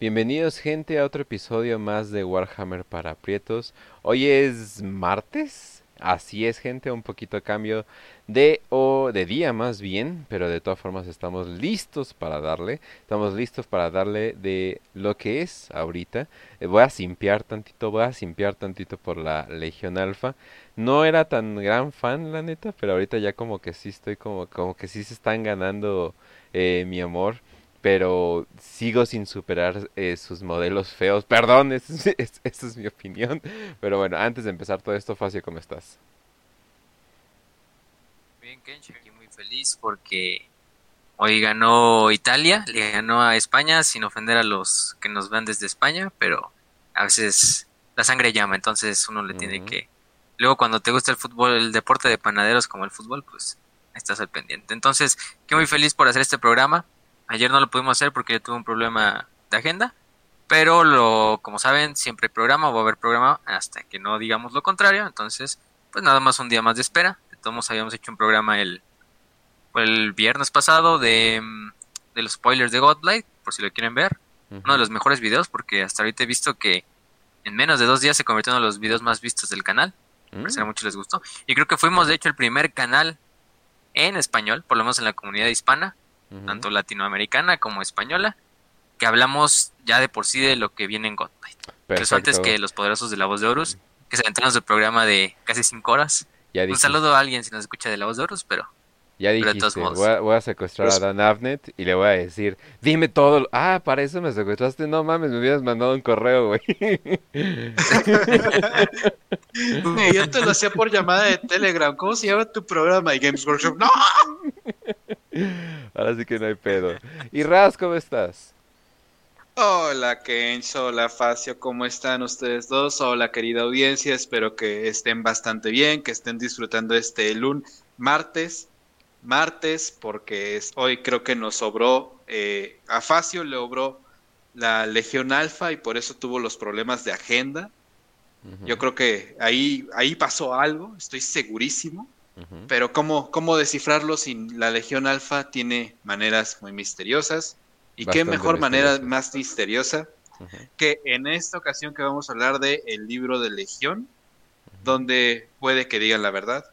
Bienvenidos gente a otro episodio más de Warhammer para aprietos. Hoy es martes. Así es gente, un poquito cambio de o de día más bien, pero de todas formas estamos listos para darle. Estamos listos para darle de lo que es ahorita. Eh, voy a simpiar tantito, voy a simpiar tantito por la Legión Alfa. No era tan gran fan la neta, pero ahorita ya como que sí estoy como como que sí se están ganando eh, mi amor pero sigo sin superar eh, sus modelos feos. Perdón, esa es, es, mi opinión. Pero bueno, antes de empezar todo esto, Facio, ¿cómo estás? Bien, Kench, aquí muy feliz porque hoy ganó Italia, le ganó a España, sin ofender a los que nos ven desde España, pero a veces la sangre llama, entonces uno le tiene que... Luego cuando te gusta el fútbol, el deporte de panaderos como el fútbol, pues estás al pendiente. Entonces, que muy feliz por hacer este programa Ayer no lo pudimos hacer porque yo tuve un problema de agenda. Pero lo, como saben, siempre hay programa, va a haber programa hasta que no digamos lo contrario. Entonces, pues nada más un día más de espera. De todos habíamos hecho un programa el, el viernes pasado de, de los spoilers de Godlight, por si lo quieren ver. Uno de los mejores videos, porque hasta ahorita he visto que en menos de dos días se convirtió en uno de los videos más vistos del canal. Mm. a muchos les gustó. Y creo que fuimos, de hecho, el primer canal en español, por lo menos en la comunidad hispana, tanto latinoamericana como española, que hablamos ya de por sí de lo que viene en Godlight. Eso antes que Los Poderosos de la Voz de Horus, que se aventaron su programa de casi cinco horas. Un saludo a alguien si nos escucha de la Voz de Horus, pero ya dijiste, voy a, secuestrar a pues Dan Avnet y le voy a decir, dime todo. Ah, para eso me secuestraste. No mames, me hubieras mandado un correo, güey. Yo te lo hacía por llamada de Telegram. ¿Cómo se llama tu programa? Y Games Workshop. ¡No! Ahora sí que no hay pedo. Y Raz, ¿cómo estás? Hola Kenzo, hola Facio, ¿cómo están ustedes dos? Hola querida audiencia, espero que estén bastante bien, que estén disfrutando este lunes, martes martes, porque es, hoy creo que nos sobró, eh, a Facio le obró la Legión Alfa y por eso tuvo los problemas de agenda. Yo creo que ahí, ahí pasó algo, estoy segurísimo. Pero ¿cómo, ¿cómo descifrarlo sin la Legión Alfa? Tiene maneras muy misteriosas. ¿Y qué mejor manera más misteriosa que en esta ocasión que vamos a hablar de el libro de Legión, donde puede que digan la verdad,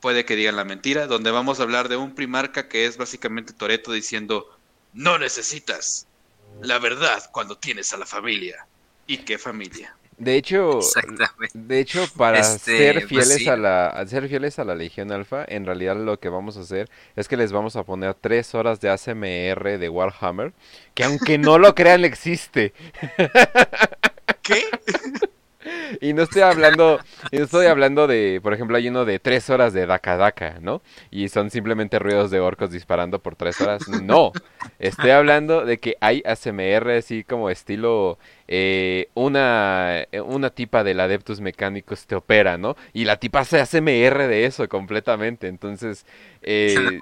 puede que digan la mentira, donde vamos a hablar de un primarca que es básicamente Toreto diciendo, no necesitas la verdad cuando tienes a la familia. ¿Y qué familia? De hecho, de hecho para este, ser pues fieles a la ser fieles a la Legión Alfa, en realidad lo que vamos a hacer es que les vamos a poner tres horas de ASMR de Warhammer, que aunque no lo crean existe. ¿Qué? y no estoy hablando, no estoy hablando de, por ejemplo, hay uno de tres horas de Daka Daka, ¿no? Y son simplemente ruidos de orcos disparando por tres horas. No, estoy hablando de que hay ASMR así como estilo eh, una, una tipa del Adeptus Mecánicos te opera, ¿no? Y la tipa hace ASMR de eso completamente, entonces, eh,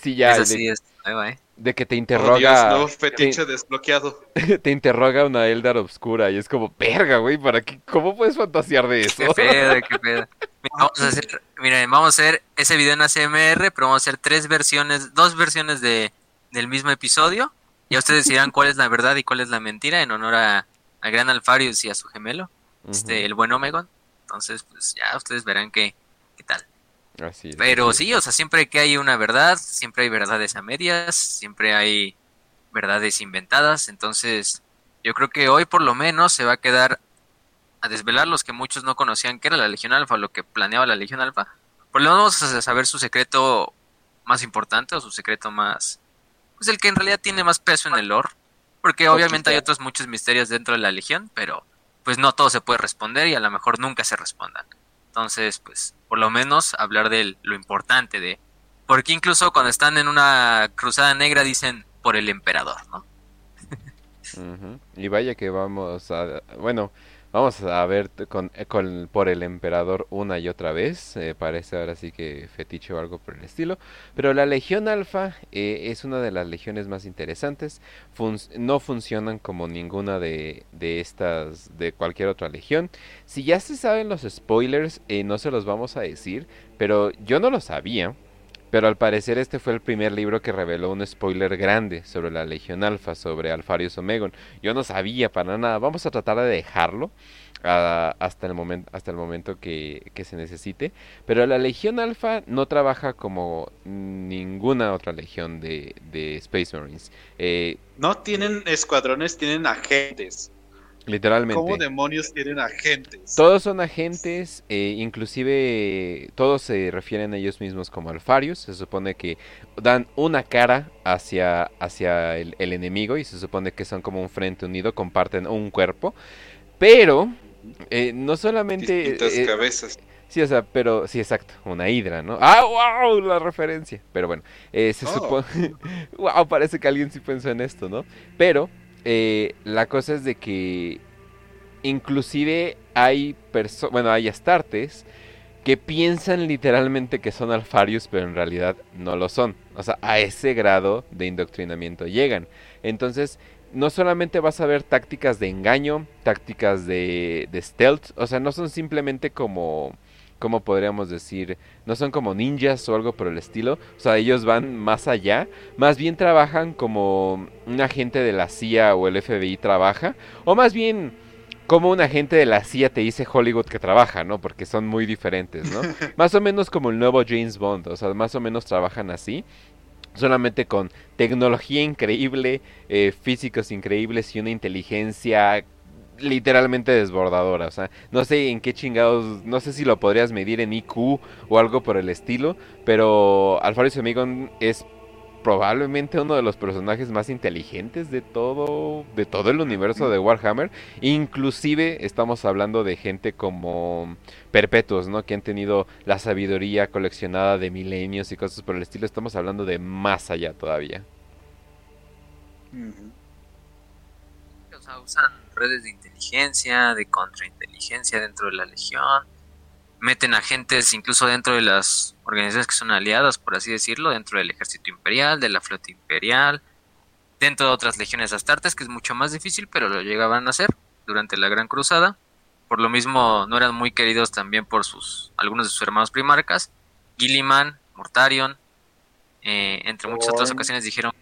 sí, ya... ¿eh? de que te interroga. Oh, fetiche desbloqueado. Te interroga una Eldar obscura y es como, verga, güey, ¿para qué? ¿Cómo puedes fantasear de eso? Qué pedo, qué pedo. vamos a hacer, miren, vamos a hacer ese video en ACMR, pero vamos a hacer tres versiones, dos versiones de, del mismo episodio. Ya ustedes dirán cuál es la verdad y cuál es la mentira en honor a, a Gran Alfarius y a su gemelo, este, el buen Omegon. Entonces, pues ya ustedes verán qué, qué tal. Pero sí, o sea, siempre que hay una verdad, siempre hay verdades a medias, siempre hay verdades inventadas, entonces yo creo que hoy por lo menos se va a quedar a desvelar los que muchos no conocían que era la Legión Alfa, lo que planeaba la Legión Alfa. Por lo menos vamos a saber su secreto más importante o su secreto más... Pues el que en realidad tiene más peso en el lore, porque obviamente hay otros muchos misterios dentro de la Legión, pero pues no todo se puede responder y a lo mejor nunca se respondan. Entonces, pues, por lo menos hablar de lo importante de... Porque incluso cuando están en una cruzada negra dicen por el emperador, ¿no? Y vaya que vamos a... Bueno, Vamos a ver con, con, por el emperador una y otra vez. Eh, parece ahora sí que fetiche o algo por el estilo. Pero la Legión Alfa eh, es una de las legiones más interesantes. no funcionan como ninguna de, de, estas, de cualquier otra legión. Si ya se saben los spoilers, eh, no se los vamos a decir. Pero yo no lo sabía. Pero al parecer este fue el primer libro que reveló un spoiler grande sobre la Legión Alfa, sobre Alfarius Omegon. Yo no sabía para nada, vamos a tratar de dejarlo hasta el momento hasta el momento que, se necesite. Pero la legión alfa no trabaja como ninguna otra legión de, Space Marines. Eh, no tienen escuadrones tienen agentes Literalmente. ¿Cómo demonios tienen agentes? Todos son agentes, eh, inclusive todos se refieren a ellos mismos como alfarius. Se supone que dan una cara hacia, hacia el, el enemigo y se supone que son como un frente unido, comparten un cuerpo. Pero eh, no solamente... Eh, cabezas. Sí, o sea, pero sí, exacto, una hidra, ¿no? ¡Ah, wow! La referencia. Pero bueno, eh, se oh. supone... ¡Wow! Parece que alguien sí pensó en esto, ¿no? Pero la cosa es de que inclusive hay personas, bueno, hay astartes que piensan literalmente que son alfarius, pero en realidad no lo son. O sea, a ese grado de indoctrinamiento llegan. Entonces, no solamente vas a ver tácticas de engaño, tácticas de, de stealth, o sea, no son simplemente como, como podríamos decir, no son como ninjas o algo por el estilo, o sea, ellos van más allá, más bien trabajan como un agente de la CIA o el FBI trabaja, o más bien como un agente de la CIA te dice Hollywood que trabaja, ¿no? Porque son muy diferentes, ¿no? más o menos como el nuevo James Bond, o sea, más o menos trabajan así. Solamente con tecnología increíble, eh, físicos increíbles y una inteligencia literalmente desbordadora. O sea, no sé en qué chingados, no sé si lo podrías medir en IQ o algo por el estilo, pero Alfaro Amigon es probablemente uno de los personajes más inteligentes de todo de todo el universo de Warhammer. Inclusive estamos hablando de gente como perpetuos no que han tenido la sabiduría coleccionada de milenios y cosas por el estilo. Estamos hablando de más allá todavía. O sea, usan redes de inteligencia de contrainteligencia dentro de la legión meten agentes incluso dentro de las organizaciones que son aliadas, por así decirlo, dentro del ejército imperial, de la flota imperial, dentro de otras legiones astartes, que es mucho más difícil, pero lo llegaban a hacer durante la Gran Cruzada. Por lo mismo, no eran muy queridos también por sus algunos de sus hermanos primarcas. Gilliman, Mortarion, eh, entre muchas otras ocasiones dijeron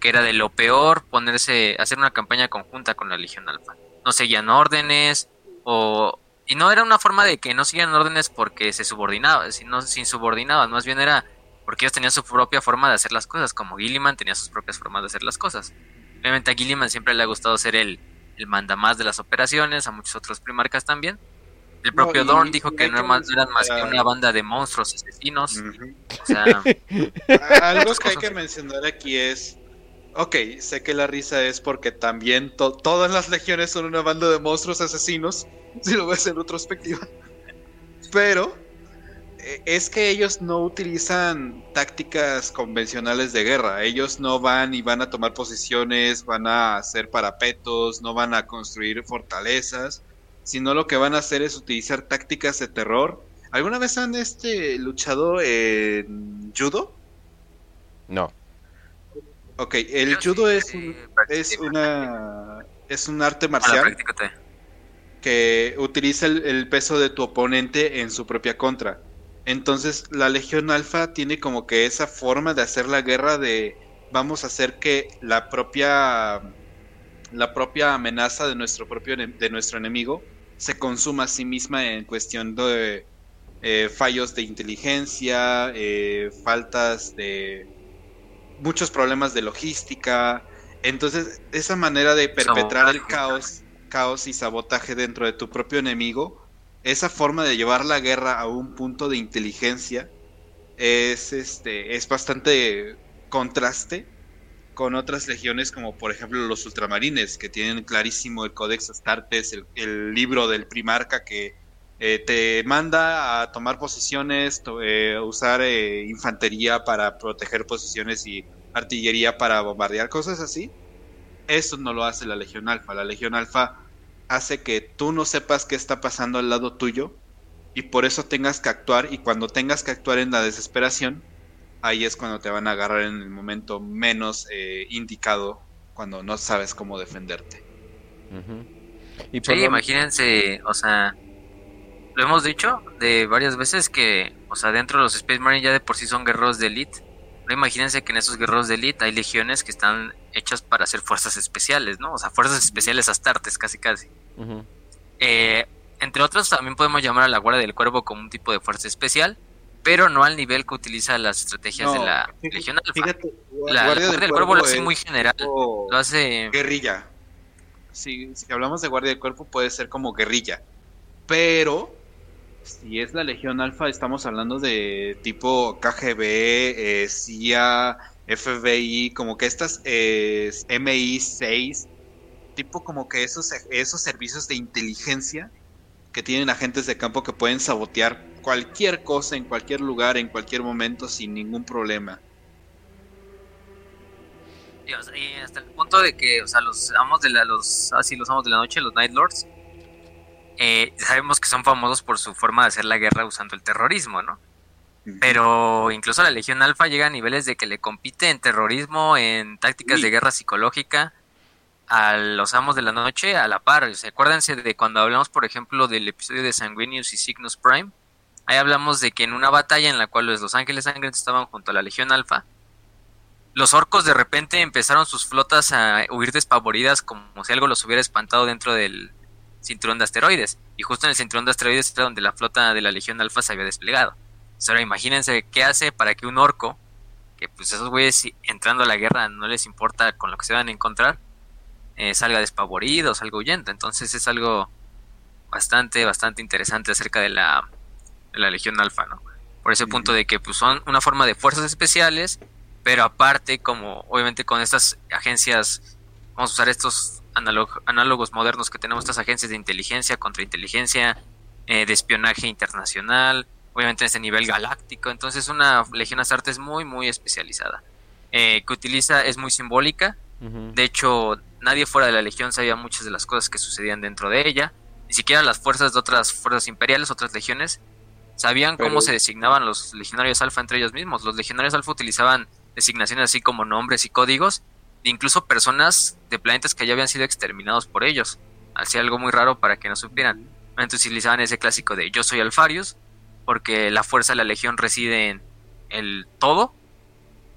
que, era de lo peor ponerse, hacer una campaña conjunta con la Legión Alfa. No seguían órdenes o y no era una forma de que no siguieran órdenes porque se subordinaban, sino sin subordinaban, más bien era porque ellos tenían su propia forma de hacer las cosas, como Gilliman tenía sus propias formas de hacer las cosas. Obviamente a Gilliman siempre le ha gustado ser el, el mandamás de las operaciones, a muchos otros primarcas también. El propio Dorn dijo que no eran más, que una banda de monstruos asesinos. o sea, algo que hay que mencionar aquí es Ok, sé que la risa es porque también todas las legiones son una banda de monstruos asesinos, si lo ves en retrospectiva. Pero eh, es que ellos no utilizan tácticas convencionales de guerra. Ellos no van y van a tomar posiciones, van a hacer parapetos, no van a construir fortalezas, sino lo que van a hacer es utilizar tácticas de terror. ¿Alguna vez han este luchado en judo? No. Ok, el judo es, es una es un arte marcial que utiliza el, peso de tu oponente en su propia contra. Entonces la Legión Alfa tiene como que esa forma de hacer la guerra de vamos a hacer que la propia la propia amenaza de nuestro propio de nuestro enemigo se consuma a sí misma en cuestión de eh, fallos de inteligencia, eh, faltas de muchos problemas de logística. Entonces, esa manera de perpetrar el caos, caos y sabotaje dentro de tu propio enemigo, esa forma de llevar la guerra a un punto de inteligencia es este es bastante contraste con otras legiones como por ejemplo los ultramarines que tienen clarísimo el Codex Astartes, el libro del Primarca que eh, te manda a tomar posiciones, eh, usar eh, infantería para proteger posiciones y artillería para bombardear, cosas así. Eso no lo hace la Legión Alfa. La Legión Alfa hace que tú no sepas qué está pasando al lado tuyo y por eso tengas que actuar y cuando tengas que actuar en la desesperación, ahí es cuando te van a agarrar en el momento menos indicado, cuando no sabes cómo defenderte. y sí, imagínense, o sea, lo hemos dicho de varias veces que, o sea, dentro de los Space Marines ya de por sí son guerreros de elite. No imagínense que en esos guerreros de elite hay legiones que están hechas para hacer fuerzas especiales, ¿no? O sea, fuerzas especiales astartes, casi casi. eh, entre otros, también podemos llamar a la Guardia del Cuervo como un tipo de fuerza especial, pero no al nivel que utiliza las estrategias de la Legión Alfa. Fíjate, la, Guardia, del, Cuervo, lo hace muy general, lo hace... Guerrilla. Si, si hablamos de Guardia del Cuervo puede ser como guerrilla, pero si es la Legión Alfa, estamos hablando de tipo KGB, eh, CIA, FBI, como que estas eh, MI6, tipo como que esos, esos servicios de inteligencia que tienen agentes de campo que pueden sabotear cualquier cosa en cualquier lugar, en cualquier momento, sin ningún problema. Hasta el punto de que, o sea, los amos de la, los, así los amos de la noche, los Night Lords, eh, sabemos que son famosos por su forma de hacer la guerra usando el terrorismo, ¿no? Pero incluso la Legión Alfa llega a niveles de que le compite en terrorismo, en tácticas de guerra psicológica a los amos de la noche a la par. acuérdense de cuando hablamos, por ejemplo, del episodio de Sanguinius y Cygnus Prime. Ahí hablamos de que en una batalla en la cual los Ángeles Sangrientos estaban junto a la Legión Alfa, los orcos de repente empezaron sus flotas a huir despavoridas como si algo los hubiera espantado dentro del, cinturón de asteroides. Y justo en el cinturón de asteroides era donde la flota de la Legión Alfa se había desplegado. ahora imagínense qué hace para que un orco, que pues esos güeyes entrando a la guerra no les importa con lo que se van a encontrar, eh, salga despavorido, salga huyendo. Entonces es algo bastante, bastante interesante acerca de la, de la Legión Alfa, ¿no? Por ese punto de que pues, son una forma de fuerzas especiales, pero aparte, como obviamente con estas agencias, vamos a usar estos análogos modernos que tenemos estas agencias de inteligencia, contrainteligencia, eh, de espionaje internacional, obviamente en este nivel galáctico. Entonces una Legión Astartes muy, muy especializada. Eh, que utiliza, es muy simbólica. De hecho, nadie fuera de la Legión sabía muchas de las cosas que sucedían dentro de ella. Ni siquiera las fuerzas de otras fuerzas imperiales, otras legiones, sabían cómo se designaban los legionarios alfa entre ellos mismos. Los legionarios alfa utilizaban designaciones así como nombres y códigos incluso personas de planetas que ya habían sido exterminados por ellos. Hacía algo muy raro para que no supieran. Entonces utilizaban ese clásico de yo soy Alfarius, porque la fuerza de la legión reside en el todo,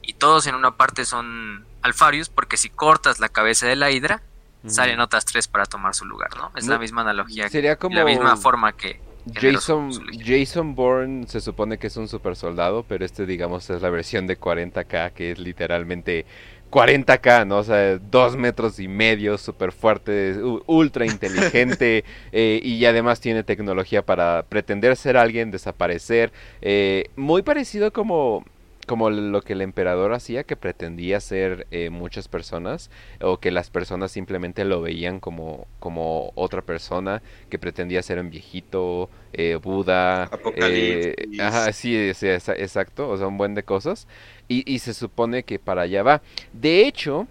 y todos en una parte son Alfarius, porque si cortas la cabeza de la hidra, salen otras tres para tomar su lugar, ¿no? Es la misma analogía, sería como la misma forma que... Jason, Jason Bourne se supone que es un super soldado, pero este digamos es la versión de 40k que es literalmente 40k, ¿no? O sea, dos metros y medio, súper fuerte, ultra inteligente eh, y además tiene tecnología para pretender ser alguien, desaparecer. Eh, muy parecido como como lo que el emperador hacía, que pretendía ser eh, muchas personas, o que las personas simplemente lo veían como, como otra persona, que pretendía ser un viejito, eh, Buda, eh, ajá, sí, exacto, o sea, un buen de cosas, y, y se supone que para allá va. De hecho,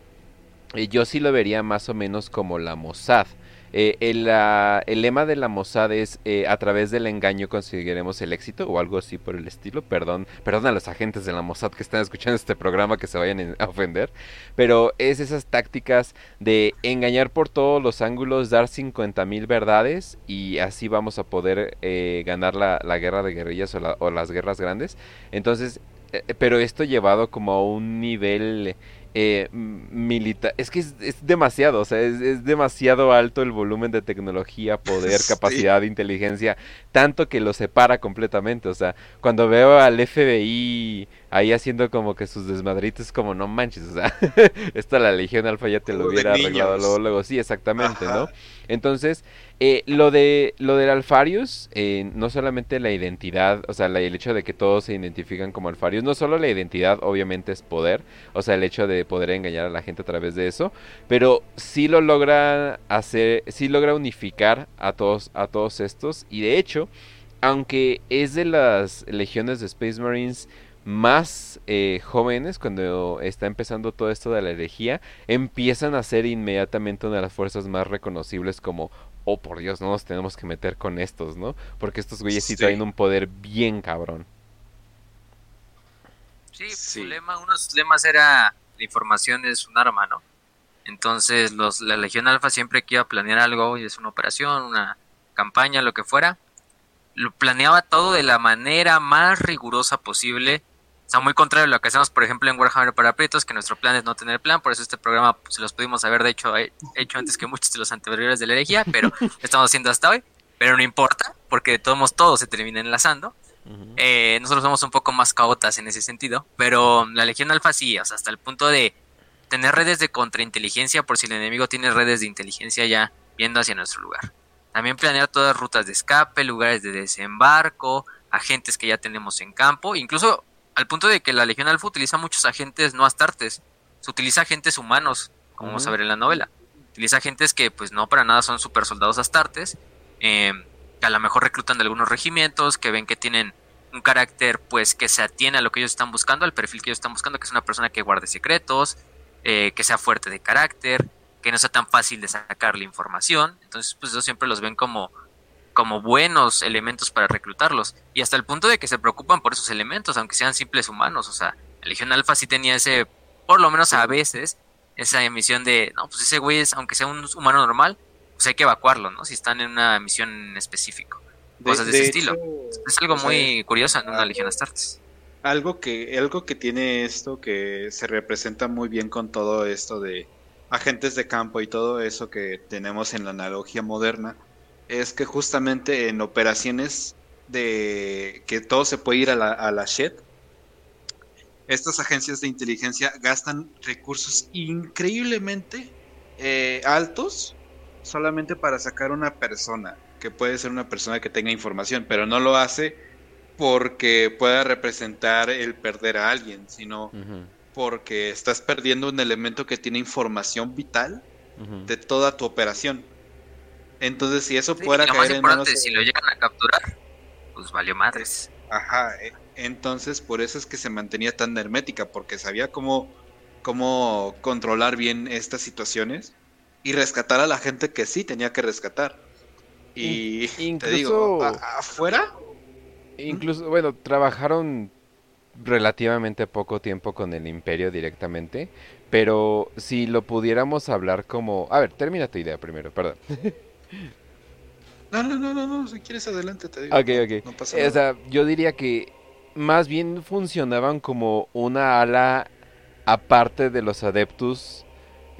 yo sí lo vería más o menos como la Mossad, eh, el, lema de la Mossad es eh, a través del engaño conseguiremos el éxito o algo así por el estilo. Perdón, perdón a los agentes de la Mossad que están escuchando este programa que se vayan a ofender. Pero es esas tácticas de engañar por todos los ángulos, dar 50 mil verdades y así vamos a poder eh, ganar la, la, guerra de guerrillas o, o las guerras grandes. Entonces, pero esto llevado como a un nivel eh, militar. Es que es, demasiado, o sea, es, demasiado alto el volumen de tecnología, poder, capacidad inteligencia, tanto que lo separa completamente. O sea, cuando veo al FBI ahí haciendo como que sus desmadritos, como no manches, o sea, esta la Legión Alfa ya te lo hubiera arreglado luego, luego, sí, exactamente, ¿no? Entonces, eh, lo de lo del Alfarius, eh, no solamente la identidad, o sea, el hecho de que todos se identifican como Alfarius, no solo la identidad, obviamente es poder, o sea, el hecho de poder engañar a la gente a través de eso, pero sí lo logra hacer, sí logra unificar a todos, a todos estos, y de hecho, aunque es de las legiones de Space Marines más eh, jóvenes, cuando está empezando todo esto de la herejía, empiezan a ser inmediatamente una de las fuerzas más reconocibles como, oh por Dios, no nos tenemos que meter con estos, ¿no? Porque estos güeyes sí, traen un poder bien cabrón. Sí, Su lema, uno de sus lemas era la información es un arma, ¿no? Entonces los, la Legión Alfa siempre que iba a planear algo, y es una operación, una campaña, lo que fuera, lo planeaba todo de la manera más rigurosa posible. Sea, muy contrario a lo que hacemos, por ejemplo, en Warhammer para Prietos, que nuestro plan es no tener plan, por eso este programa pues, se los pudimos haber de hecho, hecho antes que muchos de los anteriores de la herejía, pero lo estamos haciendo hasta hoy. Pero no importa, porque de todos modos todo se termina enlazando. Eh, nosotros somos un poco más caotas en ese sentido, pero la Legión Alfa sí, o sea, hasta el punto de tener redes de contrainteligencia por si el enemigo tiene redes de inteligencia ya viendo hacia nuestro lugar. También planear todas rutas de escape, lugares de desembarco, agentes que ya tenemos en campo, incluso al punto de que la Legión Alfa utiliza muchos agentes no astartes, se utiliza agentes humanos, como vamos a ver en la novela. Utiliza agentes que pues no para nada son super soldados astartes, eh, que a lo mejor reclutan de algunos regimientos, que ven que tienen un carácter pues que se atiene a lo que ellos están buscando, al perfil que ellos están buscando, que es una persona que guarde secretos, eh, que sea fuerte de carácter, que no sea tan fácil de sacar la información. Entonces, pues ellos siempre los ven como, como buenos elementos para reclutarlos. Y hasta el punto de que se preocupan por esos elementos, aunque sean simples humanos. O sea, la Legión Alfa sí tenía ese, por lo menos a veces, esa emisión de, no, pues ese güey es, aunque sea un humano normal, pues hay que evacuarlo, ¿no? Si están en una misión en específico. Cosas de, ese estilo. Es algo muy curioso en una Legión Astartes. Algo que, algo que tiene esto que se representa muy bien con todo esto de agentes de campo y todo eso que tenemos en la analogía moderna, es que justamente en operaciones de que todo se puede ir a la, a la shed, estas agencias de inteligencia gastan recursos increíblemente eh, altos solamente para sacar una persona, que puede ser una persona que tenga información, pero no lo hace porque pueda representar el perder a alguien, sino porque estás perdiendo un elemento que tiene información vital de toda tu operación. Entonces, si eso fuera caer en manos si lo llegan a capturar, pues valió madres. Ajá, e, entonces por eso es que se mantenía tan hermética, porque sabía cómo, cómo controlar bien estas situaciones y rescatar a la gente que sí tenía que rescatar. Y incluso, te digo, afuera. Incluso, bueno, trabajaron relativamente poco tiempo con el imperio directamente, pero si lo pudiéramos hablar como... A ver, termina tu idea primero, perdón. No, no, no, no, no, si quieres adelante te digo. Ok, ok. No pasa nada. O sea, yo diría que más bien funcionaban como una ala aparte de los adeptus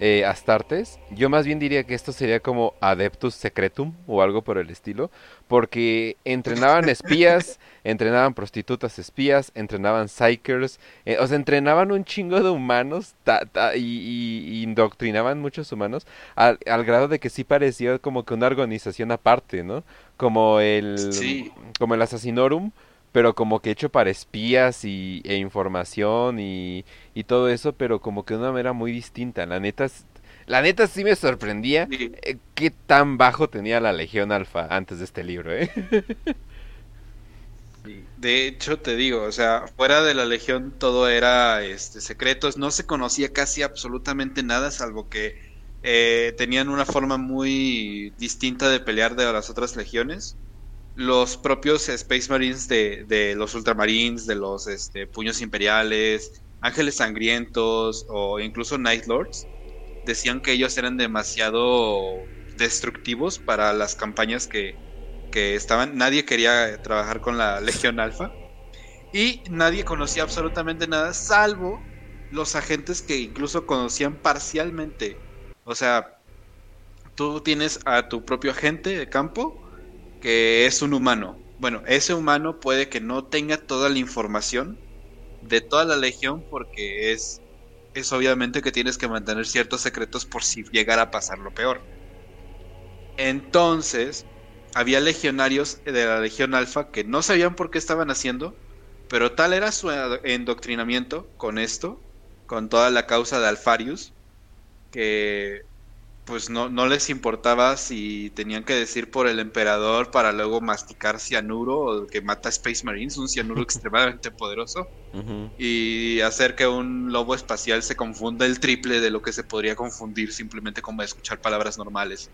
eh, Astartes. Yo más bien diría que esto sería como Adeptus Secretum o algo por el estilo, porque entrenaban espías, entrenaban prostitutas espías, entrenaban psychers, eh, o sea, entrenaban un chingo de humanos y, indoctrinaban muchos humanos al, grado de que sí parecía como que una organización aparte, ¿no? Como el, como el Assassinorum pero como que hecho para espías y, e información y, y todo eso, pero como que de una manera muy distinta. La neta, la neta sí me sorprendía eh, qué tan bajo tenía la Legión Alfa antes de este libro, ¿eh? De hecho, te digo, o sea, fuera de la Legión todo era este, secretos, no se conocía casi absolutamente nada, salvo que eh, tenían una forma muy distinta de pelear de las otras legiones los propios Space Marines de, de los Ultramarines, de los este, Puños Imperiales, Ángeles Sangrientos o incluso Night Lords, decían que ellos eran demasiado destructivos para las campañas que, que estaban. Nadie quería trabajar con la Legión Alpha y nadie conocía absolutamente nada, salvo los agentes que incluso conocían parcialmente. O sea, tú tienes a tu propio agente de campo que es un humano. Bueno, ese humano puede que no tenga toda la información de toda la legión porque es, es obviamente que tienes que mantener ciertos secretos por si llegara a pasar lo peor. Entonces, había legionarios de la Legión Alfa que no sabían por qué estaban haciendo, pero tal era su endoctrinamiento con esto, con toda la causa de Alfarius, que pues no, no les importaba si tenían que decir por el emperador para luego masticar cianuro o que mata Space Marines, un cianuro extremadamente poderoso, y hacer que un lobo espacial se confunda el triple de lo que se podría confundir simplemente como escuchar palabras normales.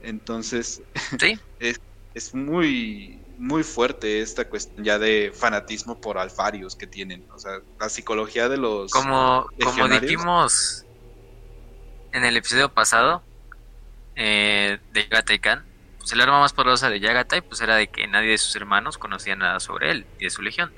Entonces, ¿Sí? es, es muy, muy fuerte esta cuestión ya de fanatismo por Alfarius que tienen. O sea, la psicología de los... Como, como dijimos en el episodio pasado eh, de Gataikan, pues el arma más poderosa de Yagatai pues era de que nadie de sus hermanos conocía nada sobre él y de su legión.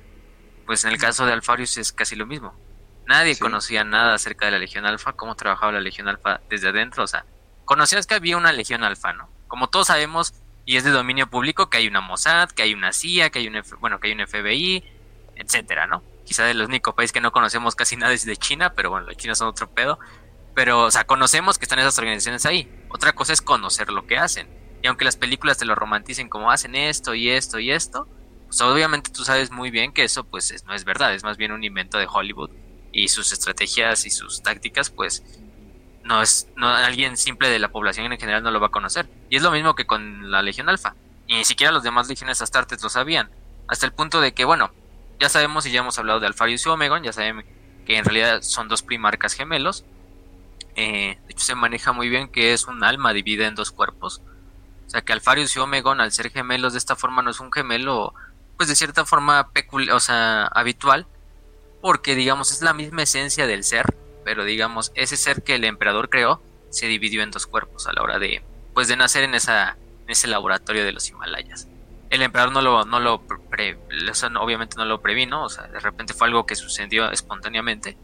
Pues en el caso de Alfarius es casi lo mismo. Nadie conocía nada acerca de la Legión Alfa, cómo trabajaba la Legión Alfa desde adentro, o sea, conocías que había una Legión Alfa, ¿no? Como todos sabemos, y es de dominio público, que hay una Mossad, que hay una CIA, que hay un, bueno, que hay un FBI, etcétera, ¿no? Quizá del único país que no conocemos casi nada es de China, pero bueno, los chinos son otro pedo. Pero, o sea, conocemos que están esas organizaciones ahí. Otra cosa es conocer lo que hacen. Y aunque las películas te lo romanticen como hacen esto y esto y esto, pues obviamente tú sabes muy bien que eso pues no es verdad, es más bien un invento de Hollywood y sus estrategias y sus tácticas pues no es no alguien simple de la población en general no lo va a conocer. Y es lo mismo que con la Legión Alfa. Y ni siquiera los demás legiones astartes lo sabían. Hasta el punto de que, bueno, ya sabemos y ya hemos hablado de Alfarius y Omegon, ya saben que en realidad son dos primarcas gemelos. Eh, de hecho se maneja muy bien que es un alma dividida en dos cuerpos. O sea que Alfarius y Omegon al ser gemelos de esta forma no es un gemelo pues de cierta forma o sea, habitual, porque digamos es la misma esencia del ser, pero digamos ese ser que el emperador creó se dividió en dos cuerpos a la hora de pues de nacer en esa en ese laboratorio de los Himalayas. El emperador no lo no lo obviamente no lo previno, o sea, de repente fue algo que sucedió espontáneamente.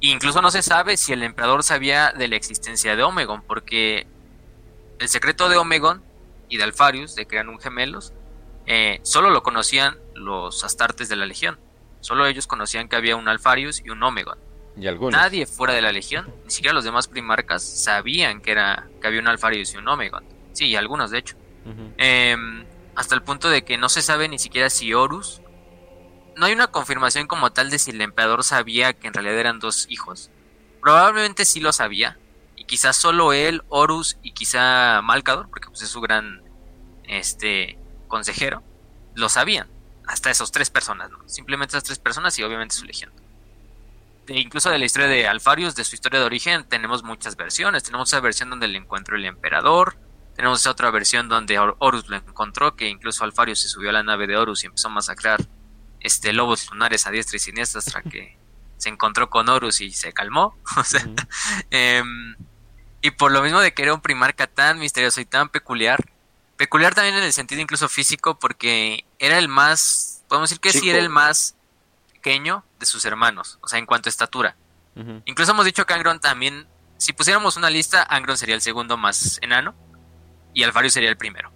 Incluso no se sabe si el emperador sabía de la existencia de Omegon, porque el secreto de Omegon y de Alfarius, de que eran un gemelos, eh, solo lo conocían los astartes de la Legión. Solo ellos conocían que había un Alfarius y un Omegon. ¿Y algunos? Nadie fuera de la Legión, ni siquiera los demás primarcas, sabían que, era, que había un Alfarius y un Omegon. Sí, y algunos de hecho. Em, hasta el punto de que no se sabe ni siquiera si Horus. No hay una confirmación como tal de si el emperador sabía que en realidad eran dos hijos. Probablemente sí lo sabía. Y quizás solo él, Horus y quizá Malcador, porque pues, es su gran este, consejero, lo sabían. Hasta esos tres personas, ¿no? Simplemente esas tres personas y obviamente su legión. incluso de la historia de Alfarius, de su historia de origen, tenemos muchas versiones. Tenemos esa versión donde le encuentra el emperador. Tenemos otra versión donde Horus lo encontró, que incluso Alfarius se subió a la nave de Horus y empezó a masacrar este, lobos lunares a diestra y siniestra hasta que se encontró con Horus y se calmó. O sea, em, y por lo mismo de que era un primarca tan misterioso y tan peculiar, Peculiar también en el sentido incluso físico porque era el más, podemos decir que sí era el más pequeño de sus hermanos, o sea, en cuanto a estatura. Incluso hemos dicho que Angron también, si pusiéramos una lista, Angron sería el segundo más enano y Alfarius sería el primero.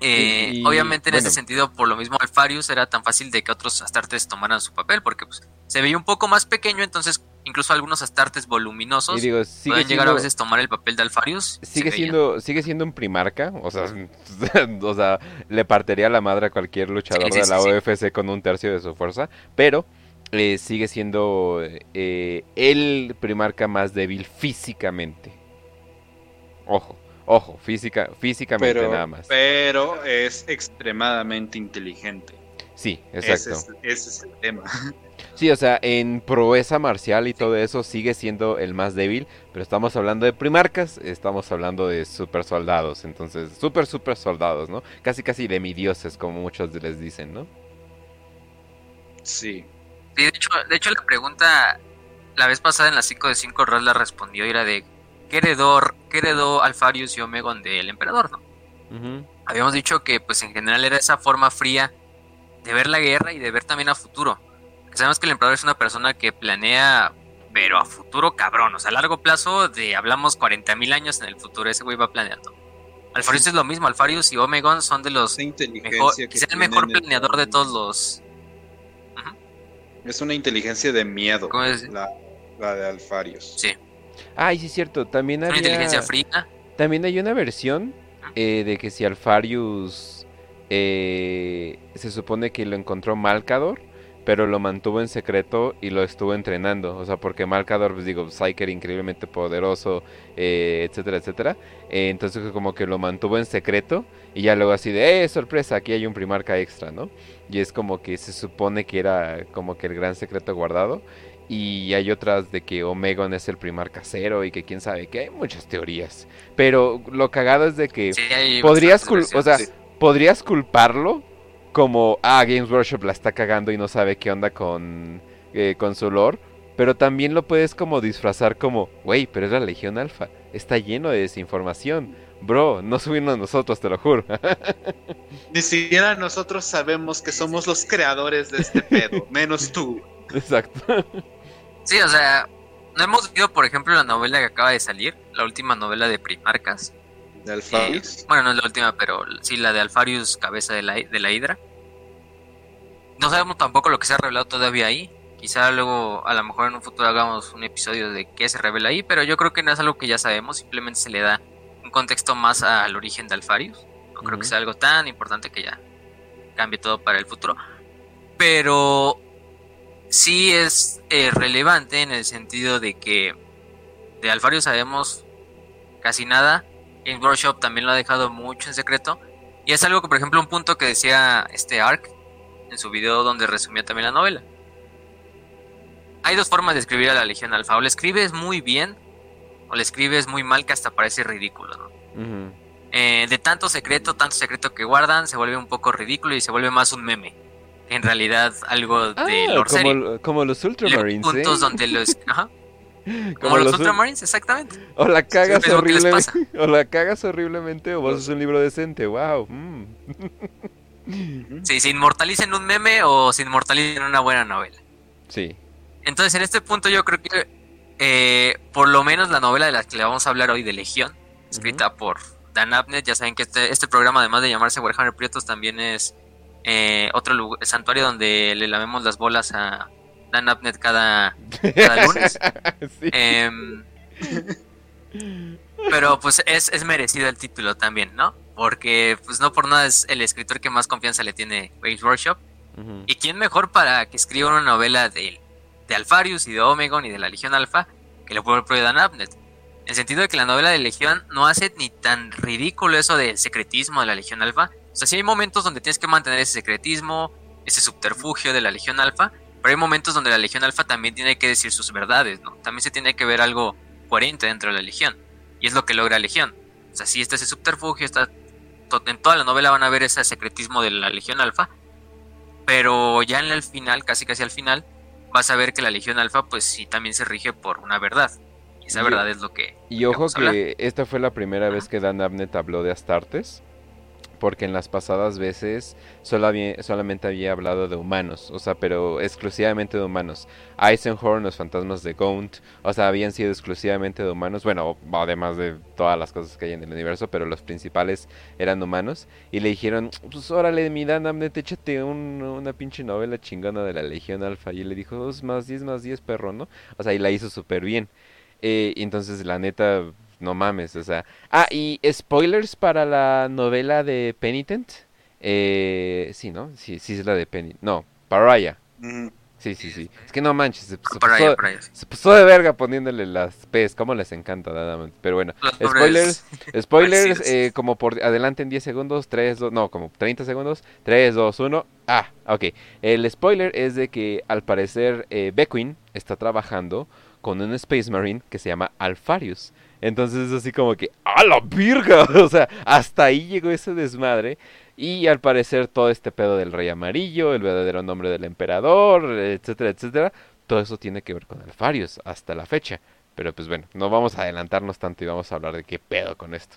Eh, obviamente en ese sentido, por lo mismo Alfarius era tan fácil de que otros astartes tomaran su papel porque pues, se veía un poco más pequeño, entonces incluso algunos astartes voluminosos pueden llegar a veces tomar el papel de Alfarius. Sigue siendo, sigue siendo un primarca, o sea, o sea, le partiría la madre a cualquier luchador de la UFC con un tercio de su fuerza, pero eh, sigue siendo eh, el primarca más débil físicamente. Ojo, ojo, física, físicamente nada más. Pero es extremadamente inteligente. Sí, exacto. ese es el tema. Sí, o sea, en proeza marcial y todo eso sigue siendo el más débil, pero estamos hablando de primarcas, estamos hablando de super soldados, entonces, super, super soldados, ¿no? Casi, casi de mi dioses, como muchos les dicen, ¿no? Sí. Sí, de hecho, de hecho la pregunta, la vez pasada en la 5 de 5, Ral la respondió y era de, ¿qué heredó, qué heredó Alfarius y Omegon del emperador, no? Habíamos dicho que, pues, en general era esa forma fría de ver la guerra y de ver también a futuro sabemos que el emperador es una persona que planea, pero a futuro cabrón, o sea, a largo plazo, de hablamos 40.000 años en el futuro, ese güey va planeando. Alfarius es lo mismo, Alfarius y Omegon son de los mejor, quizá el mejor planeador de todos los... Es una inteligencia de miedo, la, la, de Alfarius. Sí. Ay, sí es cierto, también hay... Una inteligencia fría. También hay una versión eh, de que si Alfarius eh, se supone que lo encontró Malcador pero lo mantuvo en secreto y lo estuvo entrenando. O sea, porque Malcador, pues digo, Psyker increíblemente poderoso, eh, etcétera, etcétera. Eh, entonces como que lo mantuvo en secreto y ya luego así de, ¡eh, sorpresa! Aquí hay un primarca extra, ¿no? Y es como que se supone que era como que el gran secreto guardado. Y hay otras de que Omegon es el primarca cero y que quién sabe que hay muchas teorías. Pero lo cagado es de que podrías, o sea, podrías culparlo como, ah, Games Workshop la está cagando y no sabe qué onda con, eh, con su lore. pero también lo puedes como disfrazar como, güey, pero es la Legión Alfa, está lleno de desinformación. Bro, no subimos nosotros, te lo juro. Ni siquiera nosotros sabemos que somos los creadores de este pedo, menos tú. Exacto. Sí, o sea, no hemos visto, por ejemplo, la novela que acaba de salir, la última novela de Primarcas. ¿De Alfarius? Eh, bueno, no es la última, pero sí, la de Alfarius, cabeza de la, de la Hidra. No sabemos tampoco lo que se ha revelado todavía ahí. Quizá luego, a lo mejor en un futuro hagamos un episodio de qué se revela ahí, pero yo creo que no es algo que ya sabemos, simplemente se le da un contexto más al origen de Alfarius. No creo que sea algo tan importante que ya cambie todo para el futuro. Pero sí es eh, relevante en el sentido de que de Alfarius sabemos casi nada. Game Workshop también lo ha dejado mucho en secreto. Y es algo que, por ejemplo, un punto que decía este Ark en su video donde resumía también la novela. Hay dos formas de escribir a la Legión Alfa. O le escribes muy bien o le escribes muy mal que hasta parece ridículo, ¿no? Eh, de tanto secreto, tanto secreto que guardan, se vuelve un poco ridículo y se vuelve más un meme. En realidad, algo de ah, como, como, los Ultramarines. Puntos ¿eh? donde los. Ajá. Como, los, Ultramarines, exactamente. O la cagas horriblemente. O la cagas horriblemente o vos sos un libro decente. Wow. Mm. Sí, se inmortaliza en un meme o se inmortaliza en una buena novela. Sí. Entonces, en este punto, yo creo que eh, por lo menos la novela de la que le vamos a hablar hoy de Legión, escrita por Dan Abnett, ya saben que este, este programa, además de llamarse Warhammer Prietos, también es eh, otro santuario donde le lavemos las bolas a Dan Abnett cada, lunes. Em, pero pues es, es, merecido el título también, ¿no? Porque pues no por nada es el escritor que más confianza le tiene Waves Workshop. ¿Y quién mejor para que escriba una novela de de Alfarius y de Omegon y de la Legión Alfa que lo puede propio Dan Abnett. En el sentido de que la novela de Legión no hace ni tan ridículo eso del secretismo de la Legión Alfa. O sea, sí hay momentos donde tienes que mantener ese secretismo, ese subterfugio de la Legión Alfa, pero hay momentos donde la Legión Alfa también tiene que decir sus verdades, ¿no? También se tiene que ver algo coherente dentro de la Legión. Y es lo que logra Legión. O sea, sí está ese subterfugio, está... En toda la novela van a ver ese secretismo de la Legión Alfa, pero ya en el final, casi casi al final, vas a ver que la Legión Alfa pues sí también se rige por una verdad. Y esa verdad es lo que... Y ojo que esta fue la primera vez que Dan Abnett habló de Astartes porque en las pasadas veces solo solamente había hablado de humanos, o sea, pero exclusivamente de humanos. Eisenhorn, los fantasmas de Gaunt, o sea, habían sido exclusivamente de humanos, bueno, además de todas las cosas que hay en el universo, pero los principales eran humanos. Y le dijeron, pues órale, mi Dan échate una pinche novela chingona de la Legión Alfa. Y le dijo, dos más 10 más 10, perro, ¿no? O sea, y la hizo súper bien. Eh, entonces, la neta, no mames, o sea. Ah, y spoilers para la novela de Penitent. Eh, sí, ¿no? Sí, sí es la de Penitent. No, Pariah. Sí, sí, sí. Es que no manches, se, puso, de verga poniéndole las P's, como les encanta, nada Pero bueno, spoilers, spoilers, eh, como por adelante en 10 segundos, 3, 2, no, como 30 segundos, 3, 2, 1. Ah, ok. El spoiler es de que al parecer eh, Beckwin está trabajando con un Space Marine que se llama Alfarius. Entonces es así como que, ¡a la virga! O sea, hasta ahí llegó ese desmadre. Y al parecer todo este pedo del rey amarillo, el verdadero nombre del emperador, etcétera, etcétera, todo eso tiene que ver con Alfarius hasta la fecha. Pero pues bueno, no vamos a adelantarnos tanto y vamos a hablar de qué pedo con esto.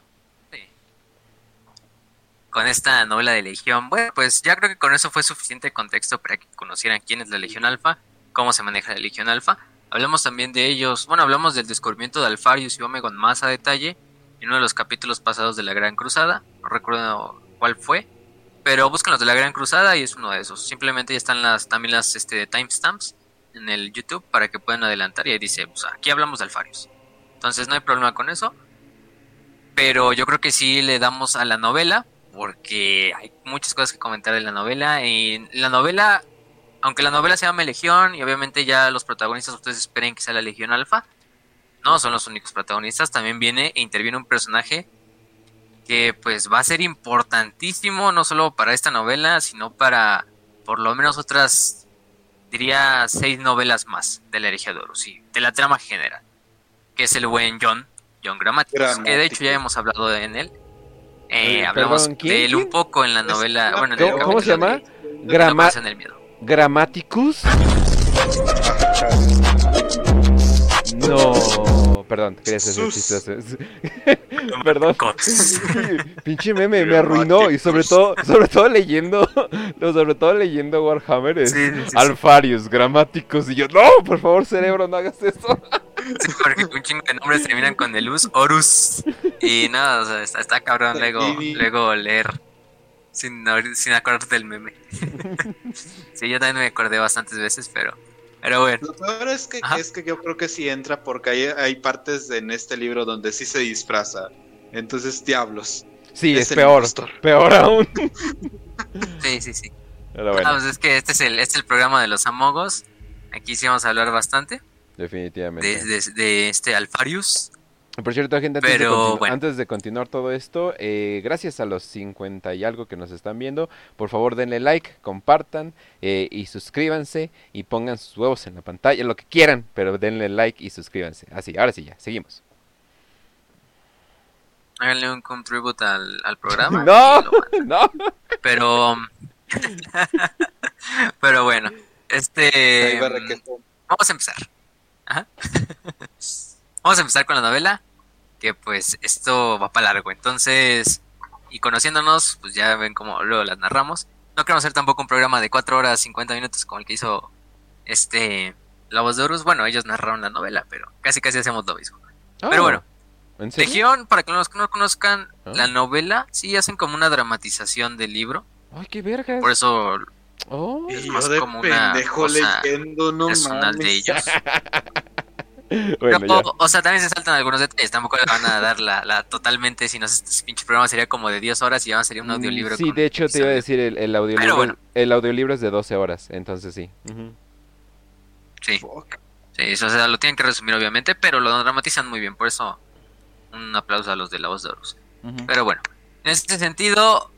Con esta novela de Legión, bueno, pues ya creo que con eso fue suficiente contexto para que conocieran quién es la Legión Alfa, cómo se maneja la Legión Alfa. Hablamos también de ellos, bueno, hablamos del descubrimiento de Alfarius y Omegon más a detalle en uno de los capítulos pasados de la Gran Cruzada, no recuerdo cuál fue, pero buscan los de la Gran Cruzada y es uno de esos. Simplemente ya están las también las este, timestamps en el YouTube para que puedan adelantar y ahí dice, pues aquí hablamos de Alfarius. Entonces no hay problema con eso, pero yo creo que sí le damos a la novela porque hay muchas cosas que comentar de la novela. Y la novela aunque la novela se llama Legión y obviamente ya los protagonistas ustedes esperen que sea la Legión Alfa, no son los únicos protagonistas, también viene e interviene un personaje que pues va a ser importantísimo no solo para esta novela, sino para por lo menos otras, diría, seis novelas más de la herejía de sí, de la trama general, que es el buen John, John Grammaticus, que de hecho ya hemos hablado de en él. Eh, hablamos de él un poco en la novela, bueno, en el ¿Cómo se llama? Grama en el miedo. Grammaticus. No, perdón, quería hacer Sus. chistes. Perdón. Pinche meme me arruinó y sobre todo, sobre todo leyendo, no, sobre todo leyendo Warhammer es Sí, sí, sí, sí. Alfarius, gramáticos y yo, no, por favor, cerebro, no hagas eso. Sí, porque un chingo de nombres terminan con el us, Horus. Y nada, o sea, está, está cabrón luego, luego leer sin, sin acordarte del meme. sí, yo también me acordé bastantes veces, pero, pero bueno. Lo peor es que, Ajá. es que yo creo que sí entra porque hay, hay partes en este libro donde sí se disfraza. Entonces, diablos. Sí, Es es, el peor, impostor. peor aún. Sí, sí, sí. Pero Ah, bueno, pues es que este es el, este es el programa de los amogos. Aquí sí vamos a hablar bastante definitivamente. de, de- de este Alfarius. Por cierto, gente, antes, Pero, de, bueno. antes de continuar todo esto, eh, gracias a los 50 y algo que nos están viendo, por favor denle like, compartan eh, y suscríbanse y pongan sus huevos en la pantalla, lo que quieran, pero denle like y suscríbanse. Así, ahora sí, ya, seguimos. Háganle un contribute al, al programa. No, no. Pero. pero bueno. Este. Vamos a empezar. Ajá. Vamos a empezar con la novela. Que pues esto va para largo. Entonces. Y conociéndonos, pues ya ven cómo luego las narramos. No queremos hacer tampoco un programa de 4 horas 50 minutos como el que hizo este. La voz de Horus. Bueno, ellos narraron la novela, pero casi casi hacemos lo mismo. Pero Oh, bueno. Legión, para que los que no conozcan Ah. la novela, sí hacen como una dramatización del libro. Ay, qué vergas. Por eso Oh, es yo más de como una pendejo cosa leyendo, no personal de mames. ellos. bueno, o sea, también se saltan algunos detalles. Tampoco le van a dar la, la totalmente. Si no, este pinche programa sería como de 10 horas y ya sería un audiolibro. Mm, Sí, con de hecho te iba a decir, el, el audiolibro, Pero bueno. el audiolibro es de 12 horas, entonces sí. Sí, Fuck. sí, eso, o sea, lo tienen que resumir, obviamente, pero lo dramatizan muy bien. Por eso, un aplauso a los de la voz de Horus. Pero bueno, en este sentido,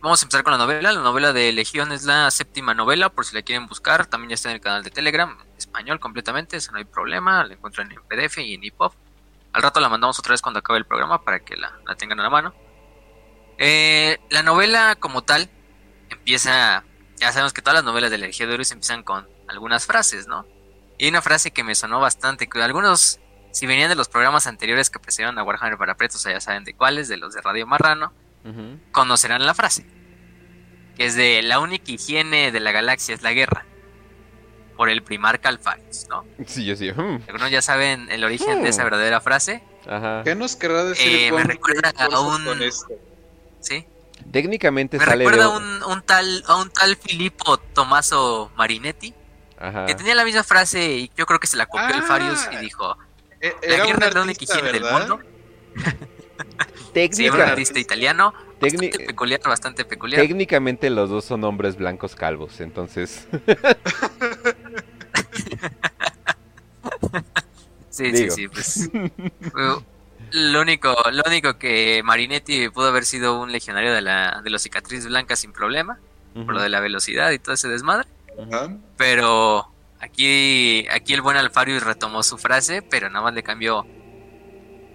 vamos a empezar con la novela. La novela de Legión es la séptima novela, por si la quieren buscar. También ya está en el canal de Telegram, español completamente, eso no hay problema. La encuentran en PDF y en EPUB. Al rato la mandamos otra vez cuando acabe el programa para que la, la tengan a la mano. Eh, la novela como tal empieza, ya sabemos que todas las novelas de la Legión de Horus empiezan con algunas frases, ¿no? Y hay una frase que me sonó bastante, que algunos, si venían de los programas anteriores que precedieron a Warhammer para Pretos, o sea, ya saben de cuáles, de los de Radio Marrano, conocerán la frase, que es de la única higiene de la galaxia es la guerra, por el primarca Alfarius, ¿no? Sí, yo sí. mm, Algunos ya saben el origen de esa Hmm. verdadera frase, Ajá. ¿Qué nos querrá decir Eh, me recuerda a un- con esto? ¿sí? Técnicamente Me sale recuerda de... a un, un tal, a un tal Filippo Tommaso Marinetti, Ajá. que tenía la misma frase y yo creo que se la copió Ah. Alfarius y dijo, Eh, la guerra es la única higiene del mundo. Sí, un Técnica- artista italiano, Técni- bastante peculiar, bastante peculiar. Técnicamente los dos son hombres blancos calvos, entonces... Sí, Digo. sí, sí, pues. uh, lo único, lo único que Marinetti pudo haber sido un legionario de la, de los cicatrices blancas sin problema, por lo de la velocidad y todo ese desmadre. Ajá. Pero aquí, aquí el buen Alfarius retomó su frase, pero nada más le cambió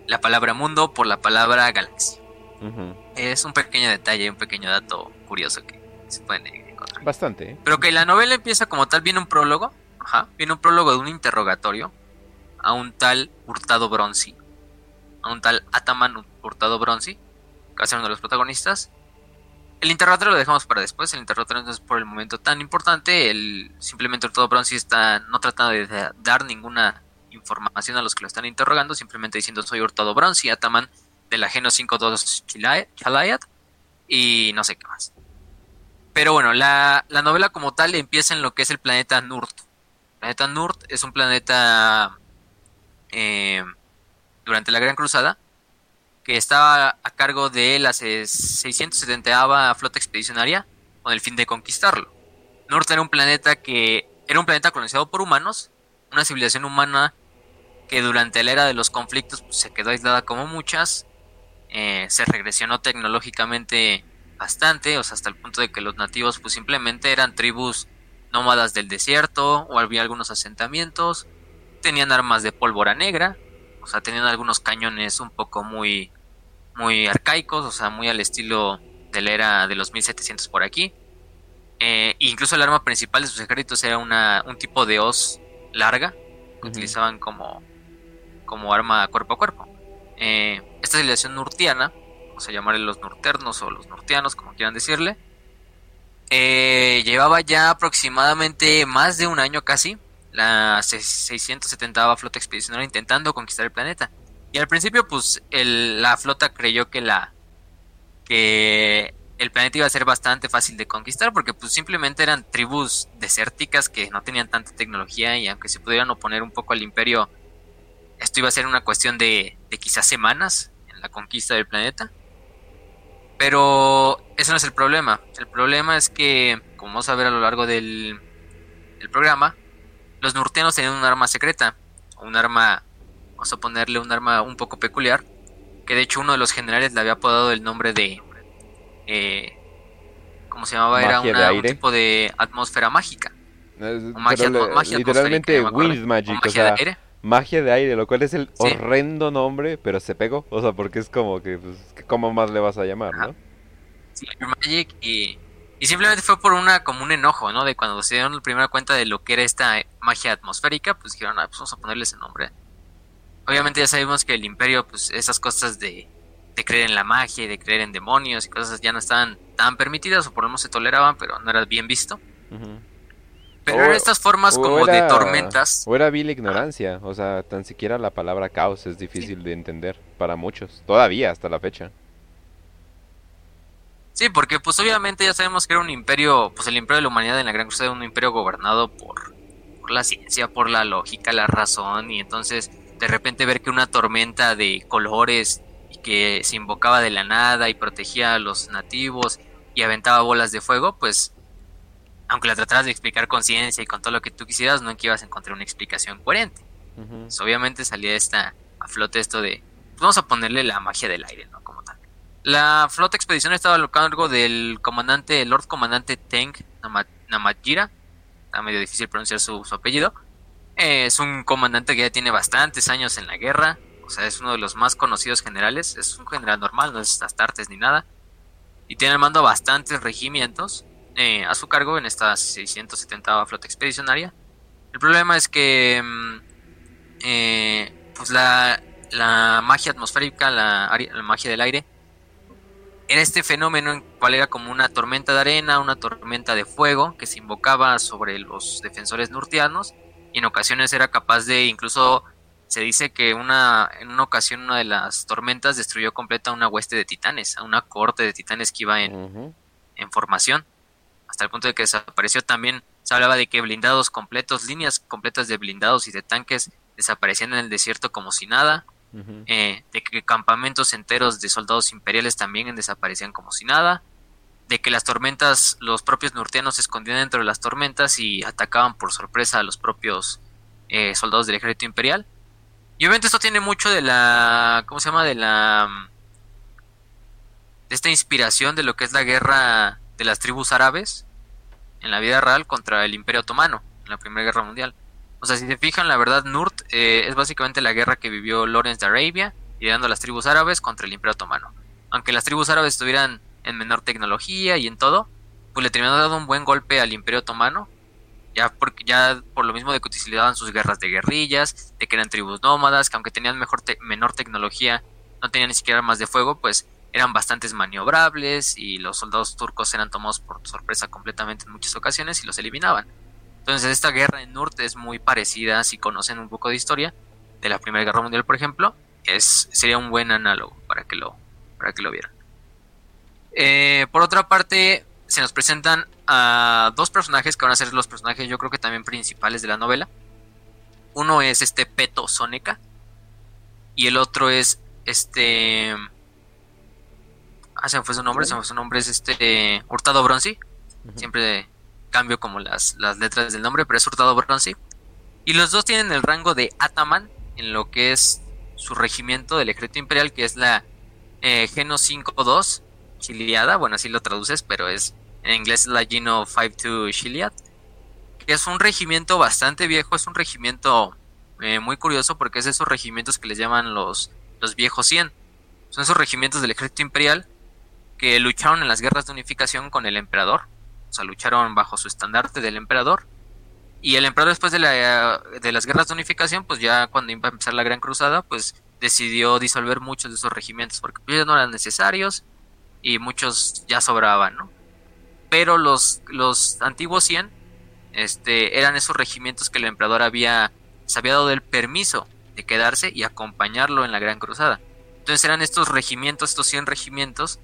la palabra mundo por la palabra galaxia. Es un pequeño detalle, un pequeño dato curioso que se pueden encontrar. Bastante, ¿eh? Pero que la novela empieza como tal, viene un prólogo, ajá, viene un prólogo de un interrogatorio a un tal Hurtado Bronzi, a un tal Ataman Hurtado Bronzi, que va a ser uno de los protagonistas. El interrogatorio lo dejamos para después, el interrogatorio no es por el momento tan importante, el simplemente Hurtado Bronzi está no tratando de da- dar ninguna información a los que lo están interrogando, simplemente diciendo soy Hurtado Bronzi, Ataman del ajeno 52 Chilai- Chalayat y no sé qué más. Pero bueno, la, la novela como tal empieza en lo que es el planeta Nurt. El planeta Nurt es un planeta eh, durante la Gran Cruzada que estaba a cargo de la se- 670 flota expedicionaria con el fin de conquistarlo. Nurt era un planeta que era un planeta colonizado por humanos, una civilización humana que durante la era de los conflictos pues, se quedó aislada como muchas, eh, se regresionó tecnológicamente bastante, o sea, hasta el punto de que los nativos pues simplemente eran tribus nómadas del desierto o había algunos asentamientos, tenían armas de pólvora negra, o sea, tenían algunos cañones un poco muy muy arcaicos, o sea, muy al estilo de la era de los 1700 por aquí. Eh, incluso el arma principal de sus ejércitos era una, un tipo de hoz larga que utilizaban como como arma cuerpo a cuerpo. Eh, esta civilización nurtiana, vamos a llamarle los nurternos o los nurtianos, como quieran decirle, eh, llevaba ya aproximadamente más de un año casi la 670 flota expedicionaria intentando conquistar el planeta. Y al principio, pues, la flota creyó que la que el planeta iba a ser bastante fácil de conquistar porque pues simplemente eran tribus desérticas que no tenían tanta tecnología y aunque se pudieran oponer un poco al imperio, esto iba a ser una cuestión de, de quizás semanas en la conquista del planeta. Pero ese no es el problema. El problema es que, como vamos a ver a lo largo del programa, los norteanos tenían un arma secreta, un arma, vamos a ponerle un arma un poco peculiar, que de hecho uno de los generales le había apodado el nombre de, eh, ¿cómo se llamaba? Era un tipo de atmósfera mágica. magia, literalmente Wind Magic, o sea, magia de aire, lo cual es el horrendo nombre, pero se pegó, o sea, porque es como que, pues, ¿cómo más le vas a llamar, no? Sí, Magic y y simplemente fue por una como un enojo, ¿no? De cuando se dieron la primera cuenta de lo que era esta magia atmosférica, pues dijeron, ah, pues vamos a ponerle ese nombre. Obviamente ya sabemos que el imperio, pues esas cosas de, de creer en la magia y de creer en demonios y cosas ya no estaban tan permitidas o por lo menos se toleraban, pero no era bien visto. Pero eran estas formas como de tormentas. O era vil ignorancia, o sea, tan siquiera la palabra caos es difícil de entender para muchos, todavía hasta la fecha. Sí, porque pues obviamente ya sabemos que era un imperio, pues el imperio de la humanidad en la Gran Cruzada era un imperio gobernado por, por la ciencia, por la lógica, la razón, y entonces de repente ver que una tormenta de colores y que se invocaba de la nada y protegía a los nativos y aventaba bolas de fuego, pues aunque la trataras de explicar con ciencia y con todo lo que tú quisieras, no que ibas a encontrar una explicación coherente. Pues, obviamente salía esta a flote esto de, pues vamos a ponerle la magia del aire, ¿no? La flota expedición estaba a cargo del comandante, Lord Comandante Teng Namajira. Está medio difícil pronunciar su, apellido. es un comandante que ya tiene bastantes años en la guerra. O sea, es uno de los más conocidos generales. Es un general normal, no es Astartes ni nada. Y tiene al mando bastantes regimientos eh, a su cargo en esta 670 flota expedicionaria. El problema es que mm, eh, pues la, magia atmosférica, la magia del aire, era este fenómeno en cual era como una tormenta de arena, una tormenta de fuego que se invocaba sobre los defensores nurtianos y en ocasiones era capaz de incluso se dice que una en una ocasión una de las tormentas destruyó completa una hueste de titanes, a una corte de titanes que iba en, en formación, hasta el punto de que desapareció también se hablaba de que blindados completos, líneas completas de blindados y de tanques desaparecían en el desierto como si nada, eh, de que campamentos enteros de soldados imperiales también desaparecían como si nada, de que las tormentas, los propios norteanos se escondían dentro de las tormentas y atacaban por sorpresa a los propios eh, soldados del ejército imperial. Y obviamente esto tiene mucho de la, ¿cómo se llama? De la, de esta inspiración de lo que es la guerra de las tribus árabes en la vida real contra el imperio otomano en la Primera Guerra Mundial. O sea, si se fijan, la verdad, Nurt eh, es básicamente la guerra que vivió Lawrence de Arabia, liderando a las tribus árabes contra el Imperio Otomano. Aunque las tribus árabes estuvieran en menor tecnología y en todo, pues le terminó dando un buen golpe al Imperio Otomano, ya, porque, ya por lo mismo de que utilizaban sus guerras de guerrillas, de que eran tribus nómadas, que aunque tenían mejor menor tecnología, no tenían ni siquiera armas de fuego, pues eran bastante maniobrables y los soldados turcos eran tomados por sorpresa completamente en muchas ocasiones y los eliminaban. Entonces esta guerra en Norte es muy parecida, si conocen un poco de historia, de la Primera Guerra Mundial, por ejemplo, es, sería un buen análogo para que lo, para que lo vieran. Eh, por otra parte, se nos presentan a dos personajes que van a ser los personajes yo creo que también principales de la novela. Uno es este Peto Soneca y el otro es este... Ah, se me fue su nombre, se me fue su nombre, es este Hurtado Bronzi. Siempre cambio como las, las letras del nombre, pero es Hurtado Bronce. Y los dos tienen el rango de Ataman en lo que es su regimiento del ejército imperial, que es la eh, Geno 52 Chiliada, bueno, así lo traduces, pero es en inglés la Geno 52 Chiliad, que es un regimiento bastante viejo, es un regimiento eh, muy curioso porque es esos regimientos que les llaman los, los viejos 100. Son esos regimientos del ejército imperial que lucharon en las guerras de unificación con el emperador, sea, lucharon bajo su estandarte del emperador Y el emperador después de, la, de las guerras de unificación, pues ya cuando iba a empezar la Gran Cruzada, pues decidió disolver muchos de esos regimientos porque ya no eran necesarios y muchos ya sobraban, ¿no? Pero los, los antiguos 100 este, eran esos regimientos que el emperador había, se había dado el permiso de quedarse y acompañarlo en la Gran Cruzada. Entonces eran estos regimientos, estos 100 regimientos,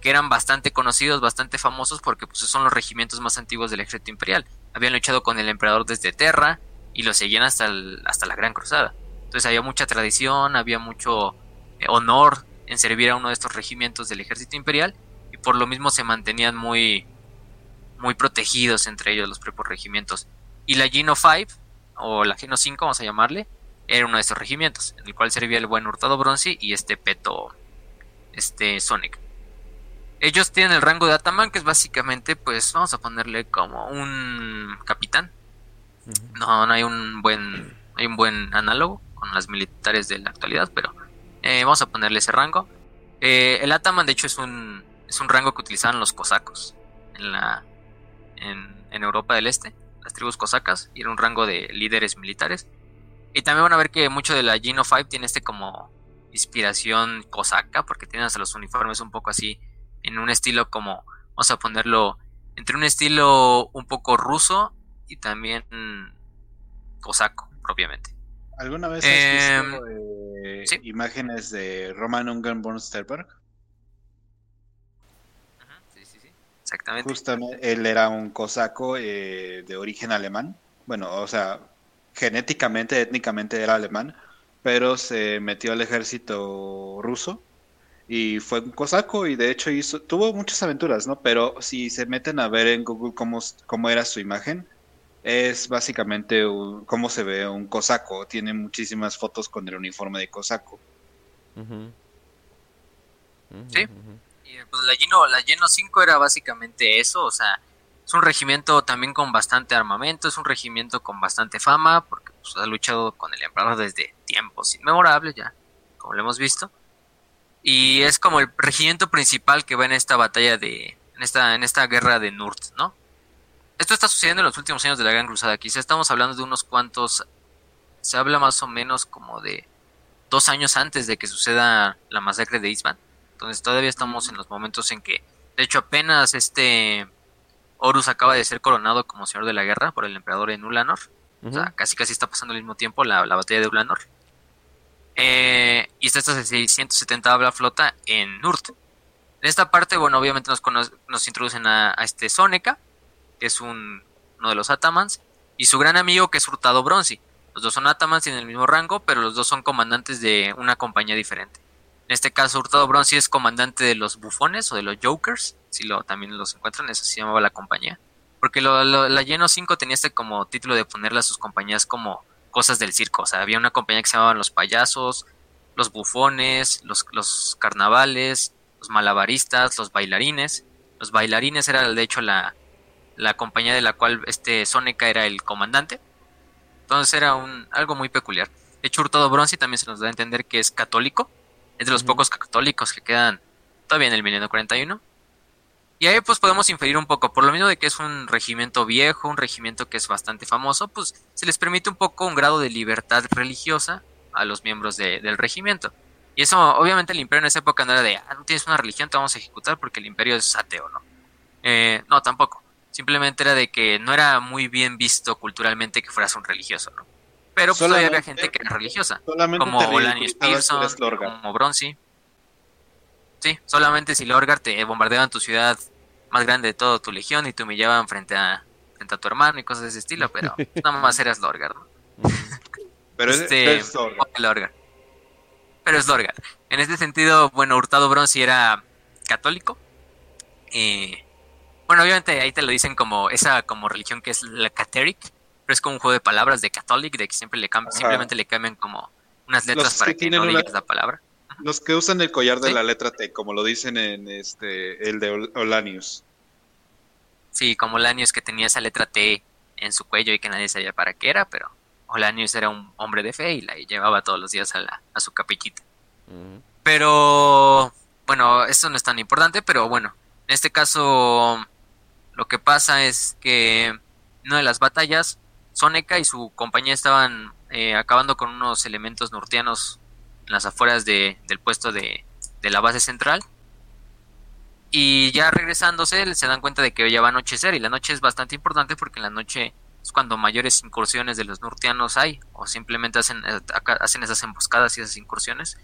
que eran bastante conocidos, bastante famosos, porque pues, son los regimientos más antiguos del ejército imperial. Habían luchado con el emperador desde Terra y lo seguían hasta, hasta la Gran Cruzada. Entonces había mucha tradición, había mucho eh, honor en servir a uno de estos regimientos del ejército imperial y por lo mismo se mantenían muy, muy protegidos entre ellos los propios regimientos. Y la Geno 5, o la Geno 5 vamos a llamarle, era uno de estos regimientos, en el cual servía el buen Hurtado Bronzi y este Peto, este Sonic. Ellos tienen el rango de Ataman, que es básicamente, pues, vamos a ponerle como un capitán. No, no hay un buen, hay un buen análogo con las militares de la actualidad, pero eh, vamos a ponerle ese rango. Eh, el Ataman, de hecho, es un, es un rango que utilizaban los cosacos en, la, en, en Europa del Este, las tribus cosacas, y era un rango de líderes militares. Y también van a ver que mucho de la Geno 5 tiene este como inspiración cosaca, porque tienen hasta los uniformes un poco así, en un estilo como, vamos a ponerlo, entre un estilo un poco ruso y también cosaco, propiamente. ¿Alguna vez has visto em, imágenes de Roman Ungerborn Sterberg? Sí, sí, sí, exactamente. Justamente, él era un cosaco eh, de origen alemán. Bueno, o sea, genéticamente, étnicamente era alemán, pero se metió al ejército ruso y fue un cosaco y de hecho hizo, tuvo muchas aventuras, ¿no? Pero si se meten a ver en Google cómo, cómo era su imagen, es básicamente cómo se ve un cosaco. Tiene muchísimas fotos con el uniforme de cosaco. Sí. Y pues la Geno, la Geno 5 era básicamente eso, o sea, es un regimiento también con bastante armamento, es un regimiento con bastante fama, porque pues, ha luchado con el emperador desde tiempos inmemorables, ya, como lo hemos visto. Y es como el regimiento principal que va en esta batalla de. en esta, en esta guerra de Nurt, ¿no? Esto está sucediendo en los últimos años de la Gran Cruzada. Quizá estamos hablando de unos cuantos. Se habla más o menos como de dos años antes de que suceda la masacre de Isban. Entonces todavía estamos en los momentos en que, de hecho, apenas este Horus acaba de ser coronado como señor de la guerra por el emperador en Ulanor. O sea, casi casi está pasando al mismo tiempo la, batalla de Ulanor. Eh, y está esta 670 habla flota en Nurt. En esta parte, bueno, obviamente nos, introducen a, este Soneca, que es un, uno de los Atamans, y su gran amigo que es Hurtado Bronzi. Los dos son Atamans, tienen el mismo rango, pero los dos son comandantes de una compañía diferente. En este caso, Hurtado Bronzi es comandante de los bufones o de los Jokers, si lo también los encuentran, eso se llamaba la compañía. Porque lo, la Lleno 5 tenía este como título de ponerle a sus compañías como cosas del circo. O sea, había una compañía que se llamaban los payasos, los bufones, los, los carnavales, los malabaristas, los bailarines. Los bailarines era de hecho la, la compañía de la cual este Soneca era el comandante. Entonces era un, algo muy peculiar. De hecho, Hurtado Bronzi también se nos da a entender que es católico es de los pocos católicos que quedan todavía en el milenio 41. Y ahí pues podemos inferir un poco, por lo mismo de que es un regimiento viejo, un regimiento que es bastante famoso, pues se les permite un poco un grado de libertad religiosa a los miembros del regimiento. Y eso, obviamente, el imperio en esa época no era de, ah, no tienes una religión, te vamos a ejecutar porque el imperio es ateo, ¿no? Eh, no, tampoco. Simplemente era de que no era muy bien visto culturalmente que fueras un religioso, ¿no? Pero pues todavía había gente que era religiosa. Como Olanius Pearson, como Bronzy. Sí, solamente si Lorgar te bombardeaban tu ciudad más grande de toda tu legión y te humillaban frente a, frente a tu hermano y cosas de ese estilo, pero nada más eras Lorgar, Pero este, es, Lorgar. Pero es Lorgar. En este sentido, bueno, Hurtado Bronzy era católico. Eh, bueno, obviamente ahí te lo dicen como esa como religión que es la Cateric, es como un juego de palabras de Catholic, de que siempre le cambian, simplemente le cambian como unas letras para que, no digas la palabra. Los que usan el collar de la letra T, como lo dicen en este el de Olanius. Sí, como Olanius que tenía esa letra T en su cuello y que nadie sabía para qué era, pero Olanius era un hombre de fe y la llevaba todos los días a, la, a su capillita. Pero, bueno, esto no es tan importante, pero bueno, en este caso lo que pasa es que una de las batallas Soneca y su compañía estaban eh, acabando con unos elementos norteanos en las afueras de, del puesto de, de la base central. Y ya regresándose se dan cuenta de que ya va a anochecer y la noche es bastante importante porque en la noche es cuando mayores incursiones de los norteanos hay o simplemente hacen, eh, hacen esas emboscadas y esas incursiones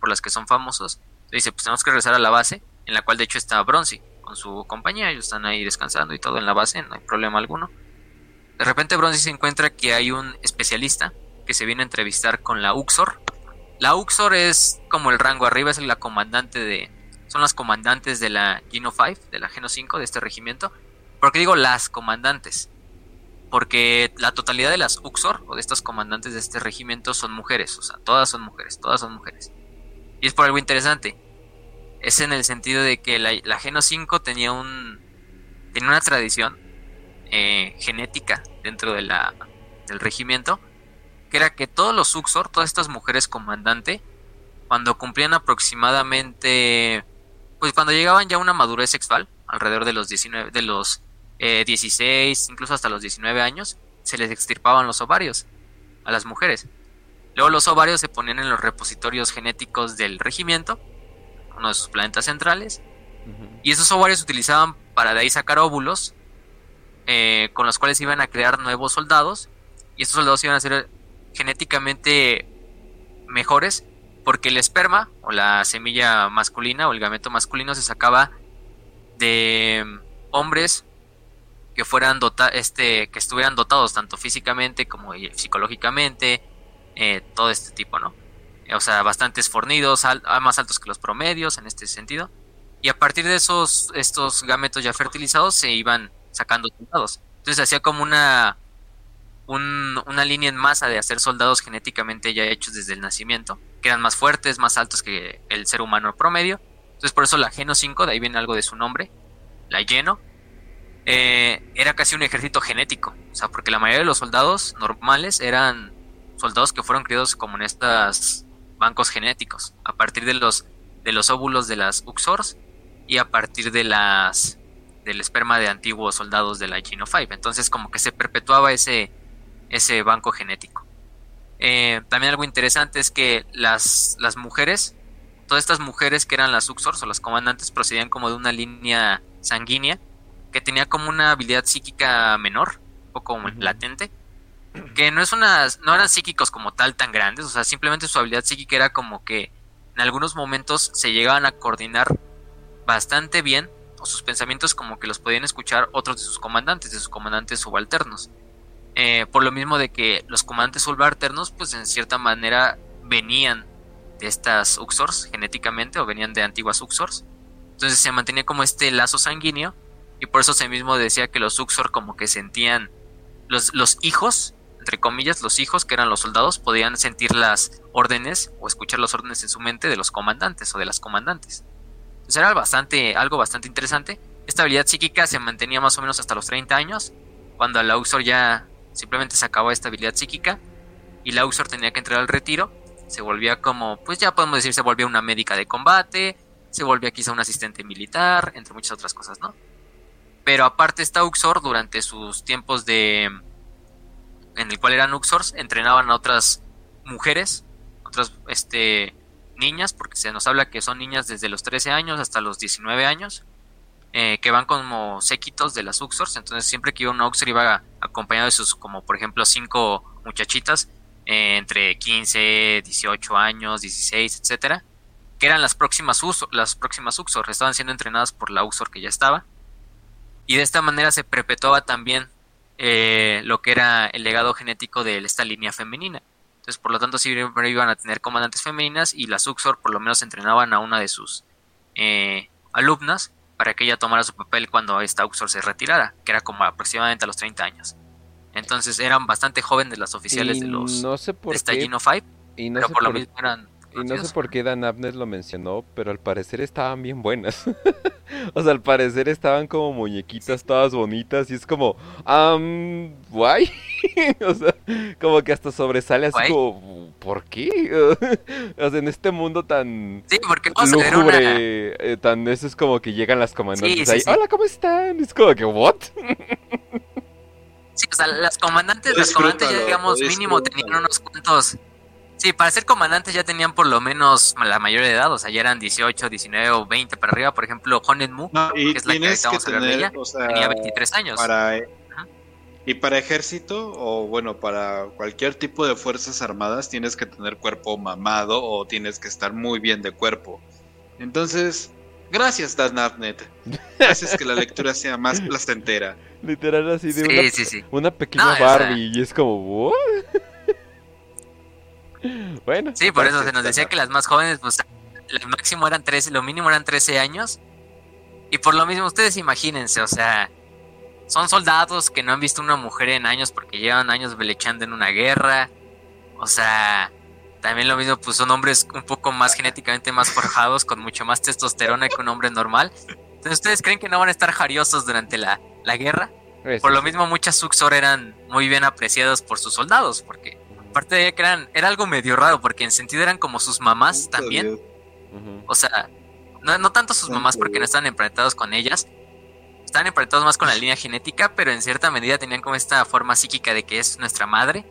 por las que son famosos. dice, pues tenemos que regresar a la base en la cual de hecho está Bronzy con su compañía, ellos están ahí descansando y todo en la base, no hay problema alguno. De repente Bronzy se encuentra que hay un especialista que se viene a entrevistar con la Uxor. La Uxor es como el rango arriba, es la comandante de, son las comandantes de la Geno 5, de la Geno 5, de este regimiento. ¿Por qué digo las comandantes? Porque la totalidad de las Uxor, o de estas comandantes de este regimiento, son mujeres. O sea, todas son mujeres, todas son mujeres. Y es por algo interesante. Es en el sentido de que la, Geno 5 tenía un. tenía una tradición eh, genética dentro de la, del regimiento. Que era que todos los Uxor, todas estas mujeres comandante, cuando cumplían aproximadamente pues cuando llegaban ya a una madurez sexual, alrededor de los 19, de los 16, eh, incluso hasta los 19 años, se les extirpaban los ovarios a las mujeres. Luego los ovarios se ponían en los repositorios genéticos del regimiento, uno de sus planetas centrales, y esos ovarios se utilizaban para de ahí sacar óvulos, eh, con los cuales iban a crear nuevos soldados, y estos soldados iban a ser genéticamente mejores porque el esperma o la semilla masculina o el gameto masculino se sacaba de mm, hombres que fueran dota este que estuvieran dotados tanto físicamente como psicológicamente eh, todo este tipo no o sea bastantes fornidos más altos que los promedios en este sentido. Y a partir de esos estos gametos ya fertilizados se iban sacando soldados entonces hacía como una una línea en masa de hacer soldados genéticamente ya hechos desde el nacimiento, que eran más fuertes, más altos que el ser humano promedio. Entonces por eso la Geno 5, de ahí viene algo de su nombre, la Geno, eh, era casi un ejército genético. O sea, porque la mayoría de los soldados normales eran soldados que fueron criados como en estos bancos genéticos, a partir de los, de los óvulos de las Uxors y a partir de las del esperma de antiguos soldados de la Geno 5. Entonces como que se perpetuaba ese ese banco genético. Eh, también algo interesante es que las, las mujeres, todas estas mujeres que eran las Uxors o las comandantes procedían como de una línea sanguínea que tenía como una habilidad psíquica menor, un poco latente, que no es una, no eran psíquicos como tal tan grandes, o sea, simplemente su habilidad psíquica era como que en algunos momentos se llegaban a coordinar bastante bien, o sus pensamientos como que los podían escuchar otros de sus comandantes, de sus comandantes subalternos. Eh, por lo mismo de que los comandantes subalternos, pues en cierta manera venían de estas Uxors genéticamente o venían de antiguas Uxors. Entonces se mantenía como este lazo sanguíneo y por eso se mismo decía que los Uxor como que sentían los, los hijos, entre comillas, los hijos que eran los soldados podían sentir las órdenes o escuchar las órdenes en su mente de los comandantes o de las comandantes. Entonces era bastante, algo bastante interesante. Esta habilidad psíquica se mantenía más o menos hasta los 30 años, cuando la Uxor ya Simplemente se acabó esta habilidad psíquica y la Uxor tenía que entrar al retiro. Se volvía como, pues ya podemos decir, se volvía una médica de combate, se volvía quizá un asistente militar, entre muchas otras cosas, ¿no? Pero aparte esta Uxor, durante sus tiempos de... en el cual eran Uxors, entrenaban a otras mujeres, otras este, niñas, porque se nos habla que son niñas desde los 13 años hasta los 19 años, eh, que van como séquitos de las Uxors, entonces siempre que iba un Uxor iba acompañado de sus, como por ejemplo, cinco muchachitas eh, entre 15, 18 años, 16, etcétera, que eran las próximas, Uxor, las próximas Uxor, estaban siendo entrenadas por la Uxor que ya estaba, y de esta manera se perpetuaba también eh, lo que era el legado genético de esta línea femenina. Entonces, por lo tanto, siempre iban a tener comandantes femeninas y las Uxor por lo menos entrenaban a una de sus alumnas para que ella tomara su papel cuando esta Uxor se retirara, que era como aproximadamente a los 30 años. Entonces eran bastante jóvenes las oficiales de los no sé por de esta Geno 5, y no pero sé por, lo por- mismo eran Y no sé por qué Dan Abner lo mencionó, pero al parecer estaban bien buenas. o sea, al parecer estaban como muñequitas todas bonitas y es como, um, guay. o sea, como que hasta sobresale así Guay. como, ¿por qué? o sea, en este mundo tan Sí, porque no, era una- lúgubre, eh, tan eso es como que llegan las comandantes Sí, sí, ahí, sí. hola, ¿cómo están? Es como que, ¿what? Sí, o sea, las comandantes, las comandantes ya digamos mínimo tenían unos cuantos... Sí, para ser comandantes ya tenían por lo menos la mayoría de edad, o sea, ya eran 18, 19 o 20 para arriba. Por ejemplo, Honen Mu, que es la que estamos hablando de ella, tenía 23 años. Para, y para ejército o bueno, para cualquier tipo de fuerzas armadas tienes que tener cuerpo mamado o tienes que estar muy bien de cuerpo. Entonces, gracias Darnavnet. Haces que la lectura sea más placentera. Literal así de una, una pequeña Barbie y es como... bueno. Sí, por eso se nos decía que las más jóvenes, pues, lo máximo eran 13, lo mínimo eran 13 años. Y por lo mismo, ustedes imagínense, o sea, son soldados que no han visto una mujer en años porque llevan años velechando en una guerra. O sea, también lo mismo, pues son hombres un poco más genéticamente más forjados, con mucho más testosterona que un hombre normal. Entonces, ¿ustedes creen que no van a estar jariosos durante la, la guerra? por lo mismo, muchas Suxor eran muy bien apreciadas por sus soldados, porque aparte de que eran, era algo medio raro, porque en sentido eran como sus mamás también. O sea, no, no tanto sus mamás porque no estaban emparentados con ellas, estaban emparentados más con la línea genética, pero en cierta medida tenían como esta forma psíquica de que es nuestra madre.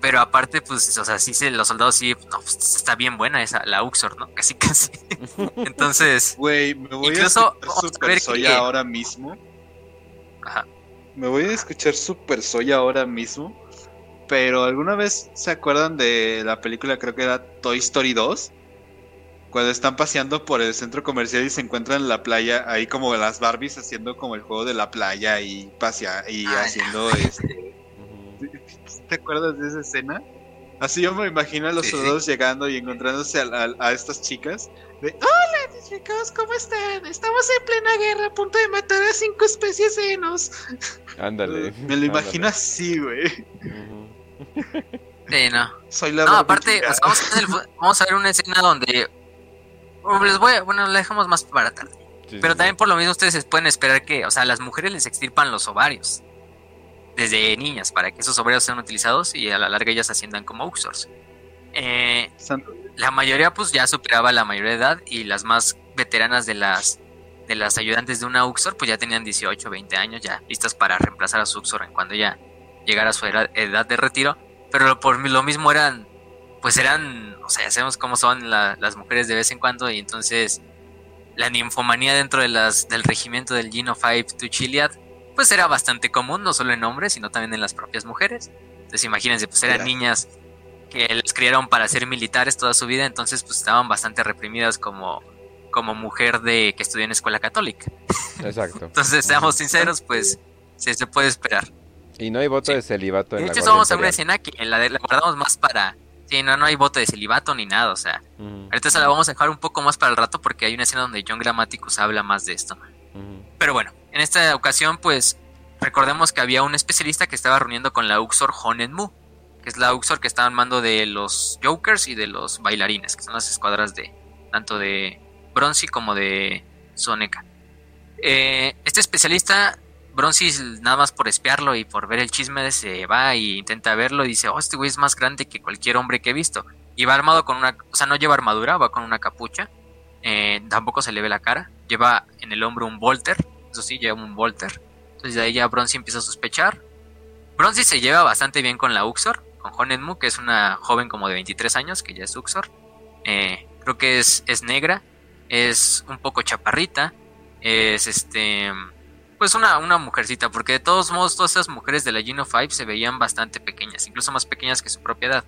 Pero aparte, pues, o sea, sí, los soldados sí, no, pues, está bien buena esa, la Uxor, ¿no? Casi, casi. Entonces, güey, me voy incluso, a escuchar Super Soy ahora mismo. Ajá. Me voy a escuchar Super Soy ahora mismo. Pero ¿alguna vez se acuerdan de la película, creo que era Toy Story 2? Cuando están paseando por el centro comercial y se encuentran en la playa, ahí como las Barbies haciendo como el juego de la playa y pasea y ah, haciendo este. ¿Te acuerdas de esa escena? Así yo me imagino a los soldados llegando y encontrándose a, estas chicas. De, Hola chicos, ¿cómo están? Estamos en plena guerra a punto de matar a cinco especies de enos. Ándale. me lo imagino así, güey. Sí, no. Soy la no, aparte, vamos, a ver una escena donde les voy bueno, la dejamos más para tarde. Pero también por lo mismo ustedes pueden esperar que, o sea, las mujeres les extirpan los ovarios desde niñas para que esos ovarios sean utilizados y a la larga ellas asciendan como Uxors. Eh, la mayoría pues ya superaba la mayoría de edad y las más veteranas de las de las ayudantes de una Uxor pues ya tenían 18, 20 años ya listas para reemplazar a su Uxor cuando ya llegara a su edad, edad de retiro, pero por lo mismo eran pues eran, o sea, sabemos cómo son las mujeres de vez en cuando y entonces la ninfomanía dentro de las, del regimiento del Gino 5 to Chiliad, pues era bastante común, no solo en hombres, sino también en las propias mujeres. Entonces imagínense, pues eran niñas que les criaron para ser militares toda su vida, entonces pues estaban bastante reprimidas como, como mujer de que estudió en escuela católica. Exacto. entonces, seamos sinceros, pues se, se puede esperar. Y no hay voto de celibato en de hecho, vamos a una escena que la, la guardamos más para Sí, no, no hay voto de celibato ni nada, o sea. Ahorita se la vamos a dejar un poco más para el rato porque hay una escena donde John Grammaticus habla más de esto. Pero bueno, en esta ocasión, pues, recordemos que había un especialista que estaba reuniendo con la Uxor Honen Mu, que es la Uxor que estaba en mando de los Jokers y de los bailarines, que son las escuadras de tanto de Bronzy como de Soneca. Eh, este especialista Bronzis, nada más por espiarlo y por ver el chisme, se va y intenta verlo y dice, oh, este güey es más grande que cualquier hombre que he visto. Y va armado con una, o sea, no lleva armadura, va con una capucha, eh, tampoco se le ve la cara, lleva en el hombro un Volter, eso sí, lleva un Volter. Entonces de ahí ya Bronzy empieza a sospechar. Bronzy se lleva bastante bien con la Uxor, con Honenmu, que es una joven como de 23 años, que ya es Uxor. Eh, creo que es, es negra, es un poco chaparrita, es este pues una, una mujercita, porque de todos modos todas esas mujeres de la Geno 5 se veían bastante pequeñas, incluso más pequeñas que su propiedad.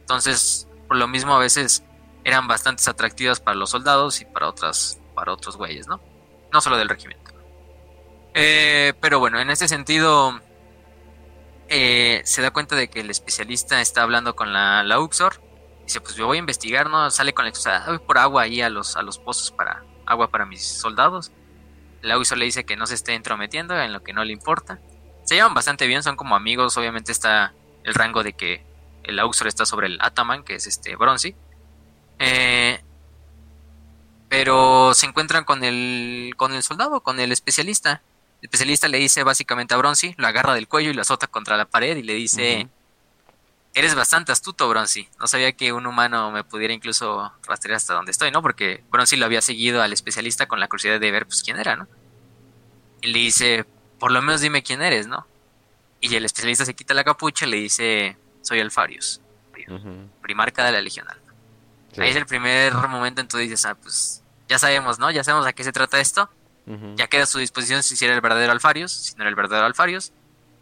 Entonces, por lo mismo a veces eran bastante atractivas para los soldados y para otras para otros güeyes, ¿no? No solo del regimiento. Eh, pero bueno, en ese sentido eh, se da cuenta de que el especialista está hablando con la, la Uxor. Dice, pues yo voy a investigar, ¿no? Sale con la excusa, voy por agua ahí a los, a los pozos para agua para mis soldados. La Uxor le dice que no se esté entrometiendo en lo que no le importa. Se llevan bastante bien, son como amigos. Obviamente está el rango de que el Auxor está sobre el Ataman, que es este Bronzy. Eh, pero se encuentran con el, con el soldado, con el especialista. El especialista le dice básicamente a Bronzy, lo agarra del cuello y lo azota contra la pared y le dice, eres bastante astuto, Bronzy. No sabía que un humano me pudiera incluso rastrear hasta donde estoy, ¿no? Porque Bronzy lo había seguido al especialista con la curiosidad de ver, pues, quién era, ¿no? Y le dice, por lo menos dime quién eres, ¿no? Y el especialista se quita la capucha y le dice, soy Alfarius, primarca de la Legión Alfa. Sí. Ahí es el primer momento en que tú dices, ah, pues ya sabemos, ¿no? Ya sabemos a qué se trata esto. Ya queda a su disposición si era el verdadero Alfarius, si no era el verdadero Alfarius.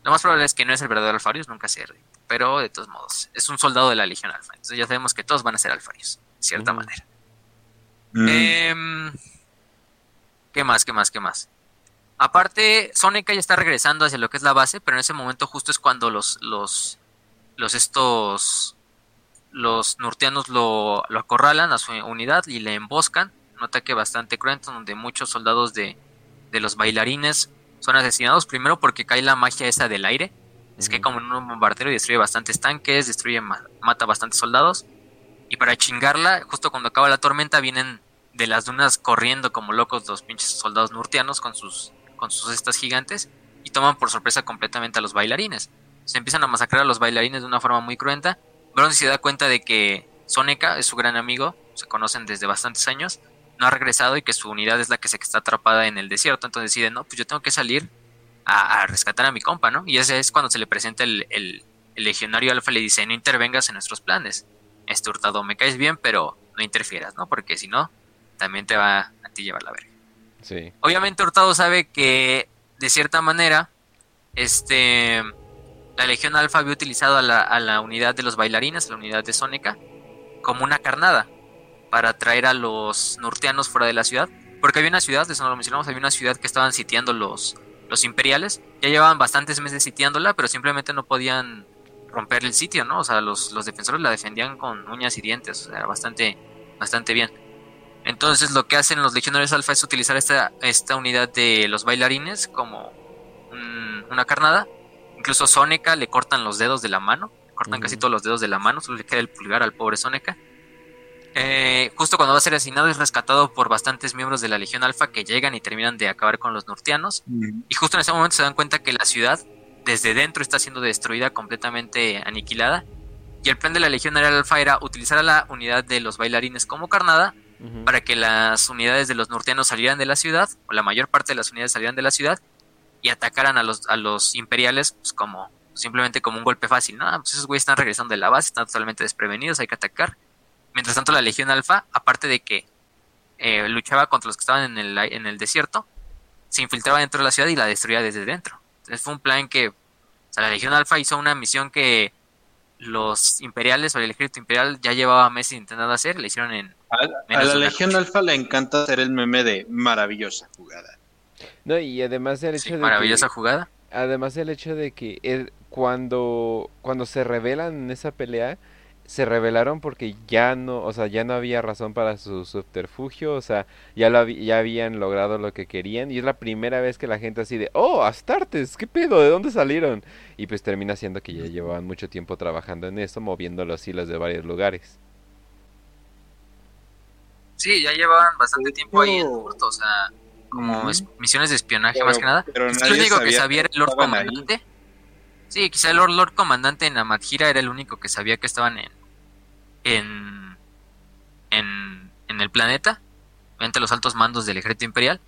Lo más probable es que no es el verdadero Alfarius, nunca se. Pero de todos modos, es un soldado de la Legión Alfa. Entonces ya sabemos que todos van a ser Alfarius, de cierta Ujú. manera. Mm. Em, ¿Qué más? ¿Qué más? ¿Qué más? Aparte, Soneca ya está regresando hacia lo que es la base, pero en ese momento justo es cuando los, los, los estos, los nurtianos lo, lo acorralan a su unidad y le emboscan. Un ataque bastante cruento donde muchos soldados de, de los bailarines son asesinados. Primero porque cae la magia esa del aire. Es que como en un bombardero y destruye bastantes tanques, destruye, ma- mata bastantes soldados. Y para chingarla, justo cuando acaba la tormenta, vienen de las dunas corriendo como locos los pinches soldados nurtianos con sus, con sus cestas gigantes y toman por sorpresa completamente a los bailarines. Se empiezan a masacrar a los bailarines de una forma muy cruenta. Bronzy se da cuenta de que Soneca es su gran amigo, se conocen desde bastantes años, no ha regresado y que su unidad es la que se está atrapada en el desierto. Entonces decide, no, pues yo tengo que salir a, a rescatar a mi compa, ¿no? Y ese es cuando se le presenta el, el- el legionario alfa y le dice, no intervengas en nuestros planes. Este hurtado, me caes bien, pero no interfieras, ¿no? Porque si no, también te va a ti llevar la verga. Sí. Obviamente Hurtado sabe que de cierta manera, este, la Legión Alfa había utilizado a la, a la unidad de los bailarines, la unidad de Sónica, como una carnada para traer a los nurtianos fuera de la ciudad. Porque había una ciudad, eso no lo mencionamos, había una ciudad que estaban sitiando los, los imperiales. Ya llevaban bastantes meses sitiándola, pero simplemente no podían romper el sitio, ¿no? O sea, los, los defensores la defendían con uñas y dientes, o sea, era bastante, bastante bien. Entonces lo que hacen los legionarios alfa es utilizar esta, esta unidad de los bailarines como un- una carnada. Incluso Soneca le cortan los dedos de la mano, cortan casi todos los dedos de la mano, solo le queda el pulgar al pobre Soneca. Eh, justo cuando va a ser asesinado es rescatado por bastantes miembros de la Legión Alfa que llegan y terminan de acabar con los nurtianos. Mm. Y justo en ese momento se dan cuenta que la ciudad desde dentro está siendo destruida, completamente aniquilada. Y el plan de la Legión Alfa era utilizar a la unidad de los bailarines como carnada para que las unidades de los norteanos salieran de la ciudad, o la mayor parte de las unidades salieran de la ciudad, y atacaran a los, a los imperiales pues como simplemente como un golpe fácil, ¿no? Ah, pues esos güeyes están regresando de la base, están totalmente desprevenidos, hay que atacar. Mientras tanto, la Legión Alfa, aparte de que eh, luchaba contra los que estaban en el, en el desierto, se infiltraba dentro de la ciudad y la destruía desde dentro. Entonces fue un plan que, o sea, la Legión Alfa hizo una misión que los imperiales o el ejército imperial ya llevaba meses intentando hacer, le hicieron en A, la Legión noche. Alfa le encanta hacer el meme de maravillosa jugada. No, y además el hecho sí, de maravillosa que, jugada. además el hecho de que el- cuando cuando se revelan en esa pelea se revelaron porque ya no, o sea, ya no había razón para su subterfugio, o sea, ya lo ya habían logrado lo que querían y es la primera vez que la gente así de, "Oh, Astartes, ¿qué pedo? ¿De dónde salieron?" Y pues termina siendo que ya llevaban mucho tiempo trabajando en eso, moviendo los hilos de varios lugares. Sí, ya llevaban bastante tiempo ahí en. Hurto, o sea, como misiones de espionaje Pero- más que nada. pero el único que sabía era el Lord ahí. Sí, quizá el Lord, Lord Comandante en Amadgira era el único que sabía que estaban en en en, en el planeta, entre los altos mandos del ejército imperial.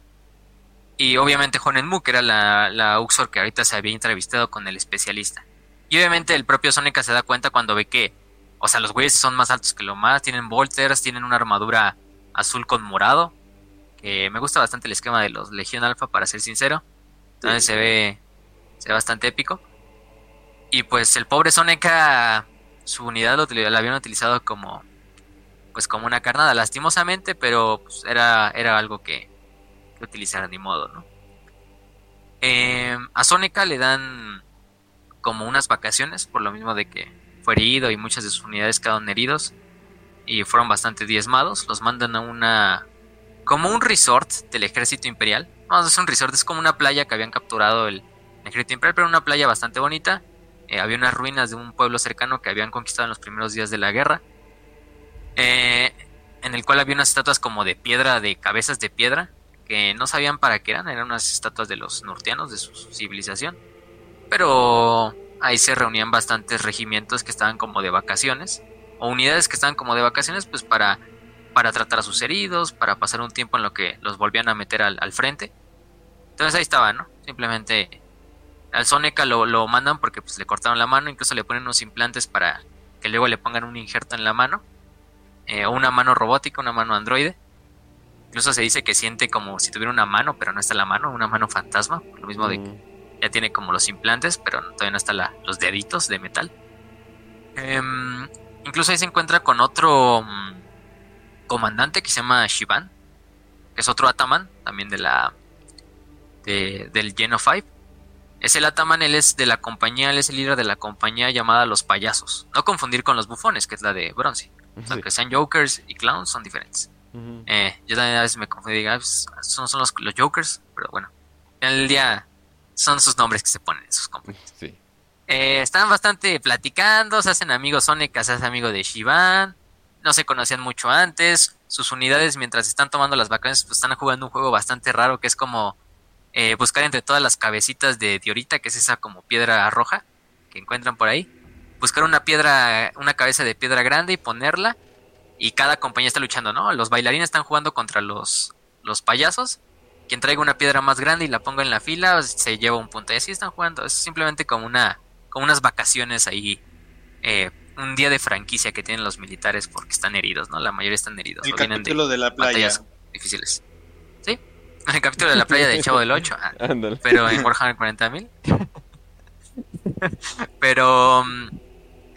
Y obviamente Honenmu, que era la, la Uxor que ahorita se había entrevistado con el especialista. Y obviamente el propio Soneca se da cuenta cuando ve que, o sea, los güeyes son más altos que lo más, tienen bolters, tienen una armadura azul con morado, que me gusta bastante el esquema de los Legión Alpha, para ser sincero. Entonces se ve, se ve bastante épico. Y pues el pobre Soneca, su unidad la habían utilizado como, pues como una carnada, lastimosamente, pero pues, era, era algo que, que utilizar ni modo, ¿no? Eh, a Soneca le dan como unas vacaciones, por lo mismo de que fue herido y muchas de sus unidades quedaron heridos y fueron bastante diezmados. Los mandan a una. como un resort del ejército imperial. No es un resort, es como una playa que habían capturado el ejército imperial, pero una playa bastante bonita. Eh, había unas ruinas de un pueblo cercano que habían conquistado en los primeros días de la guerra. Eh, en el cual había unas estatuas como de piedra, de cabezas de piedra, que no sabían para qué eran, eran unas estatuas de los norteanos, de su civilización. Pero ahí se reunían bastantes regimientos que estaban como de vacaciones, o unidades que estaban como de vacaciones, pues para, para tratar a sus heridos, para pasar un tiempo en lo que los volvían a meter al, al frente. Entonces ahí estaban, ¿no? Simplemente al Soneca lo, lo mandan porque pues le cortaron la mano, incluso le ponen unos implantes para que luego le pongan un injerto en la mano, eh, o una mano robótica, una mano androide. Incluso se dice que siente como si tuviera una mano, pero no está la mano, una mano fantasma, lo mismo de que Mm. ya tiene como los implantes, pero todavía no están los deditos de metal. Em, incluso ahí se encuentra con otro mm, comandante que se llama Shivan, que es otro Ataman, también de la de- del Geno 5. Es el Ataman, él es de la compañía, él es el líder de la compañía llamada Los Payasos. No confundir con los bufones, que es la de Bronzy. Sí. Aunque sean Jokers y Clowns, son diferentes. Eh, yo también a veces me confundí, digo, "Ah, pues, son, son los, los Jokers, pero bueno, final del día son sus nombres que se ponen en sus compañías. Sí. Eh, están bastante platicando, se hacen amigos Sonic, se hace amigo de Shivan, no se conocían mucho antes, sus unidades mientras están tomando las vacaciones pues están jugando un juego bastante raro que es como eh, buscar entre todas las cabecitas de Diorita, que es esa como piedra roja que encuentran por ahí, buscar una piedra, una cabeza de piedra grande y ponerla y cada compañía está luchando, ¿no? Los bailarines están jugando contra los, los payasos. Quien traiga una piedra más grande y la ponga en la fila se lleva un punto. Y así están jugando. Es simplemente como una como unas vacaciones ahí. eh, un día de franquicia que tienen los militares porque están heridos, ¿no? La mayoría están heridos. El de capítulo de la playa. batallas difíciles. ¿Sí? El capítulo de la playa del Chavo del 8. ah, Ándale. pero en Warhammer 40.000. pero mm,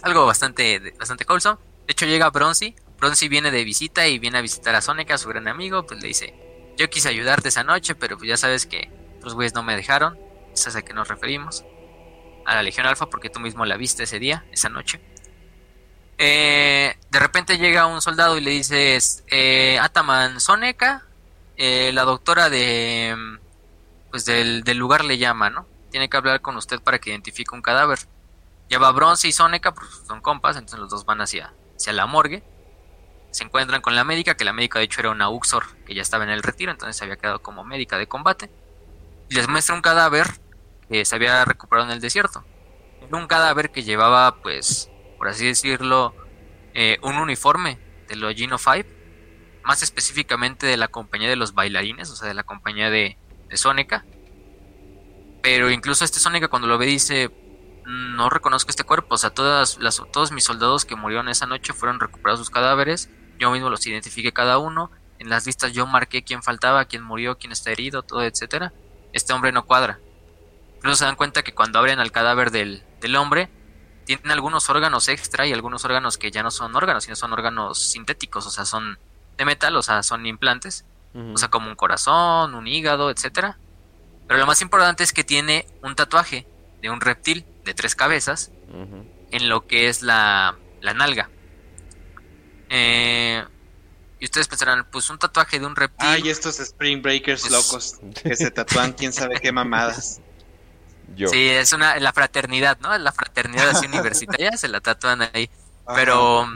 algo bastante bastante wholesome. De hecho llega Bronzy. Bronzy viene de visita y viene a visitar a Sonic, a su gran amigo. Pues le dice, yo quise ayudarte esa noche, pero pues ya sabes que los güeyes no me dejaron. ¿Sabes a qué nos referimos? A la Legión Alfa porque tú mismo la viste ese día, esa noche. Eh, de repente llega un soldado y le dices, eh, Ataman Soneca, eh, la doctora de, pues del, del lugar le llama, ¿no? Tiene que hablar con usted para que identifique un cadáver. Lleva Bronce y Soneca, pues son compas, entonces los dos van hacia, hacia la morgue. Se encuentran con la médica, que la médica de hecho era una Uxor, que ya estaba en el retiro, entonces se había quedado como médica de combate. Y les muestra un cadáver que se había recuperado en el desierto. Era un cadáver que llevaba, pues, por así decirlo, eh, un uniforme de los Geno 5, más específicamente de la compañía de los bailarines, o sea, de la compañía de, Soneca. Pero incluso este Soneca cuando lo ve dice, "Mm, no reconozco este cuerpo, o sea, todas las, todos mis soldados que murieron esa noche fueron recuperados sus cadáveres, yo mismo los identifiqué cada uno, en las listas yo marqué quién faltaba, quién murió, quién está herido, todo, etcétera. Este hombre no cuadra. Incluso se dan cuenta que cuando abren al cadáver del, del hombre, tienen algunos órganos extra y algunos órganos que ya no son órganos, sino son órganos sintéticos, o sea, son de metal, o sea, son implantes, o sea, como un corazón, un hígado, etcétera. Pero lo más importante es que tiene un tatuaje de un reptil de tres cabezas en lo que es la, la nalga. Eh, y ustedes pensarán, pues un tatuaje de un reptil. Ay, estos Spring Breakers locos que se tatúan quién sabe qué mamadas. Yo. Sí, es una la fraternidad, ¿no? La fraternidad así universitaria, se la tatúan ahí. Ajá. Pero,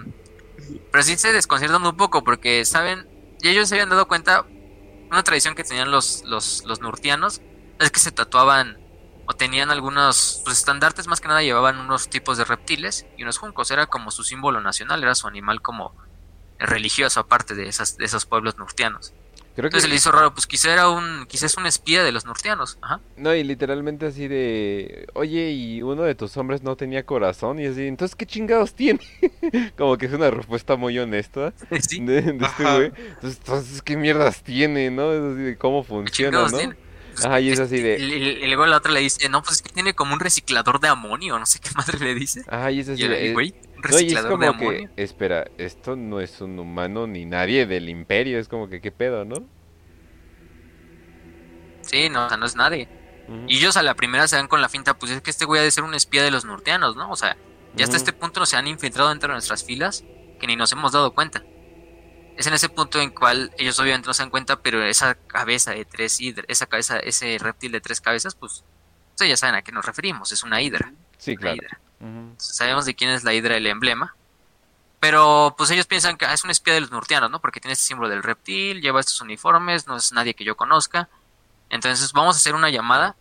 pero sí se desconciertan un poco porque, ¿saben? Y ellos se habían dado cuenta, una tradición que tenían los, los, los nurtianos es que se tatuaban o tenían algunos pues, estandartes, más que nada llevaban unos tipos de reptiles y unos juncos, era como su símbolo nacional, era su animal como religioso aparte de, esas, de esos pueblos nurtianos. Creo que Entonces se le hizo raro, pues quizá era un, quizás un espía de los nurtianos, ajá. No, y literalmente así de, oye, y uno de tus hombres no tenía corazón, y así, entonces, ¿qué chingados tiene? Como que es una respuesta muy honesta Sí. de, de este güey. Entonces, entonces, ¿qué mierdas tiene, no? Es así de cómo ¿Qué funciona, ¿no? tiene? Pues, Ajá, y es este, así de- Y, luego la otra le dice, no, pues es que tiene como un reciclador de amonio, no sé qué madre le dice. Ajá, y es así Y el, de, eh, güey, no, y es de como que, espera, esto no es un humano ni nadie del imperio, es como que, ¿qué pedo, no? Sí, no, o sea, no es nadie. Y ellos a la primera se dan con la finta, pues es que este güey ha de ser un espía de los nurtianos, ¿no? O sea, ya hasta este punto nos se han infiltrado dentro de nuestras filas que ni nos hemos dado cuenta. Es en ese punto en cual ellos obviamente no se dan cuenta, pero esa cabeza de tres hidras, esa cabeza, ese reptil de tres cabezas, pues ya saben a qué nos referimos, es una hidra. Sí, claro. hidra. Sabemos de quién es la hidra el emblema. Pero pues ellos piensan que ah, es un espía de los nurtianos, ¿no? Porque tiene este símbolo del reptil, lleva estos uniformes, no es nadie que yo conozca. Entonces vamos a hacer una llamada.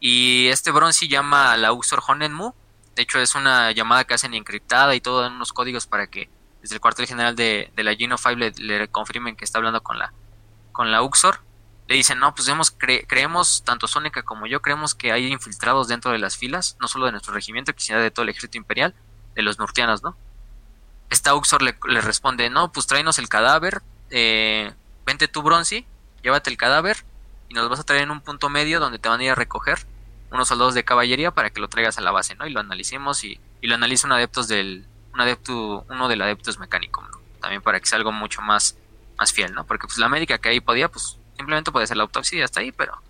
Y este Bronzy llama a la Uxor Honenmu. De hecho es una llamada que hacen encriptada y todo, dan unos códigos para que desde el cuartel general de, la Geno 5 le, le confirmen que está hablando con la, con la Uxor. Le dicen, no, pues hemos creemos, tanto Sónica como yo, creemos que hay infiltrados dentro de las filas, no solo de nuestro regimiento, sino de todo el ejército imperial, de los nurtianos, ¿no? Esta Uxor le, responde, no, pues tráenos el cadáver, eh, vente tú, Bronzy, llévate el cadáver y nos vas a traer en un punto medio donde te van a ir a recoger unos soldados de caballería para que lo traigas a la base, ¿no? Y lo analicemos y, y lo analiza un adeptos del, un adepto, uno del adeptos mecánico, ¿no? También para que sea algo mucho más, más fiel, ¿no? Porque pues la médica que ahí podía, pues simplemente puede hacer la autopsia y hasta ahí, pero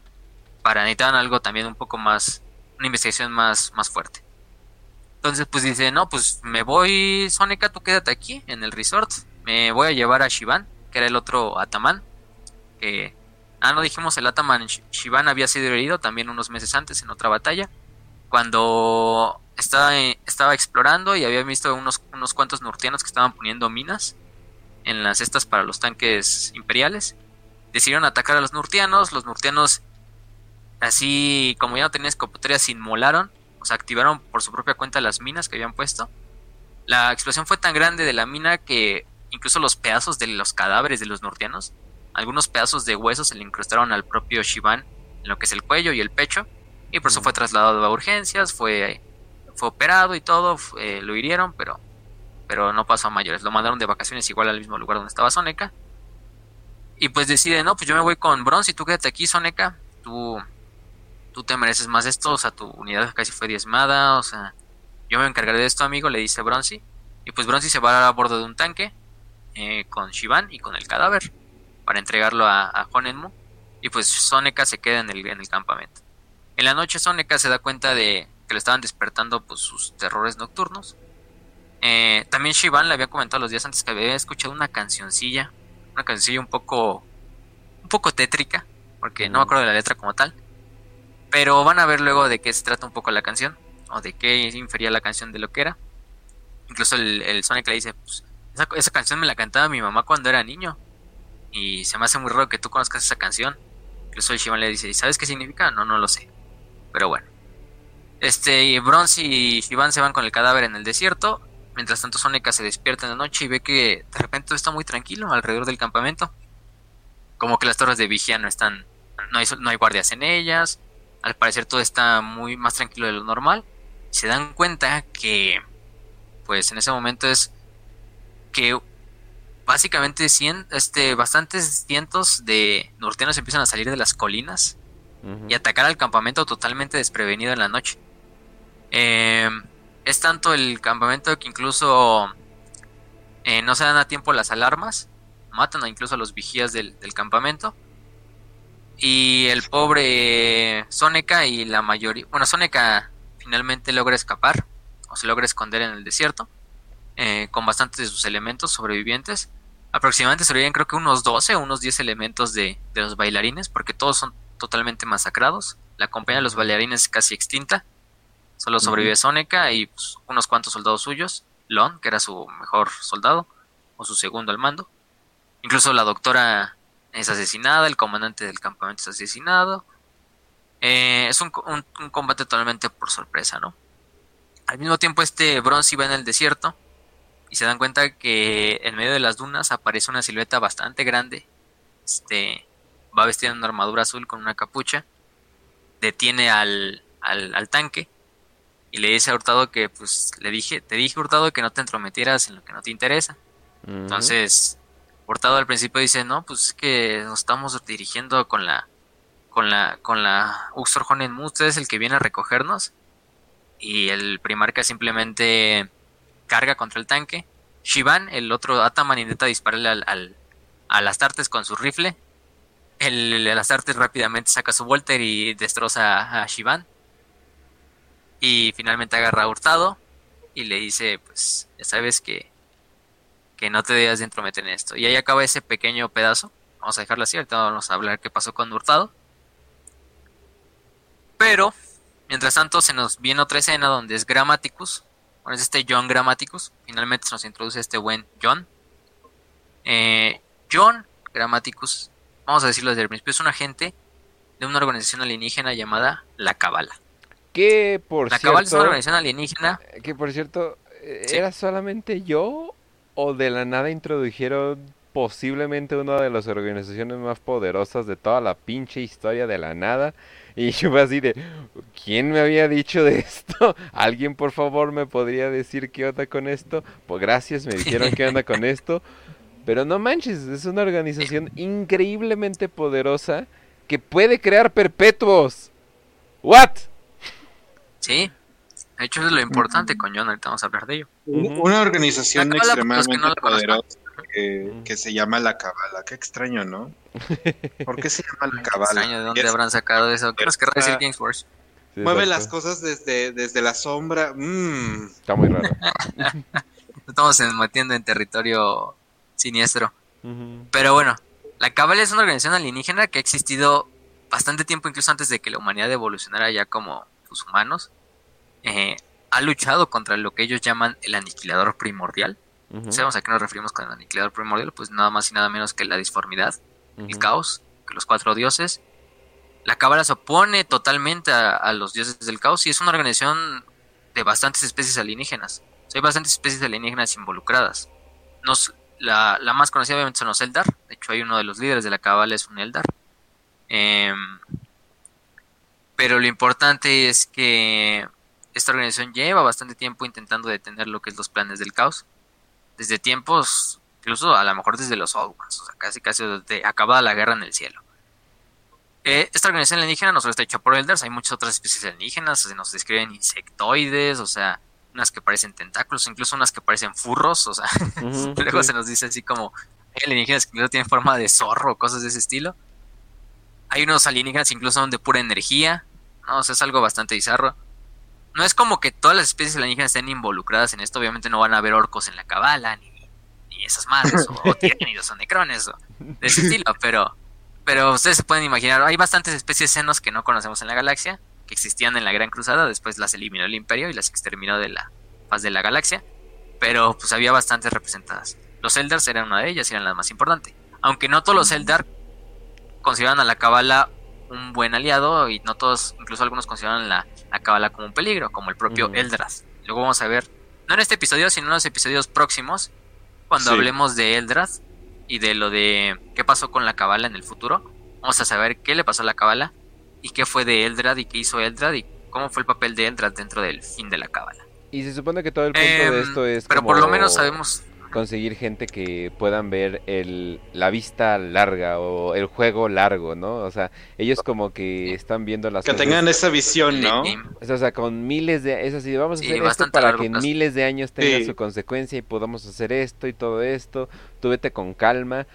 para necesitar algo también un poco más, una investigación más, más fuerte. Entonces, pues dice, no, pues me voy, Sónica, tú quédate aquí en el resort. Me voy a llevar a Shivan, que era el otro Ataman. Que, ah, no dijimos, el Ataman Shivan había sido herido también unos meses antes en otra batalla. Cuando estaba, estaba explorando y había visto unos, unos cuantos nortianos que estaban poniendo minas en las cestas para los tanques imperiales. Decidieron atacar a los nurtianos. Los nurtianos, así como ya no tenían escopetera, se inmolaron o sea, activaron por su propia cuenta las minas que habían puesto. La explosión fue tan grande de la mina que incluso los pedazos de los cadáveres de los nortianos, algunos pedazos de huesos se le incrustaron al propio Shivan en lo que es el cuello y el pecho, y por eso fue trasladado a urgencias, fue, fue operado y todo, eh, lo hirieron, pero, pero no pasó a mayores. Lo mandaron de vacaciones igual al mismo lugar donde estaba Soneca. Y pues decide, no, pues yo me voy con Bronze y tú quédate aquí, Soneca. Tú tú te mereces más esto, o sea, tu unidad casi fue diezmada, o sea, yo me encargaré de esto, amigo, le dice Bronzy. Y pues Bronzy se va a bordo de un tanque eh, con Shivan y con el cadáver para entregarlo a, a Honenmu. Y pues Soneka se queda en el, en el campamento. En la noche Soneka se da cuenta de que le estaban despertando pues sus terrores nocturnos. Eh, también Shivan le había comentado los días antes que había escuchado una cancioncilla, una cancioncilla un poco, un poco tétrica, porque no me acuerdo de la letra como tal, pero van a ver luego de qué se trata un poco la canción, o de qué infería la canción de lo que era. Incluso el, Sonic le dice, pues, esa, canción me la cantaba mi mamá cuando era niño. Y se me hace muy raro que tú conozcas esa canción. Incluso el Shivan le dice, ¿sabes qué significa? No, no lo sé. Pero bueno. Este, y Bronze y Shivan se van con el cadáver en el desierto. Mientras tanto, Sónica se despierta en la noche y ve que de repente todo está muy tranquilo alrededor del campamento. Como que las torres de vigía no están. No hay, no hay guardias en ellas al parecer todo está muy más tranquilo de lo normal. Se dan cuenta que, pues en ese momento es que básicamente cien, este, bastantes cientos de norteños empiezan a salir de las colinas y atacar al campamento totalmente desprevenido en la noche. Eh, es tanto el campamento que incluso eh, no se dan a tiempo las alarmas, matan incluso a los vigías del campamento y el pobre Soneca y la mayoría, bueno, Soneca finalmente logra escapar o se logra esconder en el desierto eh, con bastantes de sus elementos sobrevivientes. Aproximadamente sobreviven creo que unos 12 o unos 10 elementos de, de los bailarines porque todos son totalmente masacrados. La compañía de los bailarines es casi extinta. Solo sobrevive Soneca y pues, unos cuantos soldados suyos. Lon, que era su mejor soldado, o su segundo al mando. Incluso la doctora es asesinada, el comandante del campamento es asesinado. Eh, es un, combate totalmente por sorpresa, ¿no? Al mismo tiempo este Bronze va en el desierto y se dan cuenta que en medio de las dunas aparece una silueta bastante grande. Este va vestido en una armadura azul con una capucha. Detiene al, al, tanque y le dice a Hurtado que pues le dije, te dije Hurtado que no te entrometieras en lo que no te interesa. Entonces Hurtado al principio dice, no, pues es que nos estamos dirigiendo con la con la con la Uxor usted es el que viene a recogernos. Y el primarca simplemente carga contra el tanque. Shivan, el otro Ataman, intenta dispararle al, al, al Astartes con su rifle. El, el, Astartes rápidamente saca su Volter y destroza a Shivan. Y finalmente agarra a Hurtado y le dice, pues ya sabes que que no te debías de entrometer en esto. Y ahí acaba ese pequeño pedazo. Vamos a dejarlo así, ahorita vamos a hablar qué pasó con Hurtado. Pero, mientras tanto, se nos viene otra escena donde es Grammaticus. Bueno, es este John Grammaticus. Finalmente se nos introduce este buen John. Eh, John Grammaticus, vamos a decirlo desde el principio, es un agente de una organización alienígena llamada La Cabala. Que por la Cabala es una organización alienígena. Que por cierto, ¿era solamente yo o de la nada introdujeron posiblemente una de las organizaciones más poderosas de toda la pinche historia de la nada. Y yo fue así de, ¿quién me había dicho de esto? ¿Alguien por favor me podría decir qué onda con esto? Pues gracias, me dijeron qué onda con esto. Pero no manches, es una organización increíblemente poderosa que puede crear perpetuos. ¿What? Sí, de hecho, es lo importante con John, ahorita vamos a hablar de ello. Una organización extremadamente poderosa que, se llama La Cabala. Qué extraño, ¿no? ¿Por qué se llama La Cabala? Extraño, ¿de dónde habrán sacado eso? ¿Qué nos querrá decir Games Wars? Mueve las cosas desde, desde la sombra. Mm. Está muy raro. Estamos metiendo en territorio siniestro. Pero bueno, la Cabala es una organización alienígena que ha existido bastante tiempo, incluso antes de que la humanidad evolucionara ya como humanos. Eh, ha luchado contra lo que ellos llaman el aniquilador primordial. ¿Sabemos a qué nos referimos con el aniquilador primordial? Pues nada más y nada menos que la disformidad, el caos, que los cuatro dioses. La cábala se opone totalmente a, los dioses del caos y es una organización de bastantes especies alienígenas. hay bastantes especies alienígenas involucradas. Nos, la, más conocida obviamente son los Eldar. De hecho, hay uno de los líderes de la cábala es un Eldar. Em, pero lo importante es que esta organización lleva bastante tiempo intentando detener lo que es los planes del caos. Desde tiempos, incluso a lo mejor desde los Old o sea, casi casi desde acabada la guerra en el cielo. Eh, esta organización alienígena no solo está hecha por Elders, hay muchas otras especies alienígenas, se nos describen insectoides, o sea, unas que parecen tentáculos, incluso unas que parecen furros, o sea, luego se nos dice así como hay alienígenas que incluso tienen forma de zorro, cosas de ese estilo. Hay unos alienígenas incluso son de pura energía, no, o sea, es algo bastante bizarro no es como que todas las especies alienígenas estén involucradas en esto. Obviamente no van a haber orcos en la cabala, ni, esas madres, o, o tiránidos, o necrones, o de ese estilo. Pero, pero ustedes se pueden imaginar, hay bastantes especies senos que no conocemos en la galaxia, que existían en la Gran Cruzada, después las eliminó el Imperio y las exterminó de la faz de la galaxia. Pero pues había bastantes representadas. Los Eldars eran una de ellas y eran las más importantes. Aunque no todos los Eldar consideran a la cabala un buen aliado y no todos, incluso algunos consideran la, la como un peligro, como el propio Eldrath. Luego vamos a ver, no en este episodio, sino en los episodios próximos, cuando hablemos de Eldrath y de lo de qué pasó con la cabala en el futuro. Vamos a saber qué le pasó a la cabala y qué fue de Eldrath y qué hizo Eldrath y cómo fue el papel de Eldrath dentro del fin de la cabala. Y se supone que todo el punto de em, esto es. Pero por lo menos sabemos conseguir gente que puedan ver el, la vista larga o el juego largo, ¿no? O sea, ellos como que están viendo las que tengan esa visión, ¿no? O sea, con miles de... Es así, vamos a hacer esto para que en miles de años tenga su consecuencia y podamos hacer esto y todo esto. Tú vete con calma.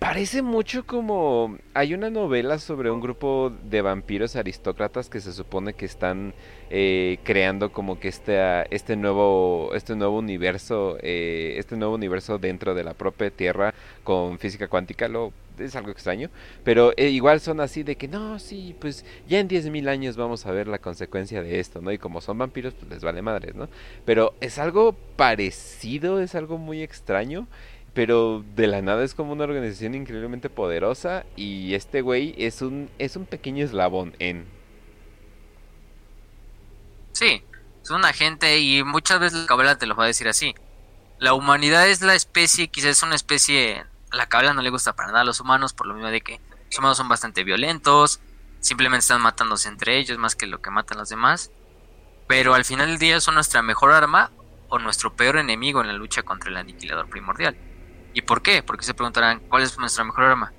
Parece mucho como hay una novela sobre un grupo de vampiros aristócratas que se supone que están eh, creando como que este, este nuevo este nuevo universo eh, este nuevo universo dentro de la propia Tierra con física cuántica lo es algo extraño pero eh, igual son así de que no sí pues ya en 10.000 años vamos a ver la consecuencia de esto no y como son vampiros pues les vale madres no pero es algo parecido es algo muy extraño pero de la nada es como una organización increíblemente poderosa y este güey es un es un pequeño eslabón en Sí, es un agente y muchas veces la cabala te lo va a decir así. La humanidad es la especie, quizás es una especie, la cabala no le gusta para nada a los humanos por lo mismo de que los humanos son bastante violentos, simplemente están matándose entre ellos más que lo que matan los demás. Pero al final del día son nuestra mejor arma o nuestro peor enemigo en la lucha contra el aniquilador primordial. ¿Y por qué? Porque se preguntarán, ¿cuál es nuestra mejor arma?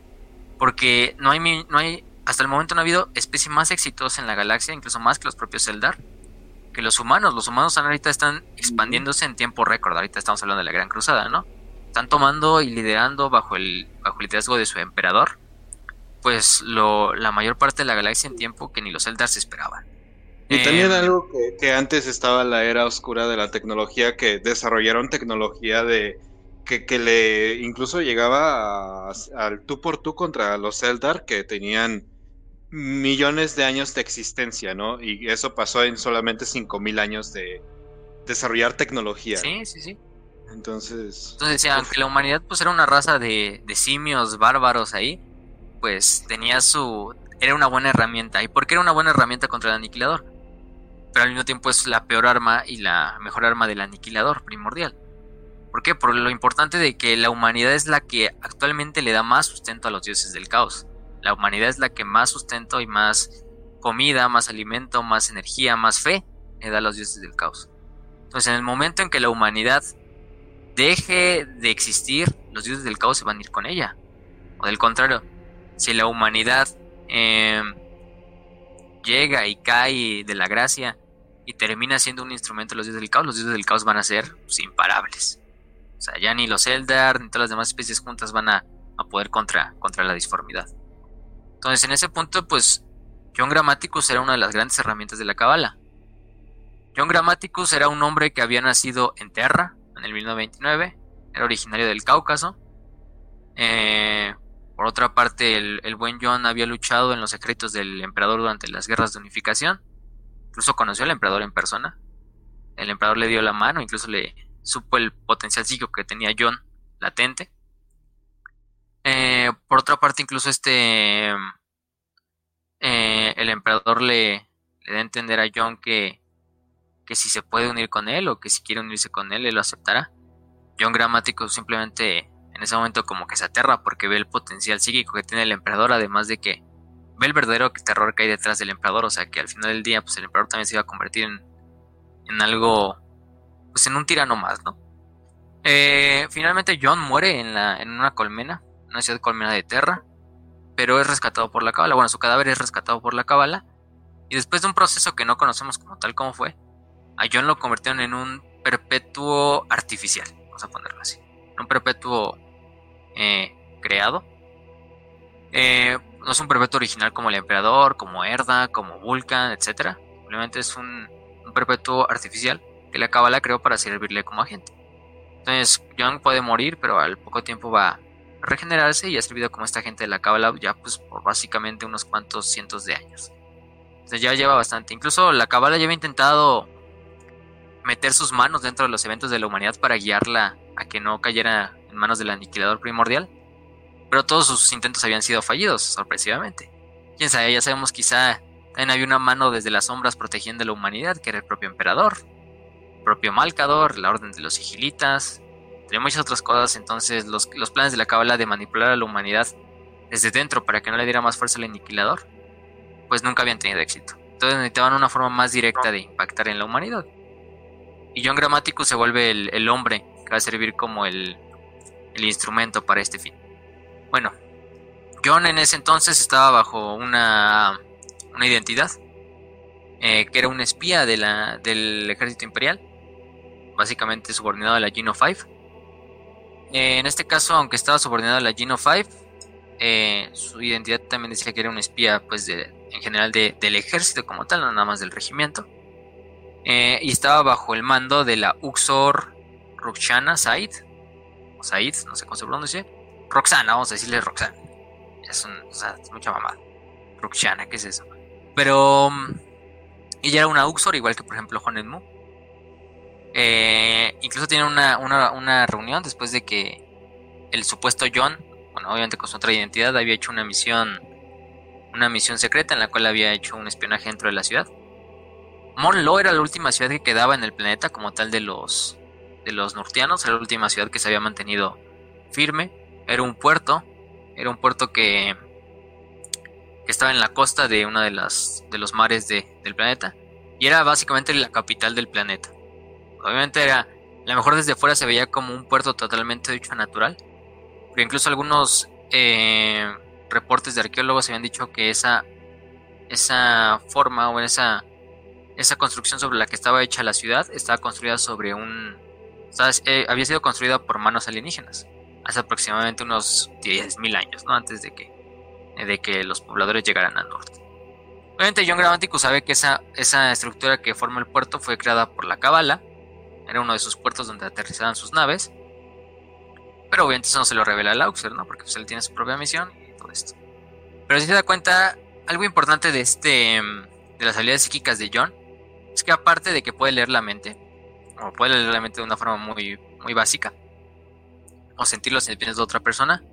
Porque no hay, no hay, hasta el momento no ha habido especie más exitosa en la galaxia, incluso más que los propios Eldar, que los humanos. Los humanos ahorita están expandiéndose en tiempo récord. Ahorita estamos hablando de la Gran Cruzada, ¿no? Están tomando y liderando bajo el, bajo el liderazgo de su emperador, pues lo, la mayor parte de la galaxia en tiempo que ni los Eldar se esperaban. Y también em, algo que, que, antes estaba la era oscura de la tecnología, que desarrollaron tecnología de que, le incluso llegaba al tú por tú contra los Eldar que tenían millones de años de existencia, ¿no? Y eso pasó en solamente 5000 años de desarrollar tecnología. Sí, sí, sí. Entonces. Entonces, aunque la humanidad pues era una raza de, de simios bárbaros ahí, pues tenía su. Era una buena herramienta. ¿Y por qué era una buena herramienta contra el aniquilador? Pero al mismo tiempo es la peor arma y la mejor arma del aniquilador primordial. ¿Por qué? Por lo importante de que la humanidad es la que actualmente le da más sustento a los dioses del caos. La humanidad es la que más sustento y más comida, más alimento, más energía, más fe le da a los dioses del caos. Entonces, en el momento en que la humanidad deje de existir, los dioses del caos se van a ir con ella. O del contrario, si la humanidad eh, llega y cae de la gracia y termina siendo un instrumento de los dioses del caos, los dioses del caos van a ser pues, imparables. O sea, ya ni los Eldar ni todas las demás especies juntas van a, poder contra, contra la disformidad. Entonces, en ese punto, pues, John Grammaticus era una de las grandes herramientas de la Cabala. John Grammaticus era un hombre que había nacido en Terra en el 1929, era originario del Cáucaso. Eh, por otra parte, el, el, buen John había luchado en los secretos del emperador durante las guerras de unificación. Incluso conoció al emperador en persona. El emperador le dio la mano, incluso le, supo el potencial psíquico que tenía John latente. Eh, por otra parte, incluso este eh, el emperador le, le, da a entender a John que, que si se puede unir con él o que si quiere unirse con él, él lo aceptará. John Gramático simplemente en ese momento como que se aterra porque ve el potencial psíquico que tiene el emperador, además de que ve el verdadero terror que hay detrás del emperador, o sea que al final del día pues el emperador también se iba a convertir en, en algo pues en un tirano más, ¿no? Eh, finalmente John muere en, la, en una colmena, una ciudad colmena de Terra, pero es rescatado por la cábala. Bueno, su cadáver es rescatado por la cábala. Y después de un proceso que no conocemos como tal como fue, a John lo convirtieron en un perpetuo artificial, vamos a ponerlo así. Un perpetuo eh, creado. Eh, no es un perpetuo original como el emperador, como Erda, como Vulcan, etc. Simplemente es un perpetuo artificial que la Cábala creó para servirle como agente. Entonces, John puede morir, pero al poco tiempo va a regenerarse y ha servido como este agente de la Cábala ya pues por básicamente unos cuantos cientos de años. Entonces ya lleva bastante. Incluso la Cábala ya había intentado meter sus manos dentro de los eventos de la humanidad para guiarla a que no cayera en manos del aniquilador primordial. Pero todos sus intentos habían sido fallidos, sorpresivamente. Quién sabe, ya sabemos quizá también había una mano desde las sombras protegiendo a la humanidad, que era el propio emperador propio Malcador, la Orden de los Sigilitas, entre muchas otras cosas. Entonces, los, los planes de la Cábala de manipular a la humanidad desde dentro para que no le diera más fuerza al aniquilador, pues nunca habían tenido éxito. Entonces necesitaban una forma más directa de impactar en la humanidad. Y John Grammaticus se vuelve el, hombre que va a servir como el, el instrumento para este fin. Bueno, John en ese entonces estaba bajo una, una identidad, eh, que era un espía del ejército imperial, básicamente subordinado a la Geno 5. Eh, en este caso, aunque estaba subordinado a la Geno 5, eh, su identidad también decía que era un espía, pues, en general del ejército como tal, no nada más del regimiento. Eh, y estaba bajo el mando de la Uxor Roxana Said, o Said, no sé cómo se pronuncia. Roxana, vamos a decirle Roxana. Es, un, mucha mamada. Roxana, ¿qué es eso? Pero mm, ella era una Uxor, igual que por ejemplo Honenmu. Eh, incluso tienen una, reunión después de que el supuesto John, bueno, obviamente con su otra identidad, había hecho una misión, una misión secreta en la cual había hecho un espionaje dentro de la ciudad. Monlo era la última ciudad que quedaba en el planeta como tal de los de los nortianos, era la última ciudad que se había mantenido firme, era un puerto, era un puerto que, que estaba en la costa de una de de los mares del planeta y era básicamente la capital del planeta. Obviamente era, a lo mejor desde fuera se veía como un puerto totalmente dicho natural, pero incluso algunos eh, reportes de arqueólogos habían dicho que esa, esa forma o esa, esa construcción sobre la que estaba hecha la ciudad estaba construida sobre un... Eh, había sido construida por manos alienígenas hace aproximadamente unos 10.000 años, ¿no? Antes de que, de que los pobladores llegaran al norte. Obviamente John Grammaticus sabe que esa, esa estructura que forma el puerto fue creada por la Cabala era uno de sus puertos donde aterrizaban sus naves. Pero obviamente eso no se lo revela a Lauxer, ¿no? Porque pues, él tiene su propia misión y todo esto. Pero si se da cuenta, algo importante de este. de las habilidades psíquicas de John. Es que aparte de que puede leer la mente. O puede leer la mente de una forma muy, muy básica. O sentir los sentimientos de otra persona.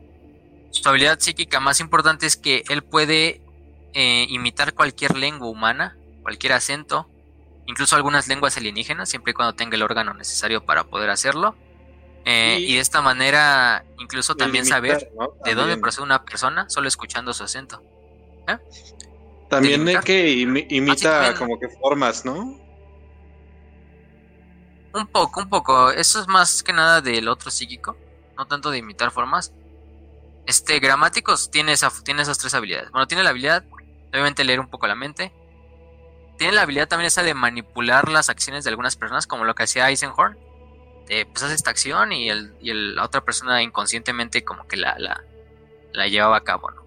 Su habilidad psíquica más importante es que él puede eh, imitar cualquier lengua humana, cualquier acento, incluso algunas lenguas alienígenas, siempre y cuando tenga el órgano necesario para poder hacerlo. Eh, Y- y de esta manera, incluso también Limitar, saber ¿no? de dónde También. procede una persona solo escuchando su acento. También es delimitar. que imi- imita también. como que formas, ¿no? Un poco, un poco. Eso es más que nada del otro psíquico, no tanto de imitar formas. Este, gramáticos tiene, esa, tiene esas tres habilidades. Bueno, tiene la habilidad, de, obviamente, leer un poco la mente. Tiene la habilidad también esa de manipular las acciones de algunas personas, como lo que hacía Eisenhorn. Eh, pues hace esta acción y, el, y la otra persona inconscientemente como que la, la, la llevaba a cabo, ¿no?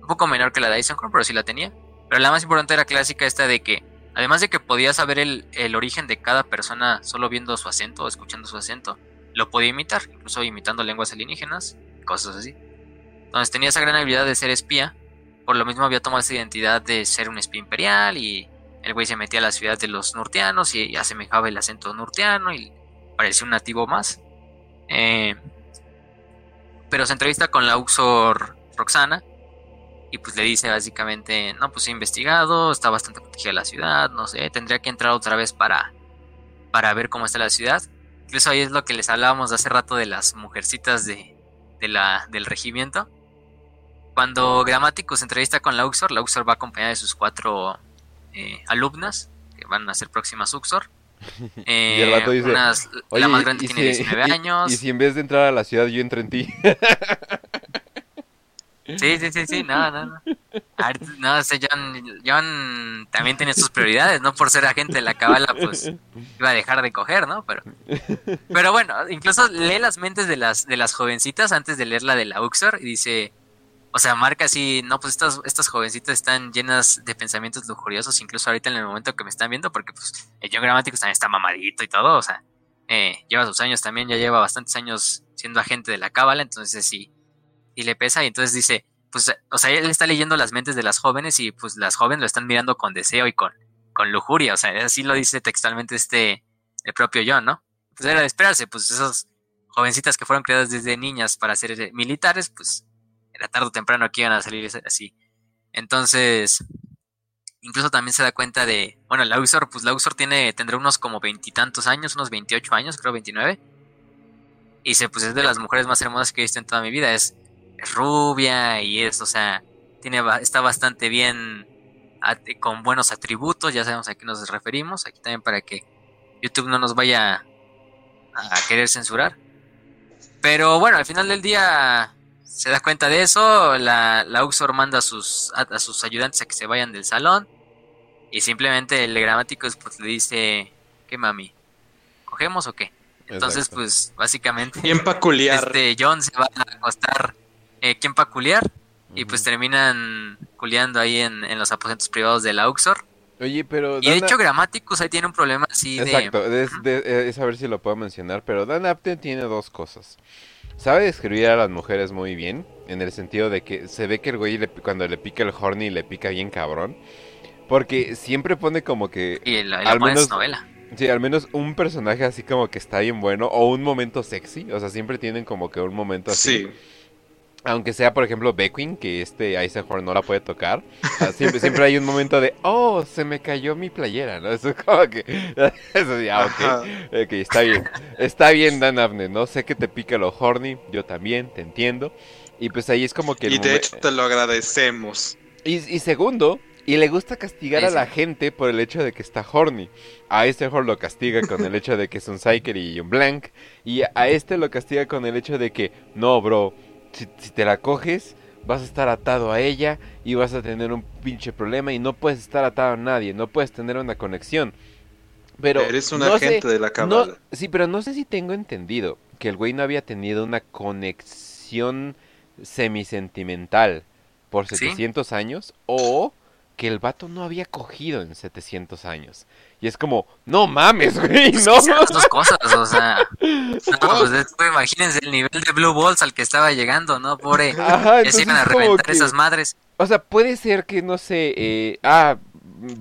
Un poco menor que la de Eisenhorn, pero sí la tenía. Pero la más importante era clásica esta de que Además de que podía saber el, el origen de cada persona solo viendo su acento o escuchando su acento, lo podía imitar, incluso imitando lenguas alienígenas, cosas así. Entonces tenía esa gran habilidad de ser espía, por lo mismo había tomado esa identidad de ser un espía imperial y el güey se metía a la ciudad de los nurtianos y asemejaba el acento nurtiano y parecía un nativo más. Eh, pero se entrevista con la Uxor Roxana y pues le dice básicamente, no, pues he investigado, está bastante protegida la ciudad, no sé, tendría que entrar otra vez para, para ver cómo está la ciudad. Incluso ahí es lo que les hablábamos hace rato de las mujercitas de, de la, del regimiento. Cuando Gramático se entrevista con la Uxor, la Uxor va acompañada de sus cuatro eh, alumnas, que van a ser próximas Uxor. Eh, Y el vato dice, unas- la más grande tiene si- 19 y- años. Y si en vez de entrar a la ciudad yo entro en ti. Sí, sí, sí, sí, no, no, no. Ver, no, o sea, John, John también tiene sus prioridades, no por ser agente de la cabala, pues iba a dejar de coger, ¿no? Pero, pero bueno, incluso lee las mentes de las, de las jovencitas antes de leer la de la Uxor y dice, o sea, marca así, no, pues estas, estas jovencitas están llenas de pensamientos lujuriosos, incluso ahorita en el momento que me están viendo, porque pues el John Gramático también está mamadito y todo, o sea, eh, lleva sus años también, ya lleva bastantes años siendo agente de la cábala, entonces sí, y le pesa y entonces dice, pues, o sea, él está leyendo las mentes de las jóvenes y pues las jóvenes lo están mirando con deseo y con, con lujuria, o sea, así lo dice textualmente este, el propio John, ¿no? Pues era de esperarse, pues esas jovencitas que fueron creadas desde niñas para ser militares, pues era tarde o temprano que iban a salir así. Entonces, incluso también se da cuenta de, bueno, la Uxor, pues la Uxor tiene, tendrá unos como veintitantos años, unos 28 años, creo 29. Y dice, pues es de las mujeres más hermosas que he visto en toda mi vida, es, es rubia y es, o sea, tiene, está bastante bien, con buenos atributos, ya sabemos a qué nos referimos, aquí también para que YouTube no nos vaya a querer censurar. Pero bueno, al final del día se da cuenta de eso, la, la Uxor manda a sus, a, a sus ayudantes a que se vayan del salón y simplemente el gramático pues, le dice, ¿qué mami? ¿Cogemos o qué? Entonces Exacto. pues básicamente Bien peculiar. este John se va a acostar eh, ¿quién pa' culiar? Y pues terminan culiando ahí en, en los aposentos privados de la Uxor. Oye, pero... Y de Dana- hecho Grammaticus ahí tiene un problema así de... Exacto, es, de- eh, es a ver si lo puedo mencionar, pero Dan Apton tiene dos cosas. Sabe describir a las mujeres muy bien, en el sentido de que se ve que el güey le- cuando le pica el horny le pica bien cabrón. Porque siempre pone como que... Y la, al menos- novela. Sí, al menos un personaje así como que está bien bueno o un momento sexy. O sea, siempre tienen como que un momento así. Sí. Aunque sea, por ejemplo, Beckwin, que este Eisenhorn no la puede tocar. o sea, siempre, siempre hay un momento de, oh, se me cayó mi playera, ¿no? Eso es como que... Eso ya, ok. Está bien. Está bien, Dan Abner, ¿no? Sé que te pica lo horny, yo también, te entiendo. Y pues ahí es como que... Y de hecho te lo agradecemos. y, y segundo, y le gusta castigar a la gente por el hecho de que está horny. A este horn lo castiga con el hecho de que es un psyker y un blank. Y a este lo castiga con el hecho de que, no, bro, si, si te la coges, vas a estar atado a ella y vas a tener un pinche problema y no puedes estar atado a nadie, no puedes tener una conexión. Pero Eres un no sé- agente de la no, cámara. sí, pero no sé si tengo entendido que el güey no había tenido una conexión semisentimental por ¿Sí? 700 años o que el vato no había cogido en 700 años. Y es como, no mames, güey, Pues no. las dos cosas, o sea... No, pues después imagínense el nivel de Blue Balls al que estaba llegando, ¿no? Pobre... Ajá, Ya se iban a es reventar que- esas madres. O sea, puede ser que, no sé, eh, ah,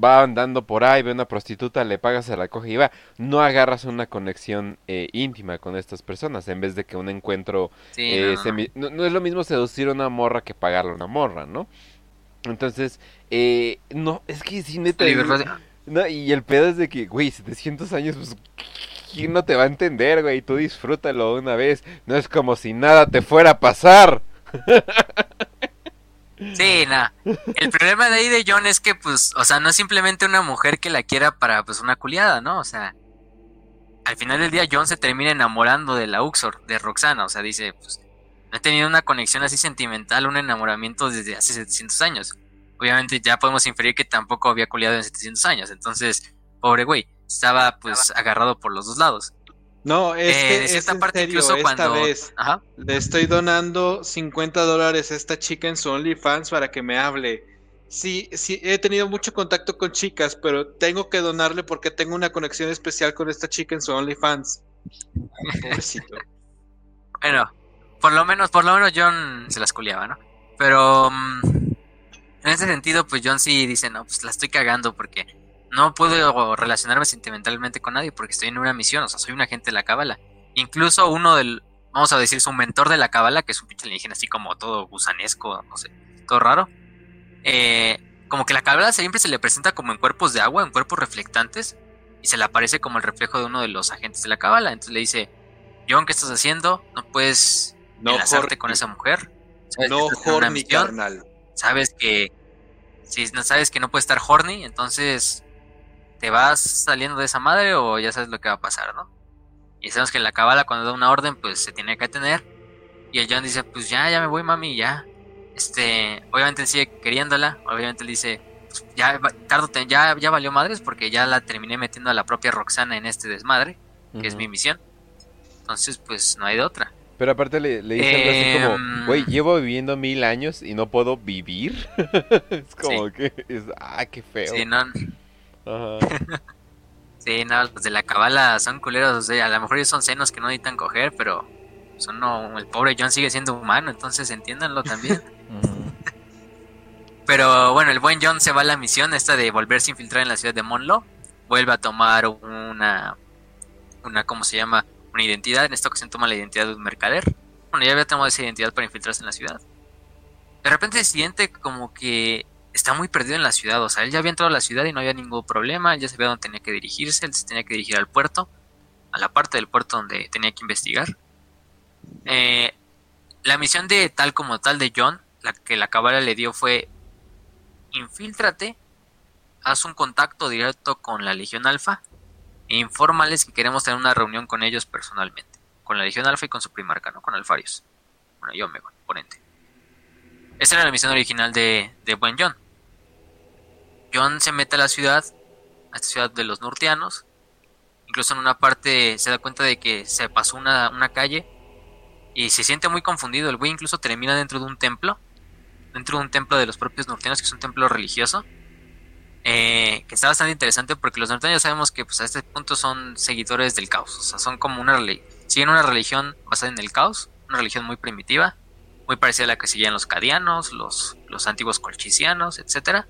va andando por ahí, ve una prostituta, le pagas, se la coge y va. No agarras una conexión eh, íntima con estas personas en vez de que un encuentro Sí, Eh, no, no. semi- no, no es lo mismo seducir a una morra que pagarle a una morra, ¿no? Entonces, eh, no, es que sí, neta. No, y el pedo es de que, güey, 700 años, pues, ¿quién no te va a entender, güey? Tú disfrútalo una vez. No es como si nada te fuera a pasar. Sí, nada. El problema de ahí de John es que, pues, o sea, no es simplemente una mujer que la quiera para, pues, una culiada, ¿no? O sea, al final del día John se termina enamorando de la Uxor, de Roxana. O sea, dice, pues, no he tenido una conexión así sentimental, un enamoramiento desde hace 700 años. Obviamente ya podemos inferir que tampoco había culiado en 700 años. Entonces, pobre güey, estaba, pues, agarrado por los dos lados. No, es Eh, que de es cierta en parte serio, incluso esta cuando... vez Ajá. le estoy donando 50 dólares a esta chica en su OnlyFans para que me hable. Sí, sí, he tenido mucho contacto con chicas, pero tengo que donarle porque tengo una conexión especial con esta chica en su OnlyFans. Pobrecito. Bueno, por lo menos, por lo menos John se las culiaba, ¿no? Pero mm, en ese sentido, pues John sí dice, no, pues la estoy cagando porque no puedo relacionarme sentimentalmente con nadie porque estoy en una misión, o sea, soy un agente de la cábala. Incluso uno del, vamos a decir, su mentor de la cábala, que es un pinche alienígena así como todo gusanesco, no sé, todo raro. eh, como que la cábala siempre se le presenta como en cuerpos de agua, en cuerpos reflectantes, y se le aparece como el reflejo de uno de los agentes de la cábala. Entonces le dice, John, ¿qué estás haciendo? No puedes No, enlazarte con esa mujer. No misión, carnal. Sabes que si no sabes que no puedes estar horny, entonces te vas saliendo de esa madre o ya sabes lo que va a pasar, ¿no? Y sabemos que la cabala cuando da una orden, pues se tiene que tener. Y el John dice, pues ya, ya me voy, mami, ya. Este, obviamente sigue queriéndola. Obviamente dice, pues, ya, tardo, ya, ya valió madres porque ya la terminé metiendo a la propia Roxana en este desmadre, que es mi misión. Entonces, pues no hay de otra. Pero aparte le, le dice algo así como, Em. güey, llevo viviendo mil años y no puedo vivir. es como que, es, ah, qué feo. Sí, no, Ajá. Sí, no, los de la cabala son culeros, o sea, a lo mejor ellos son senos que no necesitan coger, pero son no, el pobre John sigue siendo humano, entonces entiéndanlo también. Pero bueno, el buen John se va a la misión esta de volverse a infiltrar en la ciudad de Monlo, vuelve a tomar una, una, ¿cómo se llama? Una identidad, en esta ocasión toma la identidad de un mercader. Bueno, ya había tomado esa identidad para infiltrarse en la ciudad. De repente se siente como que está muy perdido en la ciudad. O sea, él ya había entrado a la ciudad y no había ningún problema. Él ya sabía dónde tenía que dirigirse. Él se tenía que dirigir al puerto. A la parte del puerto donde tenía que investigar. Eh, la misión de tal como tal de John, la que la cabala le dio fue infíltrate, haz un contacto directo con la Legión Alfa e infórmales que queremos tener una reunión con ellos personalmente. Con la Legión Alfa y con su primarca, ¿no? Con Alfarius. Bueno, yo me voy, ponente. Esa era la misión original de, de buen John. John se mete a la ciudad, a esta ciudad de los Nurtianos. Incluso en una parte se da cuenta de que se pasó una, una calle y se siente muy confundido. El güey incluso termina dentro de un templo, dentro de un templo de los propios Nurtianos, que es un templo religioso. Eh, que está bastante interesante porque los norteños sabemos que pues, a este punto son seguidores del caos. O sea, son como una siguen una religión basada en el caos, una religión muy primitiva, muy parecida a la que seguían los cadianos, los, los antiguos colchicianos, etcétera.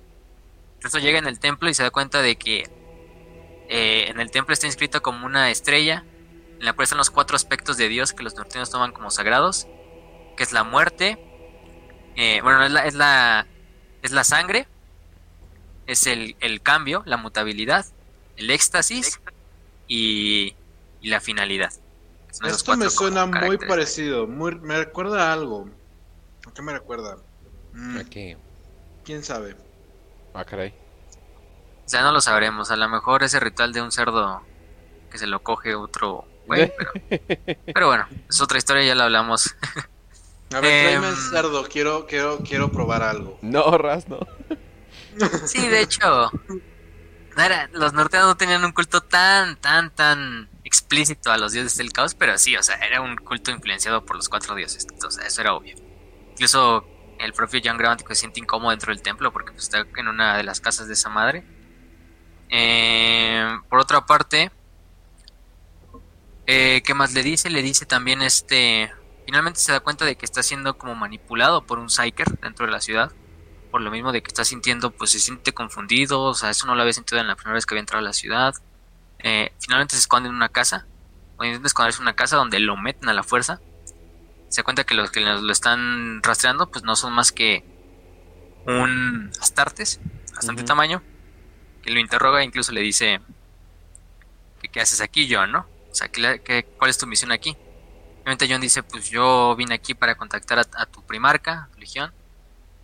Entonces llega en el templo y se da cuenta de que eh, en el templo está inscrito como una estrella, en la cual están los cuatro aspectos de Dios que los norteños toman como sagrados, que es la muerte, eh, bueno, es la, es la sangre, es el, el cambio, la mutabilidad, el éxtasis y, y la finalidad. Son Esto me suena muy parecido, muy, me recuerda a algo. ¿A qué me recuerda? Mm, Aquí. ¿Quién sabe? Ah, caray. O sea, no lo sabremos. A lo mejor ese ritual de un cerdo que se lo coge otro güey, pero, pero bueno, es otra historia, ya la hablamos. A ver, tráeme el Em. cerdo, quiero, quiero, quiero probar algo. No, Raz, no. Sí, de hecho, era- los norteanos no tenían un culto tan, tan, tan explícito a los dioses del caos, pero sí, o sea, era un culto influenciado por los cuatro dioses. O eso era obvio. Incluso el propio John Gramático se siente incómodo dentro del templo porque pues, está en una de las casas de esa madre. Eh, por otra parte, eh, ¿qué más le dice? Le dice también este... Finalmente se da cuenta de que está siendo como manipulado por un Psyker dentro de la ciudad por lo mismo de que está sintiendo, pues se siente confundido, o sea, eso no lo había sentido en la primera vez que había entrado a la ciudad. Eh, finalmente se esconde en una casa, o intenta esconderse en una casa donde lo meten a la fuerza. Se da cuenta que los que lo están rastreando, pues no son más que un Astartes, bastante tamaño, que lo interroga e incluso le dice qué haces aquí, John, ¿no? O sea, ¿qué, cuál es tu misión aquí? Obviamente John dice, pues yo vine aquí para contactar a, tu primarca, tu legión.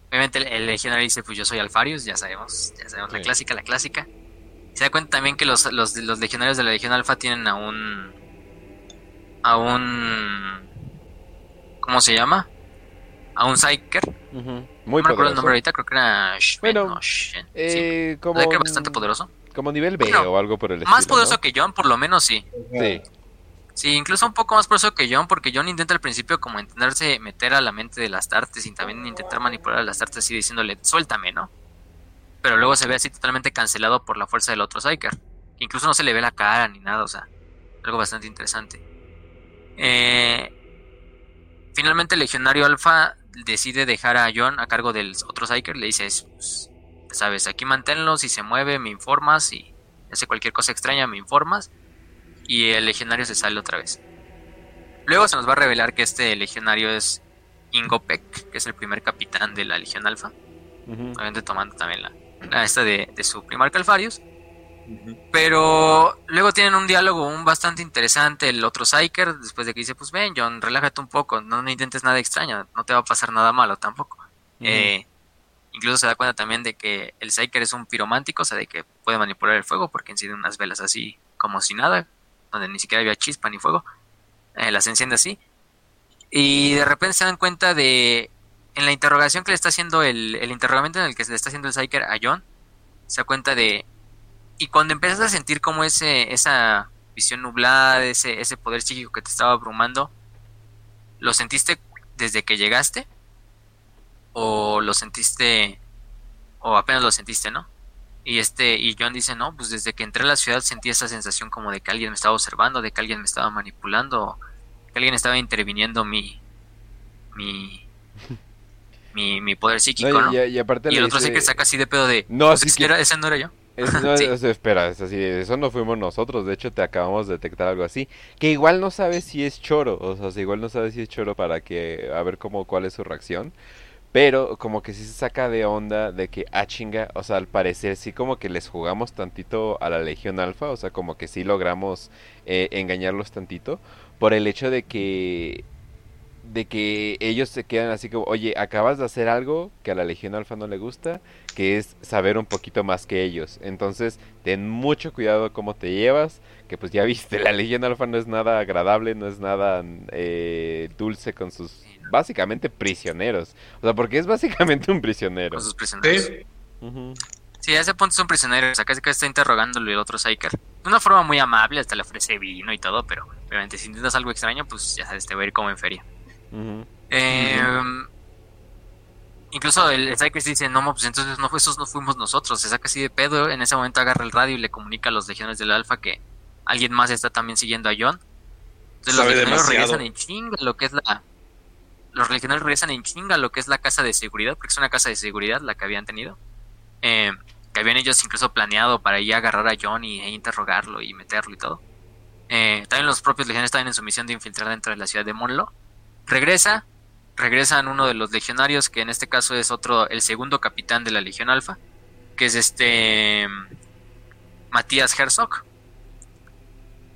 Obviamente el, legionario dice, pues yo soy Alfarius, ya sabemos, ya sabemos la clásica, la clásica. Se da cuenta también que los, los, los legionarios de la Legión Alfa tienen a un... a un... ¿Cómo se llama? A un Psyker. Muy no recuerdo el nombre ahorita, creo que era bueno, eh, como bastante poderoso. Como nivel B o algo por el estilo. Más poderoso que John, por lo menos sí. Sí. Sí, incluso un poco más poderoso que John, porque John intenta al principio como intentarse meter a la mente de las tartes y también intentar manipular a las tartes así diciéndole, suéltame, ¿no? Pero luego se ve así totalmente cancelado por la fuerza del otro Psyker. Incluso no se le ve la cara ni nada, o sea, algo bastante interesante. Eh, finalmente el legionario Alpha decide dejar a John a cargo del otro Psyker, le dice, pues, sabes, aquí manténlo, si se mueve me informas, y hace cualquier cosa extraña me informas y el legionario se sale otra vez. Luego se nos va a revelar que este legionario es Ingopek, que es el primer capitán de la Legión Alfa. Obviamente tomando también la, esta de, su primer Calfarius. Pero luego tienen un diálogo un bastante interesante el otro Psyker, después de que dice, pues ven John, relájate un poco, no, intentes nada extraño, no te va a pasar nada malo tampoco. Eh, incluso se da cuenta también de que el Psyker es un piromántico, o sea, de que puede manipular el fuego porque enciende unas velas así como si nada, donde ni siquiera había chispa ni fuego, eh, las enciende así. Y de repente se dan cuenta de, en la interrogación que le está haciendo el, el interrogamiento en el que se le está haciendo el Psyker a John, se da cuenta de, y cuando empiezas a sentir como ese, esa visión nublada, ese, ese poder psíquico que te estaba abrumando, ¿lo sentiste desde que llegaste? ¿O lo sentiste, o apenas lo sentiste, no? Y este, y John dice, no, pues desde que entré a la ciudad sentí esa sensación como de que alguien me estaba observando, de que alguien me estaba manipulando, que alguien estaba interviniendo mi, mi, mi, poder psíquico, ¿no? Y, aparte y el otro sí que saca así de pedo de, no, pues que... ese no era yo. no, espera, es así, eso no fuimos nosotros, de hecho te acabamos de detectar algo así, que igual no sabes si es choro, o sea, igual no sabes si es choro para que, a ver cómo, cuál es su reacción, pero como que sí se saca de onda de que, ah, chinga, o sea, al parecer sí como que les jugamos tantito a la Legión Alfa, o sea, como que sí logramos eh, engañarlos tantito, por el hecho de que de que ellos se quedan así como, oye, acabas de hacer algo que a la Legión Alfa no le gusta, que es saber un poquito más que ellos. Entonces, ten mucho cuidado cómo te llevas, que pues ya viste, la Legión Alfa no es nada agradable, no es nada eh, dulce con sus básicamente prisioneros. O sea, porque es básicamente un prisionero. Con sus prisioneros. Sí. a ese punto es un prisionero. O sea, casi que está interrogándolo el otro Psyker. De una forma muy amable, hasta le ofrece vino y todo, pero obviamente si intentas algo extraño, pues ya sabes, te va a ir como en feria. Em, incluso el Psyker dice, no, pues entonces no, esos no fuimos nosotros. Se saca así de pedo. En ese momento agarra el radio y le comunica a los legiones del Alfa que alguien más está también siguiendo a John. Entonces los legionarios regresan en chinga lo que es la, los legionarios regresan en chinga lo que es la casa de seguridad, porque es una casa de seguridad la que habían tenido. Eh, que habían ellos incluso planeado para ir a agarrar a John y, e interrogarlo y meterlo y todo. Eh, también los propios legionarios estaban en su misión de infiltrar dentro de la ciudad de Monlo. Regresa, regresan uno de los legionarios, que en este caso es otro, el segundo capitán de la Legión Alfa, que es este Matías Herzog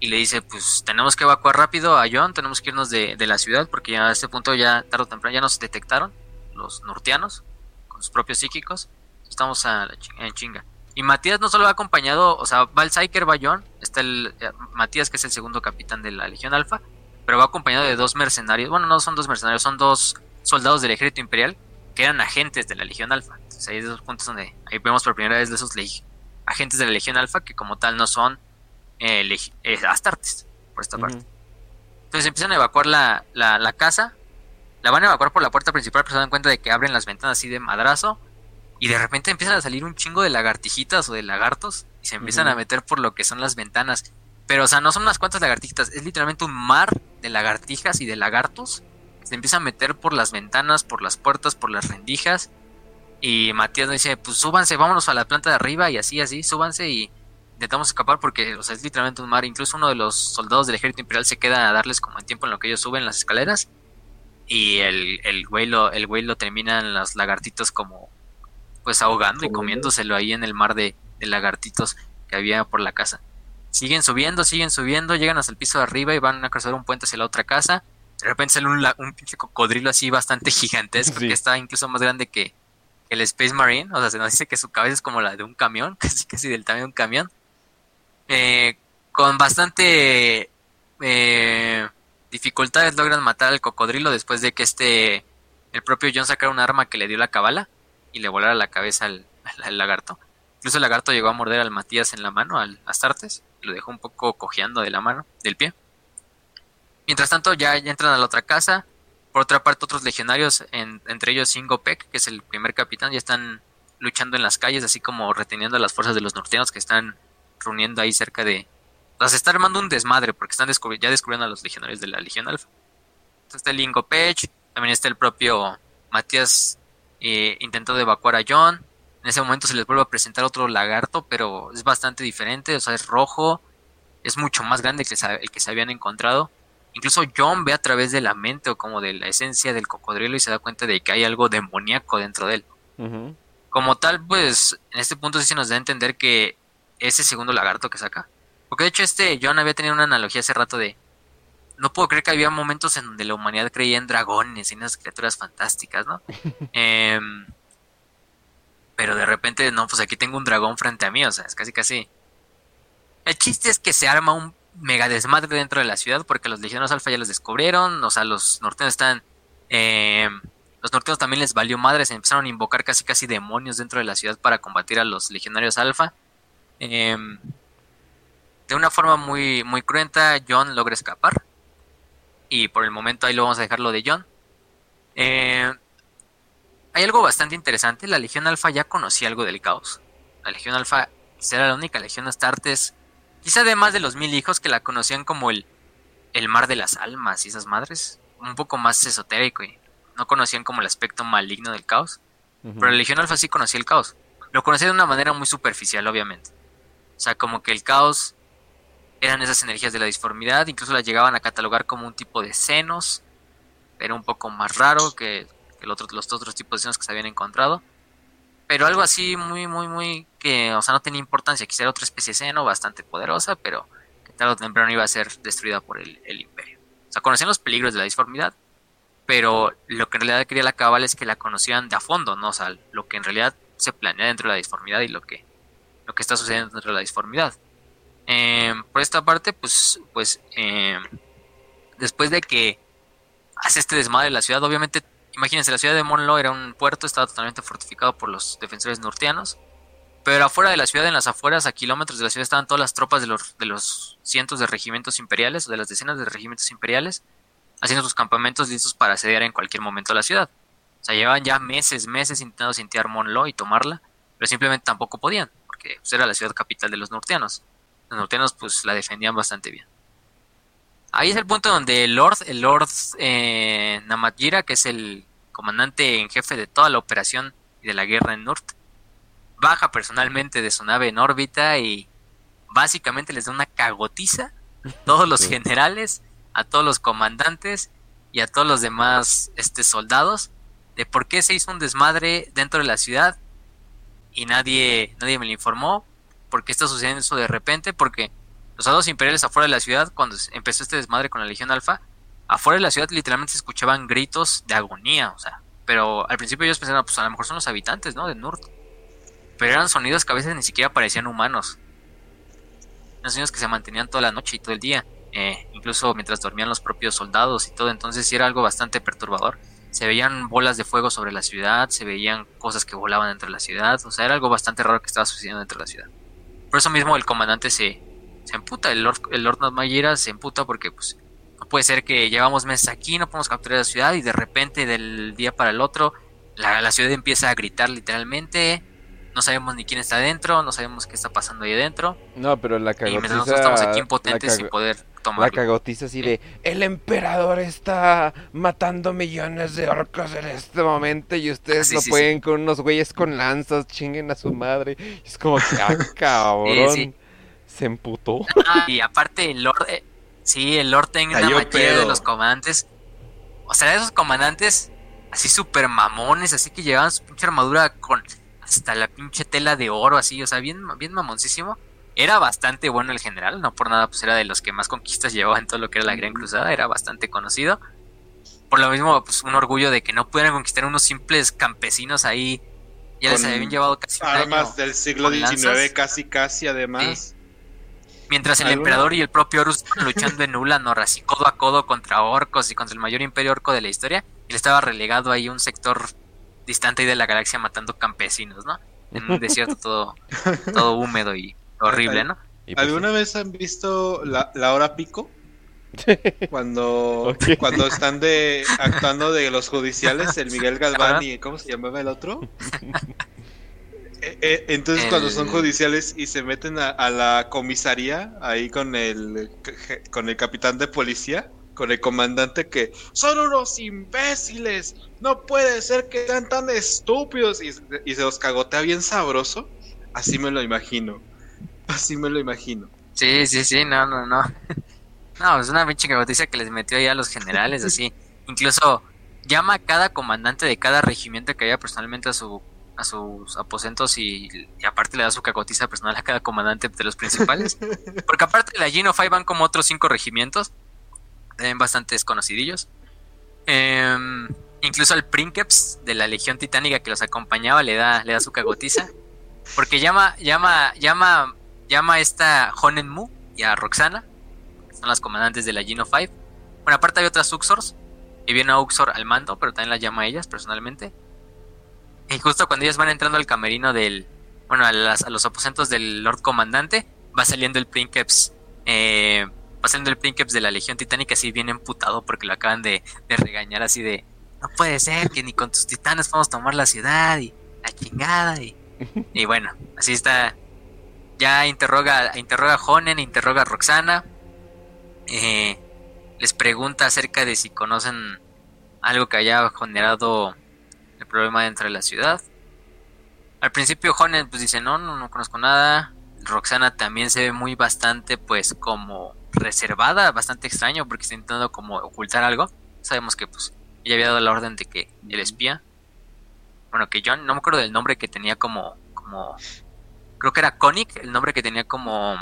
y le dice, pues tenemos que evacuar rápido a John, tenemos que irnos de, la ciudad porque ya a este punto ya tarde o temprano ya nos detectaron los norteanos con sus propios psíquicos, estamos a en chinga. Y Matías no solo va acompañado, o sea, va el Psyker, va John, está el eh, Matías que es el segundo capitán de la Legión Alfa, pero va acompañado de dos mercenarios, bueno, no son dos mercenarios, son dos soldados del ejército imperial que eran agentes de la Legión Alfa. Entonces hay dos puntos donde ahí vemos por primera vez de esos agentes de la Legión Alfa que como tal no son eh, eh, Astartes, por esta parte. Entonces empiezan a evacuar la, la, casa, la van a evacuar por la puerta principal, pero se dan cuenta de que abren las ventanas así de madrazo, y de repente empiezan a salir un chingo de lagartijitas o de lagartos, y se empiezan a meter por lo que son las ventanas. Pero, o sea, no son unas cuantas lagartijitas, es literalmente un mar de lagartijas y de lagartos. Se empiezan a meter por las ventanas, por las puertas, por las rendijas. Y Matías dice, pues súbanse, vámonos a la planta de arriba y así, así, súbanse y intentamos escapar porque o sea, es literalmente un mar. Incluso uno de los soldados del ejército imperial se queda a darles como el tiempo en lo que ellos suben las escaleras. Y el, el güey lo, el güey lo terminan los lagartitos como pues ahogando y comiéndoselo ahí en el mar de, lagartitos que había por la casa. Siguen subiendo, siguen subiendo, llegan hasta el piso de arriba y van a cruzar un puente hacia la otra casa. De repente sale un, un pinche cocodrilo así bastante gigantesco, que está incluso más grande que, el Space Marine. O sea, se nos dice que su cabeza es como la de un camión, casi casi del tamaño de un camión. Eh, con bastante eh, dificultades logran matar al cocodrilo después de que este el propio John sacara un arma que le dio la cabala y le volara la cabeza al, lagarto. Incluso el lagarto llegó a morder al Matías en la mano, al Astartes, lo dejó un poco cojeando de la mano, del pie. Mientras tanto, ya, ya entran a la otra casa. Por otra parte, otros legionarios, entre ellos Singo Peck, que es el primer capitán, ya están luchando en las calles, así como reteniendo a las fuerzas de los norteanos que están reuniendo ahí cerca de... O sea, se está armando un desmadre porque están ya descubriendo a los legionarios de la Legión Alfa. Entonces está el Ingo Peck, también está el propio Matías eh, intentando evacuar a John. En ese momento se les vuelve a presentar otro lagarto, pero es bastante diferente, o sea, es rojo, es mucho más grande que el que se habían encontrado. Incluso John ve a través de la mente o como de la esencia del cocodrilo y se da cuenta de que hay algo demoníaco dentro de él. Como tal, pues en este punto sí se nos da a entender que ese segundo lagarto que saca. Porque de hecho este John había tenido una analogía hace rato de no puedo creer que había momentos en donde la humanidad creía en dragones y en esas criaturas fantásticas, ¿no? Em, pero de repente, no, pues aquí tengo un dragón frente a mí, o sea, es casi casi... El chiste es que se arma un mega desmadre dentro de la ciudad porque los legionarios alfa ya los descubrieron, o sea, los norteños están... Em, los norteños también les valió madre, se empezaron a invocar casi casi demonios dentro de la ciudad para combatir a los legionarios alfa. Em, de una forma muy, muy cruenta, John logra escapar y por el momento ahí lo vamos a dejar lo de John. Eh, hay algo bastante interesante, la Legión Alfa ya conocía algo del caos. La Legión Alfa era la única Legión Astartes, quizá además de los mil hijos que la conocían como el, el mar de las almas y esas madres, un poco más esotérico y no conocían como el aspecto maligno del caos. Pero la Legión Alfa sí conocía el caos. Lo conocía de una manera muy superficial, obviamente. O sea, como que el caos eran esas energías de la disformidad, incluso las llegaban a catalogar como un tipo de senos, era un poco más raro que, los otros tipos de senos que se habían encontrado, pero algo así muy, muy, muy, que, o sea, no tenía importancia, quizá era otra especie de seno bastante poderosa, pero que tarde o temprano iba a ser destruida por el, imperio. O sea, conocían los peligros de la disformidad, pero lo que en realidad quería la cabal es que la conocían de a fondo, ¿no? O sea, lo que en realidad se planea dentro de la disformidad y lo que, lo que está sucediendo dentro de la disformidad. Em, por esta parte, pues, pues em, después de que hace este desmadre de la ciudad, obviamente, imagínense, la ciudad de Monlo era un puerto, estaba totalmente fortificado por los defensores norteanos, pero afuera de la ciudad, en las afueras, a kilómetros de la ciudad, estaban todas las tropas de los, de los cientos de regimientos imperiales, o de las decenas de regimientos imperiales, haciendo sus campamentos listos para asediar en cualquier momento a la ciudad. O sea, llevaban ya meses, meses intentando sintiar Monlo y tomarla, pero simplemente tampoco podían, porque pues, era la ciudad capital de los norteanos los norteanos pues la defendían bastante bien. Ahí es el punto donde el Lord, el Lord eh, Namatjira, que es el comandante en jefe de toda la operación y de la guerra en Nurt, baja personalmente de su nave en órbita y básicamente les da una cagotiza a todos los generales, a todos los comandantes y a todos los demás este, soldados de por qué se hizo un desmadre dentro de la ciudad y nadie, nadie me lo informó, por qué está sucediendo eso de repente, porque los soldados imperiales afuera de la ciudad, cuando empezó este desmadre con la Legión Alfa, afuera de la ciudad literalmente se escuchaban gritos de agonía, o sea, pero al principio ellos pensaban, pues a lo mejor son los habitantes, ¿no? De Nurt. Pero eran sonidos que a veces ni siquiera parecían humanos. Eran sonidos que se mantenían toda la noche y todo el día, eh, incluso mientras dormían los propios soldados y todo, entonces sí era algo bastante perturbador. Se veían bolas de fuego sobre la ciudad, se veían cosas que volaban dentro de la ciudad, o sea, era algo bastante raro que estaba sucediendo dentro de la ciudad. Por eso mismo el comandante se, se emputa, el Lord, el Lord se emputa porque pues no puede ser que llevamos meses aquí, no podemos capturar la ciudad y de repente del día para el otro la, ciudad empieza a gritar literalmente, no sabemos ni quién está adentro, no sabemos qué está pasando ahí adentro. No, pero la cagotiza... Y nosotros estamos aquí impotentes sin poder La cagotiza así de, el emperador está matando millones de orcos en este momento y ustedes no pueden con unos güeyes con lanzas, chinguen a su madre. es como que, ah, cabrón, se emputó. Ah, y aparte el Lord, eh, sí, el Lord tenga una maquilla de los comandantes. O sea, esos comandantes así súper mamones, así que llevaban su pinche armadura con hasta la pinche tela de oro, así, o sea, bien, bien mamoncísimo. Era bastante bueno el general, no por nada, pues era de los que más conquistas llevaba en todo lo que era la Gran Cruzada, era bastante conocido. Por lo mismo, pues un orgullo de que no pudieran conquistar unos simples campesinos ahí. Ya les Con habían llevado casi Armas año del siglo XIX, casi, casi, además. Mientras el ¿Alguna? emperador y el propio Horus estaban luchando en Ulanor, así codo a codo contra orcos y contra el mayor imperio orco de la historia, y él estaba relegado ahí a un sector distante ahí de la galaxia matando campesinos, ¿no? En un desierto todo, todo húmedo y horrible, ¿no? Y pues ¿Alguna vez han visto la, la hora pico? Cuando, cuando están de actuando de los judiciales, el Miguel Galván y ¿cómo se llamaba el otro? Eh, eh, Entonces El- cuando son judiciales y se meten a, a la comisaría ahí con el con el capitán de policía, con el comandante que son unos imbéciles, no puede ser que sean tan estúpidos y, y se los cagotea bien sabroso, así me lo imagino, así me lo imagino. Sí, sí, sí, no, no, no. No, es una pinche noticia que les metió ahí a los generales, así. Incluso llama a cada comandante de cada regimiento que haya personalmente a su a sus aposentos y, y aparte le da su cacotiza personal a cada comandante de los principales. Porque aparte de la Gino 5 van como otros cinco regimientos, también bastante desconocidillos. Em, incluso al Princeps de la Legión Titánica que los acompañaba le da, le da su cagotiza. Porque llama, llama, llama, llama a esta Honen Mu y a Roxana, que son las comandantes de la Gino 5. Bueno, aparte hay otras Uxors, y viene a Uxor al mando, pero también las llama a ellas personalmente. Y justo cuando ellas van entrando al camerino del, bueno, a, las- a los aposentos del Lord Comandante, va saliendo el Princeps, eh, va saliendo el Princeps de la Legión Titánica así bien emputado porque lo acaban de, de regañar así de, no puede ser que ni con tus titanes podemos tomar la ciudad y la chingada y, y bueno, así está. Ya interroga, interroga a Honen, interroga a Roxana, eh, les pregunta acerca de si conocen algo que haya generado el problema dentro de la ciudad. Al principio Honen pues dice no, no, no conozco nada. Roxana también se ve muy bastante pues como reservada, bastante extraño porque está intentando como ocultar algo. Sabemos que pues ella había dado la orden de que el espía, bueno que John, no me acuerdo del nombre que tenía como, como, creo que era Konik, el nombre que tenía como,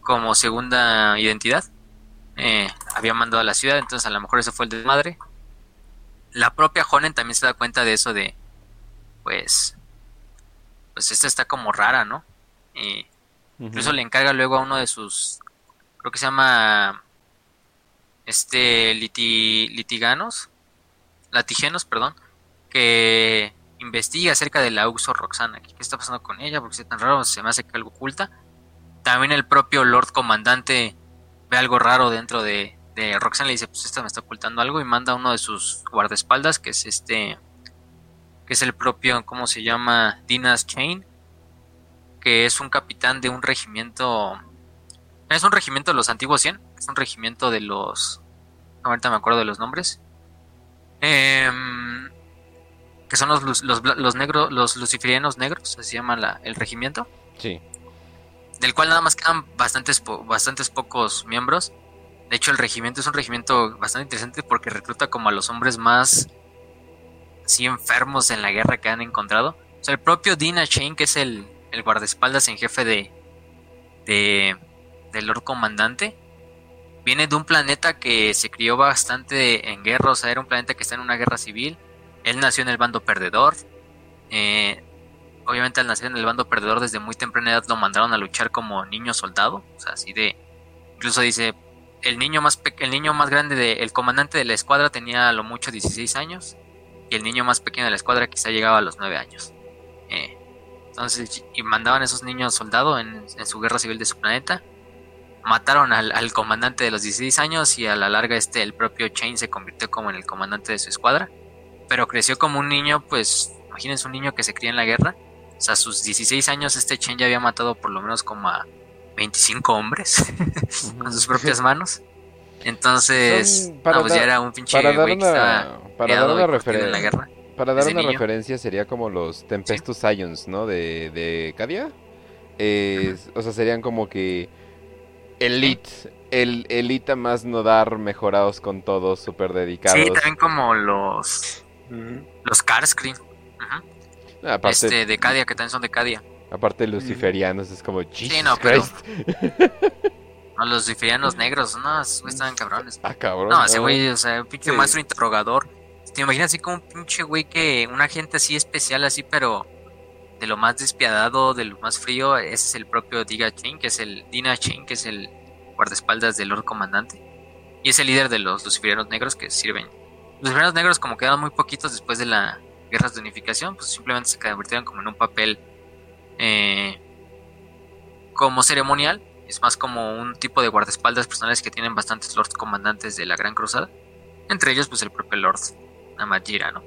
como segunda identidad. Eh, había mandado a la ciudad, entonces a lo mejor eso fue el desmadre. La propia Honen también se da cuenta de eso de, pues, pues esta está como rara, ¿no? Y incluso le encarga luego a uno de sus, creo que se llama, este, liti- litiganos, latigenos, perdón, que investiga acerca de la Uxor Roxana. ¿Qué está pasando con ella? Porque es tan raro, se me hace que algo oculta. También el propio Lord Comandante ve algo raro dentro de, de Roxana le dice, pues esta me está ocultando algo y manda a uno de sus guardaespaldas, que es este, que es el propio, ¿cómo se llama? Dinas Chain, que es un capitán de un regimiento, es un regimiento de los antiguos 100, es un regimiento de los, ahorita me acuerdo de los nombres, Em, que son los, los, negros, los luciferianos negros, así se llama la- el regimiento Sí. del cual nada más quedan bastantes, po- bastantes pocos miembros. De hecho, el regimiento es un regimiento bastante interesante porque recluta como a los hombres más así enfermos en la guerra que han encontrado. O sea, el propio Dina Shane, que es el, el guardaespaldas en jefe de, de del Lord Comandante, viene de un planeta que se crió bastante en guerra, o sea, era un planeta que está en una guerra civil. Él nació en el bando perdedor. Eh, obviamente al nacer en el bando perdedor desde muy temprana edad lo mandaron a luchar como niño soldado, o sea, así de incluso dice el niño más el niño más grande de el comandante de la escuadra tenía a lo mucho 16 años y el niño más pequeño de la escuadra quizá llegaba a los 9 años. Eh, entonces y mandaban a esos niños soldados en, en su guerra civil de su planeta. Mataron al, al comandante de los 16 años y a la larga este el propio Chain se convirtió como en el comandante de su escuadra, pero creció como un niño, pues imagínense un niño que se cría en la guerra o sea, a sus 16 años este Chen ya había matado por lo menos como a 25 hombres con sus propias manos. Entonces, Son- para no, pues ya era un pinche Para dar güey que estaba una, para dar una en la guerra. para dar una niño. referencia sería como los Tempestus Scions, ¿no? De, de Cadia. Es- O sea, serían como que elite, el elite a más no dar mejorados con todos, súper dedicados. Sí, también como los Los Carscreen. Ujú. Aparte, Este, de Cadia, que también son de Cadia. Aparte de luciferianos, es como, Jesus Sí, no, pero- Christ. No, los luciferianos negros, no, esos güeyes estaban cabrones. Ah, cabrón. No, ese ah. güey, o sea, un pinche Sí. maestro interrogador. ¿Te imaginas así como un pinche güey que, un agente así especial, así, pero de lo más despiadado, de lo más frío? Ese es el propio Diga Chain, que es el Dina Chain, que es el guardaespaldas del Lord Comandante. Y es el líder de los luciferianos negros que sirven. Los luciferianos negros, como quedaron muy poquitos después de la guerras de unificación, pues simplemente se convirtieron como en un papel eh, como ceremonial. Es más como un tipo de guardaespaldas personales que tienen bastantes Lord Comandantes de la Gran Cruzada. Entre ellos, pues el propio Lord Namajira, ¿no?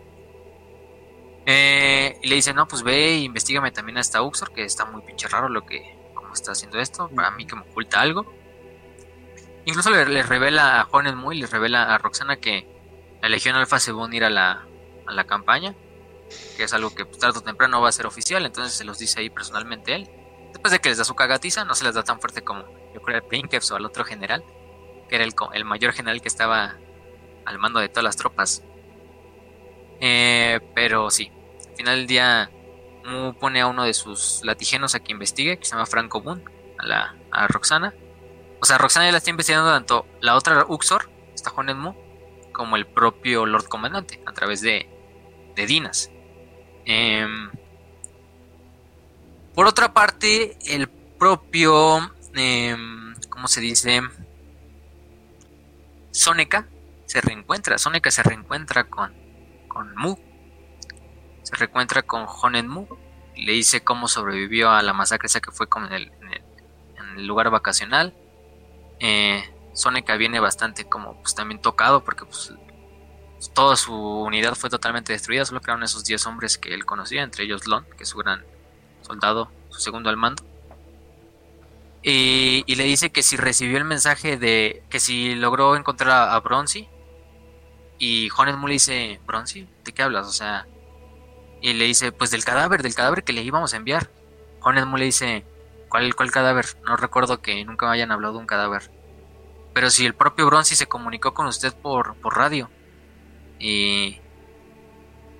Eh, y le dice, no, pues ve e investigame también a esta Uxor, que está muy pinche raro lo que, cómo está haciendo esto, para mí que me oculta algo. Incluso le, le revela a Juan Muy, le revela a Roxana que la Legión Alfa se va a unir a la, a la campaña, que es algo que tarde o temprano va a ser oficial, entonces se los dice ahí personalmente él. Después de que les da su cagatiza, no se les da tan fuerte como yo creo al Princeps o al otro general, que era el, el mayor general que estaba al mando de todas las tropas. Eh, pero sí, al final del día Mu pone a uno de sus latigenos a que investigue, que se llama Franco Boone, a, la, a Roxana. O sea, Roxana ya la está investigando tanto la otra Uxor, esta Juan Mu, como el propio Lord Comandante, a través de, de Dinas. Em, por otra parte, el propio, em, ¿cómo se dice? Soneca se reencuentra, Soneca se reencuentra con, con Mu, se reencuentra con Honen Mu, le dice cómo sobrevivió a la masacre esa que fue el, en el lugar vacacional. Eh, Soneca viene bastante como pues también tocado porque pues toda su unidad fue totalmente destruida, solo quedaron esos 10 hombres que él conocía, entre ellos Lon, que es su gran soldado, su segundo al mando. Y, y le dice que si recibió el mensaje de que si logró encontrar a, a Bronzy. Y Jones Mu le dice, ¿Bronzy? ¿De qué hablas? O sea, y le dice, pues del cadáver, del cadáver que le íbamos a enviar. Jones Mu le dice, ¿cuál, ¿cuál cadáver? No recuerdo que nunca me hayan hablado de un cadáver. Pero si el propio Bronzy se comunicó con usted por, por radio. Y,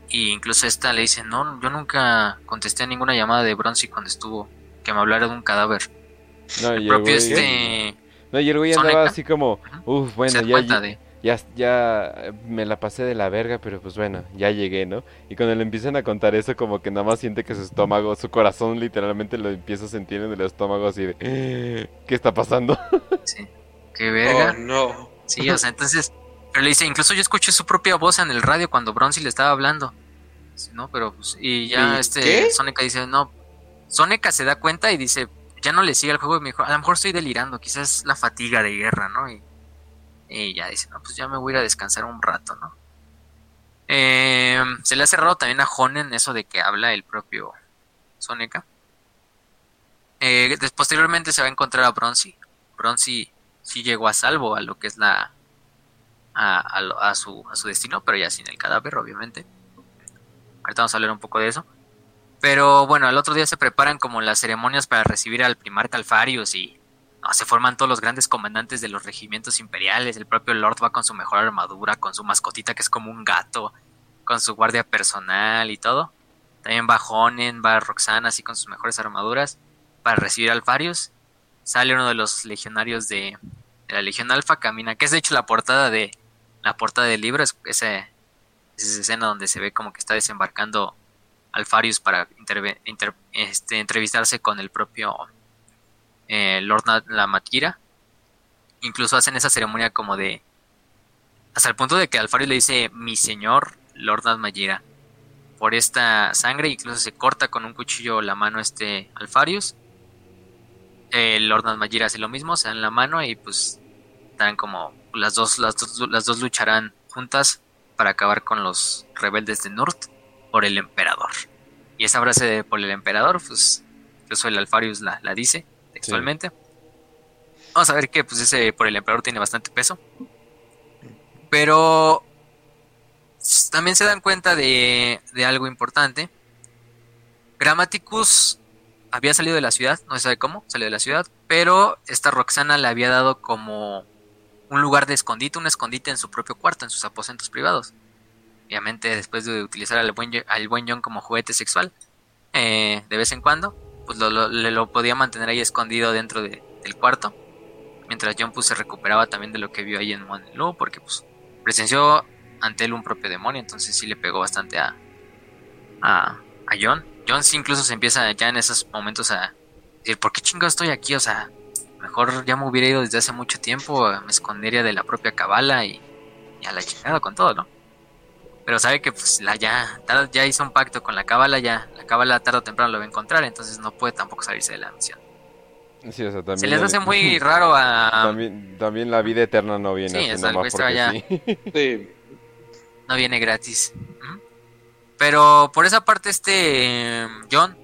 y incluso esta le dice, no, yo nunca contesté a ninguna llamada de Bronzy cuando estuvo, que me hablara de un cadáver. No, y El el propio güey, este no, y el güey andaba así como, uff, bueno, ya, ya, de... ya, ya me la pasé de la verga, pero pues bueno, ya llegué, ¿no? Y cuando le empiezan a contar eso, como que nada más siente que su estómago, su corazón literalmente lo empieza a sentir en el estómago así de, ¿qué está pasando? Sí. Qué verga. Oh, no. Sí, o sea, entonces. Pero le dice, incluso yo escuché su propia voz en el radio cuando Bronzy le estaba hablando. ¿No? Pero pues. Y ya ¿Y este. qué? Soneca dice, no. Soneca se da cuenta y dice, ya no le sigue el juego. Y me dijo, a lo mejor estoy delirando, quizás la fatiga de guerra, ¿no? Y, y ya dice, no, pues ya me voy a ir a descansar un rato, ¿no? Eh, se le ha cerrado también a Honen eso de que habla el propio Soneca. Eh, posteriormente se va a encontrar a Bronzy. Bronzy sí llegó a salvo a lo que es la a, a su, a su destino, pero ya sin el cadáver, obviamente. Ahorita vamos a hablar un poco de eso. Pero bueno, al otro día se preparan como las ceremonias para recibir al primarca Alfarius y se forman todos los grandes comandantes de los regimientos imperiales. El propio Lord va con su mejor armadura, con su mascotita que es como un gato, con su guardia personal y todo. También va Honen, va Roxana así con sus mejores armaduras para recibir a Alfarius. Sale uno de los legionarios de, la Legión Alfa, camina, que es de hecho la portada de la portada del libro, es esa escena donde se ve como que está desembarcando Alfarius para este, entrevistarse con el propio eh, Lord Lamatira. Incluso hacen esa ceremonia como de hasta el punto de que Alfarius le dice mi señor Lord Nadmayira por esta sangre, incluso se corta con un cuchillo la mano este Alfarius. El Lord Nadmayira hace lo mismo, se dan la mano y pues estarán como las dos, las dos, las dos lucharán juntas para acabar con los rebeldes de Nurt por el emperador. Y esa frase de por el emperador, pues incluso el Alfarius la, la dice textualmente. Vamos a ver que pues ese por el emperador tiene bastante peso. Pero también se dan cuenta de, de algo importante. Grammaticus había salido de la ciudad, no se sabe cómo, salió de la ciudad, pero esta Roxana le había dado como un lugar de escondite, un escondite en su propio cuarto, en sus aposentos privados. Obviamente después de utilizar al buen, al buen John como juguete sexual, eh, de vez en cuando, pues lo, lo, lo podía mantener ahí escondido dentro de, del cuarto. Mientras John pues se recuperaba también de lo que vio ahí en Monelu, porque pues presenció ante él un propio demonio, entonces sí le pegó bastante a, a John. John sí incluso se empieza ya en esos momentos a decir, ¿por qué chingo estoy aquí? O sea, mejor ya me hubiera ido desde hace mucho tiempo, me escondería de la propia cabala y, y a la chingada con todo, ¿no? Pero sabe que pues la ya, ya hizo un pacto con la cábala, ya la cábala tarde o temprano lo va a encontrar, entonces no puede tampoco salirse de la misión. Sí, o sea, también Se les hace muy raro a... También, también la vida eterna no viene Sí, así es algo nomás porque extra sí. Sí. no viene gratis. Ujú. Pero por esa parte este John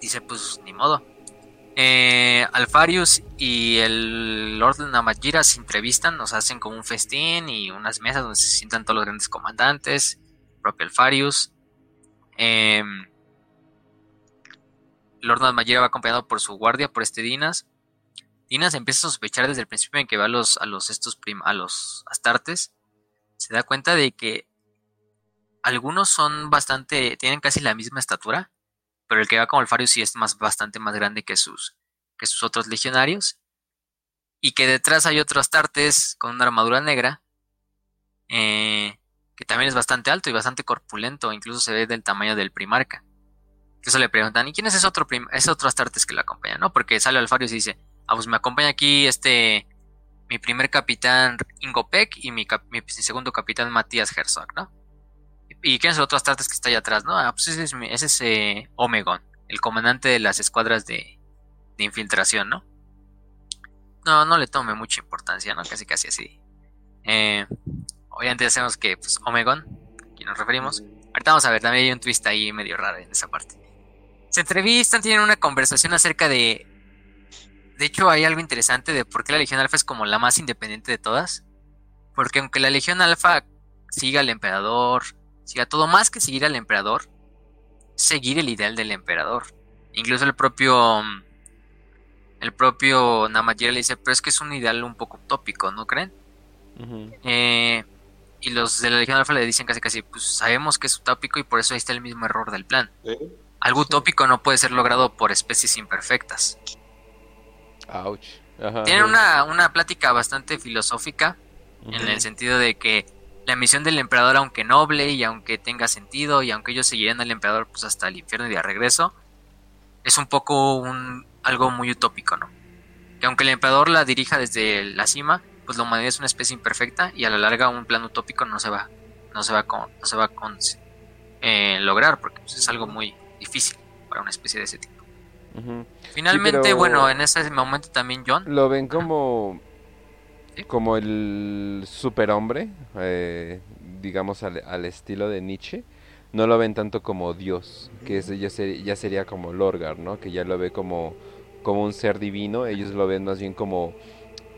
dice pues ni modo. Eh, Alfarius y el Lord Namajira se entrevistan, nos hacen como un festín y unas mesas donde se sientan todos los grandes comandantes, propio Alfarius. Eh, Lord Namajira va acompañado por su guardia, por este Dinas. Dinas empieza a sospechar desde el principio en que va a los, a los estos prim- a los Astartes. Se da cuenta de que algunos son bastante, tienen casi la misma estatura, pero el que va como Alfarius sí es más, bastante más grande que sus, que sus otros legionarios. Y que detrás hay otro Astartes con una armadura negra, eh, que también es bastante alto y bastante corpulento, incluso se ve del tamaño del primarca. Eso le preguntan, ¿y quién es ese otro, ese otro Astartes que lo acompaña? ¿No? Porque sale Alfarius y dice, ah, pues me acompaña aquí este, mi primer capitán Ingo Peck y mi, mi segundo capitán Matías Herzog, ¿no? ¿Y quién es el otro Astartes que está allá atrás, no? Ah, pues ese es, ese es eh, Omegon, el comandante de las escuadras de, infiltración, ¿no? No, no le tome mucha importancia, ¿no? Casi casi así. Eh, obviamente ya sabemos que pues, Omegon, a quien nos referimos. Ahorita vamos a ver, también hay un twist ahí medio raro en esa parte. Se entrevistan, tienen una conversación acerca de... De hecho, hay algo interesante de por qué la Legión Alfa es como la más independiente de todas. Porque aunque la Legión Alfa siga al emperador, siga todo más que seguir al emperador, seguir el ideal del emperador. Incluso el propio el propio Namayera le dice, pero es que es un ideal un poco utópico, ¿no creen? Eh, y los de la Legión Alfa le dicen casi casi, pues sabemos que es utópico y por eso ahí está el mismo error del plan. ¿Eh? Algo utópico no puede ser logrado por especies imperfectas. Ouch. Ajá. Tienen una, una plática bastante filosófica en el sentido de que la misión del emperador, aunque noble y aunque tenga sentido y aunque ellos seguirían al emperador pues hasta el infierno y de regreso, es un poco un algo muy utópico, ¿no? Que aunque el emperador la dirija desde la cima, pues la humanidad es una especie imperfecta y a la larga un plan utópico no se va, no se va con, no se va con eh, lograr porque pues, es algo muy difícil para una especie de ese tipo. Finalmente, pero- bueno, en ese momento también John Lo ven como. Como el superhombre, eh, digamos al, al estilo de Nietzsche. No lo ven tanto como Dios, que ese ya, ser- ya sería como Lorgar, ¿no? Que ya lo ve como, como un ser divino. Ellos lo ven más bien como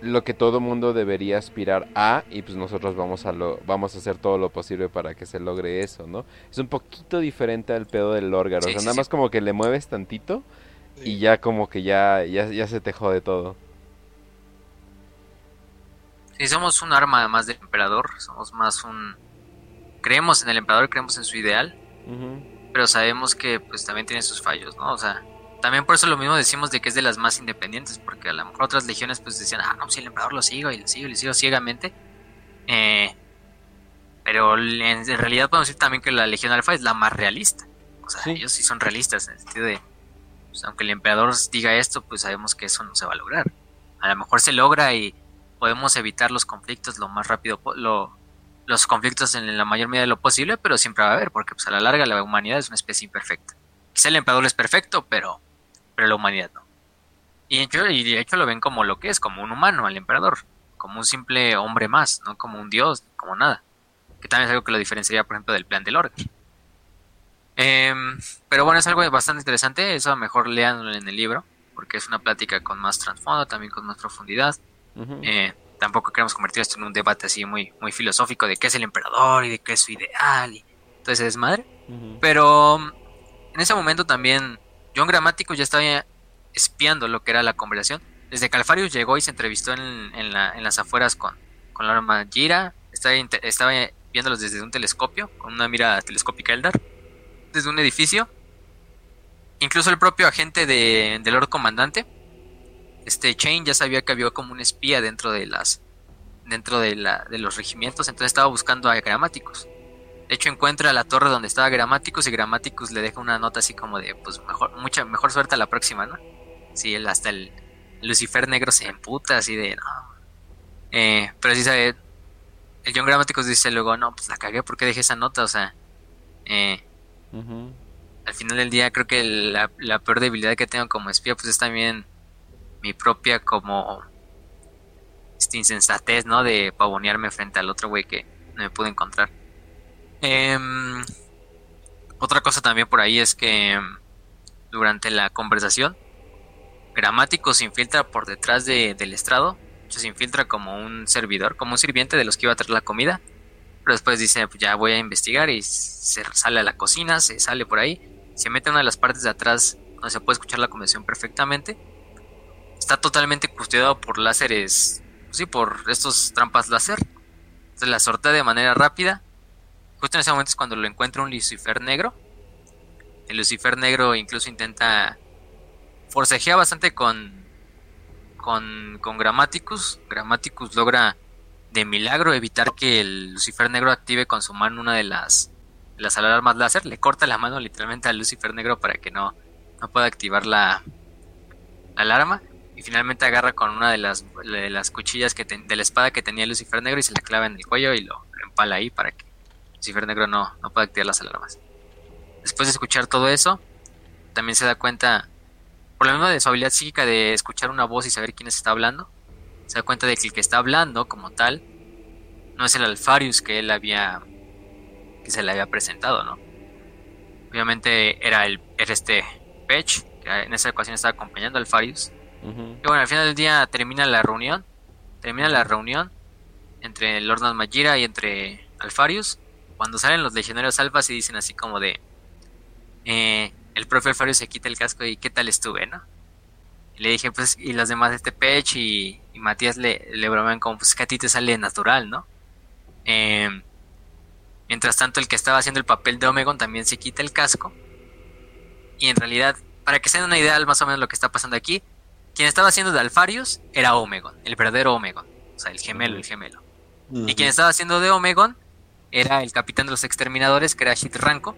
lo que todo mundo debería aspirar a y pues nosotros vamos a lo vamos a hacer todo lo posible para que se logre eso, ¿no? Es un poquito diferente al pedo del Lorgar, o sea, sí, nada sí. más como que le mueves tantito y ya como que ya ya, ya se te jode todo. Si somos un arma más del emperador, somos más un... Creemos en el emperador, creemos en su ideal, pero sabemos que pues también tiene sus fallos, ¿no? O sea, también por eso lo mismo decimos de que es de las más independientes, porque a lo mejor otras legiones pues decían, ah, no, si el emperador lo sigo y lo sigo y lo sigo ciegamente. Eh, pero en, en realidad podemos decir también que la legión alfa es la más realista. O sea, Sí. ellos sí son realistas en el sentido de, pues, aunque el emperador diga esto, pues sabemos que eso no se va a lograr. A lo mejor se logra y podemos evitar los conflictos lo más rápido, lo, los conflictos en la mayor medida de lo posible, pero siempre va a haber, porque pues a la larga la humanidad es una especie imperfecta. Quizá el emperador es perfecto, pero, pero la humanidad no. Y de, hecho, y de hecho lo ven como lo que es, como un humano, al emperador, como un simple hombre más, no como un dios, como nada. Que también es algo que lo diferenciaría, por ejemplo, del plan del Orgar. Em, pero bueno, es algo bastante interesante, eso mejor leanlo en el libro, porque es una plática con más trasfondo, también con más profundidad. Eh, tampoco queremos convertir esto en un debate así muy, muy filosófico de qué es el emperador y de qué es su ideal y todo ese desmadre. Pero en ese momento también John Gramático ya estaba espiando lo que era la conversación. Desde que Alfarius llegó y se entrevistó en, en la- en las afueras con, con la arma Gira, estaba viéndolos desde un telescopio, con una mira telescópica Eldar, desde un edificio. incluso el propio agente de, del Lord Comandante, este Chain ya sabía que había como un espía dentro de las dentro de, la, de los regimientos, entonces estaba buscando a gramáticos. De hecho encuentra la torre donde estaba Gramáticos y Gramáticos le deja una nota así como de pues mejor mucha mejor suerte a la próxima, ¿no? Sí, él, hasta el, Lucifer negro se emputa así de no. Eh, pero sí sabe el John Gramáticos dice luego, no, pues la cagué porque dejé esa nota, o sea, eh, al final del día creo que la, la peor debilidad que tengo como espía pues es también mi propia como este, insensatez, ¿no? De pavonearme frente al otro güey que no me pude encontrar. Em, otra cosa también por ahí es que em, durante la conversación, Gramático se infiltra por detrás del estrado, se infiltra como un servidor, como un sirviente de los que iba a traer la comida, pero después dice, pues ya voy a investigar y se sale a la cocina, se sale por ahí, se mete en una de las partes de atrás donde se puede escuchar la conversación perfectamente está totalmente custodiado por láseres, sí, por estos trampas láser. Se la sortea de manera rápida. Justo en ese momento es cuando lo encuentra un Lucifer negro. El Lucifer negro incluso intenta forcejea bastante con con, con Grammaticus. Grammaticus logra de milagro evitar que el Lucifer negro active con su mano una de las, las alarmas láser. Le corta la mano literalmente al Lucifer negro para que no, no pueda activar la, la alarma y finalmente agarra con una de las, de las cuchillas que de la espada que tenía Lucifer Negro y se la clava en el cuello y lo, empala ahí para que Lucifer Negro no, no pueda activar las alarmas. Después de escuchar todo eso, también se da cuenta, por la misma de su habilidad psíquica de escuchar una voz y saber quién está hablando, se da cuenta de que el que está hablando como tal no es el Alfarius que él había que se le había presentado, ¿no? Obviamente era el era este Pech, que en esa ocasión estaba acompañando al Alfarius y bueno, al final del día termina la reunión. Termina la reunión entre Lord Majira y entre Alfarius. Cuando salen los legionarios alfas y dicen así como de... Eh, el profe Alfarius se quita el casco y ¿qué tal estuve, no? Y le dije, pues, y los demás, este Pech y, Matías le, le bromean como, pues que a ti te sale natural, ¿no? Em, mientras tanto, el que estaba haciendo el papel de Omegon también se quita el casco. Y en realidad, para que se den una idea más o menos lo que está pasando aquí, quien estaba haciendo de Alfarius era Omegon, el verdadero Omegon, o sea, el gemelo, el gemelo. Y quien estaba haciendo de Omegon era el capitán de los exterminadores, que era Shit Ranko,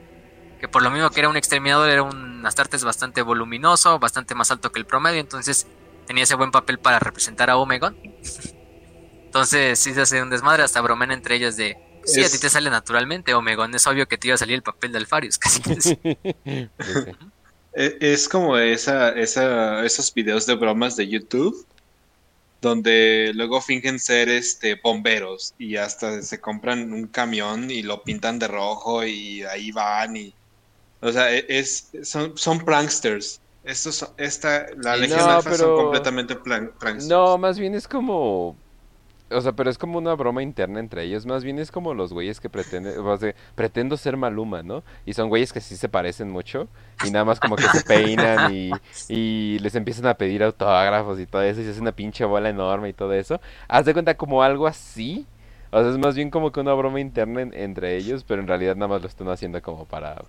que por lo mismo que era un exterminador, era un Astartes bastante voluminoso, bastante más alto que el promedio, entonces tenía ese buen papel para representar a Omegon. entonces sí se hace un desmadre, hasta bromen entre ellos de, sí, a ti te sale naturalmente, Omegon, es obvio que te iba a salir el papel de Alfarius, casi. casi. E, es como esa, esa, esos videos de bromas de YouTube donde luego fingen ser este bomberos y hasta se compran un camión y lo pintan de rojo y ahí van y o sea e, es son, son pranksters. Estos esta la legión alfa son completamente pranksters. no más bien es como o sea, pero es como una broma interna entre ellos. Más bien es como los güeyes que pretenden. O sea, pretendo ser Maluma, ¿no? Y son güeyes que sí se parecen mucho. Y nada más como que se peinan y, y les empiezan a pedir autógrafos y todo eso. Y se hace una pinche bola enorme y todo eso. Haz de cuenta como algo así. O sea, es más bien como que una broma interna entre ellos. Pero en realidad nada más lo están haciendo como para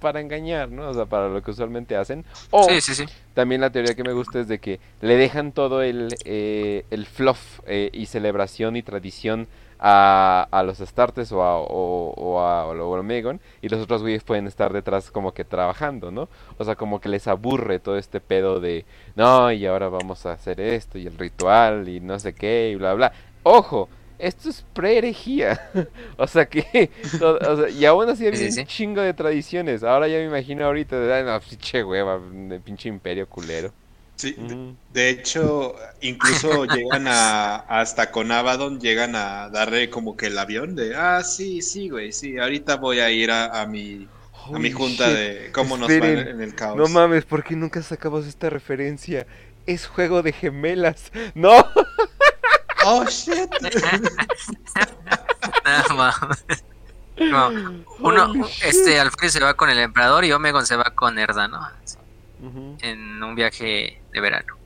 para engañar, ¿no? O sea, para lo que usualmente hacen. O sí, sí, sí. también la teoría que me gusta es de que le dejan todo el, eh, el fluff eh, y celebración y tradición a, a los Astartes o a, o, o a, Omegon y los otros güeyes pueden estar detrás como que trabajando, ¿no? O sea, como que les aburre todo este pedo de, no, y ahora vamos a hacer esto y el ritual y no sé qué y bla, bla. Ojo, esto es pre-herejía. o sea que. y aún así había un chingo de tradiciones. Ahora ya me imagino ahorita de. No, pinche hueva, de pinche imperio culero. Sí, de, hecho, incluso llegan a. Hasta con Abaddon llegan a darle como que el avión de. Ah, sí, sí, güey, sí. Ahorita voy a ir a, mi. a mi junta de cómo nos va en el caos. No mames, ¿por qué nunca sacamos esta referencia? Es juego de gemelas. ¡No! Oh shit. no, uno, este Alfred se va con el emperador y Omegon se va con Erda, ¿no? En un viaje de verano.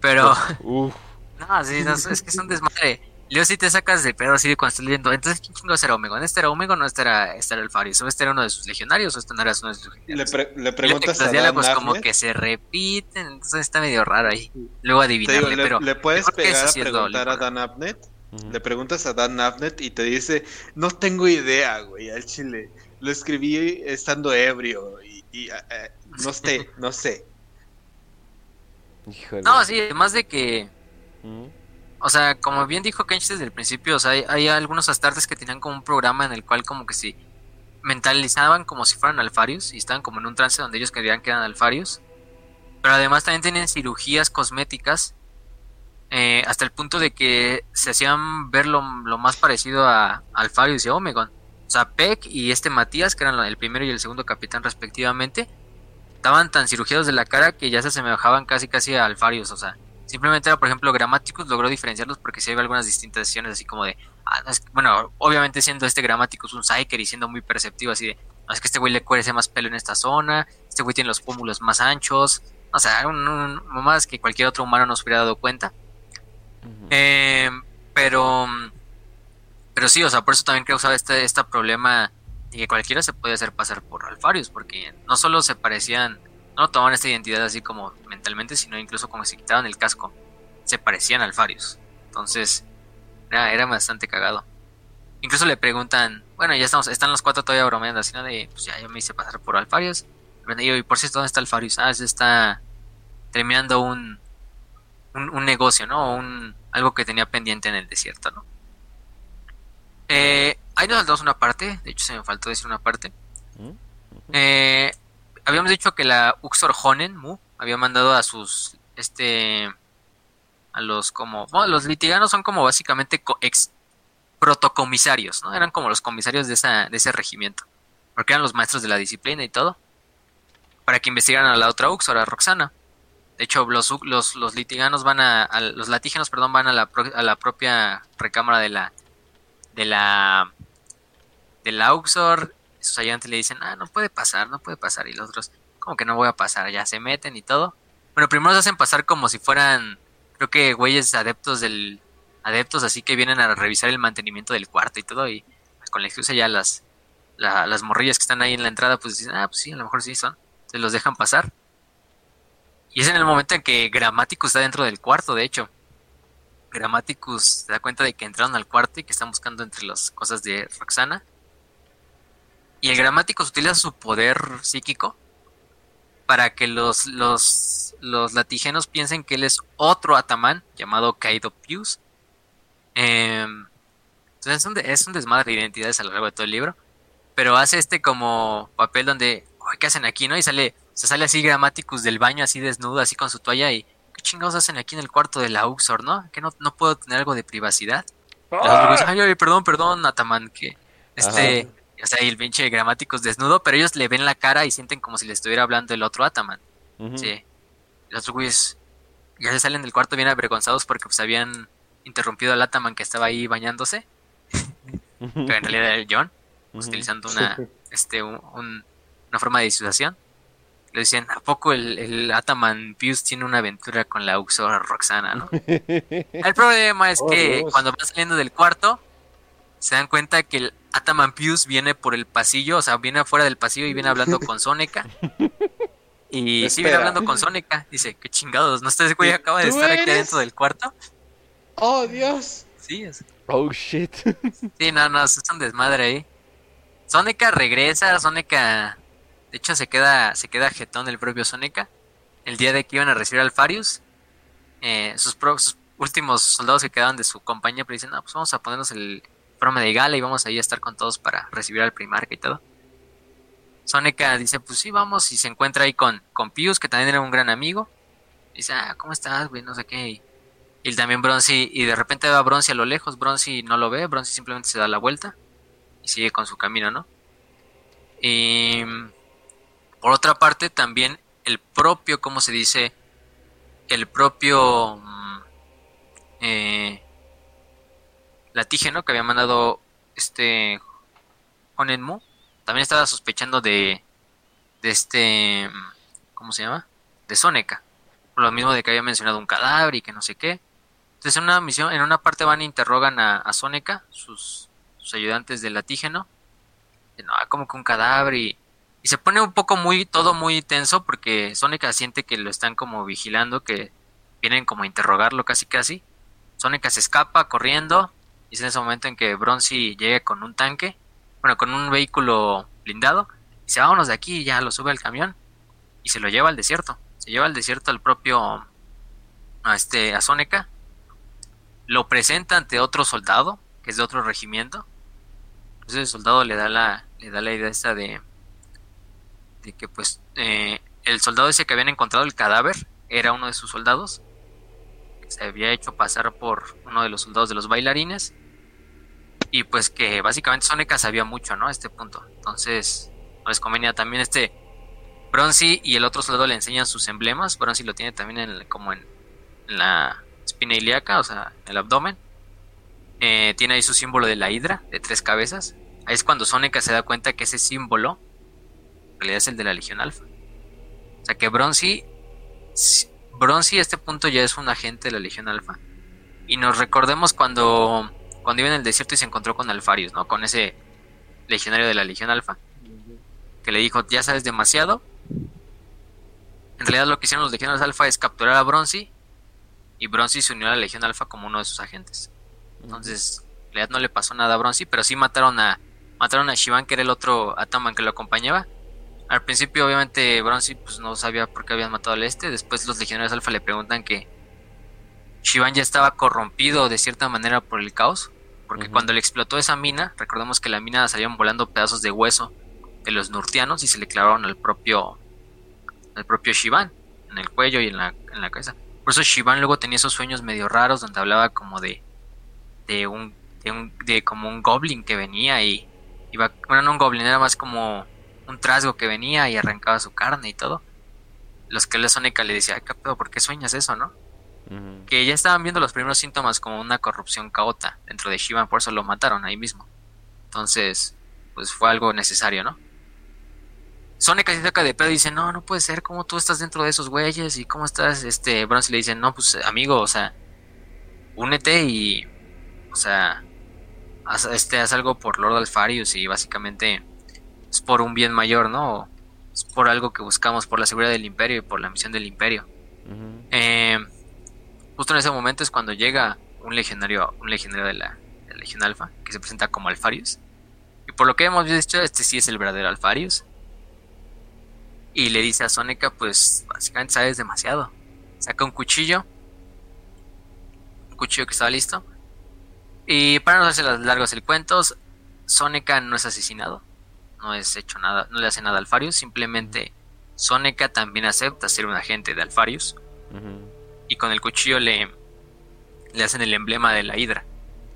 Pero. No, sí, es que es un desmadre. Luego sí te sacas de pedo así de cuando estás leyendo. Entonces, ¿quién chingados era Omegon? ¿Este era Omegon o este era, este era Alfarius? ¿O este era uno de sus legionarios o este no era uno de sus Le, legionarios? pre- le Y luego preguntas los a Dan diálogos como que se repiten, entonces está medio raro ahí. Luego te digo, adivinarle, le, pero le puedes pegar a preguntar a Dan Abnett. Ujú. Le preguntas a Dan Abnett y te dice, no tengo idea, güey, al chile. Lo escribí estando ebrio y, y, eh, eh, no sé, no sé. Híjole. No, sí, además de que. O sea, como bien dijo Kench desde el principio, o sea, hay, hay algunos astartes que tenían como un programa en el cual como que se mentalizaban como si fueran alfarius y estaban como en un trance donde ellos creían que eran alfarius. Pero además también tienen cirugías cosméticas eh, hasta el punto de que se hacían ver lo, más parecido a Alfarius y a Omegon. O sea, Peck y este Matías, que eran el primero y el segundo capitán respectivamente, estaban tan cirugiados de la cara que ya se asemejaban casi casi a Alfarius. O sea, simplemente era, por ejemplo, Grammaticus logró diferenciarlos porque sí había algunas distinciones así como de, ah, no, es que- bueno, obviamente siendo este Grammaticus un Psyker y siendo muy perceptivo así de, no, es que este güey le cuece más pelo en esta zona, este güey tiene los pómulos más anchos, o sea, un, un, mamadas que cualquier otro humano no se hubiera dado cuenta. Eh, pero, pero sí, o sea, por eso también causaba este, este problema de que cualquiera se puede hacer pasar por Alfarius, porque no solo se parecían, no tomaban esta identidad así como mentalmente, sino incluso como si quitaban el casco, se parecían a Alfarius. Entonces, era, era bastante cagado. Incluso le preguntan, bueno, ya estamos, están los cuatro todavía bromeando, así, ¿no? De, pues ya yo me hice pasar por Alfarius. Y yo, y por cierto, ¿dónde está Alfarius? Ah, se está terminando un, un, un negocio, ¿no? Un, algo que tenía pendiente en el desierto, ¿no? Eh, ahí nos saltamos una parte, de hecho se me faltó decir una parte. Ujú. Eh, habíamos dicho que la Uxor Honen Mu había mandado a sus, este, a los como, los litiganos son como básicamente ex protocomisarios, ¿no? Eran como los comisarios de, esa, de ese regimiento, porque eran los maestros de la disciplina y todo, para que investigaran a la otra Uxor, a Roxana. De hecho, los, los, los litiganos van a, a- los latígenos, perdón, van a la, pro- a la propia recámara de la, de la, de la Uxor. Sus ayudantes le dicen, ah, no puede pasar, no puede pasar. Y los otros, como que no voy a pasar, ya se meten y todo. Bueno, primero se hacen pasar como si fueran, creo que güeyes adeptos del, adeptos así que vienen a revisar el mantenimiento del cuarto y todo. Y con la excusa ya las, la- las morrillas que están ahí en la entrada, pues dicen, ah, pues sí, a lo mejor sí son. Se los dejan pasar. Y es en el momento en que Grammaticus está dentro del cuarto, de hecho. Grammaticus se da cuenta de que entraron al cuarto y que están buscando entre las cosas de Roxana. Y el Grammaticus utiliza su poder psíquico para que los, los, los latigenos piensen que él es otro Ataman llamado Kaido Pius. Em, entonces es un, de- es un desmadre de identidades a lo largo de todo el libro. Pero hace este como papel donde, "Ay, ¿qué hacen aquí, no? Y sale, se sale así Grammaticus del baño, así desnudo, así con su toalla y, ¿qué chingados hacen aquí en el cuarto de la Uxor, no? ¿Que no, no puedo tener algo de privacidad? Los güeyes, ay, ay, perdón, perdón, Ataman, que este, o sea, y el pinche Grammaticus desnudo, pero ellos le ven la cara y sienten como si le estuviera hablando el otro Ataman. Sí. Los güeyes ya se salen del cuarto bien avergonzados porque pues habían interrumpido al Ataman que estaba ahí bañándose, que en realidad era el John, pues, utilizando una, este, un- un- una forma de disuasión. Le decían, ¿a poco el, el Ataman Pius tiene una aventura con la Uxor Roxana, no? El problema es Oh, que Dios. cuando van saliendo del cuarto, se dan cuenta que el Ataman Pius viene por el pasillo, o sea, viene afuera del pasillo y viene hablando con Soneca. Y sí, viene Espera. hablando con Soneca. Dice, qué chingados, ¿no está ese güey acaba de ¿Tú estar aquí eres? adentro del cuarto? Oh, Dios. Sí, es- Oh shit. sí, no, no, es un desmadre ahí. Soneca regresa, Soneca, de hecho se queda, se queda jetón el propio Soneca. El día de que iban a recibir al Farius, eh, sus, pro- sus últimos soldados que quedaban de su compañía, pero dicen, no, pues vamos a ponernos el forma de gala y vamos ahí a estar con todos para recibir al primarca y todo. Soneca dice, pues sí, vamos, y se encuentra ahí con, con Pius, que también era un gran amigo. Dice, ah, ¿cómo estás, güey? No sé qué. Y, y también Bronzy, y de repente va Bronzy a lo lejos, Bronzy no lo ve, Bronzy simplemente se da la vuelta y sigue con su camino, ¿no? Y por otra parte, también el propio, ¿cómo se dice? El propio mm, eh, latígeno que había mandado este Honenmu también estaba sospechando de de este ¿cómo se llama? de Soneca por lo mismo de que había mencionado un cadáver y que no sé qué Entonces en una misión, en una parte van e interrogan a, a Soneca, sus, ayudantes del latígeno. No, como que un cadáver y, y se pone un poco muy, todo muy tenso porque Soneca siente que lo están como vigilando, que vienen como a interrogarlo casi casi. Soneca se escapa corriendo y es en ese momento en que Bronzy llega con un tanque, bueno, con un vehículo blindado, y dice, vámonos de aquí, y ya lo sube al camión y se lo lleva al desierto. Se lleva al desierto al propio, a este, a Soneca, lo presenta ante otro soldado, que es de otro regimiento. Entonces el soldado le da la, le da la idea esta de, de que pues eh, el soldado ese que habían encontrado el cadáver era uno de sus soldados. Se había hecho pasar por uno de los soldados de los bailarines y pues que básicamente Soneca sabía mucho, ¿no? A este punto. Entonces, no les convenía también este Bronzy y el otro soldado le enseñan sus emblemas. Bronzy lo tiene también en, como en, la espina ilíaca, o sea, en el abdomen. Eh, tiene ahí su símbolo de la hidra, de tres cabezas. Ahí es cuando Soneca se da cuenta que ese símbolo en realidad es el de la Legión Alfa. O sea que Bronzy, Bronzy a este punto ya es un agente de la Legión Alfa. Y nos recordemos cuando cuando iba en el desierto y se encontró con Alfarius, ¿no? Con ese legionario de la Legión Alfa. Que le dijo, ya sabes demasiado. En realidad lo que hicieron los legionarios Alfa es capturar a Bronzy. Y Bronzy se unió a la Legión Alfa como uno de sus agentes. Entonces, en realidad no le pasó nada a Bronzy, pero sí mataron a mataron a Shivan, que era el otro Ataman que lo acompañaba. Al principio, obviamente, Bronzy pues, no sabía por qué habían matado al este. Después los legionarios Alfa le preguntan que Shivan ya estaba corrompido de cierta manera por el caos, porque cuando le explotó esa mina, recordemos que la mina salían volando pedazos de hueso de los nurtianos y se le clavaron al propio al propio Shivan en el cuello y en la, en la cabeza. Por eso Shivan luego tenía esos sueños medio raros donde hablaba como de de un de, un, de como un goblin que venía y iba, bueno, no un goblin, era más como un trasgo que venía y arrancaba su carne y todo. Los que le Sónica le decía, ¿qué pedo? ¿Por qué sueñas eso, no? que ya estaban viendo los primeros síntomas como una corrupción caota dentro de Shivan, por eso lo mataron ahí mismo. Entonces, pues fue algo necesario, ¿no? Sonic se saca de pedo y dice, no, no puede ser, ¿cómo tú estás dentro de esos güeyes? ¿Y cómo estás? Este, Bronze le dice, no, pues amigo, o sea, únete y, o sea, haz, este, haz algo por Lord Alfarius y básicamente es por un bien mayor, ¿no? Es por algo que buscamos, por la seguridad del imperio y por la misión del imperio. eh, Justo en ese momento es cuando llega un legionario, un legionario de la, Legión Alfa, que se presenta como Alfarius. Y por lo que hemos visto, este sí es el verdadero Alfarius. Y le dice a Soneca, pues básicamente sabes demasiado. Saca un cuchillo. Un cuchillo que estaba listo. Y para no hacer largos el cuento, Soneca no es asesinado. No es hecho nada, no le hace nada a Alfarius. Simplemente Soneca también acepta ser un agente de Alfarius y con el cuchillo le, le hacen el emblema de la hidra.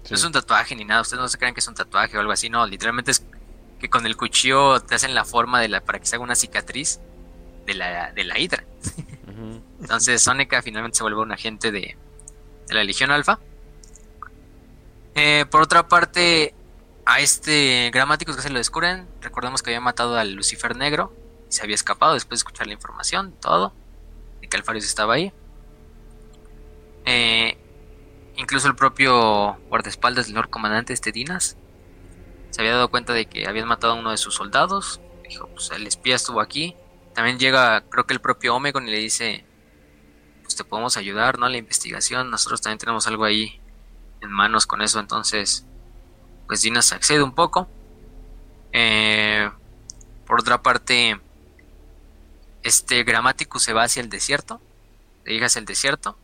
No es un tatuaje ni nada, ustedes no se crean que es un tatuaje o algo así, no, literalmente es que con el cuchillo te hacen la forma de la para que se haga una cicatriz de la, de la hidra. Entonces Soneca finalmente se vuelve un agente de, de la Legión Alfa. Eh, por otra parte, a este gramático que se lo descubren, recordemos que había matado al Lucifer Negro y se había escapado después de escuchar la información, todo, y que Alfarius estaba ahí. Eh, incluso el propio guardaespaldas del Lord Comandante este Dinas se había dado cuenta de que habían matado a uno de sus soldados. Dijo, pues el espía estuvo aquí. También llega, creo que el propio Omegon y le dice, pues te podemos ayudar, ¿no? La investigación. Nosotros también tenemos algo ahí en manos con eso. Entonces, pues Dinas accede un poco. Eh, por otra parte, este Grammaticus se va hacia el desierto. Le llega hacia el desierto.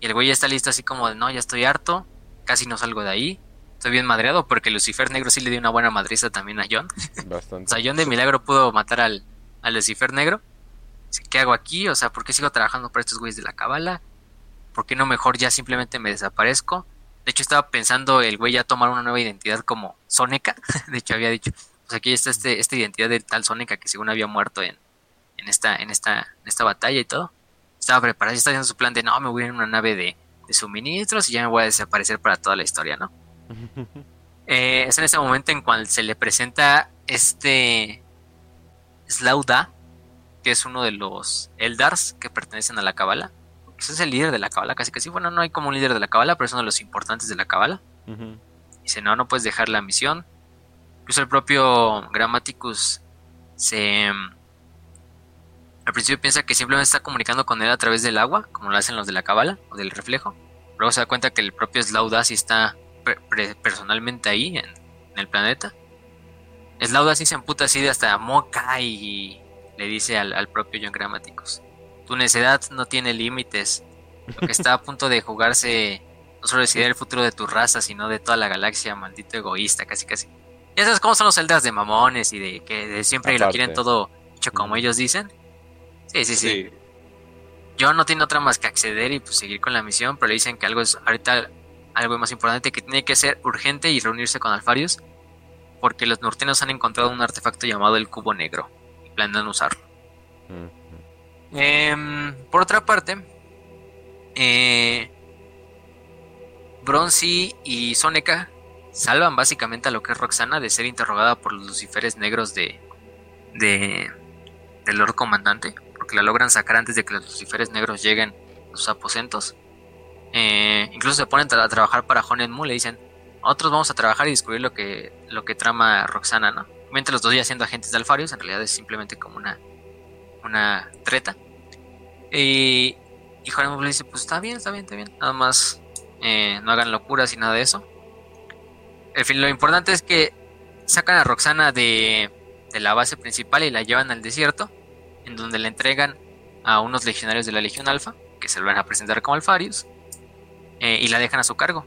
Y el güey ya está listo así como de, no, ya estoy harto, casi no salgo de ahí. Estoy bien madreado porque Lucifer Negro sí le dio una buena madriza también a John. Bastante. o sea, John de milagro pudo matar al, al Lucifer Negro. ¿Qué hago aquí? O sea, ¿por qué sigo trabajando para estos güeyes de la cabala? ¿Por qué no mejor ya simplemente me desaparezco? De hecho, estaba pensando el güey ya tomar una nueva identidad como Soneca. de hecho, había dicho, pues aquí está este, esta identidad de tal Soneca que según había muerto en, en, esta, en, esta, en esta batalla y todo estaba preparado, estaba haciendo su plan de no, me voy a ir en una nave de, suministros y ya me voy a desaparecer para toda la historia, ¿no? Eh, es en ese momento en cual se le presenta este Slauda, que es uno de los Eldars que pertenecen a la Kabbalah. es el líder de la cabala, casi casi. Bueno, no hay como un líder de la cabala, pero es uno de los importantes de la cabala. Ujú. Dice, no, no puedes dejar la misión. Incluso el propio Grammaticus se... Al principio piensa que simplemente está comunicando con él a través del agua, como lo hacen los de la cabala, o del reflejo. Luego se da cuenta que el propio Slaudasi está personalmente ahí, en, en el planeta. Slaudasi se emputa así de hasta moca y le dice al, al propio John Grammaticus, tu necedad no tiene límites. Lo que está a punto de jugarse no solo decidir el futuro de tu raza, sino de toda la galaxia, maldito egoísta, casi casi. Ya sabes cómo son los celdas de mamones y de que de siempre lo quieren todo hecho como ellos dicen. Sí, sí, sí. Sí. John no tiene otra más que acceder y pues seguir con la misión, pero le dicen que algo es ahorita algo más importante que tiene que ser urgente y reunirse con Alfarius, porque los norteños han encontrado un artefacto llamado el cubo negro y planean usarlo. Ujú. Em, por otra parte, eh, Bronzy y Soneca salvan básicamente a lo que es Roxana de ser interrogada por los luciferes negros de, de del Lord Comandante, porque la logran sacar antes de que los luciferes negros lleguen a sus aposentos. Eh, incluso se ponen a trabajar para Honen Mu, le dicen, nosotros vamos a trabajar y descubrir lo que, lo que trama Roxana, ¿no? Mientras los dos ya siendo agentes de Alfarius, en realidad es simplemente como una, una treta. Y, y le dice, pues está bien, está bien, está bien, nada más eh, no hagan locuras y nada de eso. En fin, lo importante es que sacan a Roxana de, de la base principal y la llevan al desierto, en donde la entregan a unos legionarios de la Legión Alfa, que se lo van a presentar como Alfarius, eh, y la dejan a su cargo.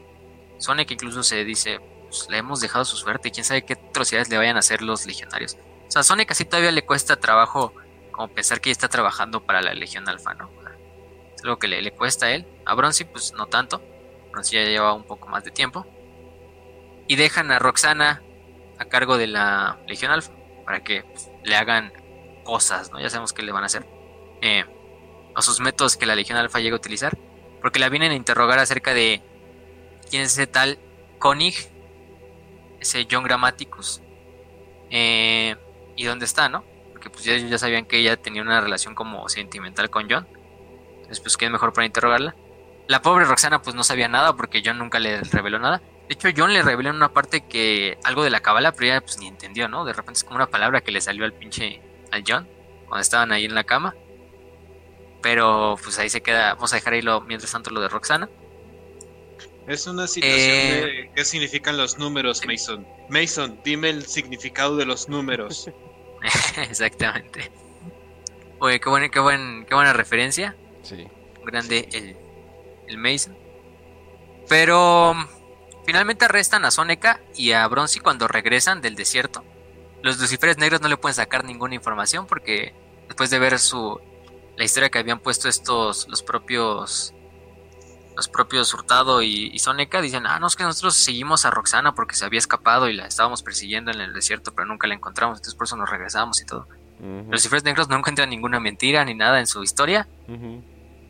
Sonic incluso se dice, pues, le hemos dejado su suerte, quién sabe qué atrocidades le vayan a hacer los legionarios. O sea, Sonic así todavía le cuesta trabajo como pensar que ya está trabajando para la Legión Alfa, ¿no? Es algo que le, cuesta a él. A Bronzy, pues no tanto. Bronzy ya lleva un poco más de tiempo. Y dejan a Roxana a cargo de la Legión Alfa para que pues, le hagan cosas, ¿no? Ya sabemos qué le van a hacer. Eh, o sus métodos que la Legión Alfa llega a utilizar. Porque la vienen a interrogar acerca de quién es ese tal Koenig, ese John Grammaticus. Eh, y dónde está, ¿no? Porque pues ya, ellos ya sabían que ella tenía una relación como sentimental con John. Entonces, pues, ¿quién mejor para interrogarla? La pobre Roxana, pues, no sabía nada porque John nunca le reveló nada. De hecho, John le reveló en una parte que algo de la cabala, pero ella, pues, ni entendió, ¿no? De repente es como una palabra que le salió al pinche, al John, cuando estaban ahí en la cama. Pero, pues, ahí se queda, vamos a dejar ahí lo, mientras tanto lo de Roxana. Es una situación Eh, de qué significan los números, Mason. Mason, dime el significado de los números. Exactamente. Oye, qué buena, qué, buen, qué buena referencia. Sí. grande el, el Mason. Pero finalmente arrestan a Soneca y a Bronzy cuando regresan del desierto. Los luciferes negros no le pueden sacar ninguna información porque después de ver su la historia que habían puesto estos los propios los propios Hurtado y, y Soneca dicen, ah, no, es que nosotros seguimos a Roxana porque se había escapado y la estábamos persiguiendo en el desierto, pero nunca la encontramos, entonces por eso nos regresamos y todo. Los luciferes negros no encuentran ninguna mentira ni nada en su historia, Ujú.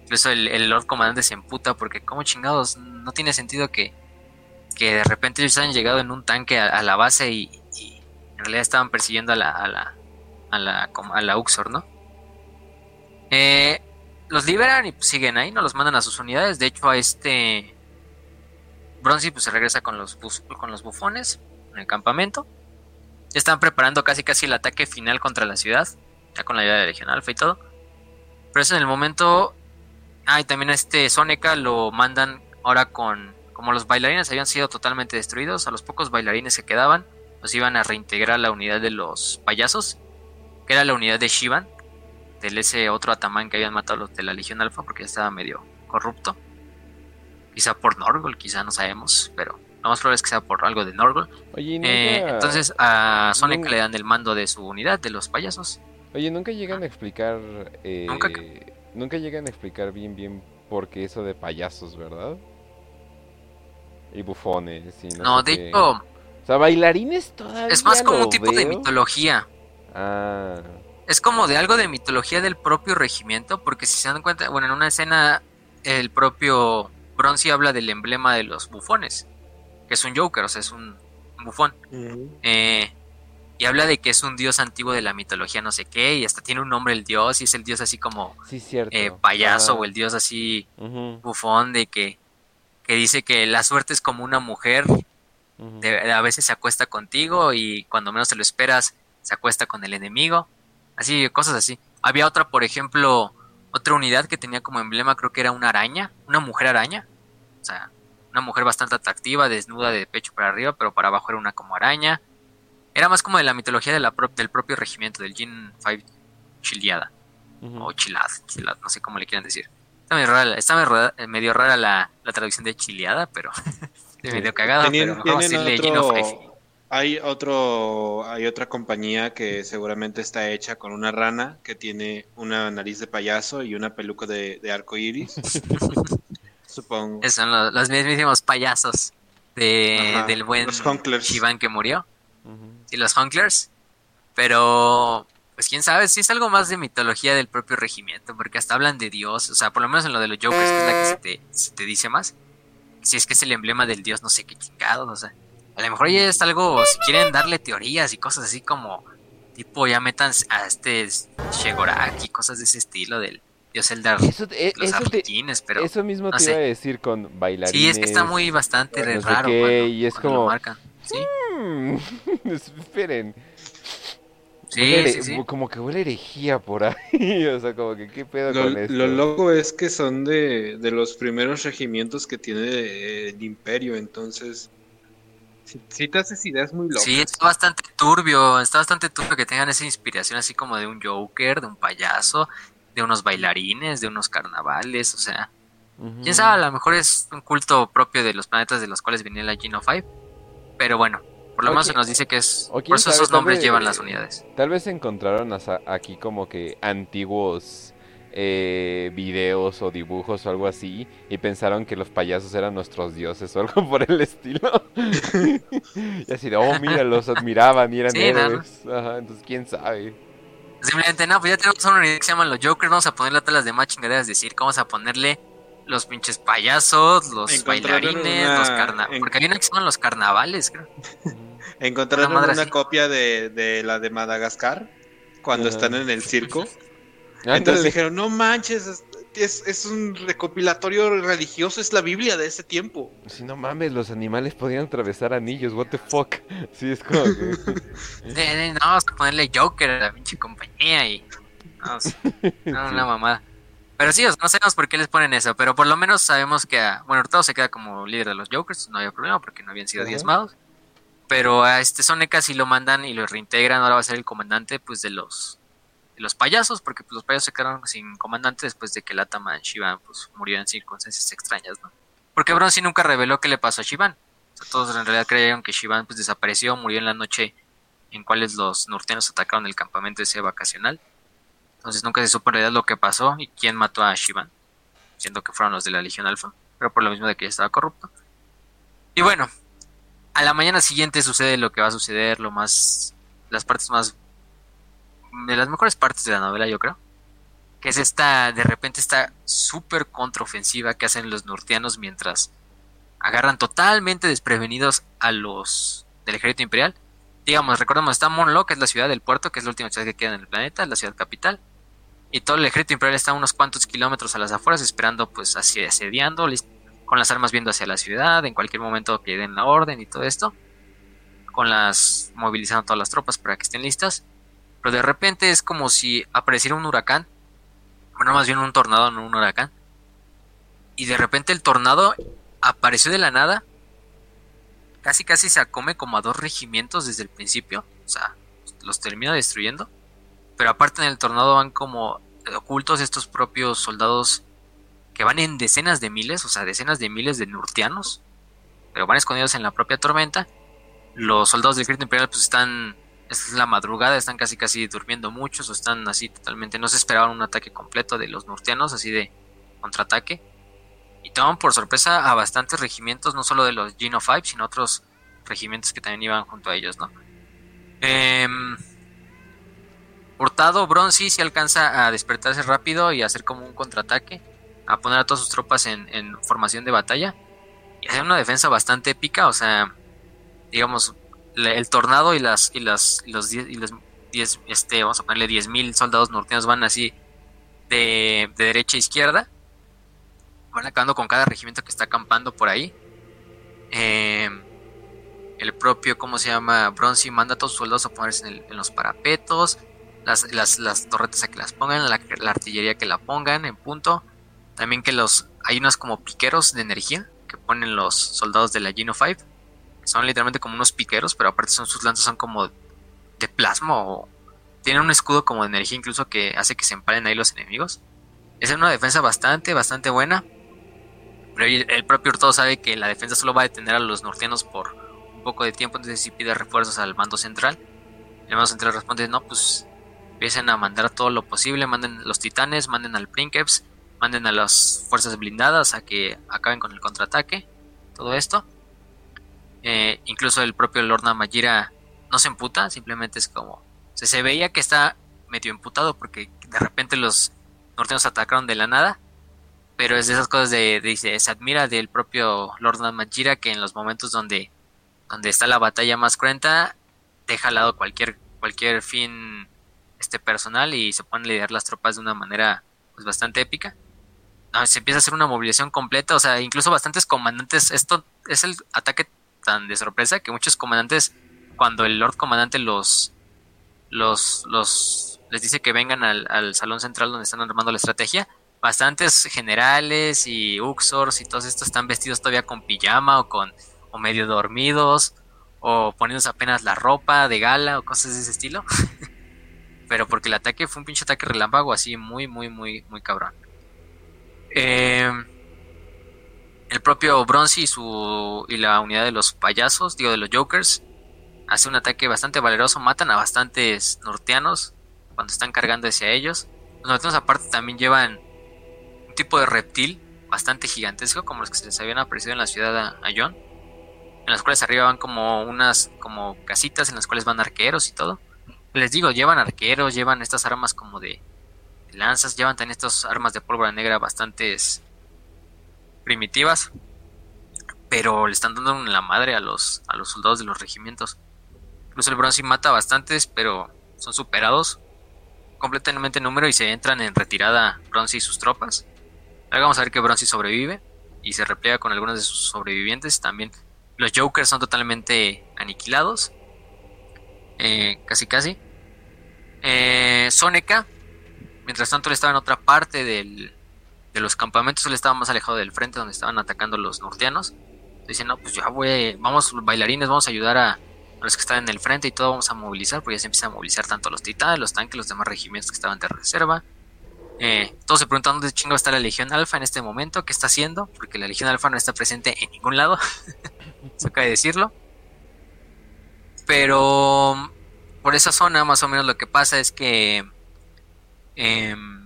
Incluso el, el Lord Comandante se emputa porque como chingados, no tiene sentido que, que de repente ellos hayan llegado en un tanque a, a la base y, y en realidad estaban persiguiendo a la, a la, a la, com- a la Uxor, ¿no? Eh, los liberan y pues, siguen ahí, no los mandan a sus unidades. De hecho, a este Bronzy pues se regresa con los, con los bufones en el campamento. Están preparando casi casi el ataque final contra la ciudad, ya con la ayuda de Legión Alpha y todo. Pero eso en el momento Ah, y también a este Soneca lo mandan ahora con. Como los bailarines habían sido totalmente destruidos, a los pocos bailarines que quedaban, los iban a reintegrar a la unidad de los payasos, que era la unidad de Shivan, del ese otro atamán que habían matado los de la Legión Alfa, porque ya estaba medio corrupto. Quizá por Norgol, quizá no sabemos, pero lo más probable es que sea por algo de Norgol. Oye, ¿y nunca, Eh, entonces a nunca- le dan el mando de su unidad, de los payasos. oye, nunca llegan a explicar. eh, Nunca nunca llegan a explicar bien, bien por qué eso de payasos, ¿verdad? Y bufones y no, No, sé de hecho, O sea, bailarines todavía. es más como un tipo de mitología. Ah, Es como de algo de mitología del propio regimiento, porque si se dan cuenta, bueno, en una escena el propio Bronzy habla del emblema de los bufones, que es un Joker, o sea, es un, bufón. Eh, y habla de que es un dios antiguo de la mitología no sé qué y hasta tiene un nombre el dios y es el dios así como Sí, eh, payaso Ah, o el dios así bufón de que, que dice que la suerte es como una mujer, de- a veces se acuesta contigo y cuando menos te lo esperas se acuesta con el enemigo, así, cosas así. Había otra, por ejemplo, otra unidad que tenía como emblema, creo que era una araña, una mujer araña, o sea, una mujer bastante atractiva, desnuda de pecho para arriba, pero para abajo era una como araña. Era más como de la mitología de la pro- del propio regimiento, del Jin 5 Chiliada o chilad, chilad, no sé cómo le quieran decir. Está medio rara, está medio rara, eh, medio rara la, la traducción de chileada, pero de medio cagada, pero vamos a decirle Gino Five. otro, hay otro, hay otra compañía que seguramente está hecha con una rana que tiene una nariz de payaso y una peluca de, de arco iris. Supongo. Esos son los, los mismísimos payasos de, Ajá, del buen. Shivan que murió, y los Hunklers. Pero, pues quién sabe, si es algo más de mitología del propio regimiento, porque hasta hablan de Dios, o sea, por lo menos en lo de los Jokers, que es la que se te, se te dice más. Si es que es el emblema del Dios, no sé qué chingados, o sea. A lo mejor ya es algo, si quieren darle teorías y cosas así como, tipo, ya metan a este Shegoraki, cosas de ese estilo del Dios Eldar, Eso, eh, los eso, te- pero... eso mismo no te sé. iba a decir con bailarines. Sí, es que está muy bastante no raro qué, cuando, y es lo como- marcan. Sí, Mm, Esperen. sí, Huele sí. Como que huele herejía por ahí. O sea, como que qué pedo Lo, con esto. lo loco es que son de, de los primeros regimientos que tiene el imperio, entonces... Si, si te haces ideas muy locas. Sí, está bastante turbio, está bastante turbio que tengan esa inspiración así como de un Joker, de un payaso, de unos bailarines, de unos carnavales, o sea, quién sabe, a lo mejor es un culto propio de los planetas de los cuales venía la Geno 5, pero bueno, por lo menos se nos dice que es, por eso sabe, esos nombres vez- llevan las unidades. Tal vez encontraron aquí como que antiguos eh, videos o dibujos o algo así y pensaron que los payasos eran nuestros dioses o algo por el estilo. y así de, oh, mira, los admiraban y eran Sí, ¿no? héroes. Ajá, entonces, quién sabe. Simplemente, no, pues ya tenemos una unidad que se llaman los Jokers, vamos a ponerle a todas las demás chingaderas, es decir, vamos a ponerle los pinches payasos, los bailarines, una- los carnavales, porque hay una que se llaman los carnavales, creo. Encontraron Una copia de, de la de Madagascar cuando están en el circo. Entonces Ándale. dijeron, no manches, es, es, es un recopilatorio religioso, es la Biblia de ese tiempo. Si no mames, los animales podían atravesar anillos, what the fuck. Sí, es como que... No, vamos a ponerle Joker a la pinche compañía y. No, sí, no, una mamada. Pero sí, no sabemos por qué les ponen eso, pero por lo menos sabemos que. a- bueno, Hurtado se queda como líder de los Jokers, no había problema porque no habían sido Ajá. diezmados. Pero a este Soneca sí lo mandan y lo reintegran, ahora va a ser el comandante pues de los los payasos, porque pues, los payasos se quedaron sin comandante después de que el Ataman Shivan pues, murió en circunstancias extrañas, ¿no? Porque Bronzy nunca reveló qué le pasó a Shivan. O sea, todos en realidad creyeron que Shivan pues, desapareció, murió en la noche en cuales los norteanos atacaron el campamento ese vacacional. Entonces nunca se supo en realidad lo que pasó y quién mató a Shivan, siendo que fueron los de la Legión Alfa, pero por lo mismo de que ya estaba corrupto. Y bueno, a la mañana siguiente sucede lo que va a suceder, lo más, las partes más, de las mejores partes de la novela yo creo, que es esta, de repente esta súper contraofensiva que hacen los norteanos mientras agarran totalmente desprevenidos a los del ejército imperial digamos, recordemos, está Monlo, que es la ciudad del puerto, que es la última ciudad que queda en el planeta, la ciudad capital. Y todo el ejército imperial está a unos cuantos kilómetros a las afueras, esperando, pues, así, asediando, con las armas viendo hacia la ciudad, en cualquier momento que den la orden y todo esto. Con las, movilizando todas las tropas para que estén listas. Pero de repente es como si apareciera un huracán. Bueno, más bien un tornado, no un huracán. Y de repente el tornado apareció de la nada casi casi se acome como a dos regimientos desde el principio, o sea, los termina destruyendo, pero aparte en el tornado van como ocultos estos propios soldados que van en decenas de miles, o sea, decenas de miles de nurtianos, pero van escondidos en la propia tormenta. Los soldados del ejército imperial pues están, es la madrugada, están casi casi durmiendo muchos o están así totalmente, no se esperaban un ataque completo de los nurtianos, así de contraataque y toman por sorpresa a bastantes regimientos, no solo de los Geno 5, sino otros regimientos que también iban junto a ellos, ¿no? Em, Hurtado, Bronzy sí alcanza a despertarse rápido y a hacer como un contraataque, a poner a todas sus tropas en, en formación de batalla y hacer una defensa bastante épica, o sea, digamos, el tornado y las y las los 10 y los 10 este vamos a ponerle 10.000 soldados norteños van así de, de derecha a izquierda van acabando con cada regimiento que está acampando por ahí eh, el propio, ¿cómo se llama? Bronzy manda a todos sus soldados a ponerse en, los parapetos, las, las, las, torretas a que las pongan, la, artillería que la pongan en punto. También que los hay unos como piqueros de energía que ponen los soldados de la Geno 5. Son literalmente como unos piqueros, pero aparte son sus lanzas son como de plasma o tienen un escudo como de energía incluso que hace que se empalen ahí los enemigos. Es una defensa bastante, bastante buena. Pero el propio Hurtado sabe que la defensa solo va a detener a los norteanos por un poco de tiempo, entonces si pide refuerzos al mando central. El mando central responde, no, pues empiecen a mandar todo lo posible, manden los titanes, manden al Princeps, manden a las fuerzas blindadas a que acaben con el contraataque, todo esto. Eh, incluso el propio Lord Majira no se emputa, simplemente es como... se veía que está medio emputado porque de repente los norteanos atacaron de la nada pero es de esas cosas de, dice, se admira del propio Lord Majira que en los momentos donde, donde está la batalla más cruenta, deja al lado cualquier, cualquier fin este personal y se pone a liderar las tropas de una manera pues bastante épica. se empieza a hacer una movilización completa, o sea, incluso bastantes comandantes, esto es el ataque tan de sorpresa que muchos comandantes, cuando el Lord Comandante los, los, los les dice que vengan al, al salón central donde están armando la estrategia, bastantes generales y Uxors y todos estos están vestidos todavía con pijama o con o medio dormidos o poniéndose apenas la ropa de gala o cosas de ese estilo. Pero porque el ataque fue un pinche ataque relámpago así muy muy muy muy cabrón. Eh, el propio Bronzy y su y la unidad de los payasos, digo de los Jokers, hace un ataque bastante valeroso, matan a bastantes norteanos cuando están cargando hacia ellos. Los norteanos aparte también llevan tipo de reptil bastante gigantesco, como los que se les habían aparecido en la ciudad a, John, en las cuales arriba van como unas como casitas en las cuales van arqueros y todo. Les digo, llevan arqueros, llevan estas armas como de, lanzas, llevan también estas armas de pólvora negra bastantes primitivas, pero le están dando la madre a los, a los soldados de los regimientos. Incluso el Bronzy mata bastantes, pero son superados completamente en número y se entran en retirada Bronzy y sus tropas. Ahora vamos a ver que Bronzy sobrevive y se repliega con algunos de sus sobrevivientes. También los Jokers son totalmente aniquilados. Eh, casi casi. Eh, Soneca, mientras tanto, él estaba en otra parte del, de los campamentos. Él estaba más alejado del frente donde estaban atacando los norteanos. Dicen, no, pues ya voy, vamos bailarines, vamos a ayudar a, los que están en el frente y todo vamos a movilizar, porque ya se empieza a movilizar tanto los titanes, los tanques, los demás regimientos que estaban de reserva. Eh, todos se preguntan dónde chingo está la Legión Alfa en este momento, qué está haciendo, porque la Legión Alfa no está presente en ningún lado, acaba de decirlo. Pero por esa zona más o menos lo que pasa es que em,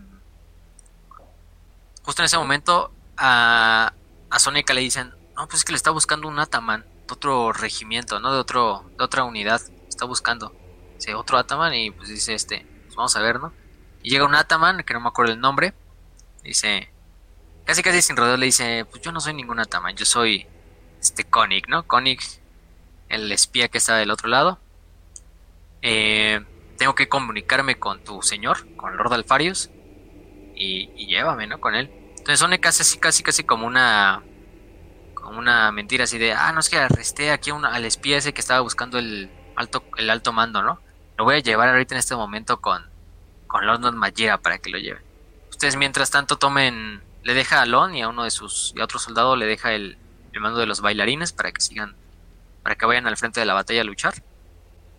justo en ese momento a, a Sónica le dicen, no, pues es que le está buscando un Ataman de otro regimiento, ¿no? De, otro, de otra unidad, está buscando. Otro Ataman y pues dice este, pues vamos a ver, ¿no? Y llega un Ataman, que no me acuerdo el nombre. Dice, casi casi sin rodeo le dice, pues yo no soy ningún Ataman, yo soy este Konig, ¿no? Konig, el espía que está del otro lado. Eh, tengo que comunicarme con tu señor, con Lord Alfarius. Y, llévame, ¿no? Con él. Entonces son casi, casi, casi, casi como una como una mentira así de, ah, no es que arresté aquí al espía ese que estaba buscando el alto, el alto mando, ¿no? Lo voy a llevar ahorita en este momento con, con London Majira para que lo lleve. Ustedes mientras tanto tomen, le deja a Lon y a uno de sus, y a otro soldado le deja el, mando de los bailarines para que sigan, para que vayan al frente de la batalla a luchar.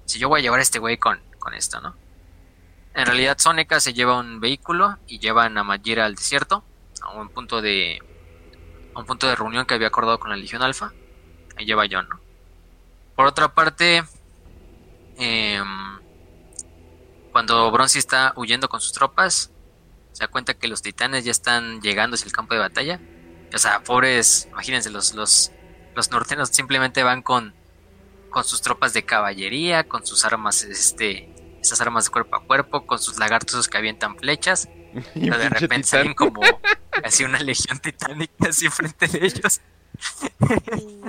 Si yo voy a llevar a este güey con, con esto, ¿no? En realidad Soneca se lleva un vehículo y llevan a Majira al desierto, a un punto de, a un punto de reunión que había acordado con la Legión Alfa. Ahí lleva John, ¿no? Por otra parte, eh, cuando Bronzy está huyendo con sus tropas, se da cuenta que los titanes ya están llegando hacia el campo de batalla. O sea, pobres, imagínense, los, los, los norteños simplemente van con, con sus tropas de caballería, con sus armas, este, esas armas de cuerpo a cuerpo, con sus lagartos que avientan flechas. Pero de repente salen como así una legión titánica así frente de ellos.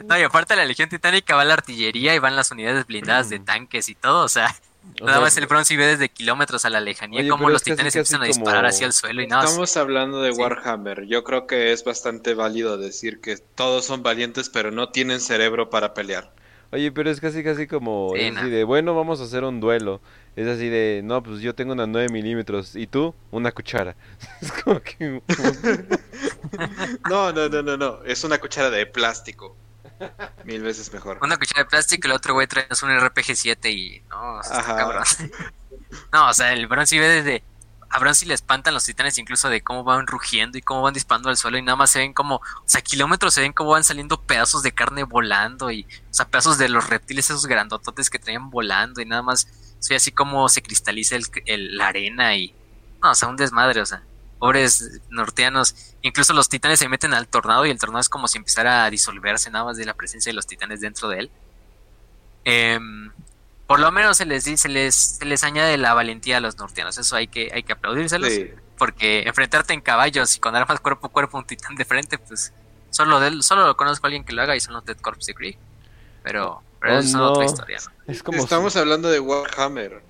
no, y aparte la Legión Titánica va la artillería y van las unidades blindadas de tanques y todo, o sea, O nada sea, más el Bronze ve desde kilómetros a la lejanía Oye, pero los titanes empiezan a disparar como- hacia el suelo y nada. Estamos hablando de Sí. Warhammer. Yo creo que es bastante válido decir que todos son valientes, pero no tienen cerebro para pelear. Oye, pero es casi casi como, Sí, es así no. de, bueno, vamos a hacer un duelo. Es así de, no, pues yo tengo una 9 milímetros y tú una cuchara. Es como que... No, no, no, no, no. Es una cuchara de plástico. Mil veces mejor. Una cuchara de plástico y el otro güey trae un RPG-7 y no, o sea, está cabrón. No, o sea, el Bronze ve desde a Bronze le espantan los titanes incluso de cómo van rugiendo y cómo van disparando al suelo y nada más se ven como, o sea, kilómetros se ven cómo van saliendo pedazos de carne volando y, o sea, pedazos de los reptiles esos grandototes que traían volando y nada más ve así como se cristaliza el, el- la arena y, no, o sea, un desmadre, o sea, pobres norteanos, incluso los titanes se meten al tornado y el tornado es como si empezara a disolverse nada más de la presencia de los titanes dentro de él. Em, por lo menos se les, se les, se les añade la valentía a los norteanos, eso hay que, hay que aplaudírselos Sí. porque enfrentarte en caballos y con armas cuerpo a cuerpo a un titán de frente, pues solo de solo lo conozco a alguien que lo haga y son los Dead Corps de Krieg. Pero, pero Oh, eso es no. otra historia. ¿no? Es como... Estamos hablando de Warhammer.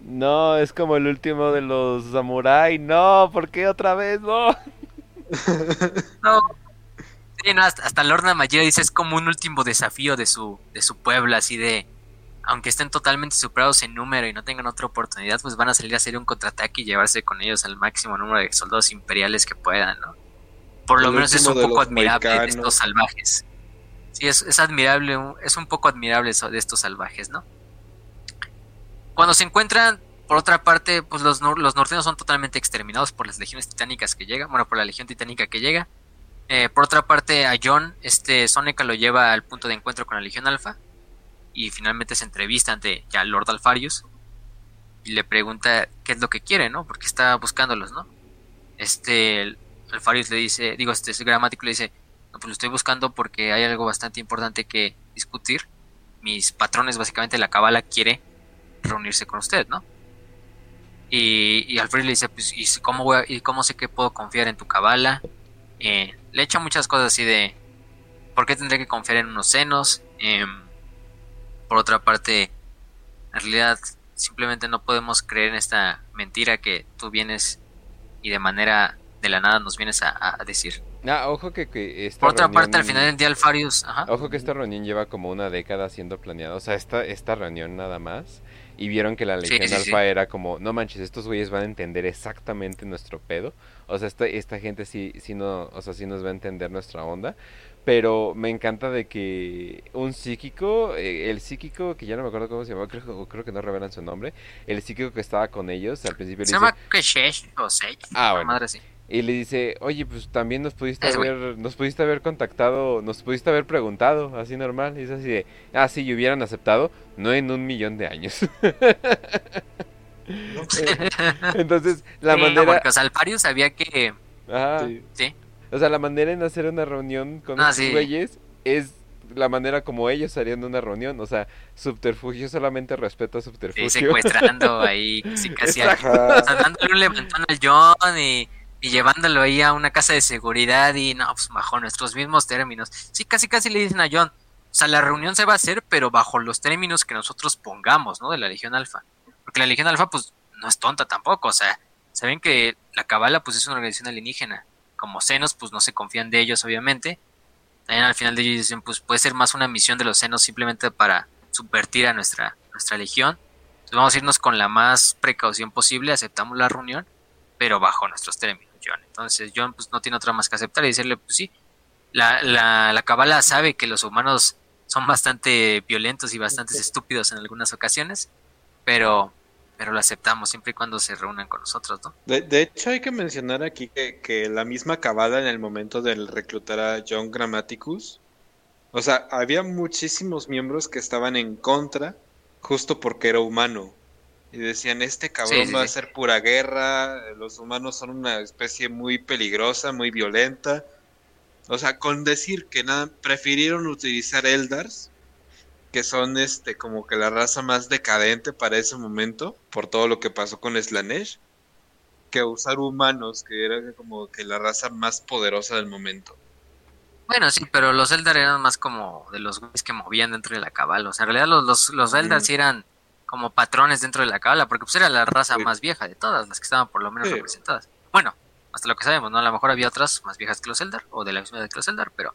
No, es como el último de los samurai. No, ¿por qué otra vez? No. No, sí, no, hasta, hasta Lorna Magia dice es como un último desafío de su, de su pueblo, así de aunque estén totalmente superados en número y no tengan otra oportunidad, pues van a salir a hacer un contraataque y llevarse con ellos al máximo número de soldados imperiales que puedan, ¿no? Por lo El menos es un poco admirable de estos salvajes. Sí, es, es admirable, es un poco admirable eso de estos salvajes, ¿no? Cuando se encuentran, por otra parte, pues los, los son totalmente exterminados por las legiones titánicas que llegan, bueno, por la legión titánica que llega. Eh, por otra parte, a John, este Soneca lo lleva al punto de encuentro con la Legión Alfa y finalmente se entrevista ante ya Lord Alfarius y le pregunta qué es lo que quiere, ¿no? Porque está buscándolos, ¿no? Este Alfarius le dice, digo, este gramático le dice, pues lo estoy buscando porque hay algo bastante importante que discutir. Mis patrones, básicamente la cabala quiere reunirse con usted, ¿no? Y, y Alfarius le dice, pues, ¿y cómo, voy ¿y cómo sé que puedo confiar en tu cabala? Eh, le echa muchas cosas así de ¿por qué tendré que confiar en unos senos? Em, por otra parte, en realidad simplemente no podemos creer en esta mentira que tú vienes y de manera de la nada nos vienes a decir. Ah, ojo que, que esta Por otra parte, al reunión- final del día Alfarius, ajá, Ojo que esta reunión lleva como una década siendo planeada. O sea, esta, esta reunión nada más. Y vieron que la Sí, sí, Alfa sí. era como, no manches, estos güeyes van a entender exactamente nuestro pedo. O sea, esta, esta gente sí, sí, no, o sea, sí nos va a entender nuestra onda. Pero me encanta de que un psíquico, eh, el psíquico, que ya no me acuerdo cómo se llamaba, creo, creo que no revelan su nombre, el psíquico que estaba con ellos al principio le se dice, llama Keshesh o Sage, Ah, bueno. madre así. Y le dice, oye, pues también nos pudiste haber, nos pudiste haber contactado, nos pudiste haber preguntado, así normal. Y es así de, ah, sí, y hubieran aceptado, no en un millón de años. Entonces, la Sí, no, manera, porque, o sea, sabía que, ajá, Sí. sí, o sea, la manera en hacer una reunión con Ah, esos sí. güeyes es la manera como ellos harían una reunión, o sea, subterfugio solamente respeto a sí, subterfugio. secuestrando ahí, casi casi dándole un levantón al John y, y llevándolo ahí a una casa de seguridad y no, pues bajo nuestros mismos términos. Sí, casi casi le dicen a John, o sea, la reunión se va a hacer, pero bajo los términos que nosotros pongamos, ¿no? De la Legión Alfa. Porque la Legión Alfa, pues, no es tonta tampoco, o sea, saben que la Cabala, pues, es una organización alienígena. Como senos, pues, no se confían de ellos, obviamente. También al final de ellos dicen, pues, puede ser más una misión de los senos simplemente para subvertir a nuestra, nuestra legión. Entonces vamos a irnos con la más precaución posible, aceptamos la reunión, pero bajo nuestros términos, John. Entonces John pues no tiene otra más que aceptar y decirle, pues sí, la, la, la cabala sabe que los humanos son bastante violentos y bastante estúpidos en algunas ocasiones, pero, pero lo aceptamos siempre y cuando se reúnan con nosotros, ¿no? De, de hecho, hay que mencionar aquí que, que la misma Cabala en el momento del reclutar a John Grammaticus, o sea, había muchísimos miembros que estaban en contra justo porque era humano. Y decían, este cabrón Sí, sí, va a sí. ser pura guerra, los humanos son una especie muy peligrosa, muy violenta. O sea, con decir que nada, prefirieron utilizar Eldars, que son este como que la raza más decadente para ese momento, por todo lo que pasó con Slanesh, que usar humanos, que era como que la raza más poderosa del momento. Bueno, sí, pero los Eldar eran más como de los güeyes que movían dentro de la cabala. O sea, en realidad los, los, los Eldar Mm. eran como patrones dentro de la cabala, porque pues era la raza Sí. más vieja de todas, las que estaban por lo menos Sí. representadas. Bueno, hasta lo que sabemos, ¿no? A lo mejor había otras más viejas que los Eldar, o de la misma edad que los Eldar, pero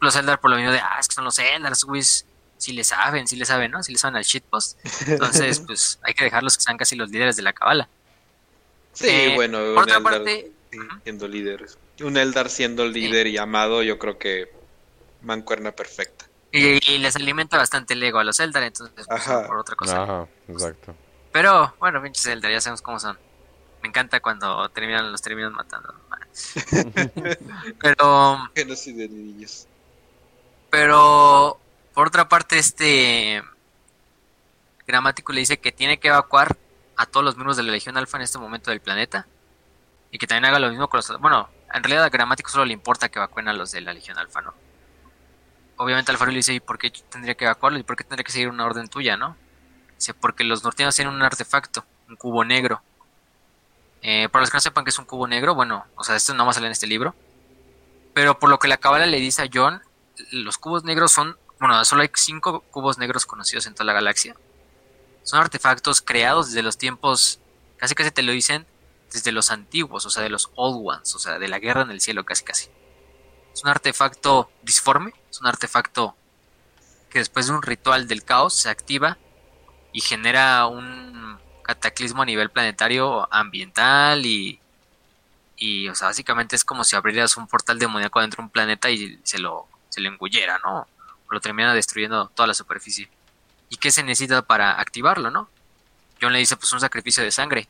los Eldar por lo mismo de, ah, es que son los Eldar, güeyes, sí le saben, sí le saben, ¿no? Sí le saben al shitpost. Entonces, pues hay que dejarlos que sean casi los líderes de la cabala. Sí, Eh, bueno, Por un otra Eldar parte, siendo líder. Un Eldar siendo líder y amado, yo creo que mancuerna perfecta. Y, y les alimenta bastante el ego a los Eldar, entonces, pues, Ajá. por otra cosa. Ajá, exacto. Pero, bueno, pinches Eldar, ya sabemos cómo son. Me encanta cuando terminan, los terminan matando. pero, Genocidio de niños. pero, por otra parte, este gramático le dice que tiene que evacuar a todos los miembros de la Legión Alfa en este momento del planeta. Y que también haga lo mismo con los... Bueno, en realidad a gramático solo le importa que evacúen a los de la Legión Alfa, ¿no? Obviamente Alfaro le dice, ¿y por qué tendría que evacuarlo? ¿Y por qué tendría que seguir una orden tuya, no? Dice, porque los norteanos tienen un artefacto, un cubo negro. Eh, para los que no sepan que es un cubo negro, bueno, o sea, esto no va a salir en este libro. Pero por lo que la cabala le dice a John, los cubos negros son, bueno, solo hay cinco cubos negros conocidos en toda la galaxia. Son artefactos creados desde los tiempos, casi casi te lo dicen, desde los antiguos, o sea, de los old ones, o sea, de la guerra en el cielo, casi casi. Es un artefacto disforme, es un artefacto que después de un ritual del caos se activa y genera un cataclismo a nivel planetario, ambiental y, y o sea, básicamente es como si abrieras un portal demoníaco dentro de un planeta y se lo, se lo engullera, ¿no? O lo termina destruyendo toda la superficie. ¿Y qué se necesita para activarlo, no? John le dice, pues un sacrificio de sangre.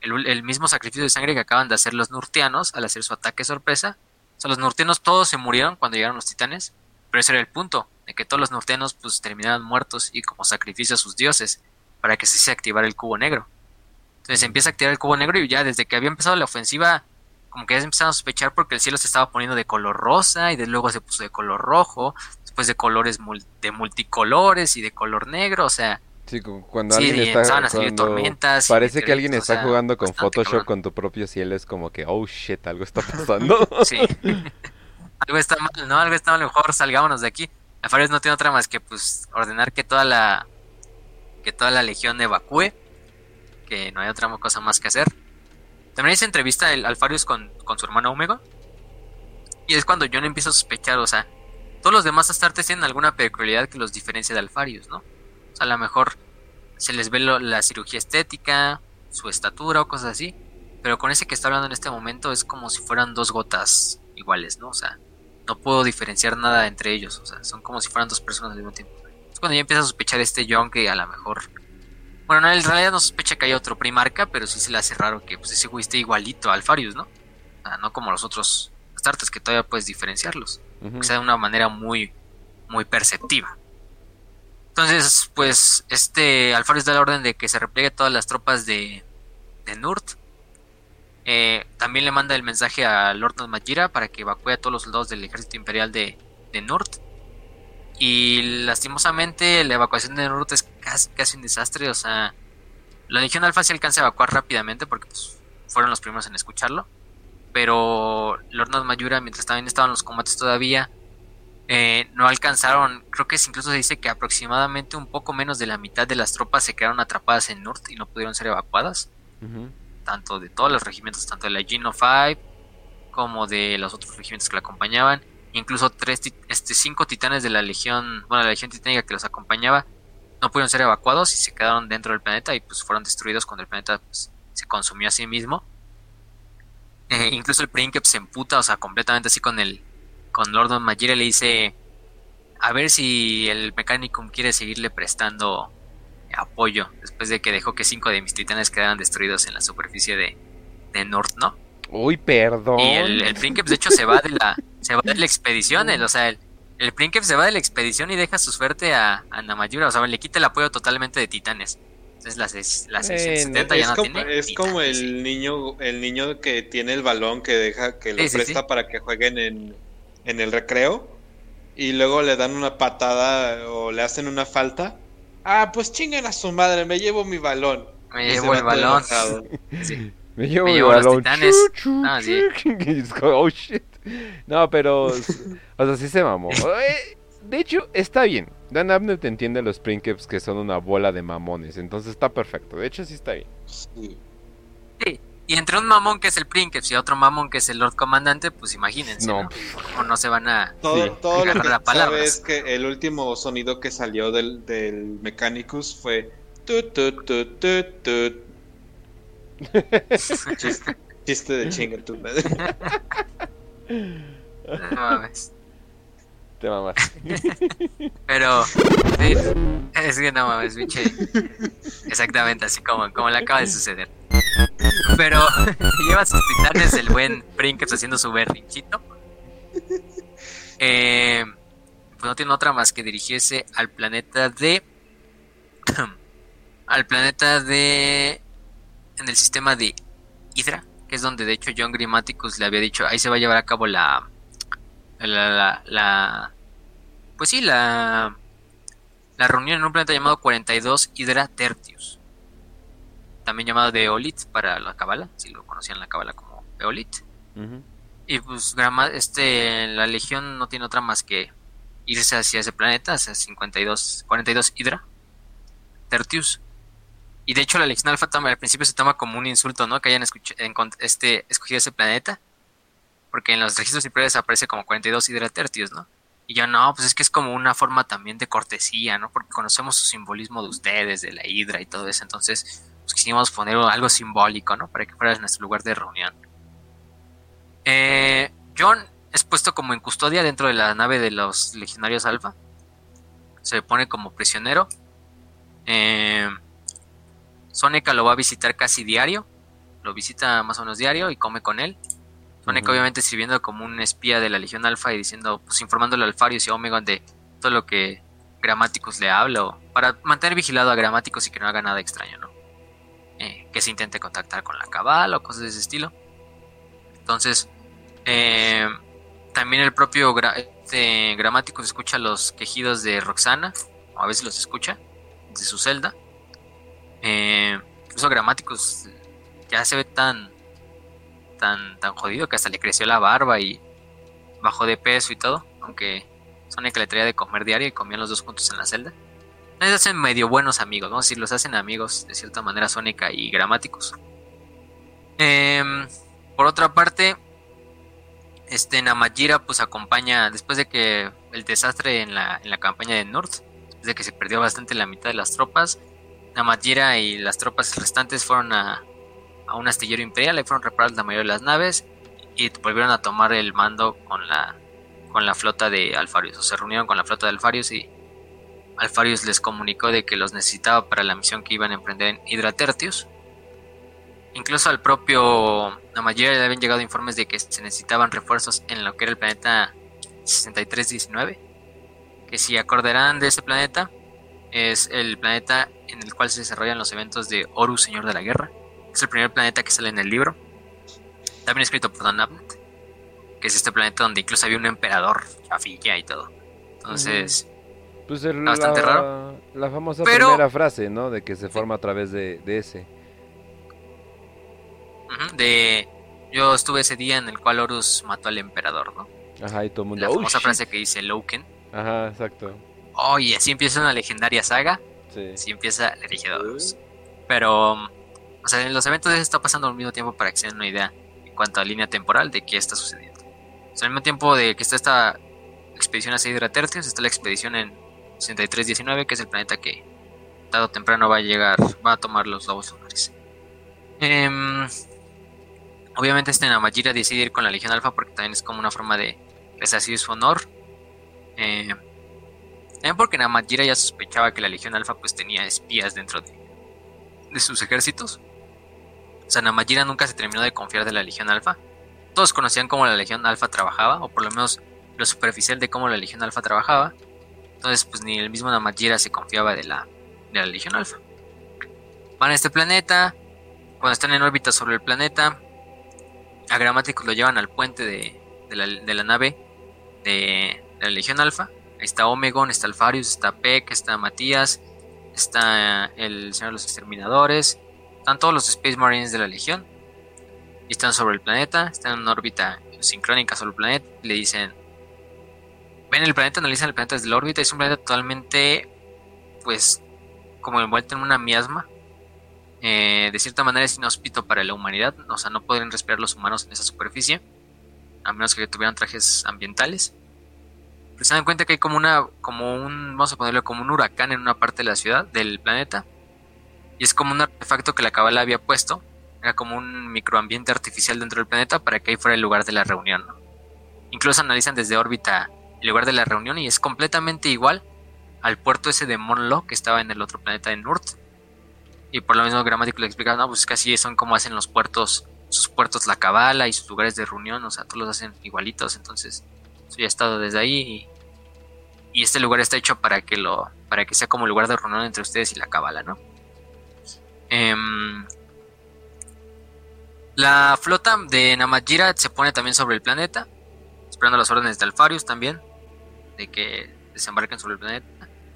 El, el mismo sacrificio de sangre que acaban de hacer los nurtianos al hacer su ataque sorpresa. O sea, los nurtianos todos se murieron cuando llegaron los titanes, pero ese era el punto, de que todos los nurtianos pues terminaran muertos y como sacrificio a sus dioses, para que se se activara el cubo negro. Entonces se empieza a activar el cubo negro y ya desde que había empezado la ofensiva, como que ya se empezaron a sospechar porque el cielo se estaba poniendo de color rosa y de luego se puso de color rojo, después de colores mul- de multicolores y de color negro, o sea, Sí, cu- cuando Sí, alguien está a salir tormentas parece que alguien está o sea, jugando con Photoshop cabrón. con tu propio cielo es como que oh shit, algo está pasando. sí. Algo está mal, ¿no? Algo está mal, mejor salgámonos de aquí. Alfares no tiene otra más que pues ordenar que toda la que toda la legión evacúe, que no hay otra cosa más que hacer. También hice entrevista el Alfarius con, con su hermano Omega. Y es cuando John empieza a sospechar, o sea, todos los demás astartes tienen alguna peculiaridad que los diferencia de Alfarius, ¿no? O sea, a lo mejor se les ve lo- la cirugía estética, su estatura o cosas así. Pero con ese que está hablando en este momento es como si fueran dos gotas iguales, ¿no? O sea, no puedo diferenciar nada entre ellos. O sea, son como si fueran dos personas al mismo tiempo. Es cuando ya empieza a sospechar este John que a lo mejor. Bueno, no, en realidad no sospecha que hay otro primarca, pero sí se le hace raro que pues, ese güey esté igualito a Alfarius, ¿no? O sea, no como los otros Astartes que todavía puedes diferenciarlos. O sea, de una manera muy, muy perceptiva. Entonces, pues, este Alfarius da la orden de que se repliegue todas las tropas de, de Nurt. Eh, también le manda el mensaje a Lord Majira para que evacúe a todos los soldados del ejército imperial de, de Nurt. Y lastimosamente la evacuación de Nurt es casi, casi un desastre. O sea, la Legión Alfa se alcanza a evacuar rápidamente porque pues, fueron los primeros en escucharlo. Pero Lord Mayura, mientras también estaban los combates todavía, eh, no alcanzaron. Creo que incluso se dice que aproximadamente un poco menos de la mitad de las tropas se quedaron atrapadas en Nurt y no pudieron ser evacuadas tanto de todos los regimientos, tanto de la Geno 5 como de los otros regimientos que la acompañaban, incluso tres, este, cinco titanes de la legión, bueno, la legión titánica que los acompañaba, no pudieron ser evacuados y se quedaron dentro del planeta y pues fueron destruidos cuando el planeta pues, se consumió a sí mismo. Eh, incluso el Princeps se emputa, o sea, completamente así con el con Lord Majira le dice a ver si el Mechanicum quiere seguirle prestando apoyo después de que dejó que cinco de mis titanes quedaran destruidos en la superficie de, de North, ¿no? Uy, perdón. Y el, el Princeps, de hecho, se va de la, se va de la expedición, el- o sea, el, el Princeps se va de la expedición y deja su suerte a, a Namayura, o sea, le quita el apoyo totalmente de titanes. Entonces las, seis- las 670 ya no como, tiene es como sí. el niño, el niño que tiene el balón que deja, que lo Sí, sí, presta sí. para que jueguen en, en el recreo y luego le dan una patada o le hacen una falta. Ah, pues chinguen a su madre, me llevo mi balón. Me Y llevo el balón. Sí. Me llevo Me mi llevo los balón. titanes. Chu, chu, Ah, sí. oh shit. No, pero. O sea, sí se mamó. Eh, De hecho, está bien. Dan Abnett entiende a los Princeps que son una bola de mamones. Entonces está perfecto. De hecho, sí está bien. Sí. Sí. Y entre un mamón que es el Princeps y otro mamón que es el Lord Comandante, pues imagínense, No. ¿no? O no se van a... Todo, Sí. todo lo que Agarrar la palabra. sabe es que el último sonido que salió del, del Mechanicus fue tut, tut, tut, tut, chiste, chiste de chinga tu madre. No mames. Te mamas. Pero sí, es que no mames, biche. Exactamente así como, como le acaba de suceder. Pero lleva sus titanes el buen Princeps haciendo su berrinchito. Eh, pues no tiene otra más que dirigirse al planeta de. al planeta de. En el sistema de Hydra, que es donde de hecho John Grammaticus le había dicho: ahí se va a llevar a cabo la. La. la, la- pues sí, la. La reunión en un planeta llamado 42 Hydra Tertius. También llamado de Eolit para la Cabala, si lo conocían la Cabala como Eolit. Y pues este, la Legión no tiene otra más que irse hacia ese planeta, hacia 52, 42 Hydra, Tertius. Y de hecho la Legión Alpha toma- al principio se toma como un insulto, ¿no? Que hayan este, escogido ese planeta. Porque en los registros imperiales aparece como 42 Hydra Tertius, ¿no? Y yo, no, pues es que es como una forma también de cortesía, ¿no? Porque conocemos su simbolismo de ustedes, de la Hydra y todo eso. Entonces, poner algo simbólico, ¿no? Para que fuera nuestro lugar de reunión. Eh, John es puesto como en custodia dentro de la nave de los legionarios Alpha. Se pone como prisionero. Eh, Soneca lo va a visitar casi diario. Lo visita más o menos diario y come con él. Soneca obviamente sirviendo como un espía de la Legión Alpha y diciendo, pues informándole al Alfarius y a Omegon de todo lo que Grammaticus le habla. o para mantener vigilado a Grammaticus y que no haga nada extraño, ¿no? Eh, que se intente contactar con la cabala o cosas de ese estilo. Entonces, eh, también el propio gra este, Grammaticus escucha los quejidos de Roxana, o a veces los escucha, de su celda. Eh, incluso Grammaticus ya se ve tan, tan, tan jodido que hasta le creció la barba y bajó de peso y todo, aunque Sonic le traía de comer diario y comían los dos juntos en la celda. Ellos hacen medio buenos amigos, a decir, los hacen amigos de cierta manera Sónica y Gramáticos. Em, por otra parte, este Namajira pues acompaña, después de que el desastre en la, en la campaña de North, después de que se perdió bastante la mitad de las tropas, Namajira y las tropas restantes fueron a, a un astillero imperial, ahí fueron reparadas la mayoría de las naves y volvieron a tomar el mando con la, con la flota de Alfarius, o se reunieron con la flota de Alfarius y Alfarius les comunicó de que los necesitaba para la misión que iban a emprender en Hydra Tertius. Incluso al propio Namajira le habían llegado informes de que se necesitaban refuerzos en lo que era el planeta 6319. Que si acordarán de ese planeta, es el planeta en el cual se desarrollan los eventos de Horus, Señor de la Guerra. Es el primer planeta que sale en el libro. También escrito por Don Abnett. Que es este planeta donde incluso había un emperador, Chafilla y todo. Entonces, Pues el- Bastante la, raro. la famosa Pero- primera frase, ¿no? De que se forma a través de, de ese. de yo estuve ese día en el cual Horus mató al emperador, ¿no? Ajá, y todo el mundo. La "Oh, famosa shit". frase que dice Loken. Ajá, exacto. Oh, y así empieza una legendaria saga. Sí. Así empieza la Legión de Horus. Pero, um, o sea, en los eventos está pasando al mismo tiempo para que se den una idea en cuanto a línea temporal de qué está sucediendo. O sea, al mismo tiempo de que está esta expedición hacia Hydra Tertius, está la expedición en 6319, que es el planeta que tarde o temprano va a llegar, va a tomar los lobos lunares. Em, obviamente este Namajira decide ir con la Legión Alfa porque también es como una forma de resarcir su honor. Eh, también porque Namajira ya sospechaba que la Legión Alfa pues tenía espías dentro de, de sus ejércitos. O sea, Namajira nunca se terminó de confiar de la Legión Alfa. Todos conocían cómo la Legión Alfa trabajaba, o por lo menos lo superficial de cómo la Legión Alfa trabajaba. Entonces, pues ni el mismo Namajira se confiaba de la, de la Legión Alfa. Van a este planeta. Cuando están en órbita sobre el planeta, a Gramáticos lo llevan al puente de, de la, de la nave de, de la Legión Alfa. Ahí está Omegon, está Alfarius, está Peck, está Matías, está el Señor de los Exterminadores. Están todos los Space Marines de la Legión. Y están sobre el planeta, están en órbita sincrónica sobre el planeta. Le dicen, ven el planeta, analizan el planeta desde la órbita. Es un planeta totalmente, pues, como envuelto en una miasma. Eh, de cierta manera es inhóspito para la humanidad. O sea, no podrían respirar los humanos en esa superficie. A menos que tuvieran trajes ambientales. Pero se dan cuenta que hay como una, como un, vamos a ponerlo como un huracán en una parte de la ciudad, del planeta. Y es como un artefacto que la cabala había puesto. Era como un microambiente artificial dentro del planeta para que ahí fuera el lugar de la reunión. Incluso analizan desde órbita el lugar de la reunión y es completamente igual al puerto ese de Monlo que estaba en el otro planeta de Nurt. Y por lo mismo gramático le explicaron, no, pues así son como hacen los puertos, sus puertos la cabala y sus lugares de reunión, o sea, todos los hacen igualitos, entonces yo he estado desde ahí y, este lugar está hecho para que lo para que sea como lugar de reunión entre ustedes y la cabala, ¿no? Em, la flota de Namadjira se pone también sobre el planeta, esperando las órdenes de Alfarius también, de que desembarquen sobre el planeta.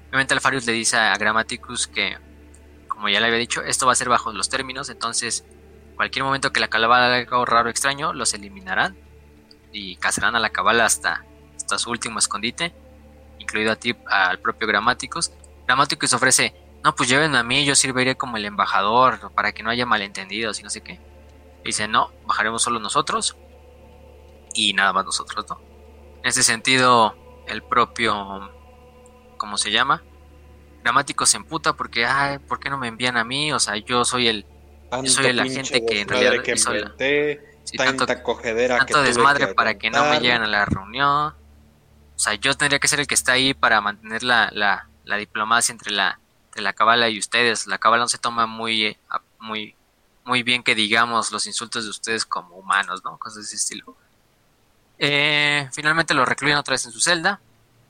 Obviamente Alfarius le dice a Grammaticus que, como ya le había dicho, esto va a ser bajo los términos, entonces cualquier momento que la cabala haga algo raro o extraño, los eliminarán y cazarán a la cabala hasta, hasta su último escondite, incluido a ti, al propio Grammaticus. Grammaticus ofrece, no, pues llévenme a mí, yo serviré como el embajador para que no haya malentendidos y no sé qué. dice, no, bajaremos solo nosotros y nada más nosotros, ¿no? En ese sentido, el propio, ¿cómo se llama? Gramático se emputa porque, ay, ¿por qué no me envían a mí? O sea, yo soy el, yo soy el agente que en realidad que hizo la- sí, tanta tanto, cogedera tanto desmadre para que no me lleguen a la reunión. O sea, yo tendría que ser el que está ahí para mantener la, la, la diplomacia entre la, entre la cabala y ustedes. La cabala no se toma muy, eh, muy, muy bien que digamos los insultos de ustedes como humanos, ¿no? Cosas de ese estilo. Eh, finalmente lo recluyen otra vez en su celda.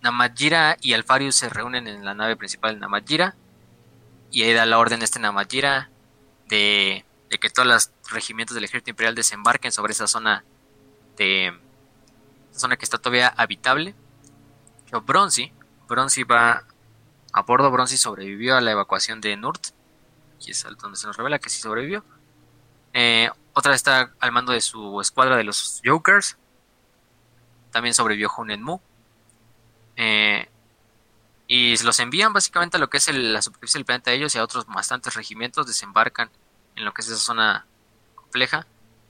Namadjira y Alfarius se reúnen en la nave principal de Namadjira. Y ahí da la orden este Namadjira de, que todos los regimientos del ejército imperial desembarquen sobre esa zona de zona que está todavía habitable. Pero Bronzy, Bronzy va a bordo, Bronzy sobrevivió a la evacuación de Nurt. Y es donde se nos revela que sí sobrevivió. Eh, otra está al mando de su escuadra de los Jokers. También sobrevivió Hunen Mu. Eh, y los envían básicamente a lo que es la superficie del planeta de ellos y a otros bastantes regimientos desembarcan en lo que es esa zona compleja.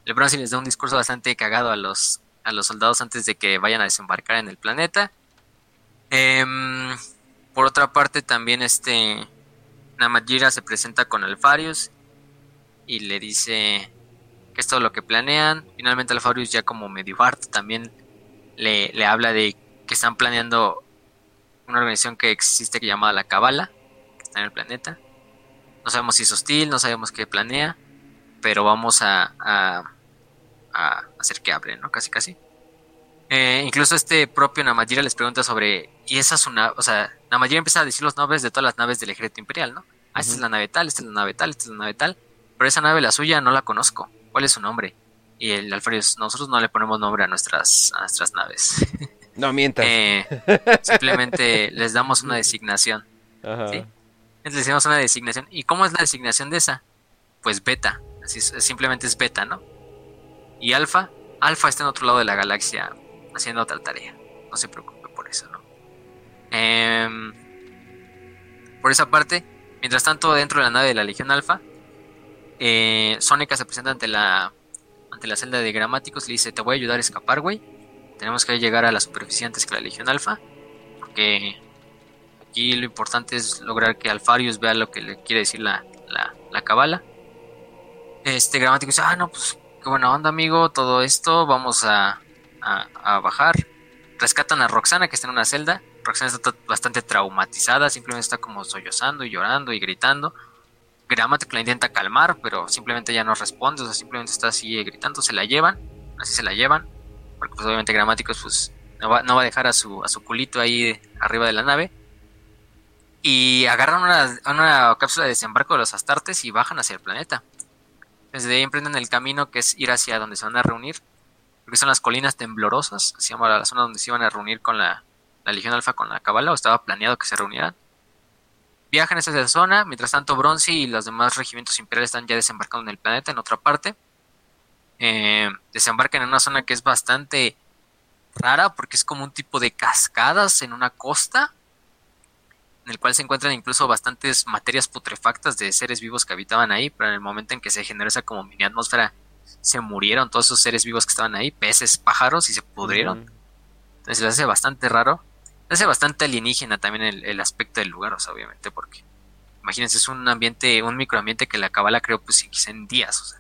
El Bronzy les da un discurso bastante cagado a los, a los soldados antes de que vayan a desembarcar en el planeta. Em, por otra parte, también este Namadjira se presenta con Alfarius y le dice que es todo lo que planean. Finalmente Alfarius ya como medio harto también le, le habla de que están planeando una organización que existe que llamada la Cabala, que está en el planeta. No sabemos si es hostil, no sabemos qué planea, pero vamos a, a, a hacer que hable, ¿no? Casi, casi. Eh, incluso este propio Namadjira les pregunta sobre, y esa es una, o sea, Namadjira empieza a decir los nombres de todas las naves del ejército imperial, ¿no? Ah, esta es la nave tal, esta es la nave tal, esta es la nave tal, pero esa nave, la suya, no la conozco. ¿Cuál es su nombre? Y el Alfarius, nosotros no le ponemos nombre a nuestras, a nuestras naves. No mientas. Eh, simplemente les damos una designación. Ajá. ¿sí? Les decimos una designación. ¿Y cómo es la designación de esa? Pues beta. Así es, simplemente es beta, ¿no? Y alfa, alfa está en otro lado de la galaxia haciendo otra tarea. No se preocupe por eso, ¿no? Em, por esa parte, mientras tanto, dentro de la nave de la Legión Alfa, eh, Sónica se presenta ante la ante la celda de gramáticos le dice, te voy a ayudar a escapar, güey. Tenemos que llegar a la superficie antes que la Legión Alfa. Porque aquí lo importante es lograr que Alfarius vea lo que le quiere decir la, la, la cabala. Este gramático dice, ah, no, pues qué buena onda, amigo, todo esto, vamos a, a, a bajar. Rescatan a Roxana, que está en una celda. Roxana está bastante traumatizada, simplemente está como sollozando y llorando y gritando. Gramático la intenta calmar, pero simplemente ya no responde, o sea, simplemente está así gritando, se la llevan, así se la llevan, porque pues obviamente Gramáticos pues no va, a dejar a su, culito ahí arriba de la nave. Y agarran una, cápsula de desembarco de los Astartes y bajan hacia el planeta. Desde ahí emprenden el camino que es ir hacia donde se van a reunir, porque son las colinas temblorosas, se llama la zona donde se iban a reunir con la, la Legión Alfa, con la Cabala, o estaba planeado que se reunieran. Viajan hacia esa zona, mientras tanto Bronzy y los demás regimientos imperiales están ya desembarcando en el planeta, en otra parte. eh, desembarcan en una zona que es bastante rara porque es como un tipo de cascadas en una costa en el cual se encuentran incluso bastantes materias putrefactas de seres vivos que habitaban ahí, pero en el momento en que se generó esa como mini atmósfera se murieron todos esos seres vivos que estaban ahí, peces, pájaros y se pudrieron. Entonces se hace bastante raro. Hace bastante alienígena también el, aspecto del lugar, o sea, obviamente, porque imagínense, es un ambiente, un microambiente que la cabala creó pues en días, o sea,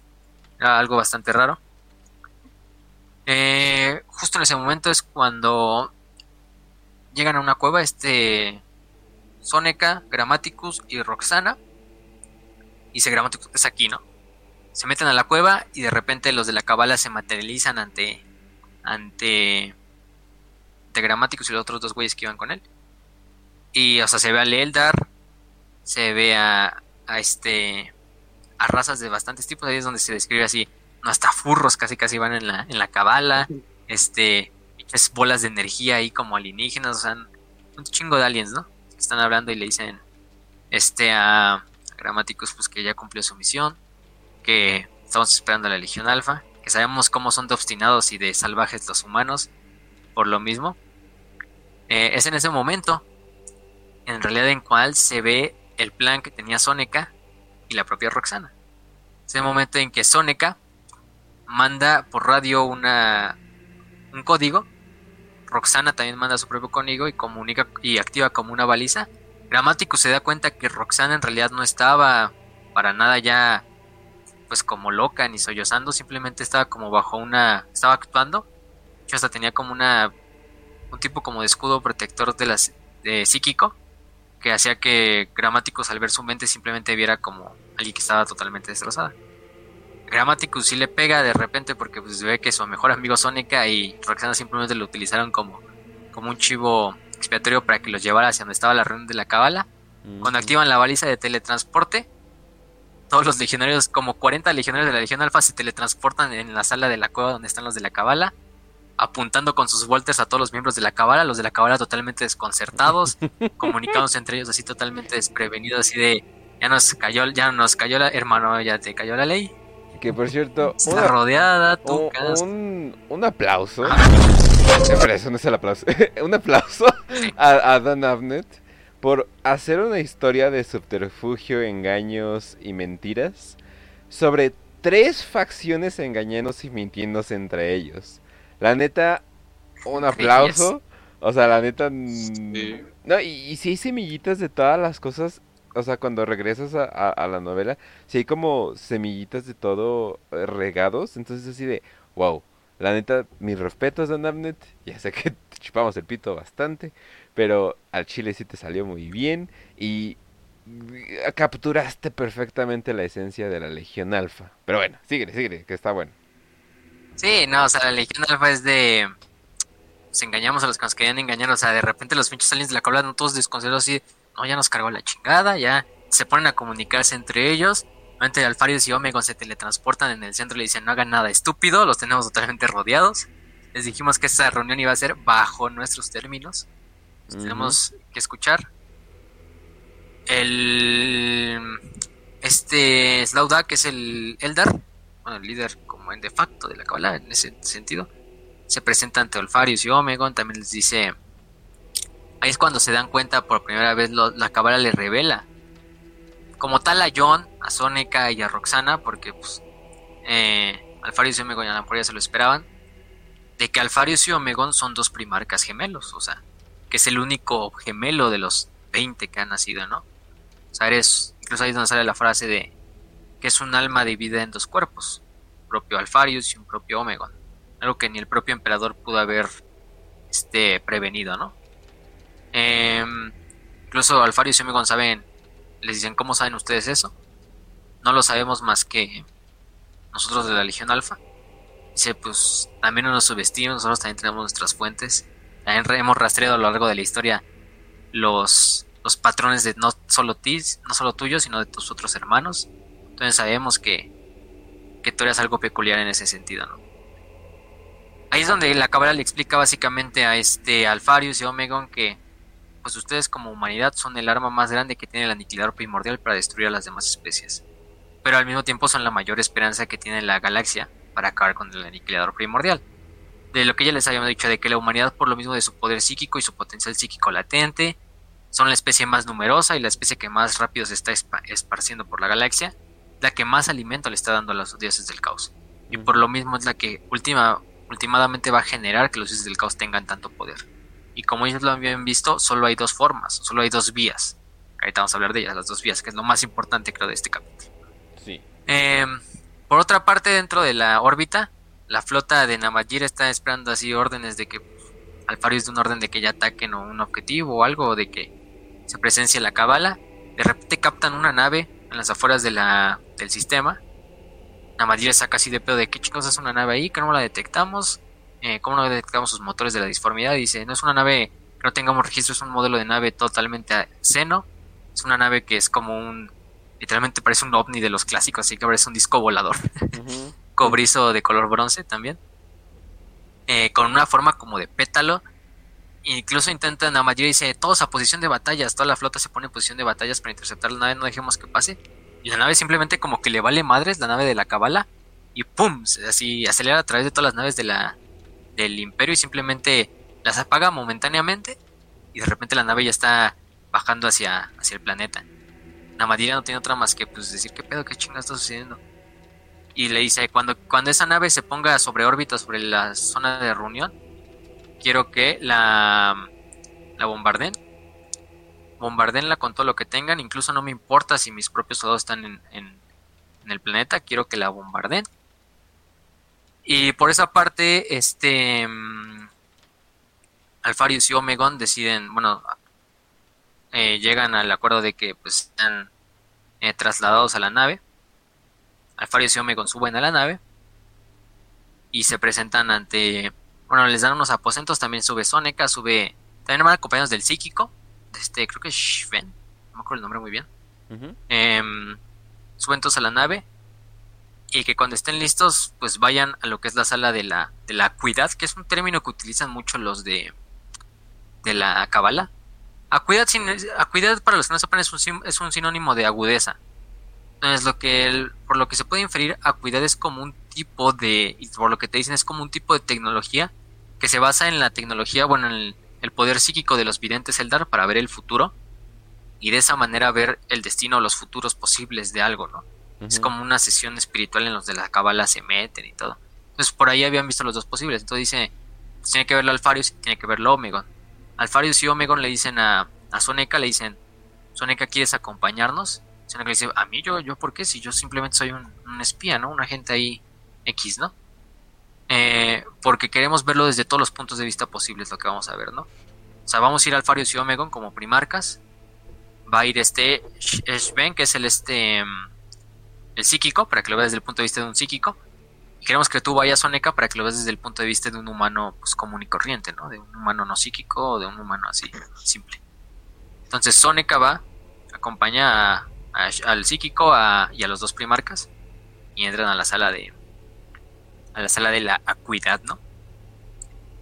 era algo bastante raro. Eh, justo en ese momento es cuando llegan a una cueva este Soneca, Grammaticus y Roxana. Dice Grammaticus es aquí, ¿no? Se meten a la cueva y de repente los de la cabala se materializan ante ante de Grammaticus y los otros dos güeyes que iban con él. Y o sea, se ve a Eldar, se ve a, a este a razas de bastantes tipos, ahí es donde se describe así no hasta furros casi casi van en la, en la cabala, este, es bolas de energía ahí como alienígenas, o sea, un chingo de aliens, ¿no? Están hablando y le dicen, este, a Gramáticos, pues que ya cumplió su misión, que estamos esperando a la Legión Alfa, que sabemos cómo son de obstinados y de salvajes los humanos, por lo mismo. Eh, es en ese momento, en realidad en cual se ve el plan que tenía Sónica y la propia Roxana. Es el momento en que Sónica manda por radio una, un código. Roxana también manda su propio código y comunica y activa como una baliza. Gramático se da cuenta que Roxana en realidad no estaba para nada ya pues como loca ni sollozando, simplemente estaba como bajo una estaba actuando. Hasta tenía como una un tipo como de escudo protector de las de psíquico que hacía que Gramáticos al ver su mente simplemente viera como alguien que estaba totalmente destrozada. Grammaticus sí le pega de repente porque pues ve que su mejor amigo Sónica y Roxana simplemente lo utilizaron como, como un chivo expiatorio para que los llevara hacia donde estaba la reunión de la cabala. Cuando activan la baliza de teletransporte, todos los legionarios, como 40 legionarios de la Legión Alfa, se teletransportan en la sala de la cueva donde están los de la cabala, apuntando con sus volters a todos los miembros de la cabala, los de la cabala totalmente desconcertados, comunicándose entre ellos así totalmente desprevenidos, así de ya nos cayó, ya nos cayó la hermano, ya te cayó la ley. Que por cierto. Está rodeada un, un, aplauso. Eso no es el aplauso. un aplauso a, a Dan Abnett por hacer una historia de subterfugio, engaños y mentiras sobre tres facciones engañándose y mintiéndose entre ellos. La neta, un aplauso. O sea, la neta. No, y, y si hay semillitas de todas las cosas o sea, cuando regresas a, la novela, si hay como semillitas de todo eh, regados, entonces así de, wow, la neta, mis respetos, Dan Abnett, ya sé que te chupamos el pito bastante, pero al chile sí te salió muy bien y eh, capturaste perfectamente la esencia de la Legión Alfa. Pero bueno, sigue, sigue, que está bueno. Sí, no, o sea, la Legión Alfa es de... Nos engañamos a los que nos querían engañar, o sea, de repente los pinches aliens de la cola, no todos desconcertados así no, ya nos cargó la chingada, ya se ponen a comunicarse entre ellos. Entre Alfarius y Omegon se teletransportan en el centro y le dicen no hagan nada estúpido, los tenemos totalmente rodeados. Les dijimos que esta reunión iba a ser bajo nuestros términos. Tenemos que escuchar. El este Slauda, que es el Eldar, bueno, el líder de facto de la Kabbalah en ese sentido, se presenta ante Alfarius y Omegon, también les dice Ahí es cuando se dan cuenta por primera vez la cabala le revela. Como tal a John, a Soneca y a Roxana, porque pues eh, Alfarius y Omegon ya se lo esperaban, de que Alfarius y Omegon son dos primarcas gemelos, o sea, que es el único gemelo de los 20 que han nacido, ¿no? O sea, eres, incluso ahí es donde sale la frase de que es un alma dividida en dos cuerpos, propio Alfarius y un propio Omegon, algo que ni el propio emperador pudo haber este, prevenido, ¿no? Eh, incluso Alfario y Omegon saben, les dicen, ¿cómo saben ustedes eso? No lo sabemos más que nosotros de la Legión Alfa. Dice, pues también no nos subestimos, nosotros también tenemos nuestras fuentes. También hemos rastreado a lo largo de la historia los, los patrones de no solo ti, no solo tuyos, sino de tus otros hermanos. Entonces sabemos que, que tú eres algo peculiar en ese sentido, ¿no? Ahí es donde la cabra le explica básicamente a este Alfarius y Omegon que pues ustedes como humanidad son el arma más grande que tiene el aniquilador primordial para destruir a las demás especies. Pero al mismo tiempo son la mayor esperanza que tiene la galaxia para acabar con el aniquilador primordial. De lo que ya les habíamos dicho, de que la humanidad, por lo mismo de su poder psíquico y su potencial psíquico latente, son la especie más numerosa y la especie que más rápido se está esparciendo por la galaxia, la que más alimento le está dando a los dioses del caos. Y por lo mismo es la que última, últimamente va a generar que los dioses del caos tengan tanto poder. Y como ellos lo habían visto, solo hay dos formas, solo hay dos vías. Ahorita vamos a hablar de ellas, las dos vías, que es lo más importante creo de este capítulo. Sí. Em, por otra parte, dentro de la órbita, la flota de Namajir está esperando así órdenes de que Alfarius de un orden de que ya ataquen o un objetivo o algo, o de que se presencie la cabala. De repente captan una nave en las afueras de la, del sistema. Namajir saca así de pedo de qué chicos es una nave ahí, que no la detectamos, eh, cómo no detectamos sus motores de la disformidad. Dice, no es una nave que no tengamos registro, es un modelo de nave totalmente seno. Es una nave que es como un literalmente parece un ovni de los clásicos, así que parece un disco volador. Cobrizo de color bronce también. Eh, con una forma como de pétalo. Incluso intentan, la mayoría dice, todos a posición de batallas, toda la flota se pone en posición de batallas para interceptar la nave, no dejemos que pase. Y la nave simplemente como que le vale madres, la nave de la cabala, y ¡pum! Así acelera a través de todas las naves del imperio y simplemente las apaga momentáneamente. Y de repente la nave ya está bajando hacia, hacia el planeta. Namadira no tiene otra más que pues decir qué pedo, qué chingada está sucediendo. Y le dice, cuando, cuando esa nave se ponga sobre órbita, sobre la zona de reunión, quiero que la, la bombarden. Bombardenla con todo lo que tengan, incluso no me importa si mis propios soldados están en, en, el planeta, quiero que la bombarden. Y por esa parte, este mm, Alfarius y Omegon deciden, bueno, eh, llegan al acuerdo de que pues están eh, trasladados a la nave. Alfarius y Omegon suben a la nave y se presentan ante, bueno, les dan unos aposentos, también sube Soneca, sube, también van acompañados del psíquico, de este, creo que es Sven, no me acuerdo el nombre muy bien. Em, suben todos a la nave y que cuando estén listos, pues vayan a lo que es la sala de la, de la acuidad, que es un término que utilizan mucho los de, de la cabala Acuidad, para los que no sepan es un, es un sinónimo de agudeza. Entonces lo que por lo que se puede inferir, acuidad es como un tipo de, y por lo que te dicen es como un tipo de tecnología que se basa en la tecnología, bueno, en el, poder psíquico de los videntes Eldar para ver el futuro y de esa manera ver el destino o los futuros posibles de algo, ¿no? Es como una sesión espiritual en los de la cabala se meten y todo. Entonces por ahí habían visto los dos posibles. Entonces dice, pues, tiene que verlo Alfarius y tiene que verlo Omegon. Alfarius y Omegon le dicen a, a Soneca, le dicen, Soneca, ¿quieres acompañarnos? Soneca le dice, a mí yo, yo, ¿por qué? Si yo simplemente soy un, espía, ¿no? Un agente ahí X, ¿no? Eh, porque queremos verlo desde todos los puntos de vista posibles, lo que vamos a ver, ¿no? O sea, vamos a ir Alfarius y Omegon como primarcas. Va a ir este Shven, que es el este el psíquico, para que lo veas desde el punto de vista de un psíquico. Y queremos que tú vayas Soneca para que lo veas desde el punto de vista de un humano pues, común y corriente, ¿no? De un humano no psíquico o de un humano así, simple. Entonces Soneca va, acompaña al psíquico y a los dos primarcas y entran a la sala de a la sala de la acuidad, ¿no?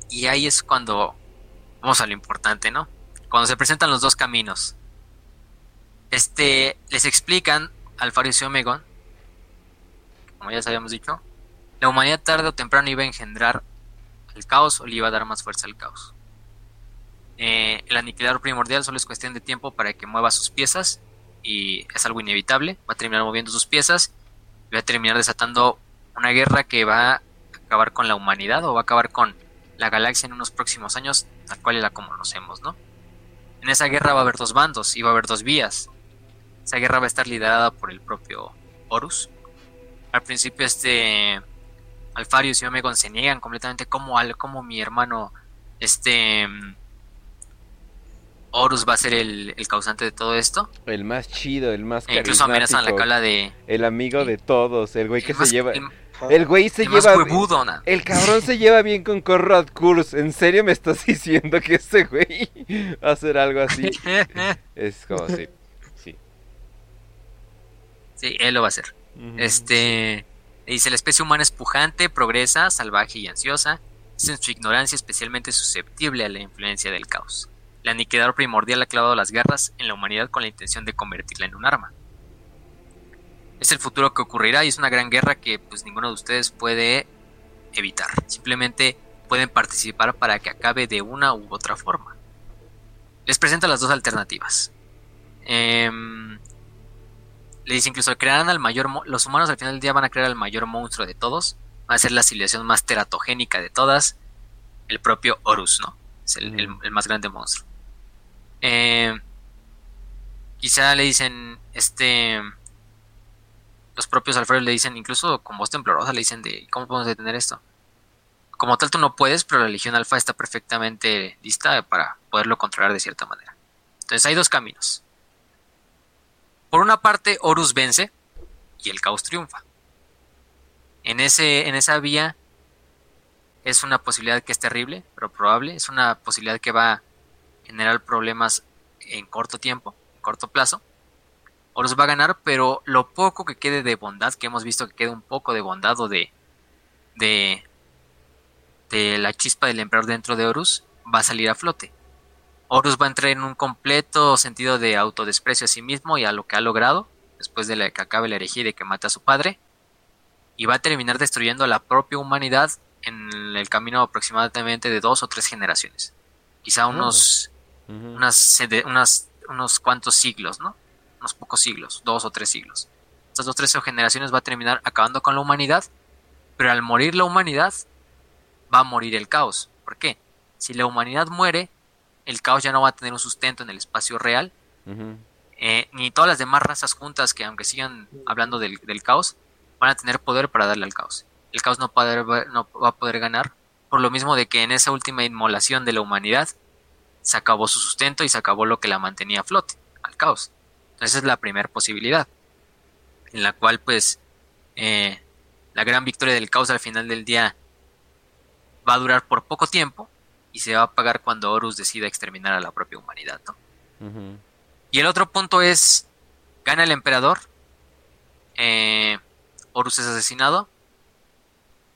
Y ahí es cuando vamos a lo importante, ¿no? Cuando se presentan los dos caminos. Este les explican al y Omegon, como ya habíamos dicho, la humanidad tarde o temprano iba a engendrar el caos o le iba a dar más fuerza al caos. Eh, el aniquilador primordial solo es cuestión de tiempo para que mueva sus piezas y es algo inevitable. Va a terminar moviendo sus piezas y va a terminar desatando una guerra que va a acabar con la humanidad o va a acabar con la galaxia en unos próximos años, tal cual la conocemos, ¿no? En esa guerra va a haber dos bandos y va a haber dos vías. Esa guerra va a estar liderada por el propio Horus. Al principio este Alfarius y Omegon se niegan completamente como, al, como mi hermano, este Horus va a ser el, causante de todo esto. El más chido, el más e Incluso amenazan la cala de... El amigo de todos, el güey que se lleva... El, güey se lleva... el cabrón se lleva bien con Conrad Kurz. ¿En serio me estás diciendo que ese güey va a hacer algo así? es como sí. Sí. Sí, él lo va a hacer. Este... Dice, la especie humana es pujante, progresa, salvaje y ansiosa, es en su ignorancia especialmente susceptible a la influencia del caos. El aniquilador primordial ha clavado las guerras en la humanidad con la intención de convertirla en un arma. Es el futuro que ocurrirá y es una gran guerra que pues ninguno de ustedes puede evitar. Simplemente pueden participar para que acabe de una u otra forma. Les presenta las dos alternativas. Em, le dice incluso crearán al mayor los humanos al final del día van a crear al mayor monstruo de todos va a ser la civilización más teratogénica de todas el propio Horus no es el, más grande monstruo eh, quizá le dicen este los propios alfredos le dicen incluso con voz temblorosa le dicen de cómo podemos detener esto como tal tú no puedes pero la legión alfa está perfectamente lista para poderlo controlar de cierta manera entonces hay dos caminos por una parte, Horus vence y el caos triunfa. En, ese, en esa vía es una posibilidad que es terrible, pero probable. Es una posibilidad que va generar problemas en corto tiempo, en corto plazo. Horus va a ganar, pero lo poco que quede de bondad, que hemos visto que quede un poco de bondad o de, de, de la chispa del emperador dentro de Horus, va a salir a flote. Horus va a entrar en un completo sentido de autodesprecio a sí mismo y a lo que ha logrado, después de que acabe la herejía y de que mata a su padre, y va a terminar destruyendo a la propia humanidad en el camino aproximadamente de dos o tres generaciones. Quizá oh. unos, unos cuantos siglos, ¿no? Unos pocos siglos, dos o tres siglos. Estas dos o tres generaciones va a terminar acabando con la humanidad, pero al morir la humanidad, va a morir el caos. ¿Por qué? Si la humanidad muere, el caos ya no va a tener un sustento en el espacio real. Eh, ni todas las demás razas juntas que aunque sigan hablando del, caos, van a tener poder para darle al caos. El caos no, no va a poder ganar, por lo mismo de que en esa última inmolación de la humanidad se acabó su sustento y se acabó lo que la mantenía a flote, al caos. Entonces esa es la primera posibilidad, en la cual pues eh, la gran victoria del caos al final del día va a durar por poco tiempo, y se va a pagar cuando Horus decida exterminar a la propia humanidad. Y el otro punto es, gana el emperador, eh, Horus es asesinado,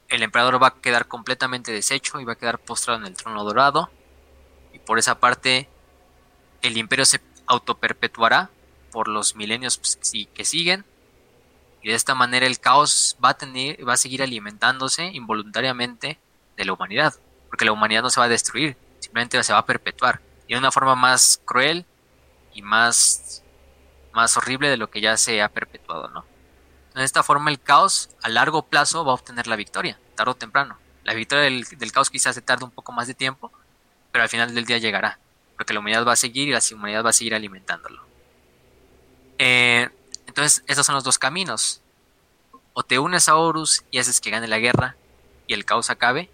el emperador va a quedar completamente deshecho y va a quedar postrado en el trono dorado, por esa parte el imperio se autoperpetuará por los milenios pues, que siguen, y de esta manera el caos va a, tener, va a seguir alimentándose involuntariamente de la humanidad porque la humanidad no se va a destruir, simplemente se va a perpetuar y de una forma más cruel y más, más horrible de lo que ya se ha perpetuado, ¿no? De esta forma el caos a largo plazo va a obtener la victoria, tarde o temprano. La victoria del, caos quizás se tarde un poco más de tiempo, pero al final del día llegará, porque la humanidad va a seguir y la humanidad va a seguir alimentándolo. Eh, entonces, esos son los dos caminos. O te unes a Horus y haces que gane la guerra y el caos acabe,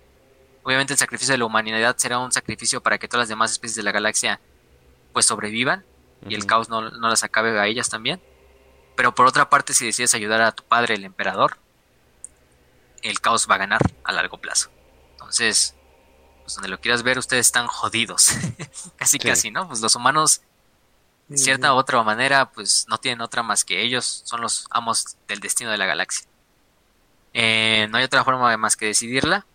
Obviamente el sacrificio de la humanidad será un sacrificio para que todas las demás especies de la galaxia pues sobrevivan y el caos no, las acabe a ellas también. Pero por otra parte, si decides ayudar a tu padre, el emperador, el caos va a ganar a largo plazo. Entonces, pues donde lo quieras ver, ustedes están jodidos. casi, casi, ¿no? Pues los humanos, de cierta u otra manera, pues no tienen otra más que ellos, son los amos del destino de la galaxia. Eh, no hay otra forma más que decidirla.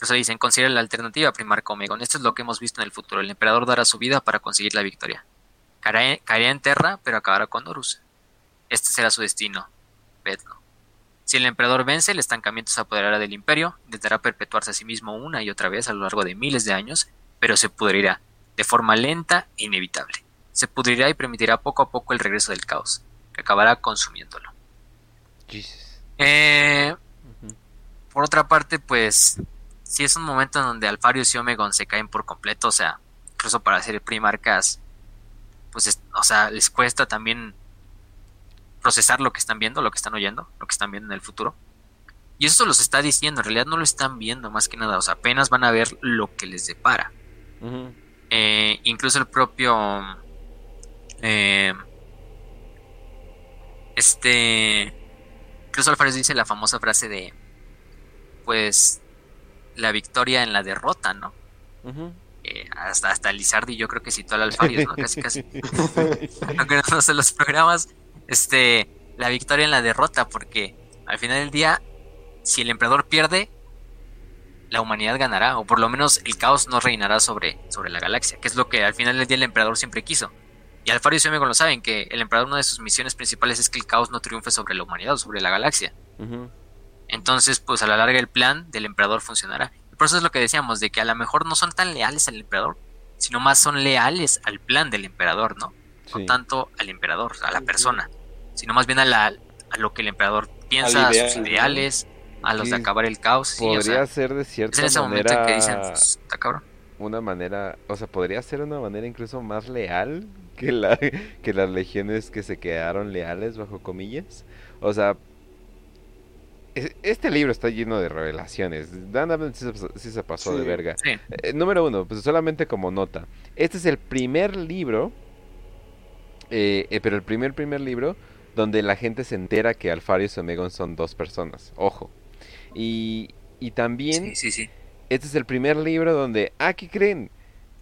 Eso dicen, considera la alternativa primar Omegon. Esto es lo que hemos visto en el futuro. El emperador dará su vida para conseguir la victoria. Caería en Terra, pero acabará con Horus. Este será su destino. Vedno. Si el emperador vence, el estancamiento se apoderará del imperio, intentará perpetuarse a sí mismo una y otra vez a lo largo de miles de años, pero se pudrirá, de forma lenta e inevitable. Se pudrirá y permitirá poco a poco el regreso del caos, que acabará consumiéndolo. Eh, por otra parte, pues si es un momento en donde Alfarius y Omegon se caen por completo, o sea, incluso para hacer primarcas, pues, o sea, les cuesta también procesar lo que están viendo, lo que están oyendo, lo que están viendo en el futuro. Y eso los está diciendo, en realidad no lo están viendo más que nada, o sea, apenas van a ver lo que les depara. Eh, incluso el propio... Eh, este... Incluso Alfarius dice la famosa frase de... Pues la victoria en la derrota, ¿no? Eh, hasta, hasta Lizardi yo creo que citó al Alfarius, ¿no? Casi, casi. Aunque no sé los programas, este, la victoria en la derrota, porque al final del día, si el emperador pierde, la humanidad ganará, o por lo menos el caos no reinará sobre, sobre la galaxia, que es lo que al final del día el emperador siempre quiso, Y Alfarius y Omegon lo saben, que el emperador una de sus misiones principales es que el caos no triunfe sobre la humanidad o sobre la galaxia. Entonces, pues a la larga el plan del emperador funcionará. Y por eso es lo que decíamos, de que a lo mejor no son tan leales al emperador, sino más son leales al plan del emperador, ¿no? No tanto al emperador, a la persona, sino más bien a, la, a lo que el emperador piensa, a sus ideales, a los de Sí. acabar el caos. Sí, o Podría sea, ser de es cierta en ese momento manera que dicen, pues, está cabrón. una manera, o sea, podría ser una manera incluso más leal que la que las legiones que se quedaron leales bajo comillas. O sea, es- este libro está lleno de revelaciones. Dan Abnett sí, se- sí se pasó de Sí. verga. Sí, Eh, número uno, pues solamente como nota. Este es el primer libro, eh, eh, pero el primer primer libro donde la gente se entera que Alfarius y Omegon son dos personas. Ojo. Y, y también sí, sí, sí. este es el primer libro donde, ah, ¿qué creen?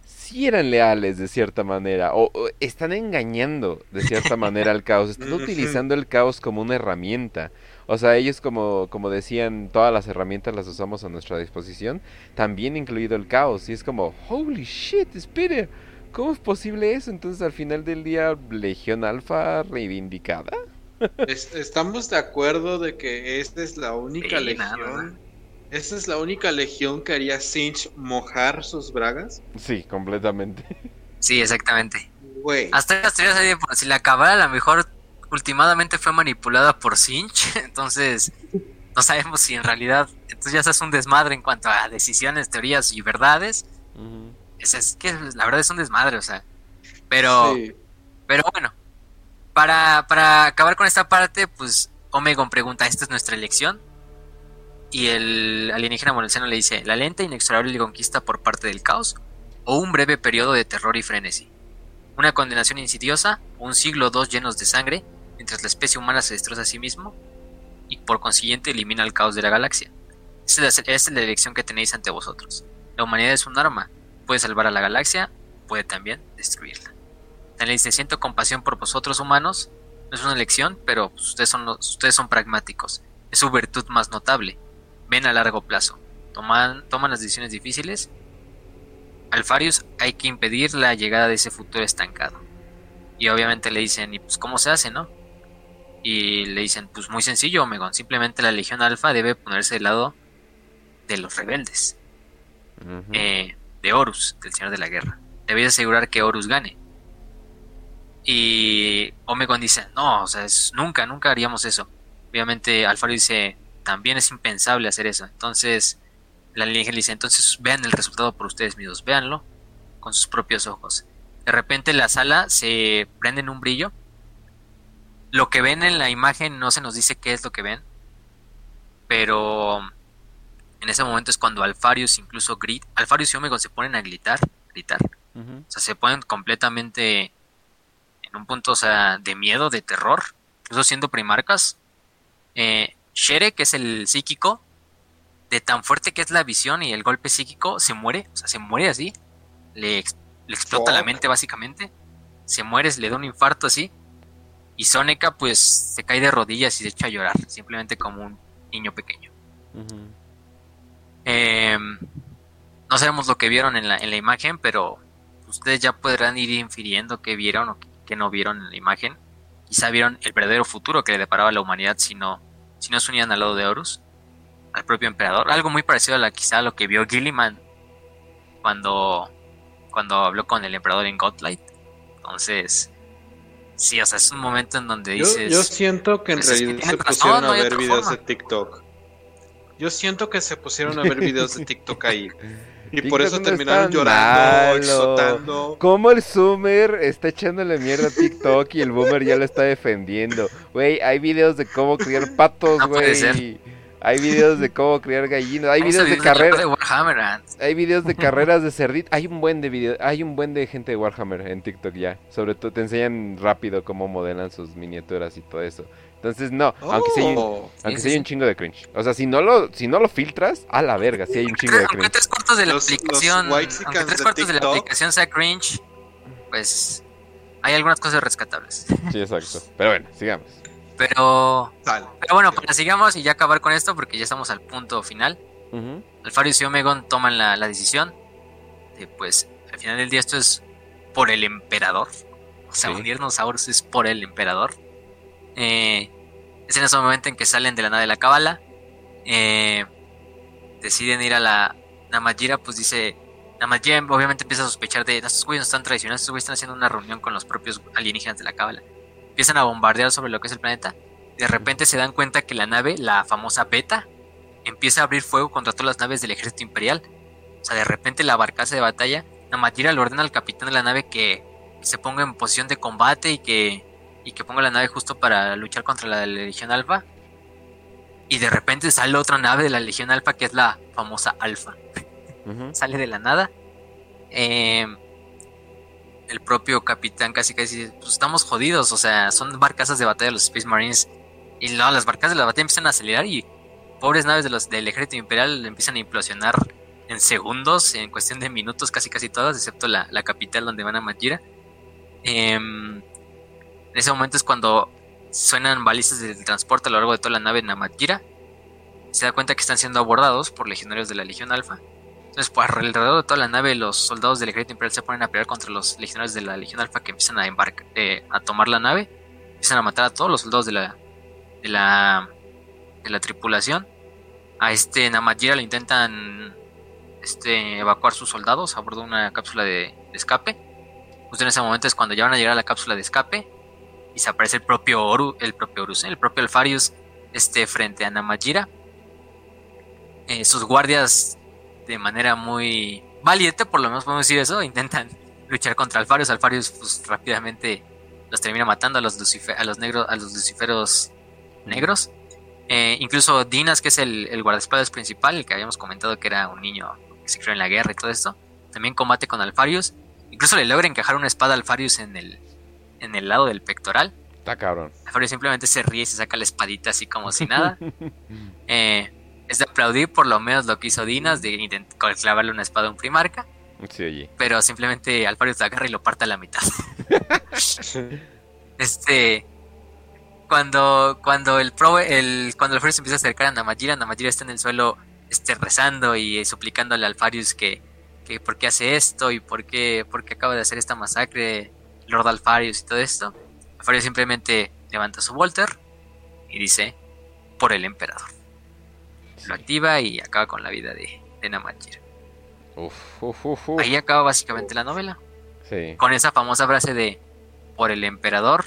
Sí eran leales de cierta manera, o, o están engañando de cierta manera al caos, están utilizando el caos como una herramienta. O sea, ellos como, como decían, todas las herramientas las usamos a nuestra disposición, también incluido el caos. Y es como, holy shit, ¿cómo es posible eso? Entonces al final del día, Legión Alfa reivindicada. Es- estamos de acuerdo de que esta es la única Sí, nada, legión. Esta es la única legión que haría Sinch mojar sus bragas. Sí, completamente. Sí, exactamente. Hasta las teorías hay de por si la cabal a lo mejor últimamente fue manipulada por Sinch, entonces no sabemos si en realidad entonces ya se hace un desmadre en cuanto a decisiones, teorías y verdades. Ujú. Es, es que la verdad es un desmadre, o sea. Pero, Sí. pero bueno, para, para acabar con esta parte, pues Omegon pregunta, ¿esta es nuestra elección? Y el alienígena monolciano le dice, la lenta e inexorable conquista por parte del caos o un breve periodo de terror y frenesí. Una condenación insidiosa un siglo o dos llenos de sangre mientras la especie humana se destroza a sí mismo y por consiguiente elimina el caos de la galaxia. Esta es la, esta es la elección que tenéis ante vosotros. La humanidad es un arma, puede salvar a la galaxia, puede también destruirla. Le dice, siento compasión por vosotros humanos, no es una elección, pero pues, ustedes, son ustedes son pragmáticos. Es su virtud más notable. Ven a largo plazo. Toman, toman las decisiones difíciles. Alfarius hay que impedir la llegada de ese futuro estancado. Y obviamente le dicen, ¿y pues cómo se hace, no? Y le dicen, pues muy sencillo, Omegon. Simplemente la Legión Alfa debe ponerse del lado de los rebeldes. Eh, de Horus, del Señor de la Guerra. Debéis asegurar que Horus gane. Y Omegon dice, no, o sea, es- nunca, nunca haríamos eso. Obviamente Alfaro dice, también es impensable hacer eso. Entonces, la alienígena dice, entonces vean el resultado por ustedes mismos, véanlo con sus propios ojos. De repente la sala se prende en un brillo. Lo que ven en la imagen no se nos dice qué es lo que ven. Pero en ese momento es cuando Alfarius incluso grita. Alfarius y Omegon se ponen a gritar, gritar. O sea, se ponen completamente en un punto, o sea, de miedo, de terror. Incluso siendo primarcas. Eh, Shere, que es el psíquico, de tan fuerte que es la visión y el golpe psíquico, se muere. O sea, se muere así. Le, ex- le explota la mente, básicamente. Se muere, le da un infarto así. Y Soneca, pues, se cae de rodillas y se echa a llorar. Simplemente como un niño pequeño. Eh, no sabemos lo que vieron en la, en la imagen, pero ustedes ya podrán ir infiriendo qué vieron o qué no vieron en la imagen. Quizá vieron el verdadero futuro que le deparaba a la humanidad si no, si no se unían al lado de Horus, al propio emperador. Algo muy parecido a la, quizá a lo que vio Gilliman cuando, cuando habló con el emperador en Godlight. Entonces, sí, o sea, es un momento en donde Yo, dices... yo siento que en pues realidad se pusieron no a ver videos forma. de TikTok. Yo siento que se pusieron a ver videos de TikTok ahí. Y por eso no es terminaron llorando, malo. exhotando. ¿Cómo el Zoomer está echándole mierda a TikTok y el Boomer ya lo está defendiendo? Güey, hay videos de cómo criar patos, No güey. ser. Hay videos de cómo criar gallinas. Hay videos de carreras. de Warhammer. Hay videos de carreras de cerdito. Hay un buen de video, hay un buen de gente de Warhammer en TikTok ya. Sobre todo te enseñan rápido cómo modelan sus miniaturas y todo eso. Entonces no, aunque sí hay un, Oh. aunque Sí, sí hay sí, un chingo de cringe. O sea, si no lo si no lo filtras, a la verga, sí hay un chingo de aunque cringe. tres cuartos de la Los- los aplicación, aunque tres de cuartos de la aplicación sea cringe, pues hay algunas cosas rescatables. Sí, exacto. Pero bueno, sigamos. Pero, pero bueno, para sigamos y ya acabar con esto porque ya estamos al punto final. Ujú. Alfarius y Omegon toman la, la decisión de pues al final del día esto es por el emperador. O sea, unirnos a Horus es por el emperador. Eh, es en ese momento en que salen de la nave de la Cábala. Eh, deciden ir a la Namajira, pues dice. Namajira obviamente empieza a sospechar de. Estos güeyes no están traicionando, estos güeyes están haciendo una reunión con los propios alienígenas de la Cábala. Empiezan a bombardear sobre lo que es el planeta. De repente se dan cuenta que la nave, la famosa Beta, empieza a abrir fuego contra todas las naves del ejército imperial. O sea, de repente la barcaza de batalla, Namajira le ordena al capitán de la nave que, se ponga en posición de combate y que, y que ponga la nave justo para luchar contra la de la Legión Alfa. Y de repente sale otra nave de la Legión Alfa que es la famosa Alfa. sale de la nada. Em, el propio capitán casi casi dice, pues estamos jodidos, o sea, son barcazas de batalla de los Space Marines. Y no, las barcazas de la batalla empiezan a acelerar y pobres naves de los, del ejército imperial empiezan a implosionar en segundos, en cuestión de minutos, casi casi todas, excepto la, capital donde van a Majira. Em, en ese momento es cuando suenan balizas del transporte a lo largo de toda la nave en Majira. Se da cuenta que están siendo abordados por legionarios de la Legión Alfa. Entonces, pues alrededor de toda la nave, los soldados del ejército imperial se ponen a pelear contra los legionarios de la Legión Alfa que empiezan a embarcar, eh, a tomar la nave. Empiezan a matar a todos los soldados de la, de la, de la tripulación. A este Namajira le intentan este, evacuar sus soldados a bordo de una cápsula de, escape. Justo en ese momento es cuando ya van a llegar a la cápsula de escape y se aparece el propio Oru, el propio Horus, el propio Alfarius este, frente a Namajira. Eh, sus guardias de manera muy valiente, por lo menos podemos decir eso, intentan luchar contra Alfarius. Alfarius pues, rápidamente los termina matando a los, a los negros, a los luciferos negros. Eh, incluso Dinas, que es el, el guardaespaldas principal, el que habíamos comentado que era un niño que se creó en la guerra y todo esto, también combate con Alfarius. Incluso le logra encajar una espada a Alfarius en el, en el lado del pectoral. Está cabrón. Alfarius simplemente se ríe y se saca la espadita así como si nada. Eh, es de aplaudir por lo menos lo que hizo Dinas de intentar clavarle una espada a un primarca. Sí, Pero simplemente Alfarius la agarra y lo parte a la mitad. este cuando cuando el pro el cuando Alfarius empieza a acercar a Namajira, Namajira está en el suelo esté rezando y suplicándole al Farius que, que por qué hace esto y por qué, por qué acaba de hacer esta masacre Lord Alfarius y todo esto. Alfarius simplemente levanta su Volter y dice por el emperador. Lo activa y acaba con la vida de, de Ahí acaba básicamente la novela. Con esa famosa frase de por el emperador.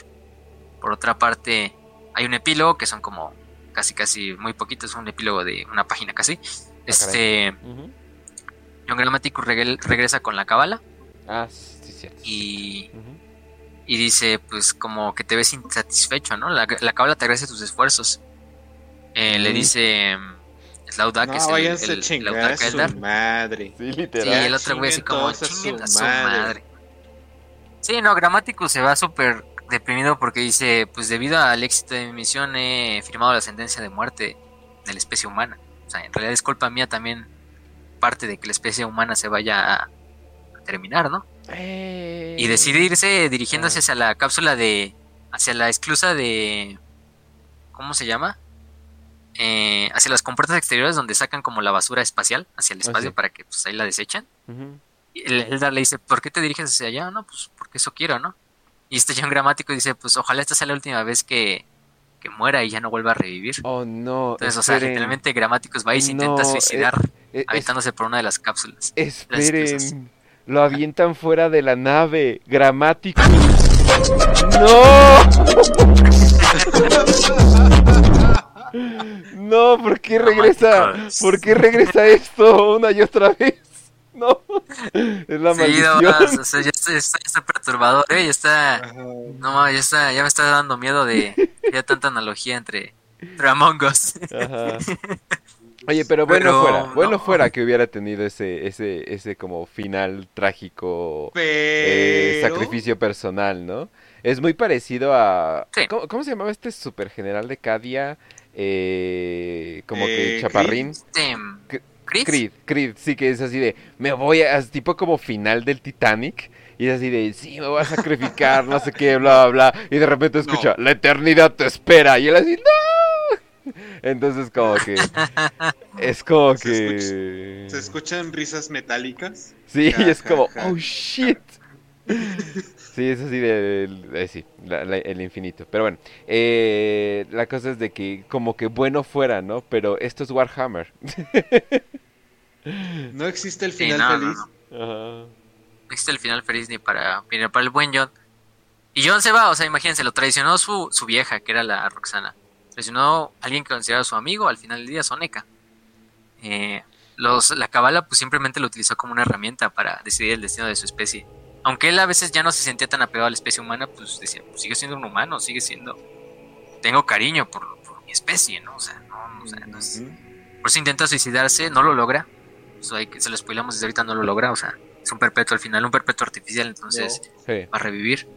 Por otra parte, hay un epílogo que son como casi casi muy poquito, es un epílogo de una página casi. Ah, este John Grammaticus regresa con la cábala. Ah, sí, cierto. Y, y dice, pues como que te ves insatisfecho, ¿no? La, la cábala te agradece tus esfuerzos. Eh, le dice Slaudak, no, que es el, el, el su madre. Sí, literal. Sí, el otro güey así como chinguen a su madre. Sí, no, Grammaticus se va súper deprimido porque dice, pues debido al éxito de mi misión he firmado la sentencia de muerte de la especie humana. O sea, en realidad es culpa mía también parte de que la especie humana se vaya a, terminar, ¿no? Eh. Y decide irse dirigiéndose hacia la cápsula de... hacia la esclusa de... ¿Cómo se llama? Eh, hacia las compuertas exteriores donde sacan como la basura espacial hacia el ah, espacio para que pues ahí la desechen. Y el le dice, ¿por qué te diriges hacia allá? No, pues porque eso quiero, ¿no? Y este John Gramático dice, pues ojalá esta sea la última vez que, que muera y ya no vuelva a revivir. Oh, no. Entonces, o sea, literalmente Gramáticos va y se intenta suicidar eh, eh, aventándose por una de las cápsulas. Esperen. Lo avientan fuera de la nave. Gramático. ¡No! no, ¿por qué regresa? ¿Por qué regresa esto una y otra vez? No, es la sí, No, ya, está, está, perturbador, ¿eh? Ya está. No, ya está, ya me está dando miedo de ya tanta analogía entre, entre Among Us. Oye, pero bueno fuera, bueno fuera que hubiera tenido ese, ese, ese como final trágico eh, sacrificio personal, ¿no? Es muy parecido a ¿cómo, se llamaba este super general de Cadia? Eh, como que eh, Chaparrín. Creed. Creed, sí que es así de, me voy a, tipo como final del Titanic. Y es así de, sí, me voy a sacrificar, no sé qué, bla, bla, bla. Y de repente escucha, la eternidad te espera. Y él así, no. Entonces como que, es como que... ¿Se escuchan risas metálicas? Sí, y es como, oh shit. Sí, eso sí, del- eh, sí, la- la- el infinito. Pero bueno, eh, la cosa es de que como que bueno fuera, ¿no? Pero esto es Warhammer. No existe el final no, feliz. no. Ajá. No existe el final feliz ni para, ni para el buen John. Y John se va, o sea, imagínense, lo traicionó su, su vieja, que era la Roxana. A alguien que consideraba su amigo, al final del día, Soneca. Eh, los, la cabala pues simplemente lo utilizó como una herramienta para decidir el destino de su especie. Aunque él a veces ya no se sentía tan apegado a la especie humana, pues decía, pues sigue siendo un humano, sigue siendo... Tengo cariño por, por mi especie, ¿no? O sea, no, o sea, no es- por eso intenta suicidarse, no lo logra. Eso hay que, se lo spoilamos desde ahorita, no lo logra. O sea, es un perpetuo al final, un perpetuo artificial, entonces Sí. va a revivir.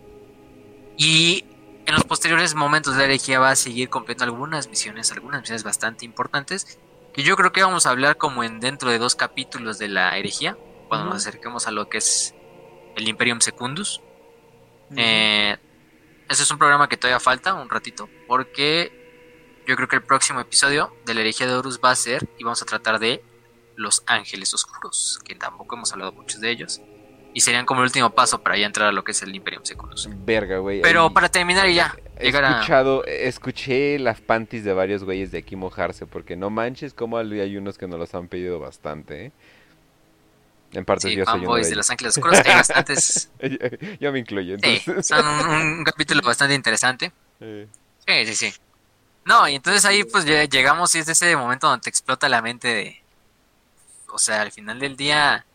Y en los posteriores momentos de la herejía va a seguir cumpliendo algunas misiones, algunas misiones bastante importantes, que yo creo que vamos a hablar como en dentro de dos capítulos de la herejía, cuando nos acerquemos a lo que es el Imperium Secundus. Eh, ese es un programa que todavía falta un ratito, porque yo creo que el próximo episodio de la herejía de Horus va a ser, y vamos a tratar de los ángeles oscuros, que tampoco hemos hablado muchos de ellos, y serían como el último paso para ya entrar a lo que es el Imperium Secundus. Verga, güey. Pero ahí para terminar y ya, He llegar a... escuchado, escuché las panties de varios güeyes de aquí mojarse, porque no manches como hay unos que nos los han pedido bastante, ¿eh? En parte Sí, yo soy uno de de los ángeles oscuros, hay bastantes... yo me incluyo, Sí, entonces. son un, un capítulo bastante interesante. Eh, Sí, sí, sí. No, y entonces ahí pues llegamos y es ese momento donde te explota la mente de... O sea, al final del día,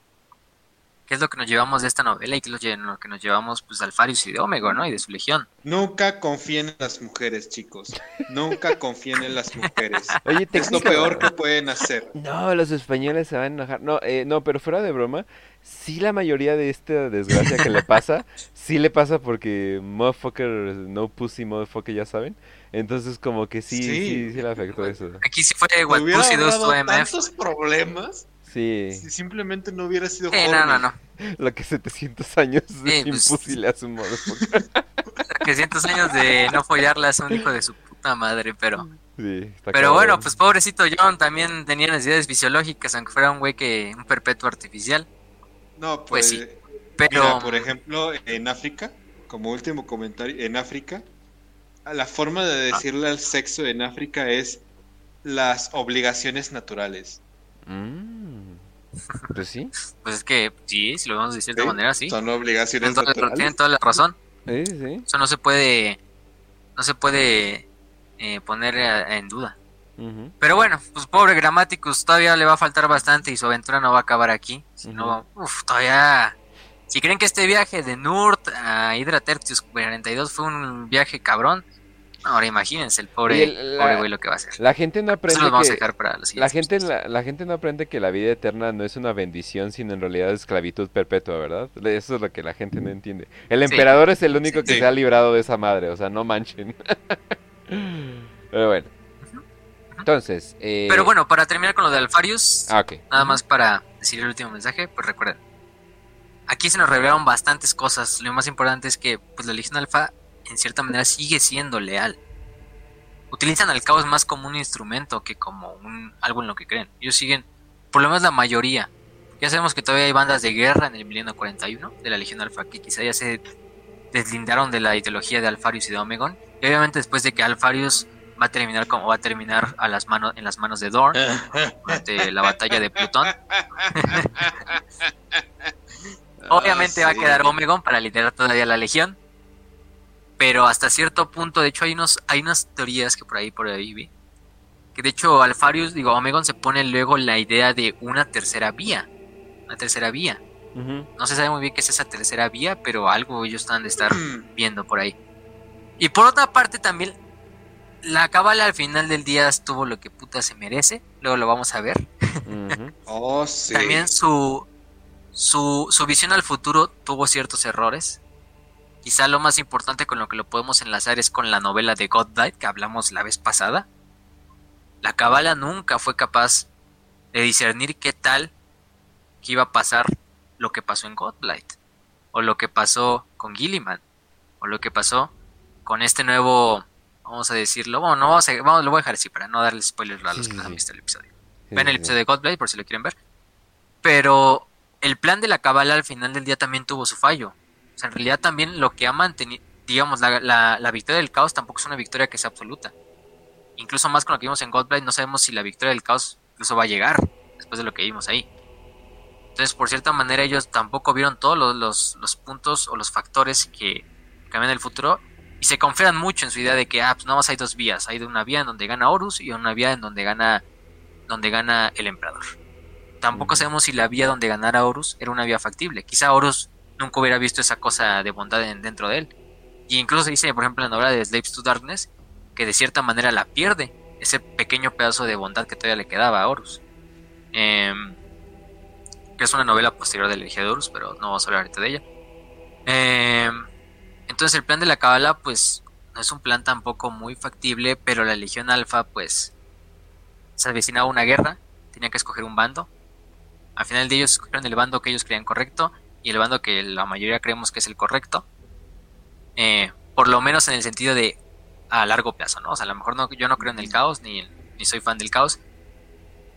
¿qué es lo que nos llevamos de esta novela y qué es lo que nos llevamos pues de Alfarius y de Ómego, ¿no? Y de su legión. Nunca confíen en las mujeres, chicos. Nunca confíen en las mujeres. Oye, Es lo peor que pueden hacer. No, los españoles se van a enojar. No, eh, no, pero fuera de broma, sí la mayoría de esta desgracia que le pasa, sí le pasa porque motherfucker, no pussy motherfucker, ya saben. Entonces como que sí, sí, Sí. sí, le afectó eso. Aquí sí fue Me What hubiera Pussy Does to ahorrado MF. tantos problemas Sí, si simplemente no hubiera sido Sí, no, no, no. lo que 700 años de sin pues- pussy le hace un motherfucker. Que cientos años de no follarla es un hijo de su puta madre, pero... Sí, está Pero cabrón. bueno, pues pobrecito John también tenía necesidades fisiológicas, aunque fuera un güey que... un perpetuo artificial. No, Pues pues, sí. Pero... mira, por ejemplo, en África, como último comentario, en África, la forma de decirle al sexo en África es las obligaciones naturales. Mm, Pues sí, Pues es que sí, si lo vamos a decir de ¿Sí? manera, sí. Son obligaciones Tienen toda, tienen toda la razón. eh, sí. Eso no se puede, no se puede eh, poner a- en duda. Pero bueno, pues pobre Grammaticus, todavía le va a faltar bastante y su aventura no va a acabar aquí. Si no, uf, todavía... Si creen que este viaje de Nurt a Hydra Tertius 42 fue un viaje cabrón, ahora imagínense el pobre, el- la- pobre güey lo que va a hacer. La gente no Eso aprende lo vamos a que... dejar para los La siguientes gente, la, la gente no aprende que la vida eterna no es una bendición, sino en realidad esclavitud perpetua, ¿verdad? Eso es lo que la gente no entiende. El Sí. emperador es el único que Sí. se ha librado de esa madre, o sea, no manchen. Pero bueno. Entonces, eh... Pero bueno, para terminar con lo de Alfarius, Ah, ok. Nada más para decir el último mensaje, pues recuerden. Aquí se nos revelaron bastantes cosas. Lo más importante es que pues la Legión Alfa en cierta manera sigue siendo leal. Utilizan al caos más como un instrumento que como un algo en lo que creen. Ellos siguen, por lo menos la mayoría. Ya sabemos que todavía hay bandas de guerra en el milenio 41 de la Legión Alfa que quizá ya se deslindaron de la ideología de Alfarius y de Omegon. Y obviamente después de que Alfarius va a terminar como va a terminar a las manos en las manos de Dorn durante la batalla de Plutón. Obviamente Ah, va a sí. quedar Omegon para liderar todavía la legión. Pero hasta cierto punto, de hecho, hay unos, hay unas teorías que por ahí, por ahí vi. Que de hecho, Alfarius, digo, Omegon se pone luego la idea de una tercera vía. Una tercera vía. No se sabe muy bien qué es esa tercera vía, pero algo ellos están de estar viendo por ahí. Y por otra parte también, la cabala al final del día estuvo lo que puta se merece. Luego lo vamos a ver. Oh, sí. También su, su, su visión al futuro tuvo ciertos errores. Quizá lo más importante con lo que lo podemos enlazar es con la novela de Godlight que hablamos la vez pasada. La cabala nunca fue capaz de discernir qué tal que iba a pasar lo que pasó en Godlight. O lo que pasó con Gilliman. O lo que pasó con este nuevo, vamos a decirlo, bueno, no vamos a, vamos, lo voy a dejar así para no darle spoilers a los que no han visto el episodio. Ven el episodio de Godblade por si lo quieren ver. Pero el plan de la cabala al final del día también tuvo su fallo. O sea, en realidad también lo que ha mantenido, digamos, la, la, la victoria del caos tampoco es una victoria que sea absoluta. Incluso más con lo que vimos en Godblade, no sabemos si la victoria del caos incluso va a llegar después de lo que vimos ahí. Entonces, por cierta manera, ellos tampoco vieron todos los, los, los puntos o los factores que cambian el futuro y se confían mucho en su idea de que, ah, pues nada más hay dos vías. Hay una vía en donde gana Horus y una vía en donde gana, donde gana el emperador. Tampoco sabemos si la vía donde ganara Horus era una vía factible. Quizá Horus nunca hubiera visto esa cosa de bondad dentro de él. Y incluso se dice, por ejemplo, en la novela de Slaves to Darkness, que de cierta manera la pierde, ese pequeño pedazo de bondad que todavía le quedaba a Horus. Em, que es una novela posterior de la de Horus, pero no vamos a hablar ahorita de ella. Em, entonces el plan de la Kabbalah, pues, no es un plan tampoco muy factible, pero la Legión Alfa, pues, se avecinaba una guerra, tenía que escoger un bando. Al final de ellos escogieron el bando que ellos creían correcto y el bando que la mayoría creemos que es el correcto. Eh, por lo menos en el sentido de a largo plazo, ¿no? O sea, a lo mejor no, yo no creo en el caos, ni, ni soy fan del caos,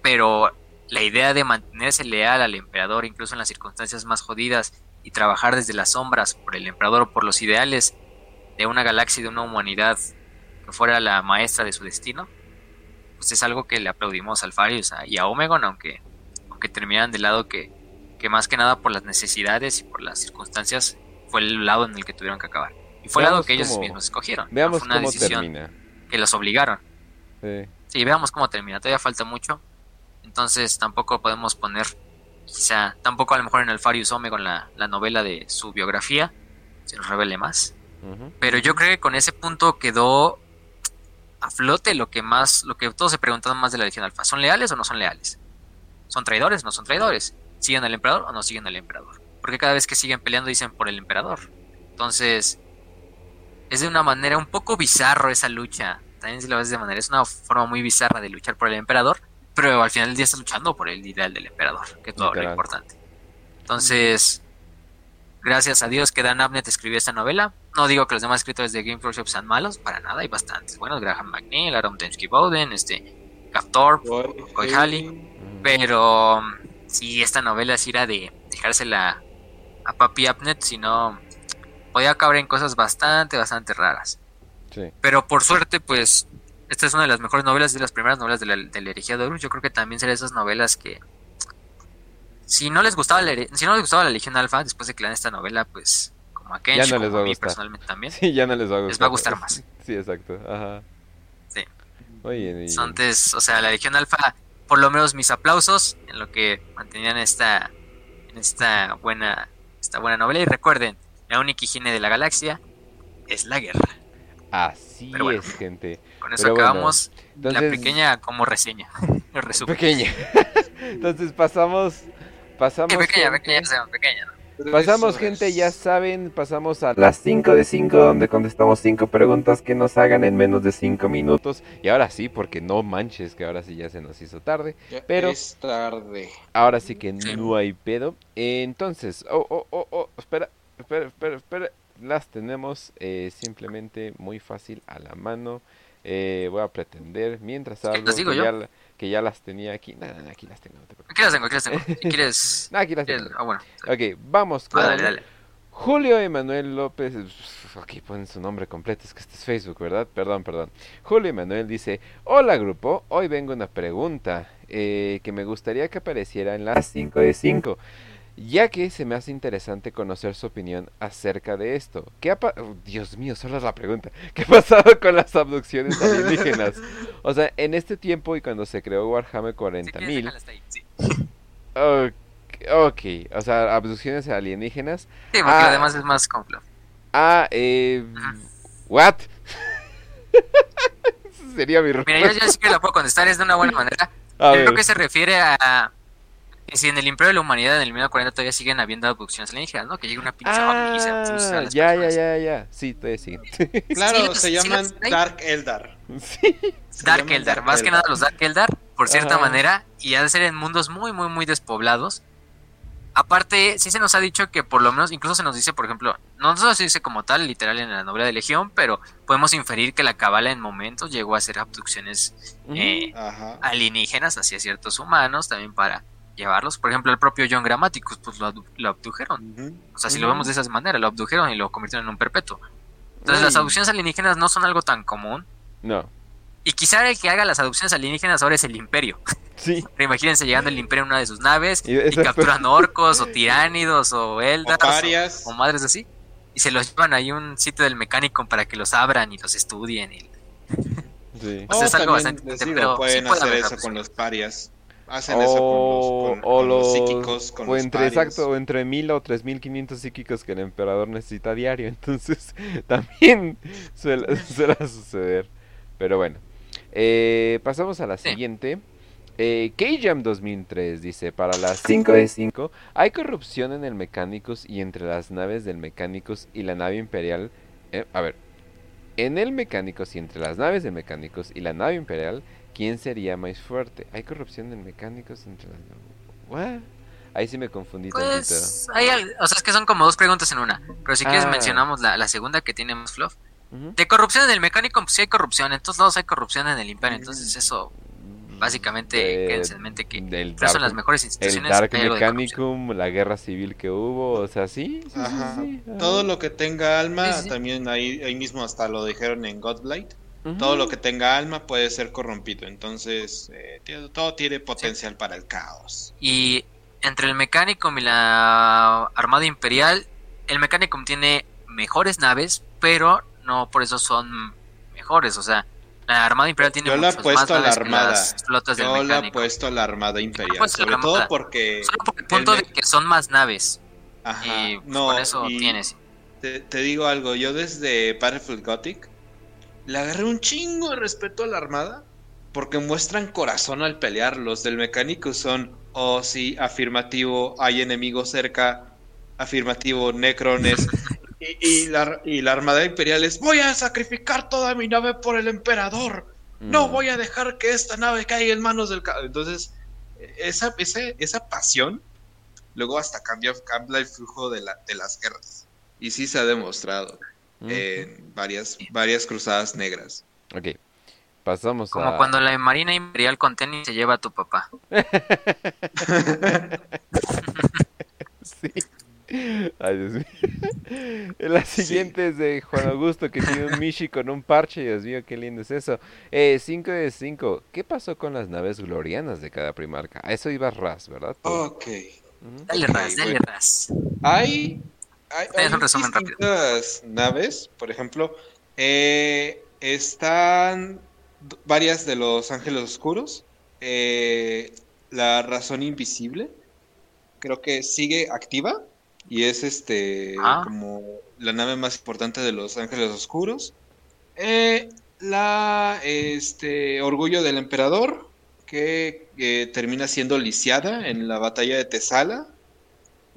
pero la idea de mantenerse leal al emperador, incluso en las circunstancias más jodidas, y trabajar desde las sombras por el emperador o por los ideales de una galaxia y de una humanidad que fuera la maestra de su destino, pues es algo que le aplaudimos al Farius y a Omegon, aunque, aunque terminaran del lado que, que más que nada por las necesidades y por las circunstancias fue el lado en el que tuvieron que acabar. Y fue el lado que ellos mismos escogieron. Veamos fue una cómo decisión termina. que los obligaron. Sí. Sí, veamos cómo termina. Todavía falta mucho. Entonces tampoco podemos poner, quizá, tampoco a lo mejor en el Farius Omegon la, la novela de su biografía se nos revele más. Pero yo creo que con ese punto quedó a flote lo que más, lo que todos se preguntaban más de la Legión Alfa. ¿Son leales o no son leales? ¿Son traidores o no son traidores? ¿Siguen al emperador o no siguen al emperador? Porque cada vez que siguen peleando dicen por el emperador. Entonces, es de una manera un poco bizarro esa lucha. También si lo ves de manera, es una forma muy bizarra de luchar por el emperador, pero al final del día estás luchando por el ideal del emperador, que es todo lo importante. Entonces, gracias a Dios que Dan Abnett escribió esta novela. No digo que los demás escritores de Game Workshop sean malos, para nada, hay bastantes. Bueno, Graham McNeil, Aaron Dembski Bowden, este, Thorpe, Coy Halley. Pero si esta novela sí era de dejársela a Papi Abnett, si no podía acabar en cosas bastante, bastante raras. Sí. Pero por suerte, pues, esta es una de las mejores novelas, de las primeras novelas de la, de la herejía de Horus. Yo creo que también será esas novelas que, si no les gustaba la, si no les gustaba la Legión Alfa, después de que lean esta novela, pues, como a Kenshi, Ya no les como va a mí gustar. personalmente también, Sí, ya no les va a gustar. Les va a gustar más. Sí, exacto. Ajá. Sí. Oye, y- Entonces, o sea, la Legión Alfa, por lo menos mis aplausos en lo que mantenían esta, en esta buena, esta buena novela. Y recuerden, la única higiene de la galaxia es la guerra. así bueno. es, gente. Con eso Pero bueno, acabamos la pequeña como reseña. Resumen. pequeña. Entonces pasamos, pasamos. Sí, pequeña, gente. pequeña, pequeña, ¿no? Pasamos, gente, ya saben, pasamos a las 5 de 5, donde contestamos 5 preguntas que nos hagan en menos de 5 minutos. Y ahora sí, porque no manches, que ahora sí ya se nos hizo tarde. Ya pero- Es tarde. Ahora sí que no hay pedo. Entonces, oh, oh, oh, oh, espera, espera, espera, espera. Las tenemos eh, simplemente muy fácil a la mano. Eh, voy a pretender, mientras hablo, las digo que, yo. ya, la- que ya las tenía aquí. Nada, nada, aquí las tengo, no te preocupes. Aquí las tengo, aquí las tengo. Si quieres. No, aquí las tengo. Ah, bueno. Ok, vamos con Ah, dale, dale. Julio Emanuel López. Aquí ponen su nombre completo, es que este es Facebook, ¿verdad? Perdón, perdón. Julio Emanuel dice: Hola, grupo. Hoy vengo una pregunta eh, que me gustaría que apareciera en las 5 de 5. Ya que se me hace interesante conocer su opinión acerca de esto. ¿Qué ha oh, Dios mío, solo es la pregunta. ¿Qué ha pasado con las abducciones alienígenas? O sea, en este tiempo y cuando se creó Warhammer Si 40.000, quieres, déjala hasta ahí, Sí, ok, ok, o sea, abducciones alienígenas. Sí, porque Ah. lo demás es más complejo. Ah, eh. Ajá. ¿What? Sería mi Mira, yo, respuesta. yo sí que la puedo contestar, es de una buena manera. A Yo ver. creo que se refiere a que si en el Imperio de la Humanidad, en el 1940, todavía siguen habiendo abducciones alienígenas, ¿no? Que llega una pinche ovni y se a Ah, las ya, ya, personas. ya, ya. Sí, todavía sí. Claro, Sí, se sí, llaman sí. Dark Eldar. sí. Dark Eldar, más que nada los Dark Eldar, por cierta Ajá. manera, y ha de ser en mundos muy, muy, muy despoblados. Aparte, sí se nos ha dicho que por lo menos, incluso se nos dice, por ejemplo, no se nos dice como tal, literal en la novela de Legión, pero podemos inferir que la cabala en momentos llegó a hacer abducciones eh, alienígenas hacia ciertos humanos, también para llevarlos. Por ejemplo, el propio John Grammaticus, pues lo, lo abdujeron. O sea, si lo vemos de esa manera, lo abdujeron y lo convirtieron en un perpetuo. Entonces, las adopciones alienígenas no son algo tan común. No. Y quizá el que haga las adopciones alienígenas ahora es el Imperio. Sí. Pero imagínense llegando el Imperio en una de sus naves Y capturan orcos o tiránidos o eldas o, o madres así. Y se los llevan ahí a un sitio del mecánico para que los abran y los estudien. y- Sí. O sea, es algo también, bastante digo, pero pueden sí puede hacer eso con los parias. Hacen eso con los, con- o con los los- psíquicos, con o los entre exacto o entre mil o tres mil quinientos psíquicos que el emperador necesita a diario entonces también suele, suele suceder. Pero bueno Eh, pasamos a la Sí. siguiente. Eh, K-Jam 2003 dice para las 5 de 5 hay corrupción en el Mecánicos y entre las naves del Mecánicos y la nave imperial eh, a ver en el Mecánicos y entre las naves del Mecánicos y la nave imperial ¿Quién sería más fuerte? ¿Hay corrupción en mecánicos entre las... ¿What? Ahí sí me confundí Pues, hay o sea, es que son como dos preguntas en una. Pero si quieres Ah. mencionamos la, la segunda que tiene más fluff. tantito. De corrupción en el mecánico, pues sí hay corrupción. En todos lados hay corrupción en el imperio. Entonces eso, Ujú. básicamente, De- quédense en mente que del Dark- las mejores El instituciones Dark de corrupción. Mechanicum, la guerra civil que hubo, o sea, sí. sí, sí, Ajá. sí, ajá. Todo lo que tenga alma, Sí, sí. también ahí, ahí mismo hasta lo dijeron en Godblight. Todo lo que tenga alma puede ser corrompido. Entonces, eh, todo tiene potencial para el caos. Y entre el mecánico y la Armada Imperial, el mecánico tiene mejores naves, pero no por eso son mejores. O sea, la Armada Imperial tiene Yo más apuesto a la armada. Yo le he mecánico. puesto a la Armada Imperial. apuesto la Sobre todo porque. Solo por el punto el de que son más naves. Ajá, y pues, no, con eso y tienes. Te, te digo algo, yo desde Battlefield Gothic le agarré un chingo de respeto a la armada porque muestran corazón al pelear. Los del mecánico son, oh sí, afirmativo, hay enemigos cerca, afirmativo, necrones. y, y la, y la armada imperial es, voy a sacrificar toda mi nave por el emperador. No Mm. voy a dejar que esta nave caiga en manos del... ca-". Entonces, esa, ese- esa pasión luego hasta cambia, cambia el flujo de, la, de las guerras. Y sí se ha demostrado En varias, varias cruzadas negras. Ok, pasamos Como a... cuando la Marina Imperial con tenis se lleva a tu papá. Sí. Ay, Dios mío. La siguiente es de Juan Augusto que tiene un Mishi con un parche. Dios mío, qué lindo es eso. 5 de 5. ¿Qué pasó con las naves glorianas de cada primarca? A eso iba Ras, ¿verdad? Tú. Ok. Dale ras, dale ras. Hay, hay, hay un resumen rápido. distintas naves, por ejemplo, eh, están varias de los Ángeles Oscuros, eh, la Razón Invisible, creo que sigue activa y es este Ah. como la nave más importante de los Ángeles Oscuros. Eh, la este Orgullo del Emperador, que termina siendo lisiada en la batalla de Tesala.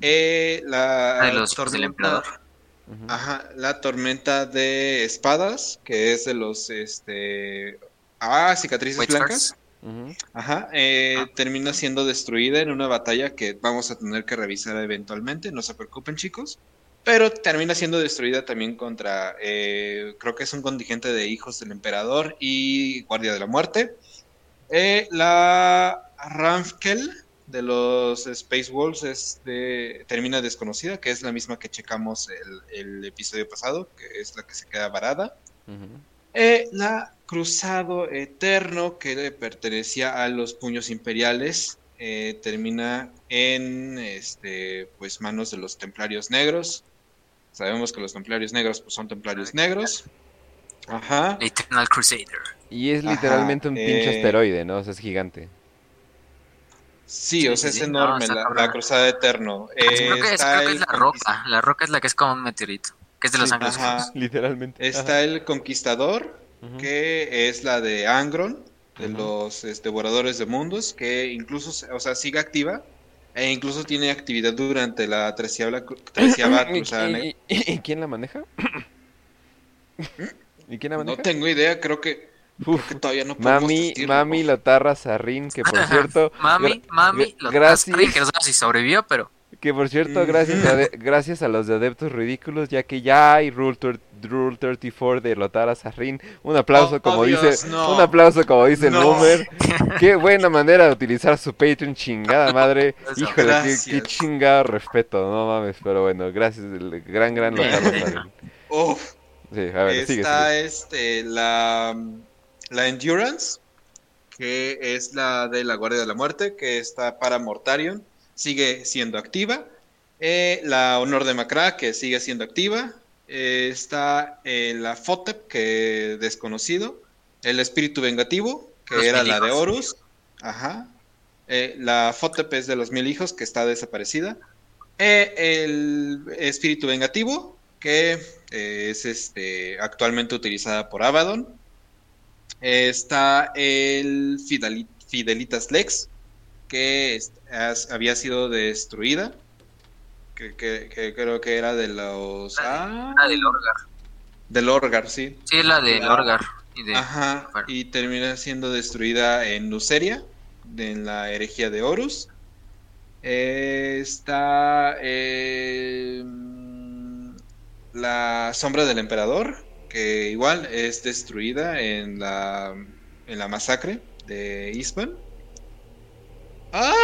Eh, la de los hijos del emperador. Ajá, la tormenta de espadas, que es de los este ah, cicatrices White blancas. Ajá, eh, Ah. termina siendo destruida en una batalla que vamos a tener que revisar eventualmente, no se preocupen chicos. Pero termina siendo destruida también contra, eh, creo que es un contingente de hijos del emperador y guardia de la muerte. Eh, la Ramfkel de los Space Wolves es de- termina desconocida, que es la misma que checamos el, el episodio pasado, que es la que se queda varada. Eh, la Cruzado Eterno, que le pertenecía a los puños imperiales, eh, termina en este, pues, manos de los templarios negros. Sabemos que los templarios negros pues, son templarios negros. Ajá. The Eternal Crusader. Y es Ajá, literalmente un pinche eh, asteroide, ¿no? O sea, es gigante. Sí, Sí, o sea, sí, es no, enorme la, Cruzada Eterno. Eh, creo que, es, está creo que es el la roca. La roca es la que es como un meteorito. Que es de los Sí, ángeles. ajá. Literalmente. Está el Conquistador, que es la de Angron, de los este, devoradores de mundos, que incluso, se- o sea, sigue activa e incluso tiene actividad durante la treceava, treceava ¿Y, cruzada negra. y- y- y quién la maneja? ¿Y quién la No maneja? tengo idea, creo que, Uf, que todavía no Mami, decirlo. Mami Lotarra Sarrín, que por cierto, Mami, mami, gra- lo gracias. que no sabemos si sobrevivió, pero Que por cierto, gracias a, de- gracias a los de Adeptos Ridículos, ya que ya hay Rule, tur- Rule 34 de derrotar a Sarrin. Un aplauso, Oh, como oh, dice, Dios, no. un aplauso, como dice el No. Boomer. Qué buena manera de utilizar su Patreon, chingada madre. Híjole, qué, qué chingado respeto, no mames, pero bueno, gracias, el gran, gran bien. Sarrin. Uf, Sí, a ver, sigue, está sigue. este la, la Endurance, que es la de la Guardia de la Muerte, que está para Mortarion, sigue siendo activa. Eh, la Honor de Macra, que sigue siendo activa. Eh, está eh, la Fotep, que desconocido. El Espíritu Vengativo, que Los era la de. Horus. Ajá. La Fotep es de los Mil Hijos, que está desaparecida. El Espíritu Vengativo, que es este, actualmente utilizada por Abaddon. Está el Fideli- Fidelitas Lex, que es- había sido destruida. Que, que- que creo que era de los. Ah, La del Orgar. del Orgar, sí. Sí, la del Ah. Orgar. Y de... Ajá, bueno. y termina siendo destruida en Luceria, de- en la herejía de Horus. Eh, está eh, la sombra del emperador, que igual es destruida en la, en la masacre de Ispan. ¡Ah!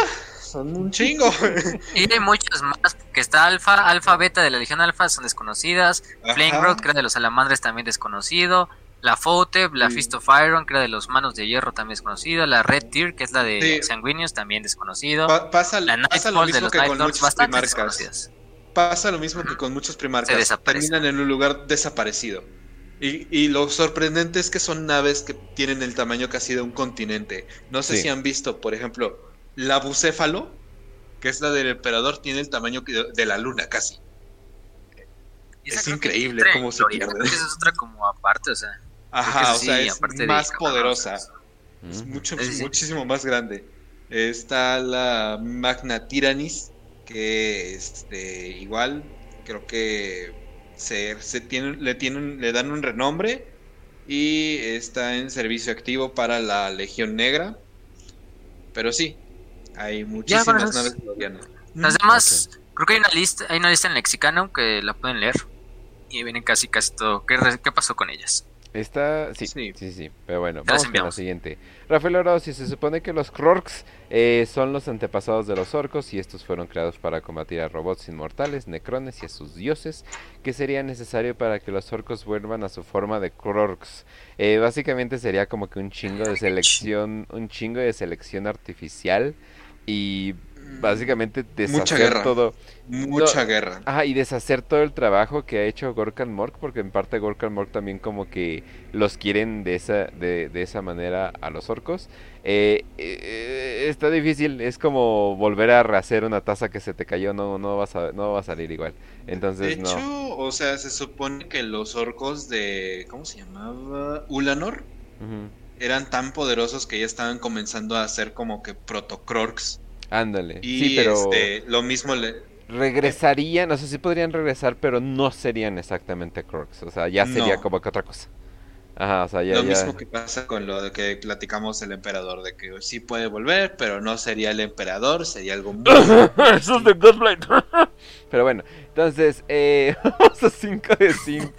Son un chingo. Y hay muchas más, que está Alfa, Alfa Beta de la Legión Alfa, son desconocidas. Flame Ajá. Growth, que era de los Salamandres, también desconocido. La Fotep, la Sí. Fist of Iron, que era de los Manos de Hierro, también desconocido. La Red Tear, que es la de Sí. Sanguíneos, también desconocido. Pa- pasa, la pasa lo Nightfall de mismo los que con Lords, bastante primarcas. desconocidas. Pasa lo mismo que con muchos primarcas. Terminan en un lugar desaparecido. Y, y lo sorprendente es que son naves que tienen el tamaño casi de un continente. No sé Sí. si han visto, por ejemplo, la bucéfalo, que es la del emperador, tiene el tamaño de la luna casi. Es increíble cómo se pierde. Esa es otra como aparte, o sea. Ajá, o sea, sí, es más poderosa. o Es mucho, Sí, sí. muchísimo más grande. Está la Magna Tyrannis, que este, igual creo que se, se tiene, le, tienen, le dan un renombre y está en servicio activo para la Legión Negra. Pero sí, hay muchísimas naves glorianas. Las demás, creo que hay una lista, hay una lista en lexicano que la pueden leer. Y vienen casi casi todo. ¿Qué, qué pasó con ellas? Está, sí, sí, Sí. sí, pero bueno, vamos con la siguiente. Rafael Orosi, se supone que los Krorks eh, son los antepasados de los orcos y estos fueron creados para combatir a robots inmortales, necrones y a sus dioses, que sería necesario para que los orcos vuelvan a su forma de Krorks. Eh, básicamente sería como que un chingo de selección, un chingo de selección artificial y básicamente Mucha deshacer guerra. todo. Mucha No. guerra. Ajá, y deshacer todo el trabajo que ha hecho Gorkan Mork, porque en parte Gorkan Mork también como que los quieren de esa, de, de esa manera a los orcos. Eh, eh, está difícil, es como volver a rehacer una taza que se te cayó, no, no, vas a, no va a salir igual. Entonces, de no. hecho, o sea, se supone que los orcos de. ¿Cómo se llamaba? Ulanor. Eran tan poderosos que ya estaban comenzando a hacer como que protocrorks. Ándale. Y sí, pero este, lo mismo le... regresarían, o sea, sí podrían regresar, pero no serían exactamente Crocs. O sea, ya sería No. como que otra cosa. Ajá, o sea, ya, lo ya. mismo que pasa con lo de que platicamos el emperador, de que sí puede volver, pero no sería el emperador, sería algo muy... Eso es de Godblade. Pero bueno, entonces, eh, vamos a 5 de 5.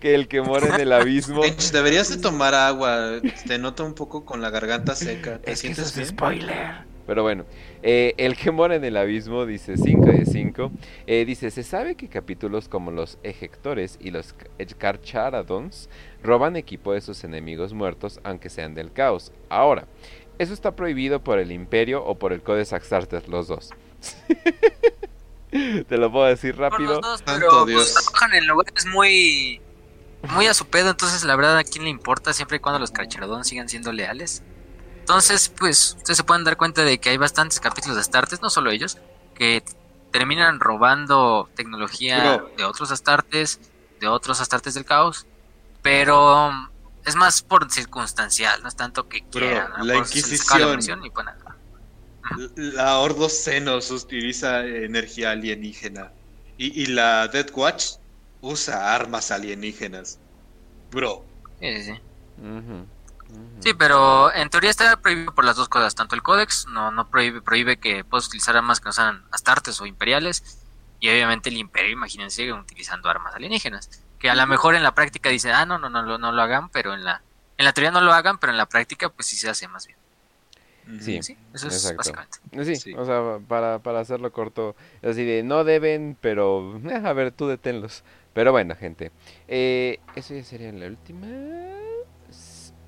que el que mora en el abismo. Deberías de tomar agua, te noto un poco con la garganta seca. ¿Te Es que eso es bien? spoiler. Pero bueno, eh, el que mora en el abismo dice 5 de 5. Eh, dice, se sabe que capítulos como los ejectores y los Carcharadons roban equipo de sus enemigos muertos aunque sean del caos. Ahora, eso está prohibido por el imperio o por el Codex Axartes, los dos. Te lo puedo decir Por rápido. los dos, Santo pero Dios. pues, trabajan en lugares muy muy a su pedo, entonces la verdad a quién le importa siempre y cuando los Carcharodon sigan siendo leales. Entonces, pues, ustedes se pueden dar cuenta de que hay bastantes capítulos de Astartes, no solo ellos, que terminan robando tecnología Pero- de otros Astartes, de otros Astartes del caos, pero um, es más por circunstancial, no es tanto que Bro, quieran. lo la la Inquisición. y pues nada. La Ordo Xenos utiliza energía alienígena. Y, y la Death Watch usa armas alienígenas. Bro, Sí, sí, sí. Ujú. Sí, pero en teoría está prohibido por las dos cosas, tanto el códex no, no prohíbe, prohíbe que puedas utilizar armas que no sean astartes o imperiales, y obviamente el imperio, imagínense, utilizando armas alienígenas, que a lo mejor en la práctica dice, ah, no, no, no, no, no lo hagan, pero en la, en la teoría no lo hagan, pero en la práctica pues sí se hace más bien. Sí, Sí, eso es exacto. básicamente. Sí, Sí. o sea, para, para hacerlo corto, así de no deben, pero eh, a ver, tú deténlos. Pero bueno, gente, eh, eso ya sería la última.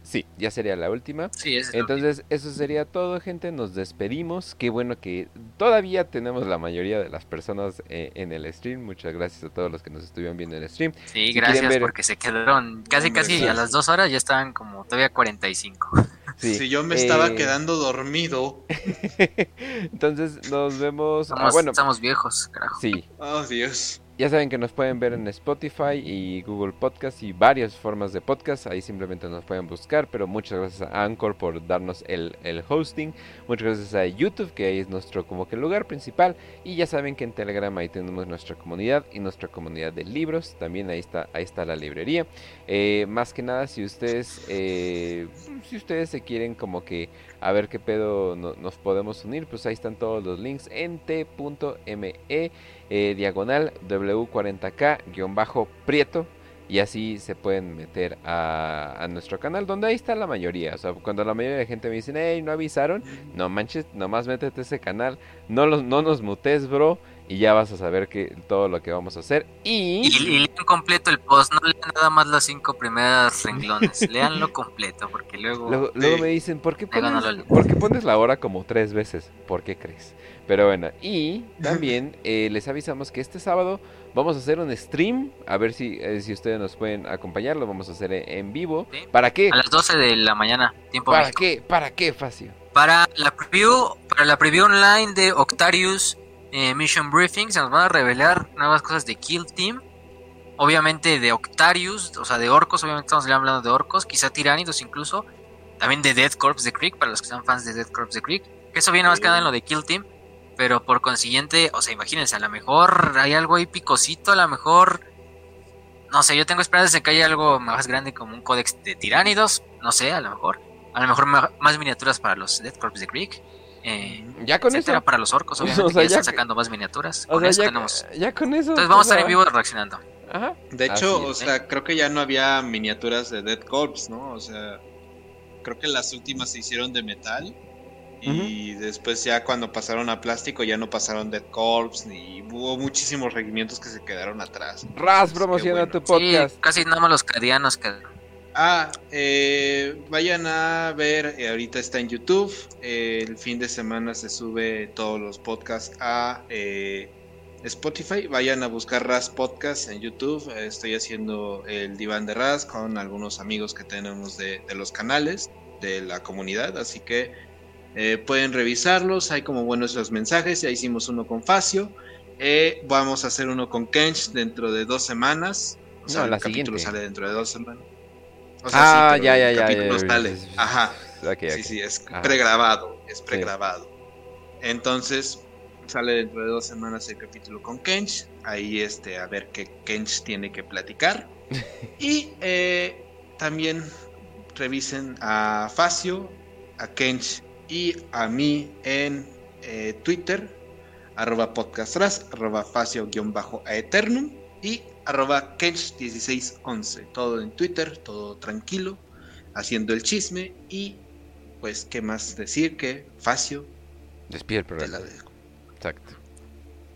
Sí, ya sería la última. Sí, es Entonces, eso sería todo, gente. Nos despedimos. Qué bueno que todavía tenemos la mayoría de las personas eh, en el stream. Muchas gracias a todos los que nos estuvieron viendo en el stream. Sí, Si gracias ver- porque se quedaron casi Hombre, casi sí. a las dos horas ya estaban como todavía 45. Sí, Si yo me estaba eh, quedando dormido. Entonces, nos vemos. ah, Estamos, bueno, estamos viejos, carajo. sí. Oh, Dios. Ya saben que nos pueden ver en Spotify y Google Podcast y varias formas de podcast. Ahí simplemente nos pueden buscar. Pero muchas gracias a Anchor por darnos el, el hosting. Muchas gracias a YouTube, que ahí es nuestro como que lugar principal. Y ya saben que en Telegram ahí tenemos nuestra comunidad y nuestra comunidad de libros. También ahí está, ahí está la librería. Eh, más que nada, si ustedes, eh, si ustedes se quieren como que a ver qué pedo no- nos podemos unir, pues ahí están todos los links en t.me eh, diagonal W40K-Prieto. Y así se pueden meter a, a nuestro canal, donde ahí está la mayoría. O sea, cuando la mayoría de gente me dicen, hey, no avisaron, no manches, nomás métete a ese canal, no, los, no nos mutes, bro, y ya vas a saber que, todo lo que vamos a hacer. Y, Y... y lean completo el post, no lean nada más las cinco primeras renglones, leanlo completo porque luego... Luego, luego me dicen, ¿por qué, no pones. ¿por qué pones la hora como tres veces? ¿Por qué crees? Pero bueno, y también eh, les avisamos que este sábado vamos a hacer un stream, a ver si, eh, si ustedes nos pueden acompañar, lo vamos a hacer en, en vivo. Sí. ¿Para qué? A las 12 de la mañana, tiempo ¿Para México. qué? ¿Para qué, Facio? Para la preview, para la preview online de Octarius eh, Mission Briefing se nos van a revelar nuevas cosas de Kill Team. Obviamente de Octarius, o sea de orcos, obviamente estamos hablando de orcos, quizá tiránidos incluso. También de Dead Corps de Creek, para los que sean fans de Dead Corps de Creek. Que eso viene más que nada en lo de Kill Team. Pero por consiguiente, o sea, imagínense, a lo mejor hay algo ahí a lo mejor... No sé, yo tengo esperanzas de que haya algo más grande como un códex de tiránidos. No sé, a lo mejor. A lo mejor más miniaturas para los Dead Corps de Creek. Eh, Ya con eso. para los orcos, obviamente, O sea, que ya ya están sacando más miniaturas. O Con sea, eso ya, tenemos. ya con eso. Entonces vamos a estar en vivo reaccionando. Ajá. De hecho, Así o es. sea, creo que ya no había miniaturas de Dead Corps, ¿no? O sea, creo que las últimas se hicieron de metal. Y después ya cuando pasaron a plástico ya no pasaron Dead Corps ni hubo muchísimos regimientos que se quedaron atrás. Raz, Qué promociona bueno. tu podcast. Sí, casi nada más los cadianos que Ah, eh, vayan a ver, eh, ahorita está en YouTube, eh, el fin de semana se sube todos los podcasts a eh, Spotify, vayan a buscar Raz Podcast en YouTube, estoy haciendo el diván de Raz con algunos amigos que tenemos de, de los canales, de la comunidad, así que pueden revisarlos, hay como buenos los mensajes, ya hicimos uno con Facio, eh, vamos a hacer uno con Kench dentro de dos semanas, o sea, No, el capítulo sale dentro de dos semanas. O ah, sí, ya, ya, ya, ya. Ajá. Sí, sí, es Ajá. pregrabado. Es pregrabado. Entonces, sale dentro de dos semanas el capítulo con Kench. Ahí, este, a ver qué Kench tiene que platicar. y eh, también revisen a Facio, a Kench y a mí en eh, Twitter, arroba podcastras, arroba facio-aeternum y arroba kench1611. Todo en Twitter, todo tranquilo, haciendo el chisme y pues qué más decir que Facio Despide el te programa. la dejo. Exacto.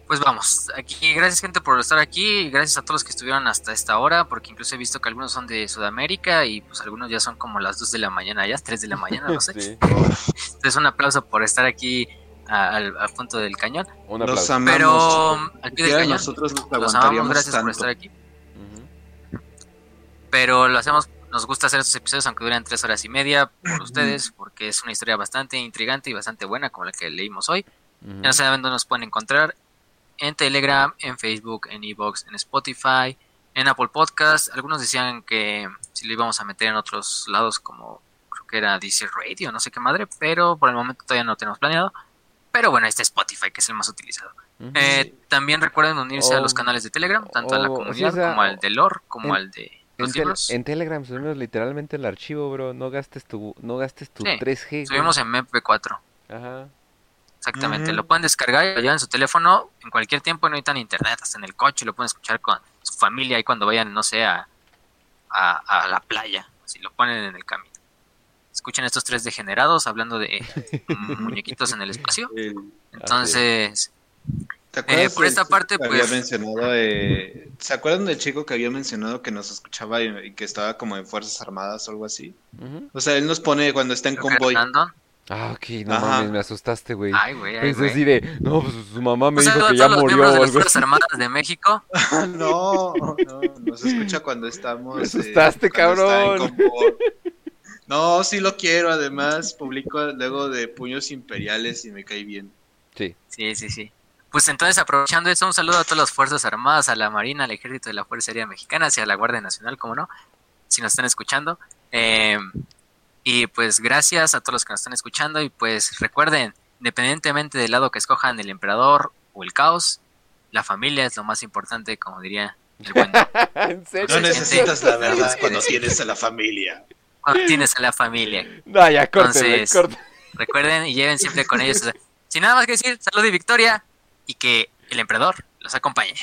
Pues vamos, aquí, gracias gente por estar aquí, y gracias a todos los que estuvieron hasta esta hora, porque incluso he visto que algunos son de Sudamérica y pues algunos ya son como las 2 de la mañana, ya 3 de la mañana, no sé. Sí. Entonces un aplauso por estar aquí a- al, al punto del cañón. Un Los amamos. Pero al pie del cañón, nosotros nos los amamos, aguantaríamos gracias por estar aquí. Pero lo hacemos, nos gusta hacer estos episodios aunque duren 3 horas y media por ustedes, porque es una historia bastante intrigante y bastante buena como la que leímos hoy. Ya no saben dónde nos pueden encontrar. En Telegram, en Facebook, en Evox, en Spotify, en Apple Podcast. Algunos decían que si lo íbamos a meter en otros lados como creo que era DC Radio, no sé qué madre, pero por el momento todavía no tenemos planeado. Pero bueno, este Spotify, que es el más utilizado. Eh, también recuerden unirse a los O- canales de Telegram, tanto a la o- comunidad sí, o sea, como al de Lore, como en- al de En, los tel- libros. en Telegram subimos literalmente el archivo, bro. No gastes tu, no gastes tu Sí, 3G. güey. Subimos en MP4. Ajá. Exactamente, lo pueden descargar y lo llevan en su teléfono en cualquier tiempo, no necesitan internet, hasta en el coche, lo pueden escuchar con su familia y cuando vayan, no sé, a, a, a la playa, si lo ponen en el camino. Escuchen estos tres degenerados hablando de muñequitos en el espacio. Entonces, ¿Te acuerdas Eh, por esta parte, que pues- Había mencionado, eh, ¿Se acuerdan del chico que había mencionado que nos escuchaba y, y que estaba como en Fuerzas Armadas o algo así? Ujú. O sea, él nos pone cuando está en convoy. Ah, ok, no Ajá. mames, me asustaste, güey. Ay, güey, ay, Pensé así de, no, pues su mamá me Un dijo saludo a que ya los murió miembros o de las Fuerzas. Armadas de México. no, no, nos escucha cuando estamos. Me eh, asustaste, cuando está en cabrón. convoy. No, sí lo quiero, además publico luego de Puños Imperiales y me cae bien. Sí. Sí, sí, sí. Pues entonces, aprovechando eso, un saludo a todas las Fuerzas Armadas, a la Marina, al Ejército de la Fuerza Aérea Mexicana, y a la Guardia Nacional, como no, si nos están escuchando. Eh, y pues gracias a todos los que nos están escuchando. Y pues recuerden, independientemente del lado que escojan, el emperador o el caos, la familia es lo más importante, como diría el. No necesitas la verdad cuando tienes a la familia. Cuando tienes a la familia. No, ya, córtenle, Entonces- córtenle. Recuerden y lleven siempre con ellos. Sin nada más que decir, salud y victoria. Y que el emperador los acompañe.